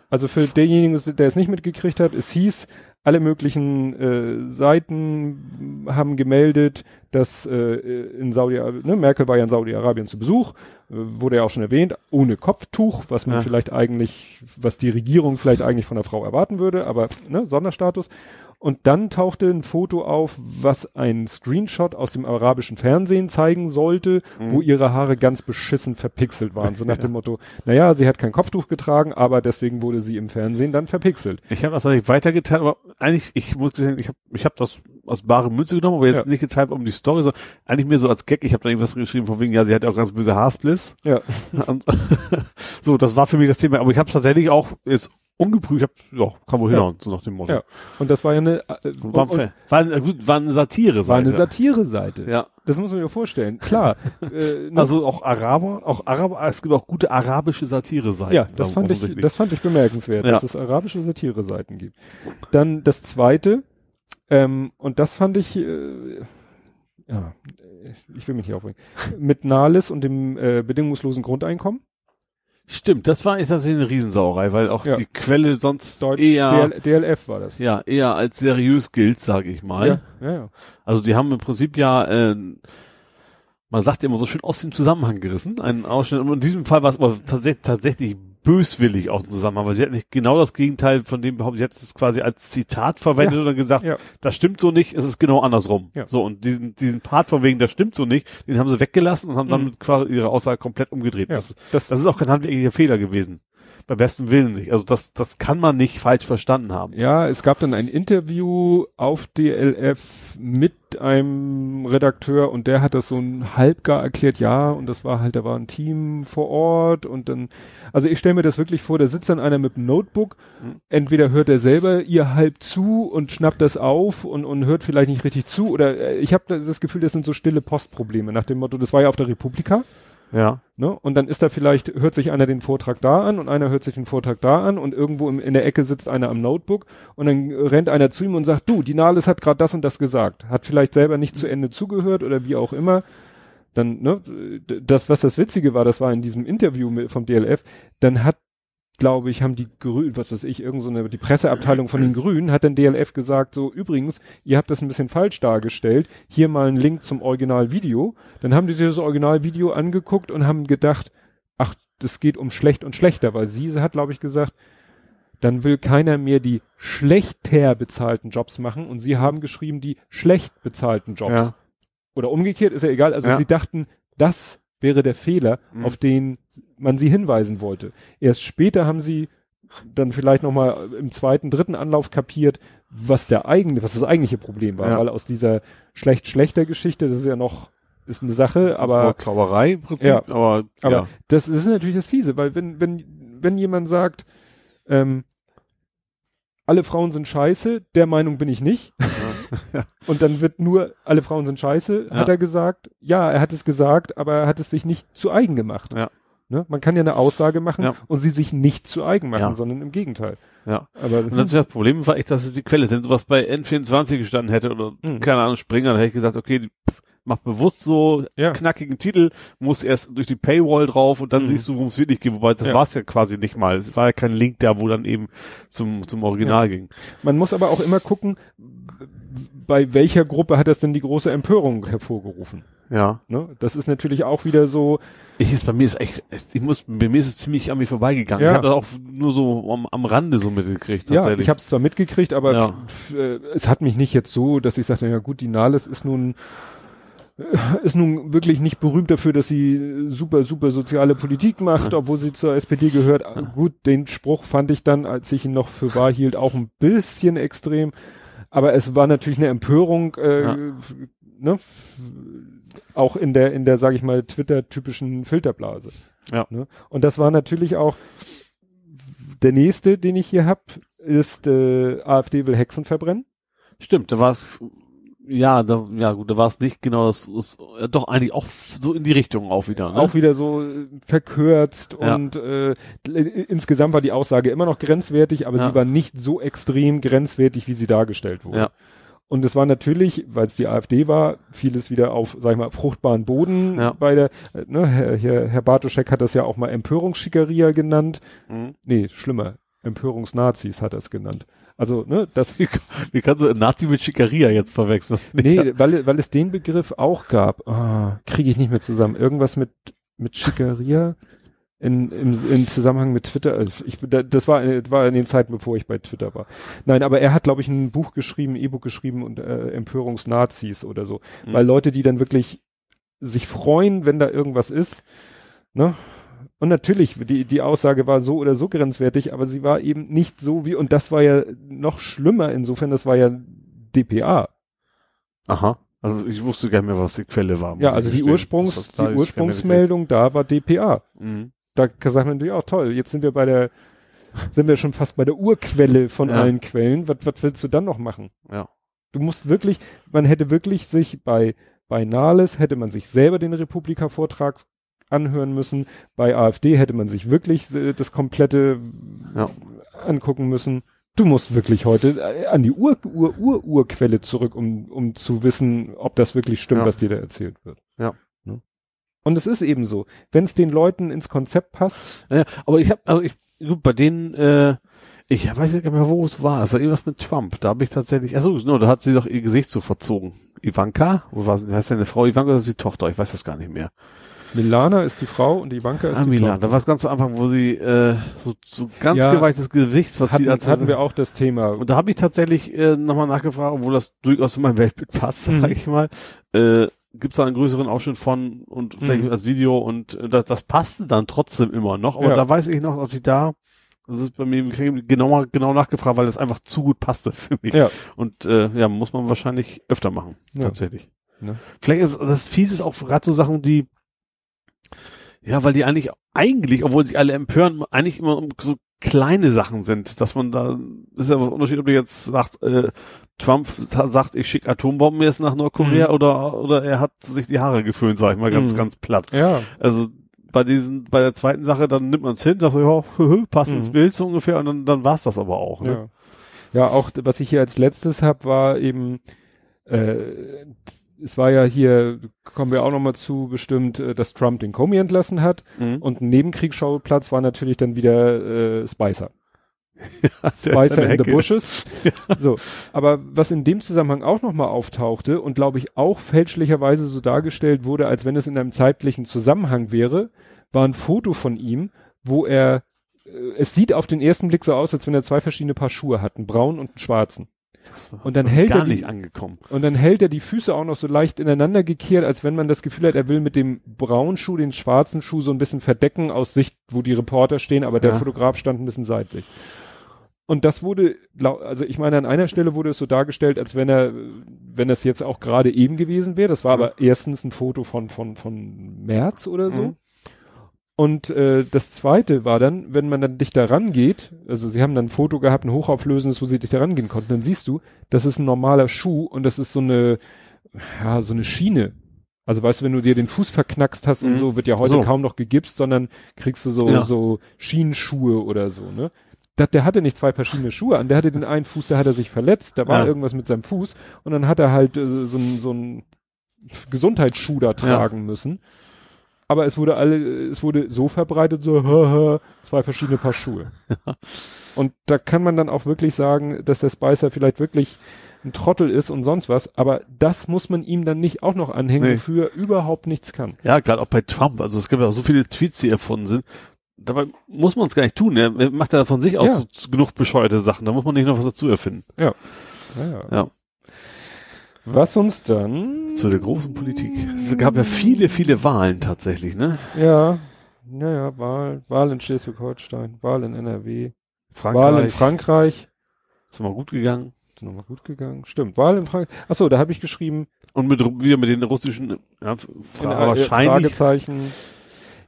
Also für denjenigen, der es nicht mitgekriegt hat, es hieß, alle möglichen äh, Seiten haben gemeldet, dass äh, in Saudi, ne, Merkel war ja in Saudi-Arabien zu Besuch, äh, wurde ja auch schon erwähnt, ohne Kopftuch, was man Ja. vielleicht eigentlich, was die Regierung vielleicht eigentlich von der Frau erwarten würde, aber ne, Sonderstatus. Und dann tauchte ein Foto auf, was ein Screenshot aus dem arabischen Fernsehen zeigen sollte, wo ihre Haare ganz beschissen verpixelt waren. So nach dem Motto, naja, sie hat kein Kopftuch getragen, aber deswegen wurde sie im Fernsehen dann verpixelt. Ich habe das natürlich weitergetan, aber eigentlich, ich muss sagen, ich habe ich hab das aus bare Münze genommen, aber jetzt Ja. nicht gezeigt um die Story, sondern eigentlich mehr so als Gag. Ich habe da irgendwas geschrieben von wegen, ja, sie hat ja auch ganz böse Haarspliss. Ja. Und so, das war für mich das Thema. Aber ich habe tatsächlich auch jetzt ungeprüft, ich hab, ja, kann wohl Ja. hinhauen, so nach dem Motto. Ja. Und das war ja eine, äh, war, und, und war, gut, war eine Satire, war eine Satire-Seite. Ja. Das muss man sich vorstellen. Klar. äh? Also auch Araber, auch Araber, es gibt auch gute arabische Satire-Seiten. Ja, das fand ich, das fand ich bemerkenswert, Ja. dass es arabische Satire-Seiten gibt. Dann das zweite, ähm, und das fand ich, äh, ja, ich will mich nicht aufregen, mit Nahles und dem äh, bedingungslosen Grundeinkommen. Stimmt, das war tatsächlich eine Riesensauerei, weil auch Ja. die Quelle sonst Deutsch, eher, DL, DLF war das. ja, eher als seriös gilt, sage ich mal. ja, ja, ja. Also die haben im Prinzip ja, äh, man sagt ja immer so schön aus dem Zusammenhang gerissen, einen Ausschnitt. Und in diesem Fall war es aber tatsächlich, tatsächlich böswillig aus dem Zusammenhang, weil sie hat nicht genau das Gegenteil von dem behauptet. Sie hat es quasi als Zitat verwendet Ja. und dann gesagt, Ja. das stimmt so nicht, es ist genau andersrum. Ja. So, und diesen, diesen Part von wegen, das stimmt so nicht, den haben sie weggelassen und haben Mhm. damit quasi ihre Aussage komplett umgedreht. Das, Das, das ist auch kein handwerklicher Fehler gewesen. Beim besten Willen nicht. Also das, das kann man nicht falsch verstanden haben. Ja, es gab dann ein Interview auf DLF mit einem Redakteur und der hat das so ein halbgar erklärt, ja, und das war halt, da war ein Team vor Ort und dann, also ich stelle mir das wirklich vor, da sitzt dann einer mit einem Notebook, Mhm. entweder hört er selber ihr halb zu und schnappt das auf und, und hört vielleicht nicht richtig zu oder äh, ich habe das Gefühl, das sind so stille Postprobleme nach dem Motto, das war ja auf der Republika. Ja. Ne? Und dann ist da vielleicht, hört sich einer den Vortrag da an und einer hört sich den Vortrag da an und irgendwo im, in der Ecke sitzt einer am Notebook und dann rennt einer zu ihm und sagt, du, die Nahles hat gerade das und das gesagt. Hat vielleicht selber nicht zu Ende zugehört oder wie auch immer. Dann, ne, das, was das Witzige war, das war in diesem Interview vom DLF, dann hat, glaube ich, haben die Grünen, was weiß ich, irgend so eine, die Presseabteilung von den Grünen hat dann DLF gesagt, so, übrigens, ihr habt das ein bisschen falsch dargestellt, hier mal ein Link zum Originalvideo. Dann haben die sich das Originalvideo angeguckt und haben gedacht, ach, das geht um schlecht und schlechter, weil sie hat, glaube ich, gesagt, dann will keiner mehr die schlechter bezahlten Jobs machen und sie haben geschrieben, die schlecht bezahlten Jobs. Ja. Oder umgekehrt, ist ja egal. Also Ja. sie dachten, das wäre der Fehler, Mhm. auf den man sie hinweisen wollte. Erst später haben sie dann vielleicht nochmal im zweiten, dritten Anlauf kapiert, was der eigene, was das eigentliche Problem war, Ja. weil aus dieser schlecht-schlechter Geschichte, das ist ja noch, ist eine Sache, Das ist aber Wortklauberei im Prinzip, Ja. aber, aber ja. das ist natürlich das Fiese, weil wenn, wenn, wenn jemand sagt, ähm, alle Frauen sind scheiße, der Meinung bin ich nicht. Und dann wird nur, alle Frauen sind scheiße, hat Ja. er gesagt. Ja, er hat es gesagt, aber er hat es sich nicht zu eigen gemacht. Ja. Ne? Man kann ja eine Aussage machen Ja. und sie sich nicht zu eigen machen, Ja. sondern im Gegenteil. Ja. Aber Und das, das Problem war echt, dass es die Quelle, wenn sowas bei N24 gestanden hätte oder Mhm. keine Ahnung, Springer, dann hätte ich gesagt, okay, pff, mach bewusst so Ja. knackigen Titel, muss erst durch die Paywall drauf und dann Mhm. siehst du, worum es wirklich geht. Wobei, das Ja. war es ja quasi nicht mal. Es war ja kein Link da, wo dann eben zum, zum Original ging. man muss aber auch immer gucken, bei welcher Gruppe hat das denn die große Empörung hervorgerufen? Ja. Ne? Das ist natürlich auch wieder so, Ich ist, bei mir ist echt, es- ich muss, bei mir ist es ziemlich an mir vorbeigegangen. Ja. Ich habe das auch nur so am, am Rande so mitgekriegt, Ja, tatsächlich. ich habe es zwar mitgekriegt, aber Ja. pf, äh, es hat mich nicht jetzt so, dass ich sagte, ja gut, die Nahles ist nun äh, ist nun wirklich nicht berühmt dafür, dass sie super, super soziale Politik macht, obwohl sie zur SPD gehört. Äh, Gut, den Spruch fand ich dann, als ich ihn noch für wahr hielt, auch ein bisschen extrem. Aber es war natürlich eine Empörung, äh, Ja. Ne? auch in der, in der, sage ich mal, Twitter-typischen Filterblase. Ja. Ne? Und das war natürlich auch der nächste, den ich hier hab, ist äh, AfD will Hexen verbrennen. Stimmt, da war es, ja, da, ja gut, da war es nicht genau, das ist äh, doch eigentlich auch so in die Richtung auch wieder. Ne? Auch wieder so äh, verkürzt Ja. und äh, insgesamt war die Aussage immer noch grenzwertig, aber Ja. sie war nicht so extrem grenzwertig, wie sie dargestellt wurde. Ja. Und es war natürlich, weil es die AfD war, vieles wieder auf, sag ich mal, fruchtbaren Boden Ja. bei der, äh, ne, Herr, Herr, Herr Bartoschek hat das ja auch mal Empörungsschickeria genannt. Mhm. Nee, schlimmer. Empörungsnazis hat er es genannt. Also, ne, das, Wie, wie kannst du Nazi mit Schickeria jetzt verwechseln? Nee, weil, weil es den Begriff auch gab. Ah, kriege ich nicht mehr zusammen. Irgendwas mit, mit Schickeria in, im, im Zusammenhang mit Twitter. Also Ich, da- das war, äh, war in den Zeiten, bevor ich bei Twitter war. Nein, aber er hat, glaube ich, ein Buch geschrieben, ein E-Book geschrieben und äh, Empörungsnazis oder so. Mhm. Weil Leute, die dann wirklich sich freuen, wenn da irgendwas ist, ne? Und natürlich, die, die Aussage war so oder so grenzwertig, aber sie war eben nicht so wie, und das war ja noch schlimmer insofern, das war ja DPA. Aha. Also ich wusste gar nicht mehr, was die Quelle war. Ja, also die. Ursprungs, die Ursprungsmeldung da war DPA. Mhm. Da sagt man natürlich auch toll. Jetzt sind wir bei der, sind wir schon fast bei der Urquelle von Ja. allen Quellen. Was, was willst du dann noch machen? Ja. Du musst wirklich, man hätte wirklich sich bei, bei Nahles hätte man sich selber den Republika-Vortrag anhören müssen. Bei AfD hätte man sich wirklich äh, das komplette Ja. angucken müssen. Du musst wirklich heute äh, an die Ur, Ur, Ur, Urquelle zurück, um, um zu wissen, ob das wirklich stimmt, Ja. was dir da erzählt wird. Ja. Und es ist eben so. Wenn es den Leuten ins Konzept passt, Ja, aber ich habe, also ich, gut, bei denen, äh, ich weiß nicht mehr, wo es war. Es war irgendwas mit Trump. Da habe ich tatsächlich, achso, no, da hat sie doch ihr Gesicht so verzogen. Ivanka? Wo war heißt eine Frau Ivanka oder ist die Tochter? Ich weiß das gar nicht mehr. Milana ist die Frau und Ivanka ist Ah, die Milan. Tochter. Da war es ganz am Anfang, wo sie äh, so, so ganz Ja. geweichtes Gesicht verzieht. hatten, hatten wir auch das Thema. Und da habe ich tatsächlich äh, nochmal nachgefragt, obwohl das durchaus in mein Weltbild passt, Mhm. sag ich mal. Äh, Gibt es da einen größeren Ausschnitt von und vielleicht Mhm. als Video und äh, das, das passte dann trotzdem immer noch. Aber Ja. da weiß ich noch, dass ich da, das ist bei mir im Krieg genau, genau nachgefragt, weil das einfach zu gut passte für mich. Ja. Und äh, ja, muss man wahrscheinlich öfter machen, Ja. tatsächlich. Ne? Vielleicht ist das fies ist auch gerade so Sachen, die ja, weil die eigentlich, eigentlich, obwohl sich alle empören, eigentlich immer um so kleine Sachen sind, dass man da, das ist ja was Unterschied, ob du jetzt sagt, äh, Trump sagt, ich schicke Atombomben jetzt nach Nordkorea Mhm. oder, oder er hat sich die Haare geföhnt, sag ich mal ganz, Mhm. ganz platt. Ja. Also bei diesen, bei der zweiten Sache, dann nimmt man es hin, sagt, ja, passt ins Mhm. Bild so ungefähr und dann, dann war's das aber auch. Ne? Ja. ja, auch was ich hier als letztes habe, war eben, äh, es war ja hier, kommen wir auch nochmal zu, bestimmt, äh, dass Trump den Comey entlassen hat. Mhm. Und ein Nebenkriegsschauplatz war natürlich dann wieder äh, Spicer. Der- Spicer in the Hecke. Bushes. So, aber was in dem Zusammenhang auch nochmal auftauchte und glaube ich auch fälschlicherweise so dargestellt wurde, als wenn es in einem zeitlichen Zusammenhang wäre, war ein Foto von ihm, wo er, äh, es sieht auf den ersten Blick so aus, als wenn er zwei verschiedene Paar Schuhe hat, einen braunen und einen schwarzen. Und dann hält gar er die- nicht angekommen. Und dann hält er die Füße auch noch so leicht ineinander gekehrt, als wenn man das Gefühl hat, er will mit dem braunen Schuh den schwarzen Schuh so ein bisschen verdecken aus Sicht, wo die Reporter stehen, aber der Ja. Fotograf stand ein bisschen seitlich. Und das wurde, also ich meine, an einer Stelle wurde es so dargestellt, als wenn er, wenn das jetzt auch gerade eben gewesen wäre. Das war Mhm. aber erstens ein Foto von, von, von März oder so. Mhm. Und äh, das zweite war dann, wenn man dann dichter rangeht, also sie haben dann ein Foto gehabt, ein hochauflösendes, wo sie dichter rangehen konnten, dann siehst du, das ist ein normaler Schuh und das ist so eine, ja, so eine Schiene. Also weißt du, wenn du dir den Fuß verknackst hast und Mhm. so, wird ja heute So. kaum noch gegipst, sondern kriegst du so, Ja. so Schienenschuhe oder so, ne? Das, der hatte nicht zwei verschiedene Schuhe an, der hatte den einen Fuß, da hat er sich verletzt, da war Ja. irgendwas mit seinem Fuß und dann hat er halt äh, so ein, so ein Gesundheitsschuh da tragen müssen. Aber es wurde alle, es wurde so verbreitet, so, hä, hä, zwei verschiedene Paar Schuhe. Und da kann man dann auch wirklich sagen, dass der Spicer vielleicht wirklich ein Trottel ist und sonst was, aber das muss man ihm dann nicht auch noch anhängen, Nee. wofür er überhaupt nichts kann. Ja, gerade auch bei Trump. Also es gibt ja auch so viele Tweets, die erfunden sind. Dabei muss man es gar nicht tun. Er er macht ja von sich aus Ja. genug bescheuerte Sachen. Da muss man nicht noch was dazu erfinden. Naja. Ja. Was uns dann, Zu der großen Politik. Es gab ja viele, viele Wahlen tatsächlich, ne? ja, naja, Wahl, Wahl in Schleswig-Holstein, Wahl in NRW, Frankreich. Wahl in Frankreich, Ist mal gut gegangen. ist nochmal gut gegangen, stimmt, Wahl in Frankreich, achso, da habe ich geschrieben, Und mit, wieder mit den russischen, ja, Fra wahrscheinlich. Fragezeichen.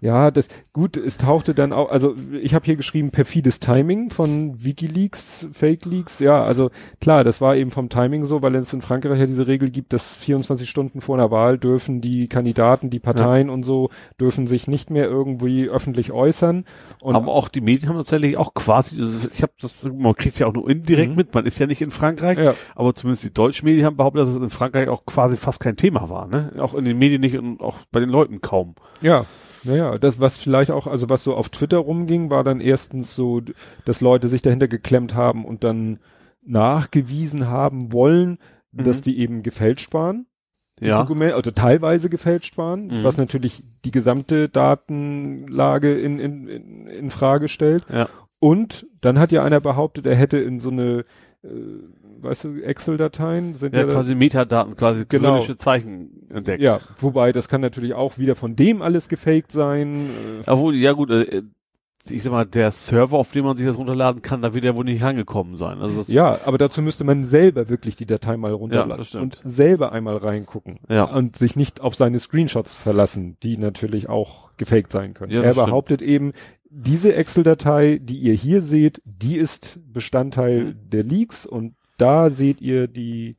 Ja, das gut, es tauchte dann auch, also ich habe hier geschrieben perfides Timing von WikiLeaks, Fake Leaks. Ja, also klar, das war eben vom Timing so, weil es in Frankreich ja diese Regel gibt, dass 24 Stunden vor einer Wahl dürfen die Kandidaten, die Parteien und so dürfen sich nicht mehr irgendwie öffentlich äußern. Und aber auch die Medien haben tatsächlich auch quasi, ich habe das, man kriegt es ja auch nur indirekt Mhm. mit, man ist ja nicht in Frankreich, ja, aber zumindest die deutschen Medien haben behauptet, dass es in Frankreich auch quasi fast kein Thema war, ne? Auch in den Medien nicht und auch bei den Leuten kaum. Ja, naja, das, was vielleicht auch, also was so auf Twitter rumging, war dann erstens so, dass Leute sich dahinter geklemmt haben und dann nachgewiesen haben wollen, Mhm. dass die eben gefälscht waren. Ja. Dokumente, also teilweise gefälscht waren, Mhm. was natürlich die gesamte Datenlage in, in, in, in Frage stellt. Ja. Und dann hat ja einer behauptet, er hätte in so eine, äh, weißt du, Excel-Dateien sind Ja, ja, quasi Metadaten, quasi Genau. Zeichen entdeckt. ja, wobei das kann natürlich auch wieder von dem alles gefaked sein. Äh, Obwohl, ja gut, äh, ich sag mal, der Server, auf dem man sich das runterladen kann, da wird ja wohl nicht angekommen sein. Also Ja, aber dazu müsste man selber wirklich die Datei mal runterladen Ja, und selber einmal reingucken Ja. und sich nicht auf seine Screenshots verlassen, die natürlich auch gefaked sein können. Ja, er das stimmt. behauptet eben, diese Excel-Datei, die ihr hier seht, die ist Bestandteil Mhm. der Leaks und da seht ihr die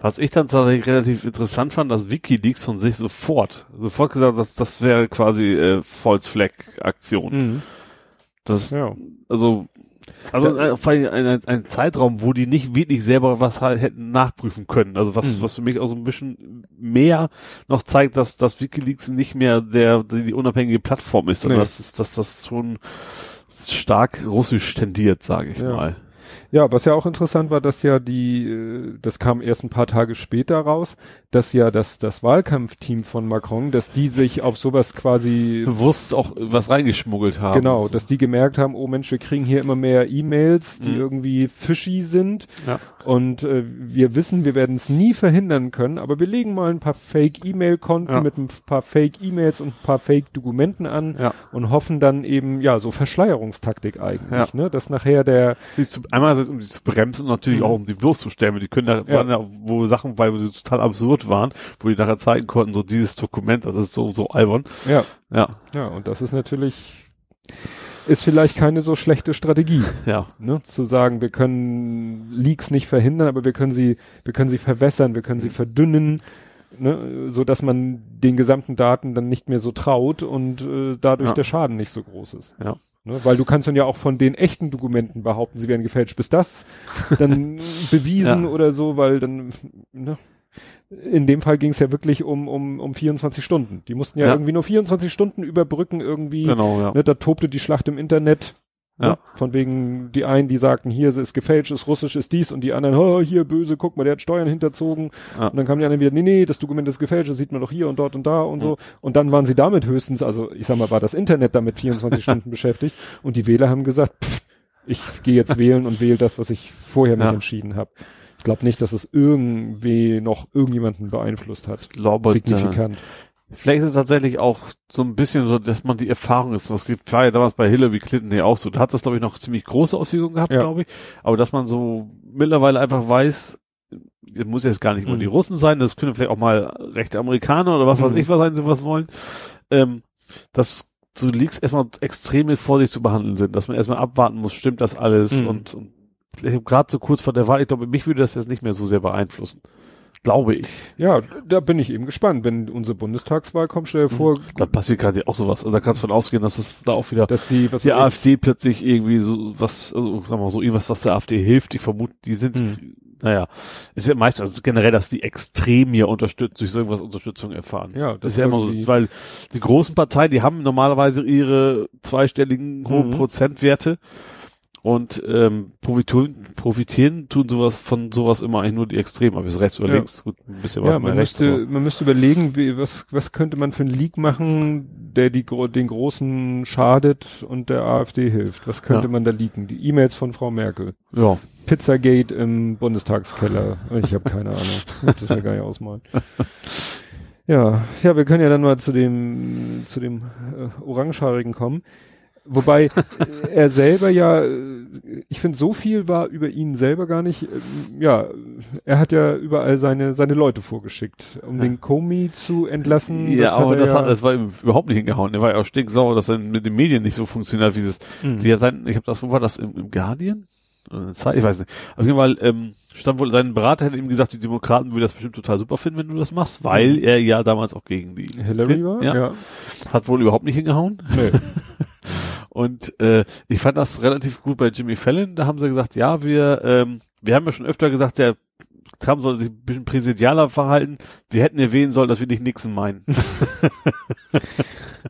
Was ich dann tatsächlich relativ interessant fand, dass WikiLeaks von sich sofort, sofort gesagt, dass das wäre quasi äh, False Flag Aktion. Das, ja. also, also Da- äh, vor allem ein, ein, ein Zeitraum, wo die nicht wirklich selber was halt hätten nachprüfen können. Also was, Mhm. was für mich auch so ein bisschen mehr noch zeigt, dass, dass WikiLeaks nicht mehr der, die, unabhängige Plattform ist, sondern Nee. dass, dass, dass das schon stark russisch tendiert, sage ich Ja. mal. Ja, was ja auch interessant war, dass ja die, äh, das kam erst ein paar Tage später raus, dass ja das, das Wahlkampfteam von Macron, dass die sich auf sowas quasi Bewusst auch was reingeschmuggelt haben. Genau, dass die gemerkt haben, oh Mensch, wir kriegen hier immer mehr E-Mails, die Mhm. irgendwie fishy sind. Ja. Und äh, wir wissen, wir werden es nie verhindern können, aber wir legen mal ein paar Fake-E-Mail-Konten Ja. mit ein paar Fake-E-Mails und ein paar Fake-Dokumenten an Ja. und hoffen dann eben, ja, so Verschleierungstaktik eigentlich, ne? Dass nachher der, die zu, einerseits um die zu bremsen und natürlich Mhm. auch um die bloßzustellen, weil die können da, Ja. waren ja, wo Sachen, weil sie total absurd waren, wo die nachher zeigen konnten, so dieses Dokument, das ist so, so albern. ja, Ja, ja, und das ist natürlich, ist vielleicht keine so schlechte Strategie. ja, ne, zu sagen, wir können Leaks nicht verhindern, aber wir können sie, wir können sie verwässern, wir können sie verdünnen, ne, so dass man den gesamten Daten dann nicht mehr so traut und äh, dadurch Ja. der Schaden nicht so groß ist. Ja. Ne, weil du kannst dann ja auch von den echten Dokumenten behaupten, sie werden gefälscht, bis das dann bewiesen Ja. oder so, weil dann, ne, in dem Fall ging es ja wirklich um, um, um 24 Stunden. Die mussten ja, Ja. irgendwie nur 24 Stunden überbrücken irgendwie. genau, ja. Ne, da tobte die Schlacht im Internet. Ja. Ne? Von wegen, die einen, die sagten, hier ist gefälscht, ist russisch, ist dies und die anderen, oh, hier böse, guck mal, der hat Steuern hinterzogen. Ja. Und dann kamen die anderen wieder, nee, nee, das Dokument ist gefälscht, das sieht man doch hier und dort und da und so. Und dann waren sie damit höchstens, also ich sag mal, war das Internet damit 24 Stunden beschäftigt und die Wähler haben gesagt, pff, ich gehe jetzt wählen und wähle das, was ich vorher mich Ja. entschieden habe. Ich glaube nicht, dass es irgendwie noch irgendjemanden beeinflusst hat. Ich glaube, da, Signifikant. Vielleicht ist es tatsächlich auch so ein bisschen so, dass man die Erfahrung ist. Was gibt, war ja damals bei Hillary Clinton ja auch so. Da hat das, glaube ich, noch ziemlich große Auswirkungen gehabt, Ja. glaube ich. Aber dass man so mittlerweile einfach weiß, das muss jetzt gar nicht nur Mhm. die Russen sein, das können vielleicht auch mal rechte Amerikaner oder was weiß Mhm. ich was sein, sie was wollen, ähm, dass so Leaks erstmal extrem mit Vorsicht zu behandeln sind, dass man erstmal abwarten muss, stimmt das alles Mhm. und, und gerade so kurz vor der Wahl, ich glaube, mich würde das jetzt nicht mehr so sehr beeinflussen. Glaube ich. Ja, da bin ich eben gespannt. Wenn unsere Bundestagswahl kommt, stell dir vor, Da passiert gerade auch sowas. Also da kannst du von ausgehen, dass es da auch wieder dass die, was die weiß ich, AfD plötzlich irgendwie so was, also, sagen wir mal so irgendwas, was der AfD hilft. Die vermuten, die sind, Hm. naja, ist ja meist, also generell, dass die extrem hier unterstützt, durch so irgendwas Unterstützung erfahren. Ja, das ist ja immer so, weil die großen Parteien, die haben normalerweise ihre zweistelligen hohen Mhm. Prozentwerte und ähm, profitieren, profitieren tun sowas von sowas immer eigentlich nur die Extremen, ob es rechts oder Ja. links, gut, ein bisschen was ja, man rechts. müsste, man müsste überlegen, wie, was, was könnte man für einen Leak machen, der die, den Großen schadet und der AfD hilft. Was könnte Ja. man da leaken? Die E-Mails von Frau Merkel. Ja, Pizzagate im Bundestagskeller. Ich habe keine Ahnung. Ich muss das mir gar nicht ausmalen. Ja, ja, wir können ja dann mal zu dem, zu dem äh, Orangehaarigen kommen. Wobei äh, er selber ja, äh, ich finde, so viel war über ihn selber gar nicht. ähm, ja, er hat ja überall seine seine Leute vorgeschickt, um Ja. den Comey zu entlassen. ja, aber er das, ja, hat, das war ihm überhaupt nicht hingehauen. Er war ja auch stinksauer, dass er mit den Medien nicht so funktioniert, wie es Mhm. Die hat sein, ich habe das, wo war das, im, im Guardian? Zeit? Ich weiß nicht. Auf jeden Fall ähm, stand wohl, sein Berater hat ihm gesagt, die Demokraten würden das bestimmt total super finden, wenn du das machst, weil er ja damals auch gegen die Hillary war. Ja, ja. Hat wohl überhaupt nicht hingehauen. Nee. Und äh, ich fand das relativ gut bei Jimmy Fallon. Da haben sie gesagt, ja, wir, ähm, wir haben ja schon öfter gesagt, der Trump soll sich ein bisschen präsidialer verhalten. Wir hätten erwähnen sollen, dass wir nicht Nixon meinen.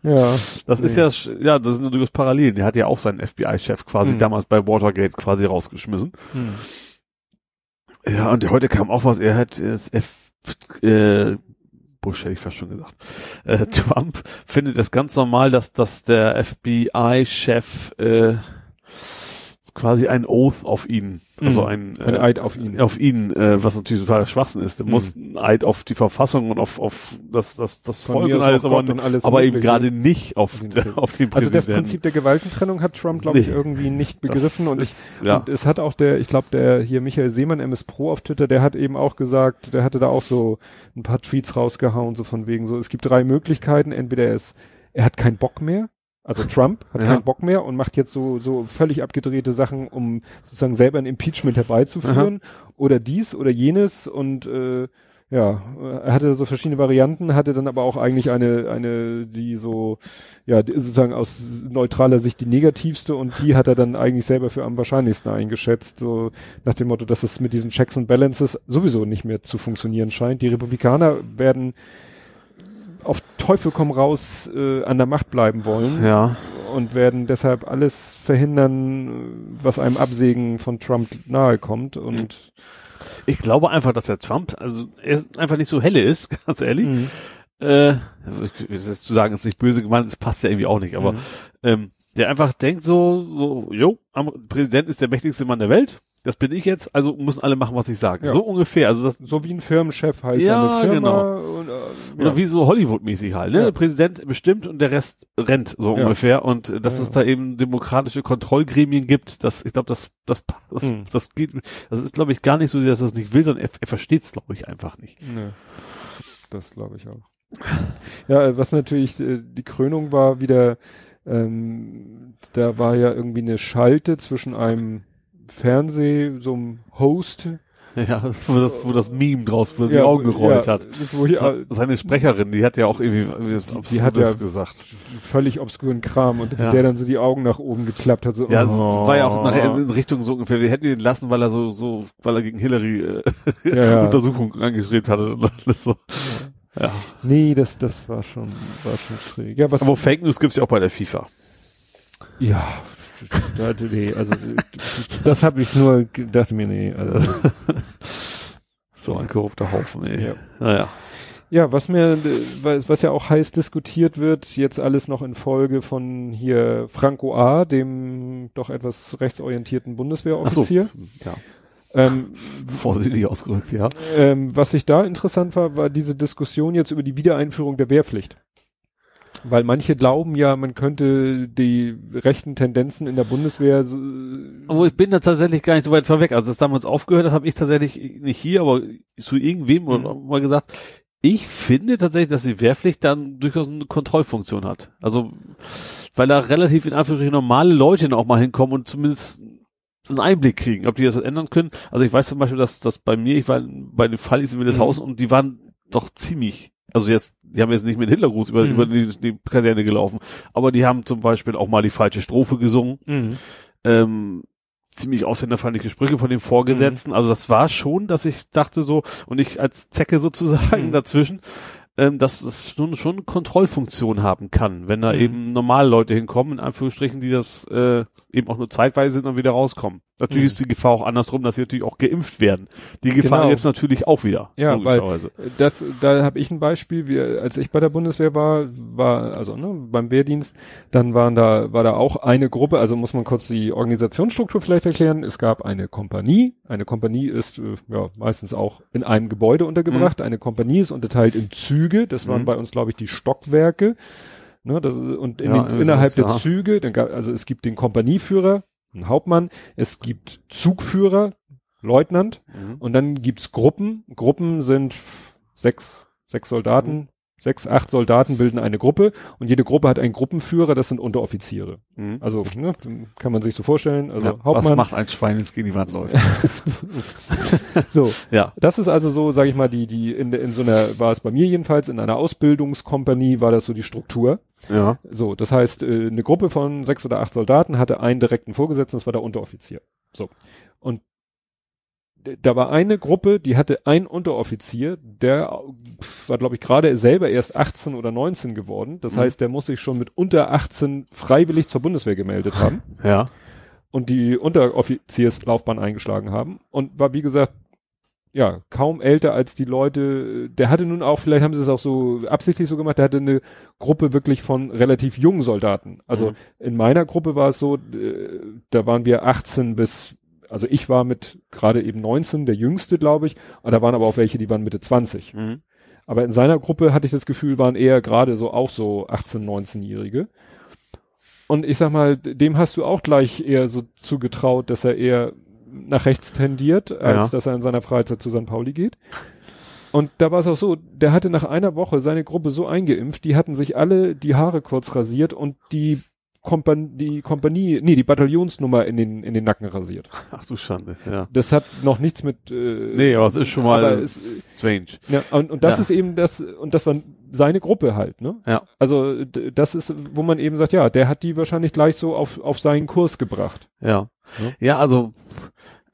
ja. Das ist Nee. ja, sch- ja, das sind ja durchaus Parallelen. Der hat ja auch seinen FBI-Chef quasi Mhm. damals bei Watergate quasi rausgeschmissen. Hm. Ja, und heute kam auch was, er hat das F, äh, Bush hätte ich fast schon gesagt. Äh, Trump findet es ganz normal, dass, dass der FBI-Chef äh, quasi ein Oath auf ihn, also Mhm. ein, Ein äh, Eid auf ihn. auf ihn, äh, was natürlich totaler Schwachsinn ist. Der Mhm. muss ein Eid auf die Verfassung und auf, auf das, das, das Von Volk und alles, aber, und alles aber eben gerade nicht auf, Auf den den Also das Präsidenten. Prinzip der Gewaltentrennung hat Trump, glaube ich, Nee. irgendwie nicht begriffen Das und ich ist, ja. Und es hat auch der, ich glaube, der hier Michael Seemann, MS Pro auf Twitter, der hat eben auch gesagt, der hatte da auch so ein paar Tweets rausgehauen, so von wegen so, es gibt drei Möglichkeiten, entweder er ist, er hat keinen Bock mehr, also Trump hat Ja. keinen Bock mehr und macht jetzt so, so völlig abgedrehte Sachen, um sozusagen selber ein Impeachment herbeizuführen, oder dies oder jenes und äh, ja, er hatte so verschiedene Varianten, hatte dann aber auch eigentlich eine, eine, die so, ja, sozusagen aus neutraler Sicht die negativste und die hat er dann eigentlich selber für am wahrscheinlichsten eingeschätzt, so nach dem Motto, dass es mit diesen Checks und Balances sowieso nicht mehr zu funktionieren scheint. Die Republikaner werden auf Teufel komm raus äh, an der Macht bleiben wollen ja. und werden deshalb alles verhindern, was einem Absägen von Trump nahe kommt und Ich glaube einfach, dass der Trump, also er ist einfach nicht so helle ist, ganz ehrlich. Mhm. Äh, ist zu sagen, ist nicht böse gemeint, das passt ja irgendwie auch nicht, aber Mhm. ähm, der einfach denkt so, so, jo, Präsident ist der mächtigste Mann der Welt, das bin ich jetzt, also müssen alle machen, was ich sage. Ja. So ungefähr, also das so wie ein Firmenchef halt Ja, seine Firma genau. und, äh, Oder ja. wie so Hollywood-mäßig halt, ne? Ja. Der Präsident bestimmt und der Rest rennt so ungefähr. Und äh, dass es da eben demokratische Kontrollgremien gibt, das, ich glaube, das, das, das, Mhm. das geht, das ist, glaube ich, gar nicht so, dass er es nicht will, sondern er, er versteht es, glaube ich, einfach nicht. Nee. Das glaube ich auch. Ja, äh, was natürlich äh, die Krönung war wieder, ähm, da war ja irgendwie eine Schalte zwischen einem Fernseh, so einem Host, Ja, wo das, wo das Meme draus wo die Ja, Augen gerollt ja, hat. Ich, Se- Seine Sprecherin, die hat ja auch irgendwie, irgendwie die hat ja- gesagt. völlig obskuren Kram und Ja. der dann so die Augen nach oben geklappt hat. So, Ja, es oh. war ja auch nachher in Richtung so ungefähr, wir hätten ihn lassen, weil er so, so, weil er gegen Hillary äh. Untersuchung angestrebt hatte und alles so. Ja. Nee, das, das war schon, war schon schräg. Ja, was, Aber Fake News gibt's ja auch bei der FIFA. ja, da- nee, also, das habe ich nur, dachte mir, nee, also. So ein korrupter Haufen, ey. Ja. Naja. Ja, was mir, was, was ja auch heiß diskutiert wird, jetzt alles noch in Folge von hier Franco A., dem doch etwas rechtsorientierten Bundeswehroffizier. Ja. Ähm, Vorsichtig ausgedrückt, ja. ähm, was ich da interessant war, war diese Diskussion jetzt über die Wiedereinführung der Wehrpflicht. Weil manche glauben ja, man könnte die rechten Tendenzen in der Bundeswehr so, Aber ich bin da tatsächlich gar nicht so weit vorweg. Als es damals aufgehört hat, habe ich tatsächlich nicht hier, aber zu irgendwem Mhm. mal gesagt, ich finde tatsächlich, dass die Wehrpflicht dann durchaus eine Kontrollfunktion hat. Also, weil da relativ in Anführungsstrichen normale Leute auch mal hinkommen und zumindest einen Einblick kriegen, ob die das ändern können. Also ich weiß zum Beispiel, dass, dass bei mir, ich war bei den Fallis in das Mhm. Haus und die waren doch ziemlich, also jetzt, die haben jetzt nicht mit Hitlergruß über, Mhm. über die, die Kaserne gelaufen, aber die haben zum Beispiel auch mal die falsche Strophe gesungen Mhm. ähm, ziemlich ausländerfeindliche Sprüche von den Vorgesetzten. Also das war schon, dass ich dachte so, und ich als Zecke sozusagen Mhm. dazwischen, ähm, dass das schon, schon Kontrollfunktion haben kann, wenn da Mhm. eben normale Leute hinkommen, in Anführungsstrichen, die das äh, eben auch nur zeitweise sind und wieder rauskommen. Natürlich Mhm. ist die Gefahr auch andersrum, dass sie natürlich auch geimpft werden. Die Gefahr Genau. gibt's natürlich auch wieder, Ja, weil-. Das, da habe ich ein Beispiel, wie, als ich bei der Bundeswehr war, war also ne, beim Wehrdienst, dann waren da war da auch eine Gruppe, also muss man kurz die Organisationsstruktur vielleicht erklären. Es gab eine Kompanie. Eine Kompanie ist äh, ja meistens auch in einem Gebäude untergebracht. Eine Kompanie ist unterteilt in Züge. Das waren Mhm. bei uns glaube ich die Stockwerke. Ne, das, und in Ja, den, irgendwie innerhalb der. Züge, dann gab, also es gibt den Kompanieführer, einen Hauptmann, es gibt Zugführer, Leutnant, Mhm. und dann gibt's Gruppen. Gruppen sind sechs, sechs Soldaten, sechs, acht Soldaten bilden eine Gruppe und jede Gruppe hat einen Gruppenführer, das sind Unteroffiziere. Mhm. Also, ne, kann man sich so vorstellen. Also ja, was Hauptmann. macht ein Schwein, wenn es gegen die Wand läuft? So, ja. das ist also so, sage ich mal, die, die, in, in so einer, war es bei mir jedenfalls, in einer Ausbildungskompanie war das so die Struktur. Ja. So, das heißt, äh, eine Gruppe von sechs oder acht Soldaten hatte einen direkten Vorgesetzten, das war der Unteroffizier. So. Und da war eine Gruppe, die hatte einen Unteroffizier, der war, glaube ich, gerade selber erst 18 oder 19 geworden. Das Mhm. heißt, der muss sich schon mit unter 18 freiwillig zur Bundeswehr gemeldet haben Ja. und die Unteroffizierslaufbahn eingeschlagen haben und war, wie gesagt, ja, kaum älter als die Leute, der hatte nun auch, vielleicht haben sie es auch so absichtlich so gemacht, der hatte eine Gruppe wirklich von relativ jungen Soldaten. Also Mhm. in meiner Gruppe war es so, äh, da waren wir 18 bis, also ich war mit gerade eben 19, der jüngste, glaube ich, und da waren aber auch welche, die waren Mitte 20. Mhm. Aber in seiner Gruppe hatte ich das Gefühl, waren eher gerade so auch so 18, 19-Jährige. Und ich sag mal, dem hast du auch gleich eher so zugetraut, dass er eher nach rechts tendiert, als Ja. dass er in seiner Freizeit zu St. Pauli geht. Und da war es auch so, der hatte nach einer Woche seine Gruppe so eingeimpft, die hatten sich alle die Haare kurz rasiert und die Kompan die Kompanie, nee, die Bataillonsnummer in den, in den Nacken rasiert. Ach du Schande, ja. Das hat noch nichts mit, äh, Nee, aber es ist schon mal es- strange. ja, und, und das Ja. ist eben das, und das war seine Gruppe halt, ne? Ja. Also das ist, wo man eben sagt, ja, der hat die wahrscheinlich gleich so auf, auf seinen Kurs gebracht. Ja. Ja. Ja, also,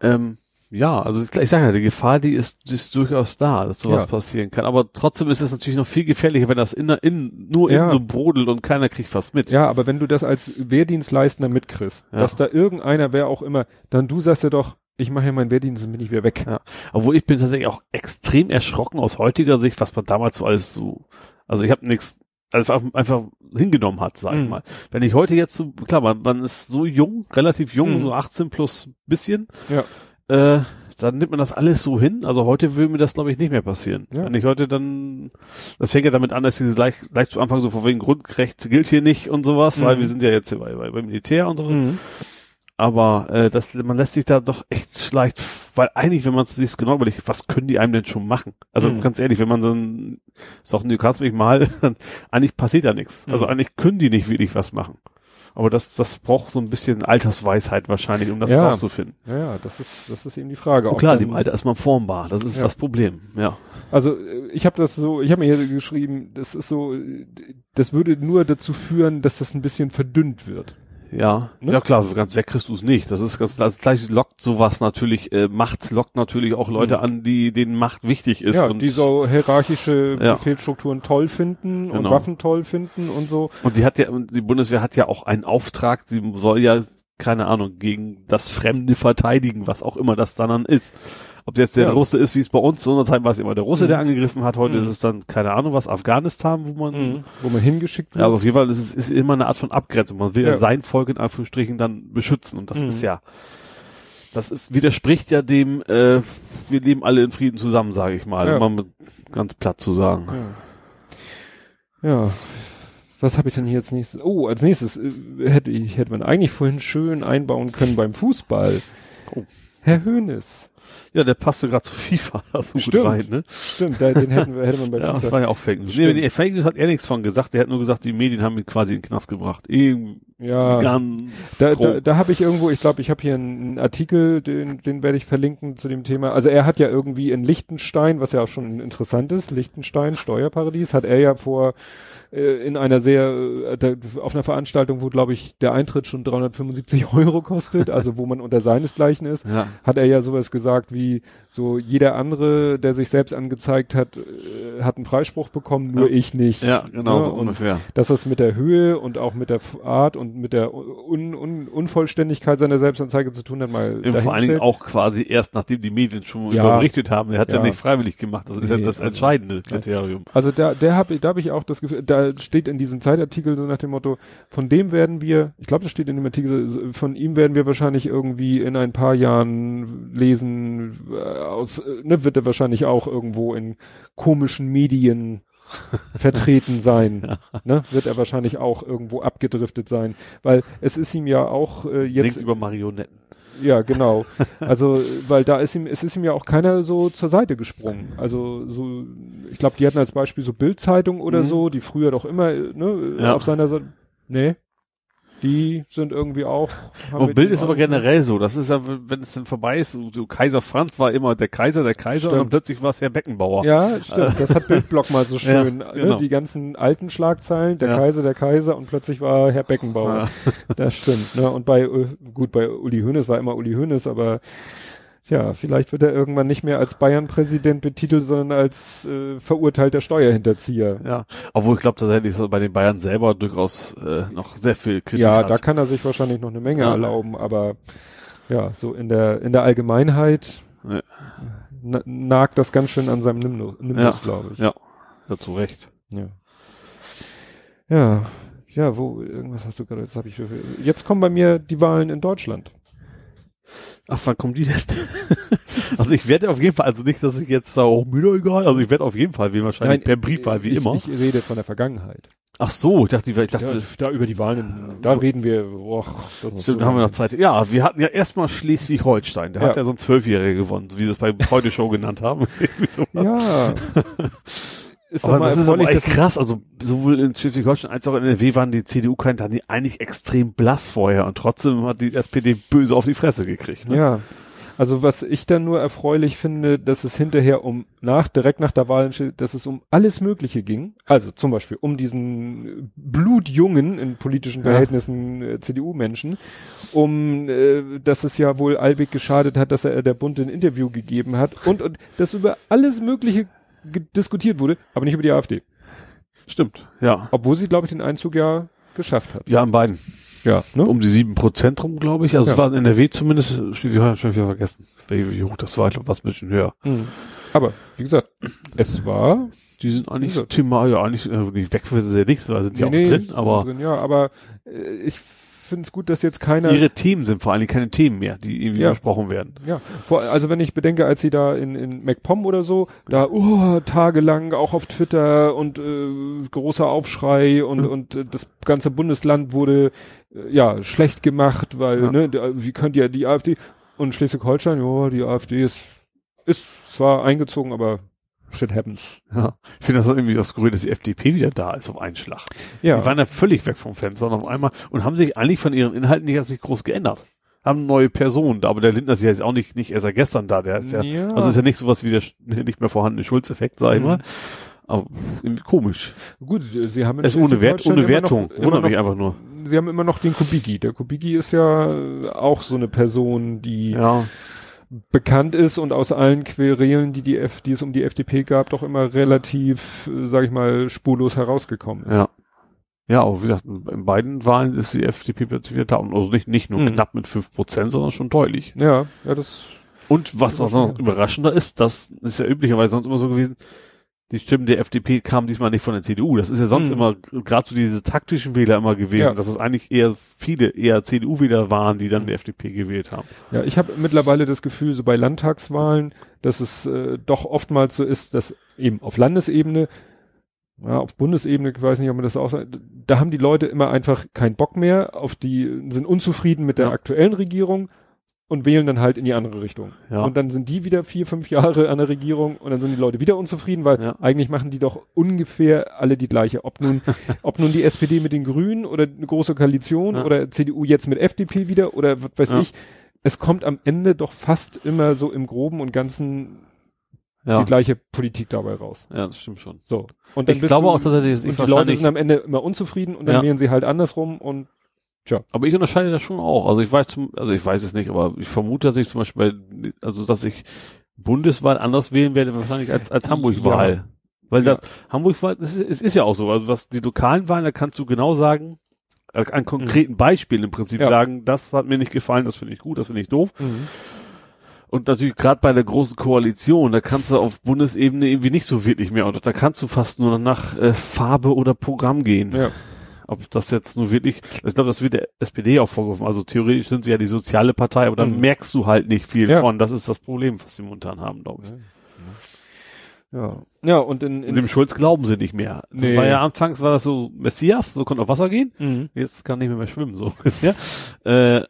ähm, ja, also ich, sage ja, die Gefahr, die ist, die ist durchaus da, dass sowas Ja. passieren kann. Aber trotzdem ist es natürlich noch viel gefährlicher, wenn das in, in nur Ja. innen so brodelt und keiner kriegt was mit. Ja, aber wenn du das als Wehrdienstleistender mitkriegst, Ja. dass da irgendeiner, wer auch immer, dann du sagst ja doch, ich mache ja meinen Wehrdienst und bin ich wieder weg. Ja. Obwohl ich bin tatsächlich auch extrem erschrocken aus heutiger Sicht, was man damals so alles so, also ich habe nichts, also einfach, einfach hingenommen hat, sag ich Mhm. mal. Wenn ich heute jetzt so, klar, man, man ist so jung, relativ jung, Mhm. so 18 plus bisschen, Ja. Äh, dann nimmt man das alles so hin. Also heute will mir das, glaube ich, nicht mehr passieren. Ja. Wenn ich heute dann, das fängt ja damit an, dass sie gleich, gleich zu Anfang so vor wegen Grundrecht gilt hier nicht und sowas, weil Mhm. wir sind ja jetzt bei, bei, beim Militär und sowas. Mhm. Aber äh, das, man lässt sich da doch echt leicht, weil eigentlich, wenn man sich genau überlegt, was können die einem denn schon machen? Also Mhm. ganz ehrlich, wenn man dann sagt, du kannst mich mal, dann eigentlich passiert da nichts. Also Mhm. eigentlich können die nicht wirklich was machen. Aber das, das braucht so ein bisschen Altersweisheit wahrscheinlich, um das Ja. rauszufinden. Ja, ja, das ist, das ist eben die Frage. Ob klar, dem Alter ist man formbar. Das ist Ja. das Problem. Ja. Also äh, ich habe das so, ich habe mir hier geschrieben, das ist so, äh, das würde nur dazu führen, dass das ein bisschen verdünnt wird. Ja, Ne? ja klar, ganz weg kriegst du es nicht. Das ist ganz, das gleich lockt sowas natürlich, äh, Macht lockt natürlich auch Leute Mhm. an, die denen Macht wichtig ist. ja, und, die so hierarchische Ja. Befehlsstrukturen toll finden und Genau. Waffen toll finden und so. und die hat ja, und die Bundeswehr hat ja auch einen Auftrag, sie soll ja, keine Ahnung, gegen das Fremde verteidigen, was auch immer das dann ist. Ob jetzt der Ja. Russe ist, wie es bei uns zu unserer Zeit war es immer der Russe, Mhm. der angegriffen hat. Heute Mhm. ist es dann, keine Ahnung was, Afghanistan, wo man, Wo man hingeschickt wird. ja, aber auf jeden Fall ist es ist immer eine Art von Abgrenzung. Man will ja, Ja. sein Volk in Anführungsstrichen dann beschützen. Und das Mhm. ist ja, das ist, widerspricht ja dem, äh, wir leben alle in Frieden zusammen, sage ich mal, Ja. um mal mit ganz platt zu sagen. ja. Was habe ich denn hier als nächstes? Oh, als nächstes äh, hätte ich hätte man eigentlich vorhin schön einbauen können beim Fußball. Oh. Herr Hönes. Ja, der passte gerade zu FIFA so gut Stimmt. rein, ne? Stimmt, da, den hätten wir, hätte man bei Ja, das FIFA. war ja auch Fake News. Stimmt. Nee, Fake News hat er nichts von gesagt. Der hat nur gesagt, die Medien haben ihn quasi in den Knast gebracht. Eben Ja. ganz Da, da, da habe ich irgendwo, ich glaube, ich habe hier einen Artikel, den, den werde ich verlinken zu dem Thema. Also er hat ja irgendwie in Liechtenstein, was ja auch schon interessant ist, Liechtenstein, Steuerparadies, hat er ja vor äh, in einer sehr, äh, auf einer Veranstaltung, wo glaube ich der Eintritt schon 375 Euro kostet, also wo man unter seinesgleichen ist, ja. hat er ja sowas gesagt wie so jeder andere, der sich selbst angezeigt hat, äh, hat einen Freispruch bekommen, nur Ja. ich nicht. ja, genau, Ne? so ungefähr. dass das mit der Höhe und auch mit der Art und mit der Un Un Unvollständigkeit seiner Selbstanzeige zu tun hat, mal Und vor allen Dingen auch quasi erst, nachdem die Medien schon Ja. über berichtet haben. Er hat ja. Ja. nicht freiwillig gemacht. Das ist ja Nee, das also- entscheidende Kriterium. Also da, der hab, da habe ich auch das Gefühl, da steht in diesem Zeitartikel so nach dem Motto, von dem werden wir, ich glaube, das steht in dem Artikel, von ihm werden wir wahrscheinlich irgendwie in ein paar Jahren lesen, äh, aus, äh, ne, wird er wahrscheinlich auch irgendwo in komischen Medien vertreten sein, ne, wird er wahrscheinlich auch irgendwo abgedriftet sein, weil es ist ihm ja auch äh, jetzt Singt über Marionetten. Ja, genau. Also, weil da ist ihm, es ist ihm ja auch keiner so zur Seite gesprungen. Also so, ich glaube, die hatten als Beispiel so Bildzeitung oder Mhm. so, die früher doch immer, ne, Ja. auf seiner Seite. Nee. Die sind irgendwie auch. Und mit Bild ist aber auch- generell so. Das ist ja, wenn es dann vorbei ist, so, Kaiser Franz war immer der Kaiser, der Kaiser und dann Stimmt. plötzlich war es Herr Beckenbauer. Ja, stimmt. Das hat Bildblock mal so Ja, schön. genau. ne, die ganzen alten Schlagzeilen, der Ja. Kaiser, der Kaiser und plötzlich war Herr Beckenbauer. Das stimmt. Ne? Und bei, äh, gut, bei Uli Hoeneß war immer Uli Hoeneß, aber ja, vielleicht wird er irgendwann nicht mehr als Bayern-Präsident betitelt, sondern als äh, verurteilter Steuerhinterzieher. Ja, obwohl ich glaube tatsächlich, dass er bei den Bayern selber durchaus äh, noch sehr viel Kritik Ja, hat. da kann er sich wahrscheinlich noch eine Menge Ja. erlauben, aber ja, so in der in der Allgemeinheit Ja. na, nagt das ganz schön an seinem Nimbus, Nimbus glaube ich. Ja, ja, zu Recht. Ja. Ja, ja, wo, irgendwas hast du gerade, jetzt habe ich, jetzt kommen bei mir die Wahlen in Deutschland. Ach, wann kommen die denn? also ich werde auf jeden Fall, also nicht, dass ich jetzt da auch müde egal, also ich werde auf jeden Fall wählen, wahrscheinlich Nein, per Briefwahl, wie ich, immer. Ich rede von der Vergangenheit. Ach so, ich dachte, ich dachte, Ja, da über die Wahlen, da reden wir, boah, das Stimmt, so haben wir noch. Zeit. Ja, wir hatten ja erstmal Schleswig-Holstein. Der Ja. hat ja so ein Zwölfjähriger gewonnen, wie sie es bei heute Show genannt haben. Ja. Ist aber das ist aber echt krass. Also sowohl in Schleswig-Holstein als auch in NRW waren die CDU-Kandidaten eigentlich extrem blass vorher und trotzdem hat die SPD böse auf die Fresse gekriegt. Ne? Ja. Also was ich dann nur erfreulich finde, dass es hinterher um nach, direkt nach der Wahl, dass es um alles Mögliche ging. Also zum Beispiel um diesen blutjungen in politischen Ja. Verhältnissen äh, CDU-Menschen, um äh, dass es ja wohl Albig geschadet hat, dass er der Bund ein Interview gegeben hat und, und dass über alles Mögliche diskutiert wurde, aber nicht über die AfD. Stimmt. Ja. Obwohl sie, glaube ich, den Einzug ja geschafft hat. Ja, an beiden. Ja, ne? Um die sieben Prozent rum, glaube ich. Also es Ja. war in NRW zumindest, Schleswig-Holstein schon wieder vergessen, wie, hoch das war. Ich glaube, was ein bisschen höher. Mhm. Aber, wie gesagt, es war Die sind eigentlich Ja. Thema, ja, eigentlich äh, weg sie ja nicht, da sind die auch drin, aber drin, ja, aber äh, ich finde es gut, dass jetzt keiner. ihre Themen sind vor allem keine Themen mehr, die irgendwie Ja. besprochen werden. ja, vor, also wenn ich bedenke, als sie da in, in MacPom oder so, da oh, tagelang auch auf Twitter und äh, großer Aufschrei und, Mhm. und äh, das ganze Bundesland wurde äh, ja schlecht gemacht, weil, Ja. ne, da, wie könnt ihr die AfD und Schleswig-Holstein, ja, die AfD ist, ist zwar eingezogen, aber shit happens. Ja. Ich finde das irgendwie auch skurril, dass die FDP wieder da ist auf einen Schlag. Ja. Die waren ja völlig weg vom Fenster auf einmal und haben sich eigentlich von ihren Inhalten nicht, nicht groß geändert. Haben neue Personen da, aber der Lindner ist ja jetzt auch nicht, nicht erst seit gestern da, der ist ja, Ja. also ist ja nicht sowas wie der nicht mehr vorhandene Schulzeffekt, sag ich Mhm. mal. Aber komisch. Gut, sie haben Es ohne Wert, ohne Wertung. noch- Wundert mich noch- einfach nur. Sie haben immer noch den Kubicki. Der Kubicki ist ja auch so eine Person, die Ja. Bekannt ist und aus allen Querelen, die die, F die es um die FDP gab, doch immer relativ, äh, sag ich mal, spurlos herausgekommen ist. Ja. Ja, aber wie gesagt, in beiden Wahlen ist die FDP plötzlich wieder da. Und Also nicht, nicht nur Mhm. knapp mit fünf Prozent, sondern schon deutlich. Ja, ja, das, Und was auch noch überraschender ist, das ist ja üblicherweise sonst immer so gewesen, die Stimmen der FDP kamen diesmal nicht von der CDU. Das ist ja sonst Mhm. immer, gerade so diese taktischen Wähler immer gewesen, Ja. dass es eigentlich eher viele, eher CDU-Wähler waren, die dann Mhm. die FDP gewählt haben. ja, ich habe mittlerweile das Gefühl, so bei Landtagswahlen, dass es äh, doch oftmals so ist, dass eben auf Landesebene ja, auf Bundesebene, ich weiß nicht, ob man das auch sagt, da haben die Leute immer einfach keinen Bock mehr auf die, sind unzufrieden mit der Ja. aktuellen Regierung und wählen dann halt in die andere Richtung. Ja. Und dann sind die wieder vier, fünf Jahre an der Regierung und dann sind die Leute wieder unzufrieden, weil Ja. eigentlich machen die doch ungefähr alle die gleiche. Ob nun, ob nun die SPD mit den Grünen oder eine große Koalition Ja. oder CDU jetzt mit FDP wieder oder was weiß ich. Es kommt am Ende doch fast immer so im Groben und Ganzen die gleiche Politik dabei raus. ja das stimmt schon. So. Und dann Ich bist glaube du, auch dass und die Leute sind am Ende immer unzufrieden und dann wählen sie halt andersrum und Aber ich unterscheide das schon auch. Also ich weiß zum, also ich weiß es nicht, aber ich vermute, dass ich zum Beispiel, bei, also dass ich Bundeswahl anders wählen werde wahrscheinlich als, als Hamburg-Wahl. Ja. Weil Ja. das Hamburg-Wahl, das ist, es ist ja auch so. Also was die lokalen Wahlen, da kannst du genau sagen, äh, an konkreten Beispielen im Prinzip Ja. sagen, das hat mir nicht gefallen, das finde ich gut, das finde ich doof. Und natürlich gerade bei der großen Koalition, da kannst du auf Bundesebene irgendwie nicht so wirklich mehr. Und da kannst du fast nur noch nach äh, Farbe oder Programm gehen. ja. Ob das jetzt nur wirklich, ich glaube, das wird der SPD auch vorgeworfen. Also theoretisch sind sie ja die soziale Partei, aber dann Mhm. merkst du halt nicht viel Ja. von. Das ist das Problem, was sie momentan haben, glaube ich. Ja. Ja, und in, Und in dem Schulz glauben sie nicht mehr. Das Nee. war ja anfangs war das so Messias, so konnte auf Wasser gehen. mhm. Jetzt kann nicht mehr, mehr schwimmen, so. ja. Äh,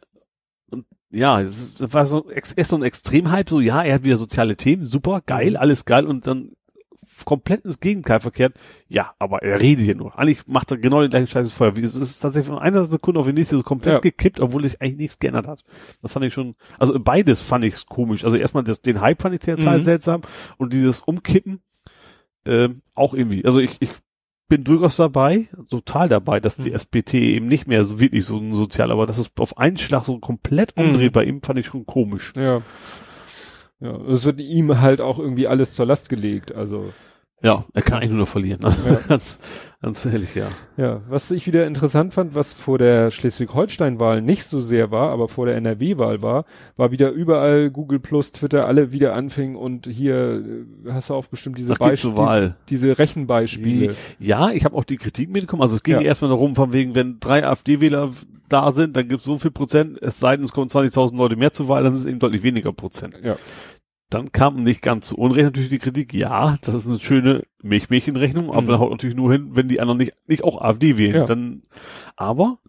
und ja, es ist, das war so, erst so ein Extremhype, so, ja, er hat wieder soziale Themen, super, geil, Mhm. alles geil, und dann komplett ins Gegenteil verkehrt. Ja, aber er redet hier nur. Eigentlich macht er genau den gleichen Scheiß vorher. Es ist tatsächlich von einer Sekunde auf die nächste so komplett Ja. gekippt, obwohl sich eigentlich nichts geändert hat. Das fand ich schon, also beides fand ich komisch. Also erstmal das, den Hype fand ich total Mhm. seltsam und dieses Umkippen, ähm, auch irgendwie. Also ich, ich bin durchaus dabei, total dabei, dass die Mhm. SPD eben nicht mehr so wirklich so ein sozial, aber dass es auf einen Schlag so komplett Mhm. umdreht bei ihm, fand ich schon komisch. Ja. Ja, es wird ihm halt auch irgendwie alles zur Last gelegt. Also Ja, er kann eigentlich nur noch verlieren. Ne? Ja. ganz, ganz ehrlich, ja. Ja, was ich wieder interessant fand, was vor der Schleswig-Holstein-Wahl nicht so sehr war, aber vor der NRW-Wahl war, war wieder überall Google Plus, Twitter, alle wieder anfingen und hier äh, hast du auch bestimmt diese Wahl. Die, diese Rechenbeispiele. Ja, ich habe auch die Kritik mitbekommen. Also es ging Ja. erstmal darum, von wegen, wenn drei AfD-Wähler da sind, dann gibt es so viel Prozent, es sei denn, es kommen 20.000 Leute mehr zur Wahl, dann ist es eben deutlich weniger Prozent. Ja. Dann kam nicht ganz zu Unrecht natürlich die Kritik, ja, das ist eine schöne Milchmädchenrechnung, aber Mhm. dann haut natürlich nur hin, wenn die anderen nicht, nicht auch AfD wählen. Ja. Dann, aber,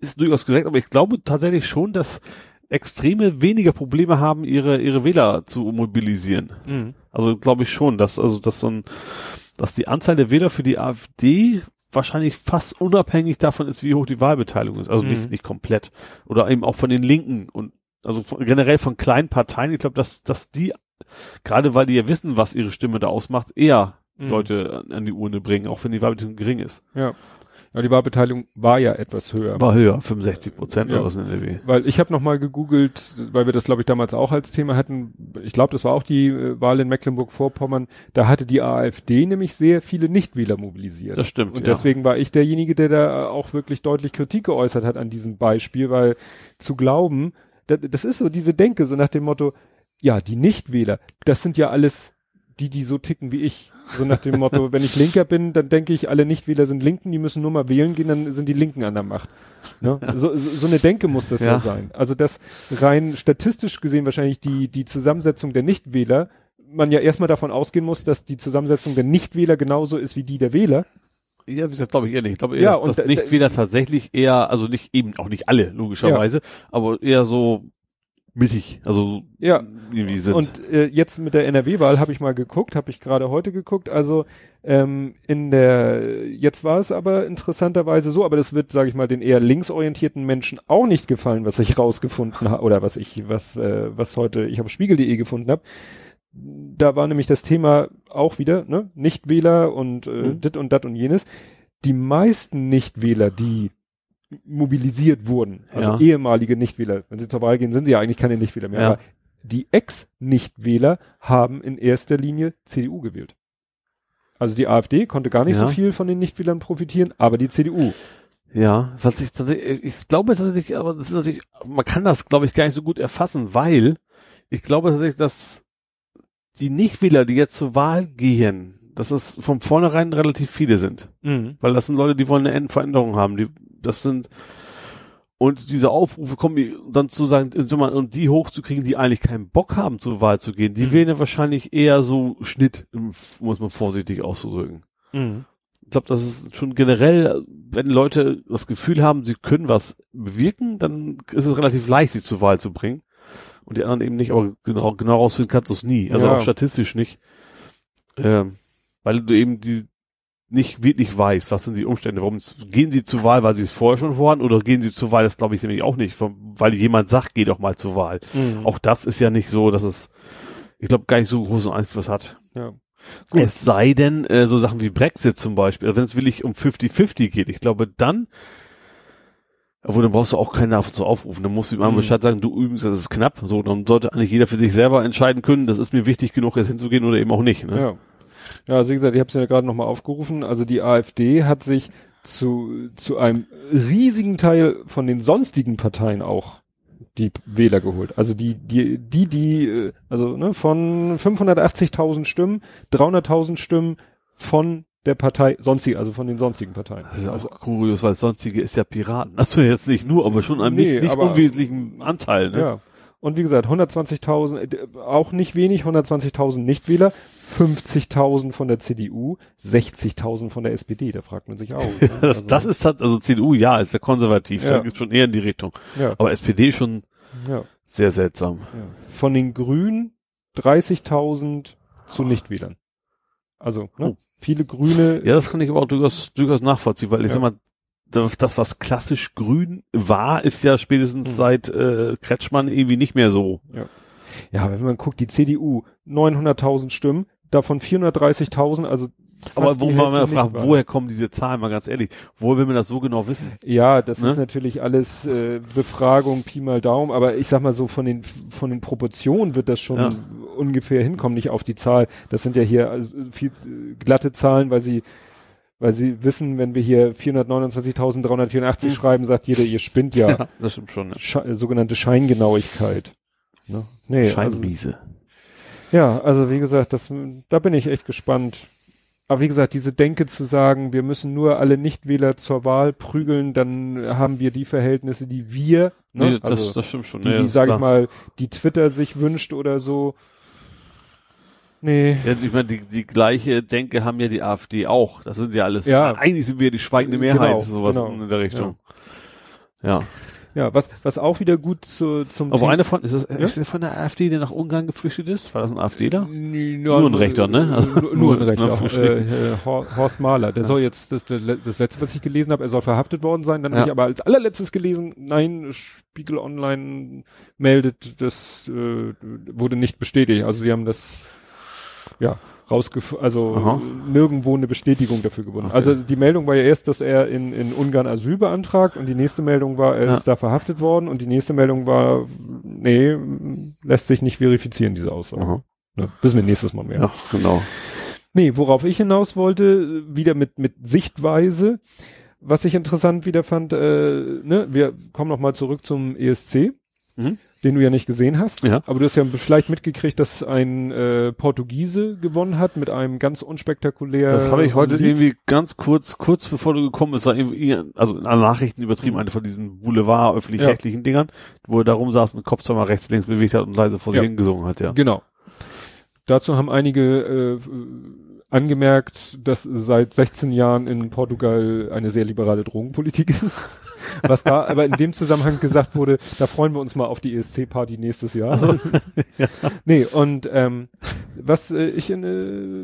ist durchaus korrekt, aber ich glaube tatsächlich schon, dass Extreme weniger Probleme haben, ihre, ihre Wähler zu mobilisieren. Mhm. Also glaube ich schon, dass also dass so ein, dass die Anzahl der Wähler für die AfD wahrscheinlich fast unabhängig davon ist, wie hoch die Wahlbeteiligung ist. Also Mhm. nicht nicht komplett oder eben auch von den Linken und also von, generell von kleinen Parteien. Ich glaube, dass dass die gerade weil die ja wissen, was ihre Stimme da ausmacht, eher Mhm. Leute an, die Urne bringen, auch wenn die Wahlbeteiligung gering ist. Ja. Ja, die Wahlbeteiligung war ja etwas höher. War höher, 65 Prozent Ja. oder was in NRW. Weil ich habe nochmal gegoogelt, weil wir das, glaube ich, damals auch als Thema hatten. Ich glaube, das war auch die äh, Wahl in Mecklenburg-Vorpommern. Da hatte die AfD nämlich sehr viele Nichtwähler mobilisiert. Das stimmt. Und ja. deswegen war ich derjenige, der da auch wirklich deutlich Kritik geäußert hat an diesem Beispiel, weil zu glauben, das, das ist so diese Denke, so nach dem Motto, ja, die Nichtwähler, das sind ja alles die, die so ticken wie ich. So nach dem Motto, wenn ich Linker bin, dann denke ich, alle Nichtwähler sind Linken, die müssen nur mal wählen gehen, dann sind die Linken an der Macht. Ne? So, so, so eine Denke muss das ja. Ja. sein. Also das rein statistisch gesehen wahrscheinlich die, die Zusammensetzung der Nichtwähler, man ja erstmal davon ausgehen muss, dass die Zusammensetzung der Nichtwähler genauso ist wie die der Wähler. Ja, wie gesagt, glaube ich eher nicht. Ich glaube eher, Ja, dass, und dass da- nicht wieder tatsächlich eher, also nicht eben auch nicht alle, logischerweise, aber eher so mittig, also Ja. irgendwie sind. Und äh, jetzt mit der NRW-Wahl habe ich mal geguckt, habe ich gerade heute geguckt. Also ähm, in der, jetzt war es aber interessanterweise so, aber das wird, sage ich mal, den eher linksorientierten Menschen auch nicht gefallen, was ich rausgefunden habe oder was ich, was, äh, was heute ich auf Spiegel.de gefunden habe. Da war nämlich das Thema auch wieder, ne, Nichtwähler und äh, Mhm. dit und dat und jenes. Die meisten Nichtwähler, die mobilisiert wurden, also Ja. ehemalige Nichtwähler, wenn sie zur Wahl gehen, sind sie ja eigentlich keine Nichtwähler mehr, Ja. aber die Ex-Nichtwähler haben in erster Linie CDU gewählt. Also die AfD konnte gar nicht Ja. so viel von den Nichtwählern profitieren, aber die CDU. ja, was ich tatsächlich, ich glaube tatsächlich, aber das ist natürlich, man kann das, glaube ich, gar nicht so gut erfassen, weil ich glaube tatsächlich, dass die Nichtwähler, die jetzt zur Wahl gehen, dass es von vornherein relativ viele sind. Weil das sind Leute, die wollen eine Veränderung haben. Die, das sind, und diese Aufrufe kommen dann zu sagen, und die hochzukriegen, die eigentlich keinen Bock haben, zur Wahl zu gehen, die Mhm. wählen ja wahrscheinlich eher so Schnitt, muss man vorsichtig auszudrücken. Ich glaube, das ist schon generell, wenn Leute das Gefühl haben, sie können was bewirken, dann ist es relativ leicht, sie zur Wahl zu bringen. Und die anderen eben nicht, aber genau, genau rausfinden kannst du es nie. Also Ja. auch statistisch nicht. Ähm, weil du eben die nicht wirklich weißt, was sind die Umstände, warum gehen sie zur Wahl, weil sie es vorher schon vorhaben, oder gehen sie zur Wahl, das glaube ich nämlich auch nicht, weil jemand sagt, geh doch mal zur Wahl. Mhm. Auch das ist ja nicht so, dass es, ich glaube, gar nicht so großen Einfluss hat. ja. Gut. Es sei denn, äh, so Sachen wie Brexit zum Beispiel, also wenn es wirklich um 50-50 geht, ich glaube dann, obwohl dann brauchst du auch keinen davon zu aufrufen, dann musst du ihm einmal Mhm. Bescheid sagen, du übrigens, das ist knapp, so, dann sollte eigentlich jeder für sich selber entscheiden können, das ist mir wichtig genug, jetzt hinzugehen oder eben auch nicht. Ne? Ja. Ja, also wie gesagt, ich habe es ja gerade nochmal aufgerufen. Also die AfD hat sich zu, zu einem riesigen Teil von den sonstigen Parteien auch die Wähler geholt. Also die, die, die, die, äh, also ne, von 580.000 Stimmen, 300.000 Stimmen von der Partei sonstig, also von den sonstigen Parteien. Das ist also, auch kurios, weil sonstige ist ja Piraten. Also jetzt nicht nur, aber schon einen Nee, nicht, aber- unwesentlichen Anteil. Ne? Ja. Und wie gesagt, 120.000, äh, auch nicht wenig, 120.000 Nichtwähler, 50.000 von der CDU, 60.000 von der SPD. Da fragt man sich auch. ne? Das, Also, das ist halt, also CDU, ja, ist ja konservativ, Ja. da geht's schon eher in die Richtung. ja, Aber SPD schon ja, sehr seltsam. ja. Von den Grünen 30.000 zu Nichtwählern. Also, ne? Oh. Viele Grüne. Ja, das kann ich aber auch durchaus, durchaus nachvollziehen, weil ich Ja. sag mal, das, was klassisch grün war, ist ja spätestens Mhm. seit äh, Kretschmann irgendwie nicht mehr so. Ja, wenn man guckt, die CDU 900.000 Stimmen, davon 430.000, also Aber wo man mal fragt, woher kommen diese Zahlen, mal ganz ehrlich, woher will man das so genau wissen? Ja, das Ne? ist natürlich alles äh, Befragung, Pi mal Daumen, aber ich sag mal so von den von den Proportionen wird das schon Ja. Ungefähr hinkommen, nicht auf die Zahl. Das sind ja hier also viel glatte Zahlen, weil sie weil sie wissen, wenn wir hier 429.384 Mhm. schreiben, sagt jeder, ihr spinnt ja. das stimmt schon. Ne? Sche sogenannte Scheingenauigkeit. Ne? Nee, also, Scheinwiese. ja, also wie gesagt, das, da bin ich echt gespannt. Aber wie gesagt, diese Denke zu sagen, wir müssen nur alle Nichtwähler zur Wahl prügeln, dann haben wir die Verhältnisse, die wir, ne? nee, das, also, das stimmt schon. die, Nee, die sag ich mal, die Twitter sich wünscht oder so. Nee. Ja, ich meine, die, die gleiche Denke haben ja die AfD auch. Das sind ja alles, Ja. eigentlich sind wir die schweigende Mehrheit, Genau, sowas genau. in der Richtung. Ja. Ja, was, was auch wieder gut zu, zum Aber Thema- einer von, ist das, ist der von der AfD, der nach Ungarn geflüchtet ist? War das ein AfDler? N- Nur ein Rechter, ne? Also nur, ein Rechter. auch, äh, äh, Hor- Horst Mahler. Der soll jetzt, das, das letzte, was ich gelesen habe, er soll verhaftet worden sein. Dann Ja. habe ich aber als allerletztes gelesen, nein, Spiegel Online meldet, das äh, wurde nicht bestätigt. Also sie haben das, ja, rausgef also Aha. nirgendwo eine Bestätigung dafür gewonnen. Okay. Also die Meldung war ja erst, dass er in, in Ungarn Asyl beantragt und die nächste Meldung war, er Ja. ist da verhaftet worden und die nächste Meldung war, nee, lässt sich nicht verifizieren, diese Aussage. Ne, wissen wir nächstes Mal mehr. Ja, genau. Nee, worauf ich hinaus wollte, wieder mit, mit Sichtweise, was ich interessant wieder fand, äh, ne, wir kommen noch mal zurück zum ESC, Mhm. Den du ja nicht gesehen hast, Ja. aber du hast ja vielleicht mitgekriegt, dass ein äh, Portugiese gewonnen hat mit einem ganz unspektakulären Das habe ich heute Lied. irgendwie ganz kurz, kurz bevor du gekommen bist, war irgendwie, also in Nachrichten übertrieben, Mhm. eine von diesen Boulevard öffentlich-rechtlichen Dingern, wo er da rumsaß und den Kopf zweimal rechts, links bewegt hat und leise vor sich Ja. hin gesungen hat, ja. Genau. Dazu haben einige äh, angemerkt, dass seit 16 Jahren in Portugal eine sehr liberale Drogenpolitik ist. Was da aber in dem Zusammenhang gesagt wurde, da freuen wir uns mal auf die ESC-Party nächstes Jahr. Nee, und ähm, was äh, ich äh,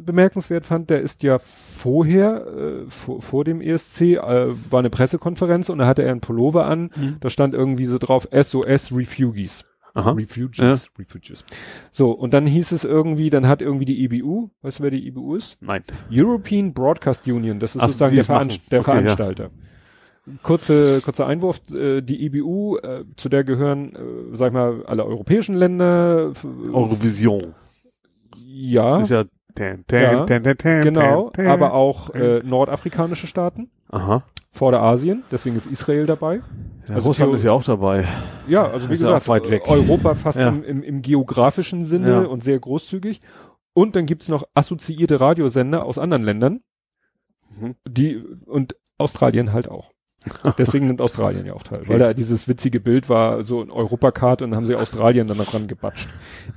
bemerkenswert fand, der ist ja vorher, äh, vor, vor dem ESC, äh, war eine Pressekonferenz und da hatte er einen Pullover an, Mhm. da stand irgendwie so drauf SOS Refugees. Aha. Refugees, Refugees. So, und dann hieß es irgendwie, dann hat irgendwie die EBU, weißt du, wer die EBU ist? Nein. European Broadcast Union, das ist Ach, sozusagen der. Veranst der Okay, ja. Kurze, kurzer Einwurf, äh, die EBU, äh, zu der gehören, äh, sag ich mal, alle europäischen Länder. Eurovision. Ja, Ist ja, tan, tan, Ja, tan, tan, tan, genau, aber auch äh, nordafrikanische Staaten, Aha. Vorderasien, deswegen ist Israel dabei. Ja, Also Russland Theo- ist ja auch dabei. Ja, also wie Ist gesagt, auch weit weg. Europa fast Ja. im, im, im geografischen Sinne Ja. und sehr großzügig. Und dann gibt's noch assoziierte Radiosender aus anderen Ländern, Mhm. die und Australien halt auch. Deswegen nimmt Australien ja auch teil, Okay. weil da dieses witzige Bild war, so ein Europakarte und dann haben sie Australien dann noch ran gebatscht.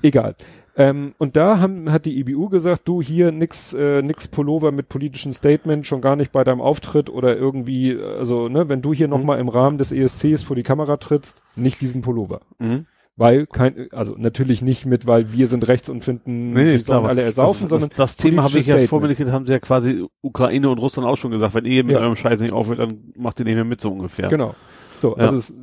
Egal. Ähm, und da haben, hat die EBU gesagt, du hier nix, äh, nix Pullover mit politischem Statement, schon gar nicht bei deinem Auftritt oder irgendwie, also, ne, wenn du hier Mhm. nochmal im Rahmen des ESCs vor die Kamera trittst, nicht diesen Pullover. Mhm. Weil kein, also natürlich nicht mit, weil wir sind rechts und finden, Nee, nee, die sollen alle ersaufen, das, sondern das, das Thema habe ich ja vor mir nicht, haben sie ja quasi Ukraine und Russland auch schon gesagt, wenn ihr mit Ja. eurem Scheiß nicht aufhört, dann macht ihr nicht mehr mit so ungefähr. Genau. So, Ja. also es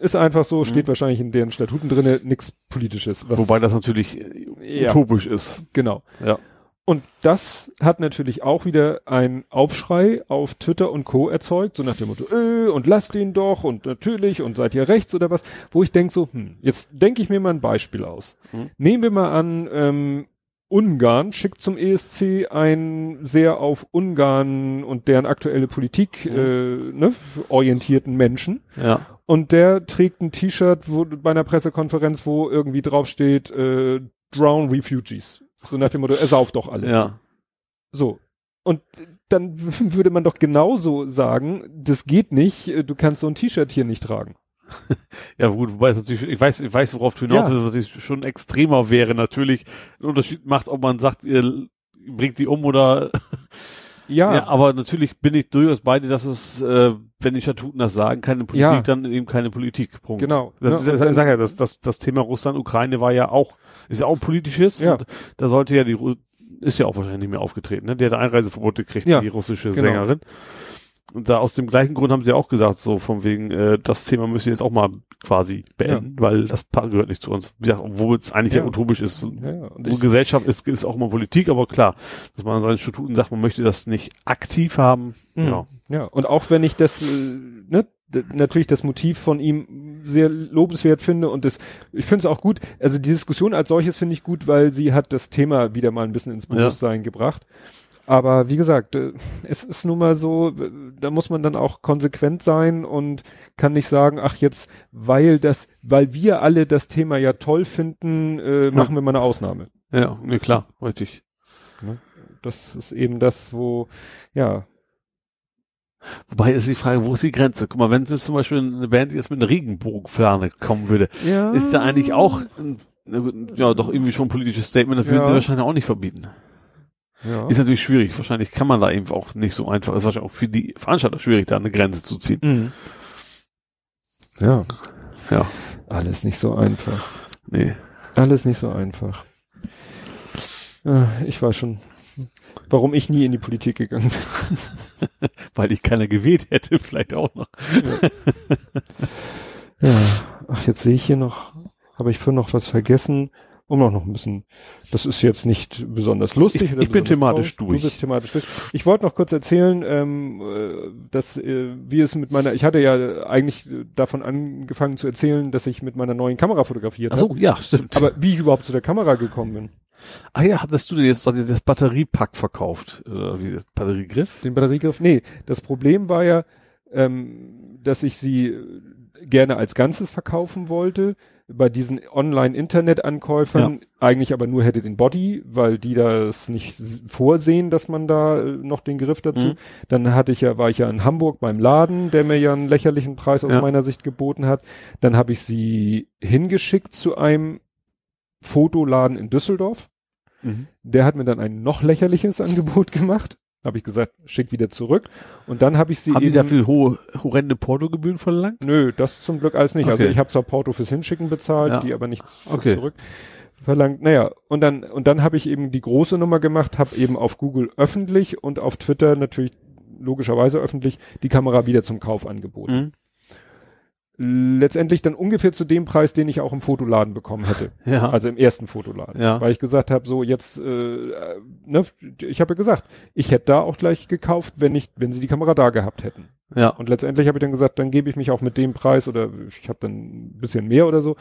ist einfach so, steht Mhm. wahrscheinlich in deren Statuten drinne, nichts politisches. Wobei das natürlich äh, Ja. utopisch ist. genau. Ja. Und das hat natürlich auch wieder ein Aufschrei auf Twitter und Co. erzeugt, so nach dem Motto, äh, und lasst den doch und natürlich und seid ihr rechts oder was, wo ich denke so, hm, jetzt denke ich mir mal ein Beispiel aus. Mhm. Nehmen wir mal an, ähm, Ungarn schickt zum ESC einen sehr auf Ungarn und deren aktuelle Politik Mhm. äh, ne, orientierten Menschen. Ja. Und der trägt ein T-Shirt wo, bei einer Pressekonferenz, wo irgendwie draufsteht, äh, Drown Refugees. So nach dem Motto, er sauft doch alle. Ja. So. Und dann würde man doch genauso sagen, das geht nicht, du kannst so ein T-Shirt hier nicht tragen. Ja, gut, wobei es natürlich, ich weiß, ich weiß, worauf du hinaus Ja. willst, was ich schon extremer wäre, natürlich einen Unterschied macht, ob man sagt, ihr bringt die um oder, Ja, ja, aber natürlich bin ich durchaus bei dir, dass es, äh, wenn die Statuten das sagen, keine Politik, Ja. dann eben keine Politik. Punkt. genau. Das Ne, ist, ich sag ja, das, das, das Thema Russland, Ukraine war ja auch, ist ja auch ein politisches Ja. und da sollte ja die, ist ja auch wahrscheinlich nicht mehr aufgetreten, ne? Der hat Einreiseverbot gekriegt, Ja, die russische genau. Sängerin. Und da aus dem gleichen Grund haben sie auch gesagt, so von wegen, äh, das Thema müssen wir jetzt auch mal quasi beenden, weil das Pa- gehört nicht zu uns. Wie gesagt, obwohl es eigentlich ja, Ja. utopisch ist. ja, ja. Und Gesellschaft ist, ist auch immer Politik, aber klar, dass man an seinen Statuten sagt, man möchte das nicht aktiv haben. Mhm. Ja. ja, und auch wenn ich das, äh, ne, natürlich das Motiv von ihm sehr lobenswert finde und das, ich finde es auch gut. Also die Diskussion als solches finde ich gut, weil sie hat das Thema wieder mal ein bisschen ins Bewusstsein ja. gebracht. Aber wie gesagt, äh, es ist nun mal so, da muss man dann auch konsequent sein und kann nicht sagen, ach jetzt, weil das, weil wir alle das Thema ja toll finden, äh, machen wir mal eine Ausnahme. Ja, ne, klar, richtig. Ne? Das ist eben das, wo, ja. Wobei ist die Frage, wo ist die Grenze? Guck mal, wenn es zum Beispiel eine Band jetzt mit einer Regenbogenfahne kommen würde, ja. ist ja eigentlich auch, ja, doch irgendwie schon ein politisches Statement, das ja. würden sie wahrscheinlich auch nicht verbieten. Ja. Ist natürlich schwierig. Wahrscheinlich kann man da eben auch nicht so einfach. Ist wahrscheinlich auch für die Veranstalter schwierig, da eine Grenze zu ziehen. Mhm. Ja. Ja. Alles nicht so einfach. Nee. Alles nicht so einfach. Ich weiß schon, warum ich nie in die Politik gegangen bin. Weil ich keiner gewählt hätte, vielleicht auch noch. ja. ja. Ach, jetzt sehe ich hier noch, habe ich für noch was vergessen um auch noch ein bisschen, das ist jetzt nicht besonders lustig. Ich, ich bin thematisch traurig. durch. Du bist thematisch durch. Ich wollte noch kurz erzählen, ähm, äh, dass äh, wie es mit meiner, ich hatte ja eigentlich davon angefangen zu erzählen, dass ich mit meiner neuen Kamera fotografiert habe. Ach so, ja, stimmt. Aber wie ich überhaupt zu der Kamera gekommen bin. Ah ja, hattest du dir jetzt das Batteriepack verkauft? Oder wie, das Batteriegriff? Den Batteriegriff? Nee, das Problem war ja, ähm, dass ich sie gerne als Ganzes verkaufen wollte bei diesen Online-Internet-Ankäufern ja. eigentlich aber nur hätte den Body, weil die das nicht vorsehen, dass man da äh, noch den Griff dazu. Mhm. Dann hatte ich ja, war ich ja in Hamburg beim Laden, der mir ja einen lächerlichen Preis aus ja. meiner Sicht geboten hat. Dann habe ich sie hingeschickt zu einem Fotoladen in Düsseldorf. Mhm. Der hat mir dann ein noch lächerliches Angebot gemacht. Habe ich gesagt, schick wieder zurück. Und dann habe ich sie Haben eben, die dafür hohe, horrende Portogebühren verlangt? Nö, das zum Glück alles nicht. Also okay. Also ich habe zwar Porto fürs Hinschicken bezahlt, ja. die aber nichts okay. zurück verlangt. Naja, und dann, und dann habe ich eben die große Nummer gemacht, habe eben auf Google öffentlich und auf Twitter natürlich logischerweise öffentlich die Kamera wieder zum Kauf angeboten. Mhm letztendlich dann ungefähr zu dem Preis, den ich auch im Fotoladen bekommen hätte. Ja. Also im ersten Fotoladen. Ja. Weil ich gesagt habe, so jetzt, äh, ne, ich habe ja gesagt, ich hätte da auch gleich gekauft, wenn nicht, wenn sie die Kamera da gehabt hätten. Ja. Und letztendlich habe ich dann gesagt, dann gebe ich mich auch mit dem Preis oder ich habe dann ein bisschen mehr oder so.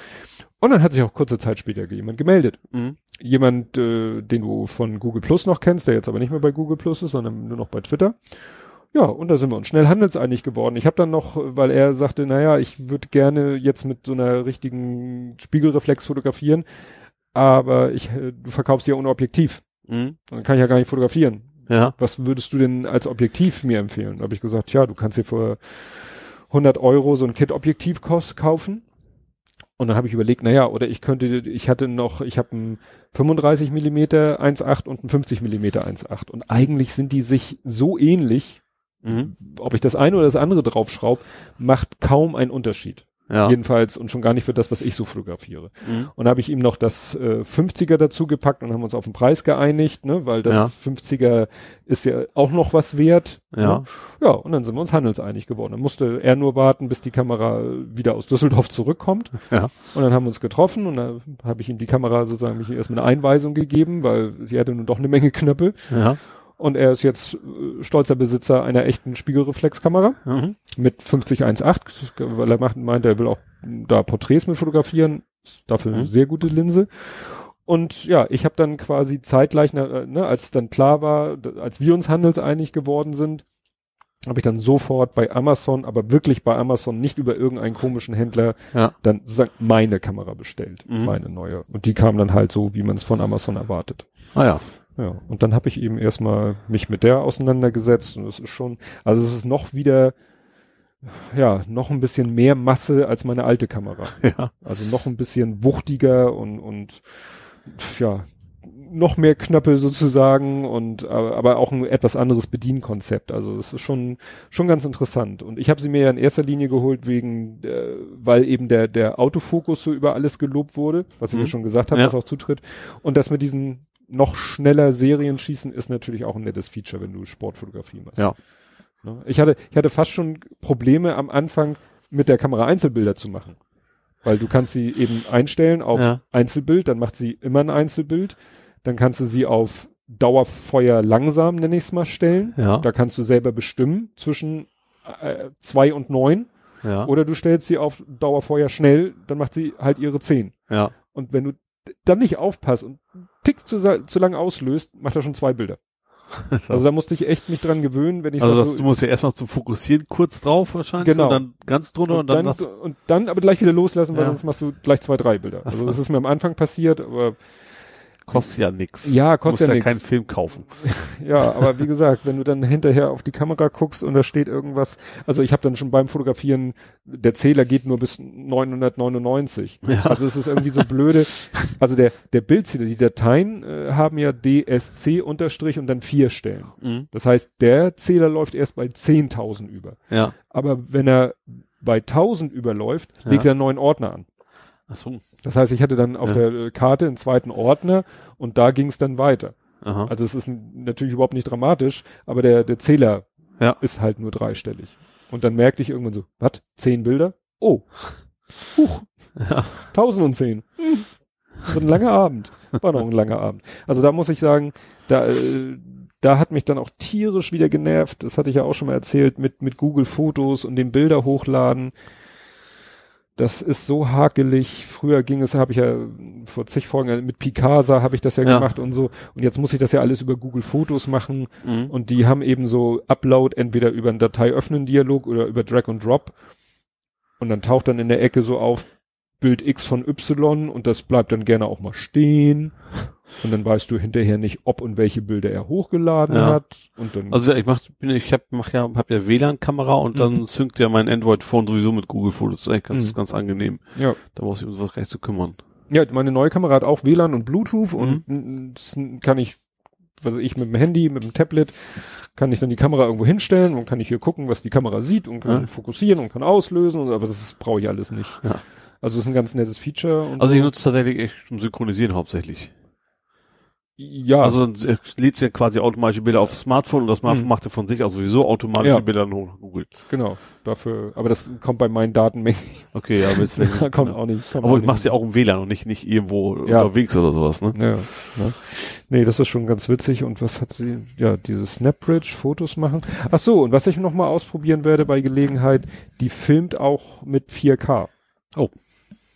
Und dann hat sich auch kurze Zeit später jemand gemeldet. Mhm. Jemand, äh, den du von Google Plus noch kennst, der jetzt aber nicht mehr bei Google Plus ist, sondern nur noch bei Twitter. Ja, und da sind wir uns schnell handelseinig geworden. Ich habe dann noch, weil er sagte, naja, ich würde gerne jetzt mit so einer richtigen Spiegelreflex fotografieren, aber ich, äh, du verkaufst ja ohne Objektiv. Mhm. Dann kann ich ja gar nicht fotografieren. Ja. Was würdest du denn als Objektiv mir empfehlen? Da habe ich gesagt, ja, du kannst dir für 100 Euro so ein Kit-Objektiv kaufen. Und dann habe ich überlegt, naja, oder ich könnte, ich hatte noch, ich habe ein 35 Millimeter 1.8 und ein 50 Millimeter 1.8. Und eigentlich sind die sich so ähnlich, Mhm. Ob ich das eine oder das andere draufschraube, macht kaum einen Unterschied. Ja. Jedenfalls und schon gar nicht für das, was ich so fotografiere. Mhm. Und habe ich ihm noch das äh, 50er dazu gepackt und haben uns auf den Preis geeinigt, ne, weil das ja. 50er ist ja auch noch was wert. Ja. Ne? Ja, und dann sind wir uns handelseinig geworden. Dann musste er nur warten, bis die Kamera wieder aus Düsseldorf zurückkommt. Ja. Und dann haben wir uns getroffen und dann habe ich ihm die Kamera sozusagen mich erstmal eine Einweisung gegeben, weil sie hatte nun doch eine Menge Knöpfe. Ja. Und er ist jetzt äh, stolzer Besitzer einer echten Spiegelreflexkamera mhm. mit 5018, weil er macht, meint, er will auch da Porträts mit fotografieren. Dafür mhm. eine sehr gute Linse. Und ja, ich habe dann quasi zeitgleich, ne, als dann klar war, als wir uns handelseinig geworden sind, habe ich dann sofort bei Amazon, aber wirklich bei Amazon, nicht über irgendeinen komischen Händler, ja. dann sozusagen meine Kamera bestellt, mhm. meine neue. Und die kam dann halt so, wie man es von Amazon erwartet. Ah ja. Ja, und dann habe ich eben erstmal mich mit der auseinandergesetzt und es ist schon, also es ist noch wieder, ja, noch ein bisschen mehr Masse als meine alte Kamera. Ja. Also noch ein bisschen wuchtiger und, und ja, noch mehr Knöpfe sozusagen und aber, auch ein etwas anderes Bedienkonzept. Also es ist schon schon ganz interessant. Und ich habe sie mir ja in erster Linie geholt wegen, äh, weil eben der der Autofokus so über alles gelobt wurde, was ich mhm. ja schon gesagt habe, ja. was auch zutritt. Und das mit diesen noch schneller Serien schießen ist natürlich auch ein nettes Feature, wenn du Sportfotografie machst. Ja. Ne? Ich hatte, ich hatte fast schon Probleme am Anfang mit der Kamera Einzelbilder zu machen. Weil du kannst sie eben einstellen auf ja. Einzelbild, dann macht sie immer ein Einzelbild. Dann kannst du sie auf Dauerfeuer langsam, nenne ich es mal, stellen. Ja. Da kannst du selber bestimmen zwischen äh, zwei und neun. Ja. Oder du stellst sie auf Dauerfeuer schnell, dann macht sie halt ihre 10. Ja. Und wenn du dann nicht aufpasst und einen Tick zu, zu lang auslöst, macht er schon zwei Bilder. Also da musste ich echt mich dran gewöhnen, wenn ich Also das, so, du musst ja erstmal zum Fokussieren kurz drauf wahrscheinlich. Genau. Und dann ganz drunter und, und, dann, dann, das. und dann aber gleich wieder loslassen, weil Ja. sonst machst du gleich zwei, drei Bilder. Also so. das ist mir am Anfang passiert, aber Kostet ja nix. Ja, Du kostet musst ja ja keinen Film kaufen. Ja, aber wie gesagt, wenn du dann hinterher auf die Kamera guckst und da steht irgendwas, also ich habe dann schon beim Fotografieren, der Zähler geht nur bis 999. Ja. Also es ist irgendwie so blöde. Also der der Bildzähler, die Dateien äh, haben ja DSC Unterstrich und dann vier Stellen. Mhm. Das heißt, der Zähler läuft erst bei 10.000 über. Ja. Aber wenn er bei 1000 überläuft, Ja. legt er einen neuen Ordner an. Ach so. Das heißt, ich hatte dann auf Ja. der äh, Karte einen zweiten Ordner und da ging es dann weiter. Aha. Also es ist natürlich überhaupt nicht dramatisch, aber der, der Zähler Ja. ist halt nur dreistellig. Und dann merkte ich irgendwann so, was? Zehn Bilder? Oh. Huch. Ja. 1010. Hm. So ein langer Abend. War noch ein langer Abend. Also da muss ich sagen, da, äh, da hat mich dann auch tierisch wieder genervt. Das hatte ich ja auch schon mal erzählt mit, mit Google Fotos und den Bilder hochladen. Das ist so hakelig. Früher ging es, habe ich ja vor zig Folgen mit Picasa habe ich das ja, Ja. gemacht und so. Und jetzt muss ich das ja alles über Google Fotos machen. Mhm. Und die haben eben so Upload entweder über einen Datei öffnen Dialog oder über Drag and Drop. Und dann taucht dann in der Ecke so auf Bild X von Y und das bleibt dann gerne auch mal stehen. Und dann weißt du hinterher nicht, ob und welche Bilder er hochgeladen Ja. hat. Und dann, Also ich mach, bin, ich hab, mach ja, hab ja WLAN-Kamera und dann synkt ja mein Android-Phone sowieso mit Google-Fotos. Das ist eigentlich ganz, Mhm. ganz angenehm. ja. Da muss ich um sowas gar nicht zu kümmern. Ja, meine neue Kamera hat auch WLAN und Bluetooth Mhm. und n- das kann ich, was ich, mit dem Handy, mit dem Tablet, kann ich dann die Kamera irgendwo hinstellen und kann ich hier gucken, was die Kamera sieht und kann Ja. fokussieren und kann auslösen, und, aber das brauche ich alles nicht. Ja. Also es ist ein ganz nettes Feature. Also so. ich nutze tatsächlich echt zum Synchronisieren hauptsächlich. ja, Also lädt ja quasi automatische Bilder aufs Smartphone und das Smartphone Mhm. macht ja von sich aus sowieso automatische Ja. Bilder hoch nach Google. genau. Dafür, aber das kommt bei meinen Datenmengen, Okay, ja, aber ist vielleicht kommt auch nicht. Kommt Aber auch ich mach's ja auch im WLAN und nicht, nicht irgendwo Ja. unterwegs oder sowas, ne? Ja, ne? Nee, das ist schon ganz witzig. Und was hat sie? Ja, dieses Snapbridge, Fotos machen. Ach so, und was ich noch mal ausprobieren werde bei Gelegenheit, die filmt auch mit 4K. Oh.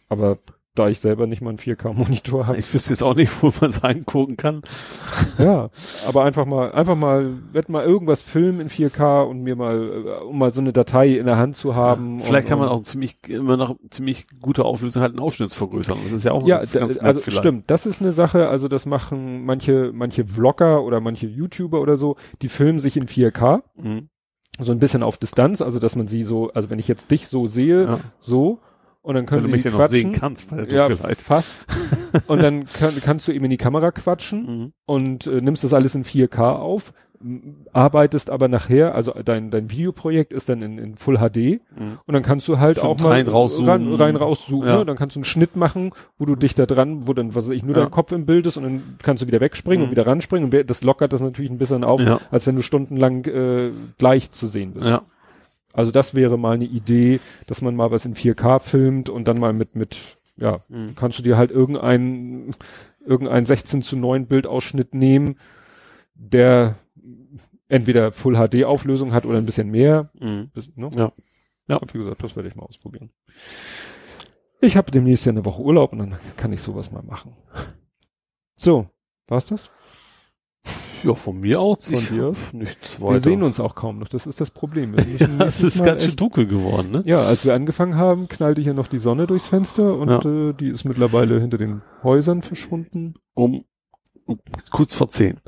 Aber da ich selber nicht mal einen 4K-Monitor habe. Ich wüsste jetzt auch nicht, wo man es angucken kann. ja, aber einfach mal, einfach mal, werd mal irgendwas filmen in 4K und mir mal, äh, um mal so eine Datei in der Hand zu haben. Vielleicht und, kann man auch ziemlich, immer noch ziemlich gute Auflösung halt einen Ausschnitt vergrößern. Das ist ja auch Ja, ganz, ganz also vielleicht. stimmt, das ist eine Sache, also das machen manche, manche Vlogger oder manche YouTuber oder so, die filmen sich in 4K, Mhm. so ein bisschen auf Distanz, also dass man sie so, also wenn ich jetzt dich so sehe, Ja. so, und dann können du sie mich ja noch sehen kannst bei der ja, Dunkelheit. fast. und dann kann, kannst du eben in die Kamera quatschen Mhm. und äh, nimmst das alles in 4K auf, arbeitest aber nachher, also dein, dein Videoprojekt ist dann in, in Full HD Mhm. und dann kannst du halt Stimmt, auch mal rein, rauszoomen. rein, rein rauszoomen, Ja. ne? dann kannst du einen Schnitt machen, wo du dich da dran, wo dann, was weiß ich, nur Ja. dein Kopf im Bild ist und dann kannst du wieder wegspringen Mhm. und wieder ranspringen und das lockert das natürlich ein bisschen auf, Ja. als wenn du stundenlang äh, gleich zu sehen bist. Ja. Also das wäre mal eine Idee, dass man mal was in 4K filmt und dann mal mit, mit, ja, Mhm. kannst du dir halt irgendeinen, irgendeinen 16 zu 9 Bildausschnitt nehmen, der entweder Full HD Auflösung hat oder ein bisschen mehr. Mhm. Das, ne? Ja. Ja. Hab wie gesagt, das werde ich mal ausprobieren. Ich habe demnächst ja eine Woche Urlaub und dann kann ich sowas mal machen. So, war's das? Ja, von mir aus. Von ich dir? Nichts weiter. Wir sehen uns auch kaum noch, das ist das Problem. Ja, es ist Mal ganz schön dunkel geworden, ne? Ja, als wir angefangen haben, knallte hier noch die Sonne durchs Fenster und Ja. äh, die ist mittlerweile hinter den Häusern verschwunden. Um, um kurz vor zehn.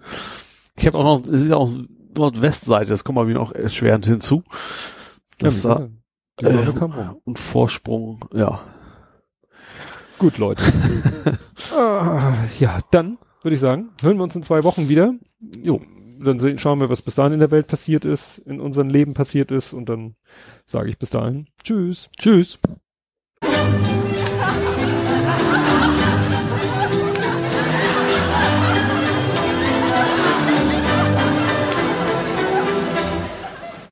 Ich habe auch noch, es ist ja auch Nordwestseite, das kommt bei mir noch erschwerend hinzu. Das ja, da, die Sonne äh, kam rum. und Vorsprung, ja. Gut, Leute. ah, ja, dann würde ich sagen. Hören wir uns in zwei Wochen wieder. Jo. Dann sehen, schauen wir, was bis dahin in der Welt passiert ist, in unserem Leben passiert ist und dann sage ich bis dahin. Tschüss. Tschüss.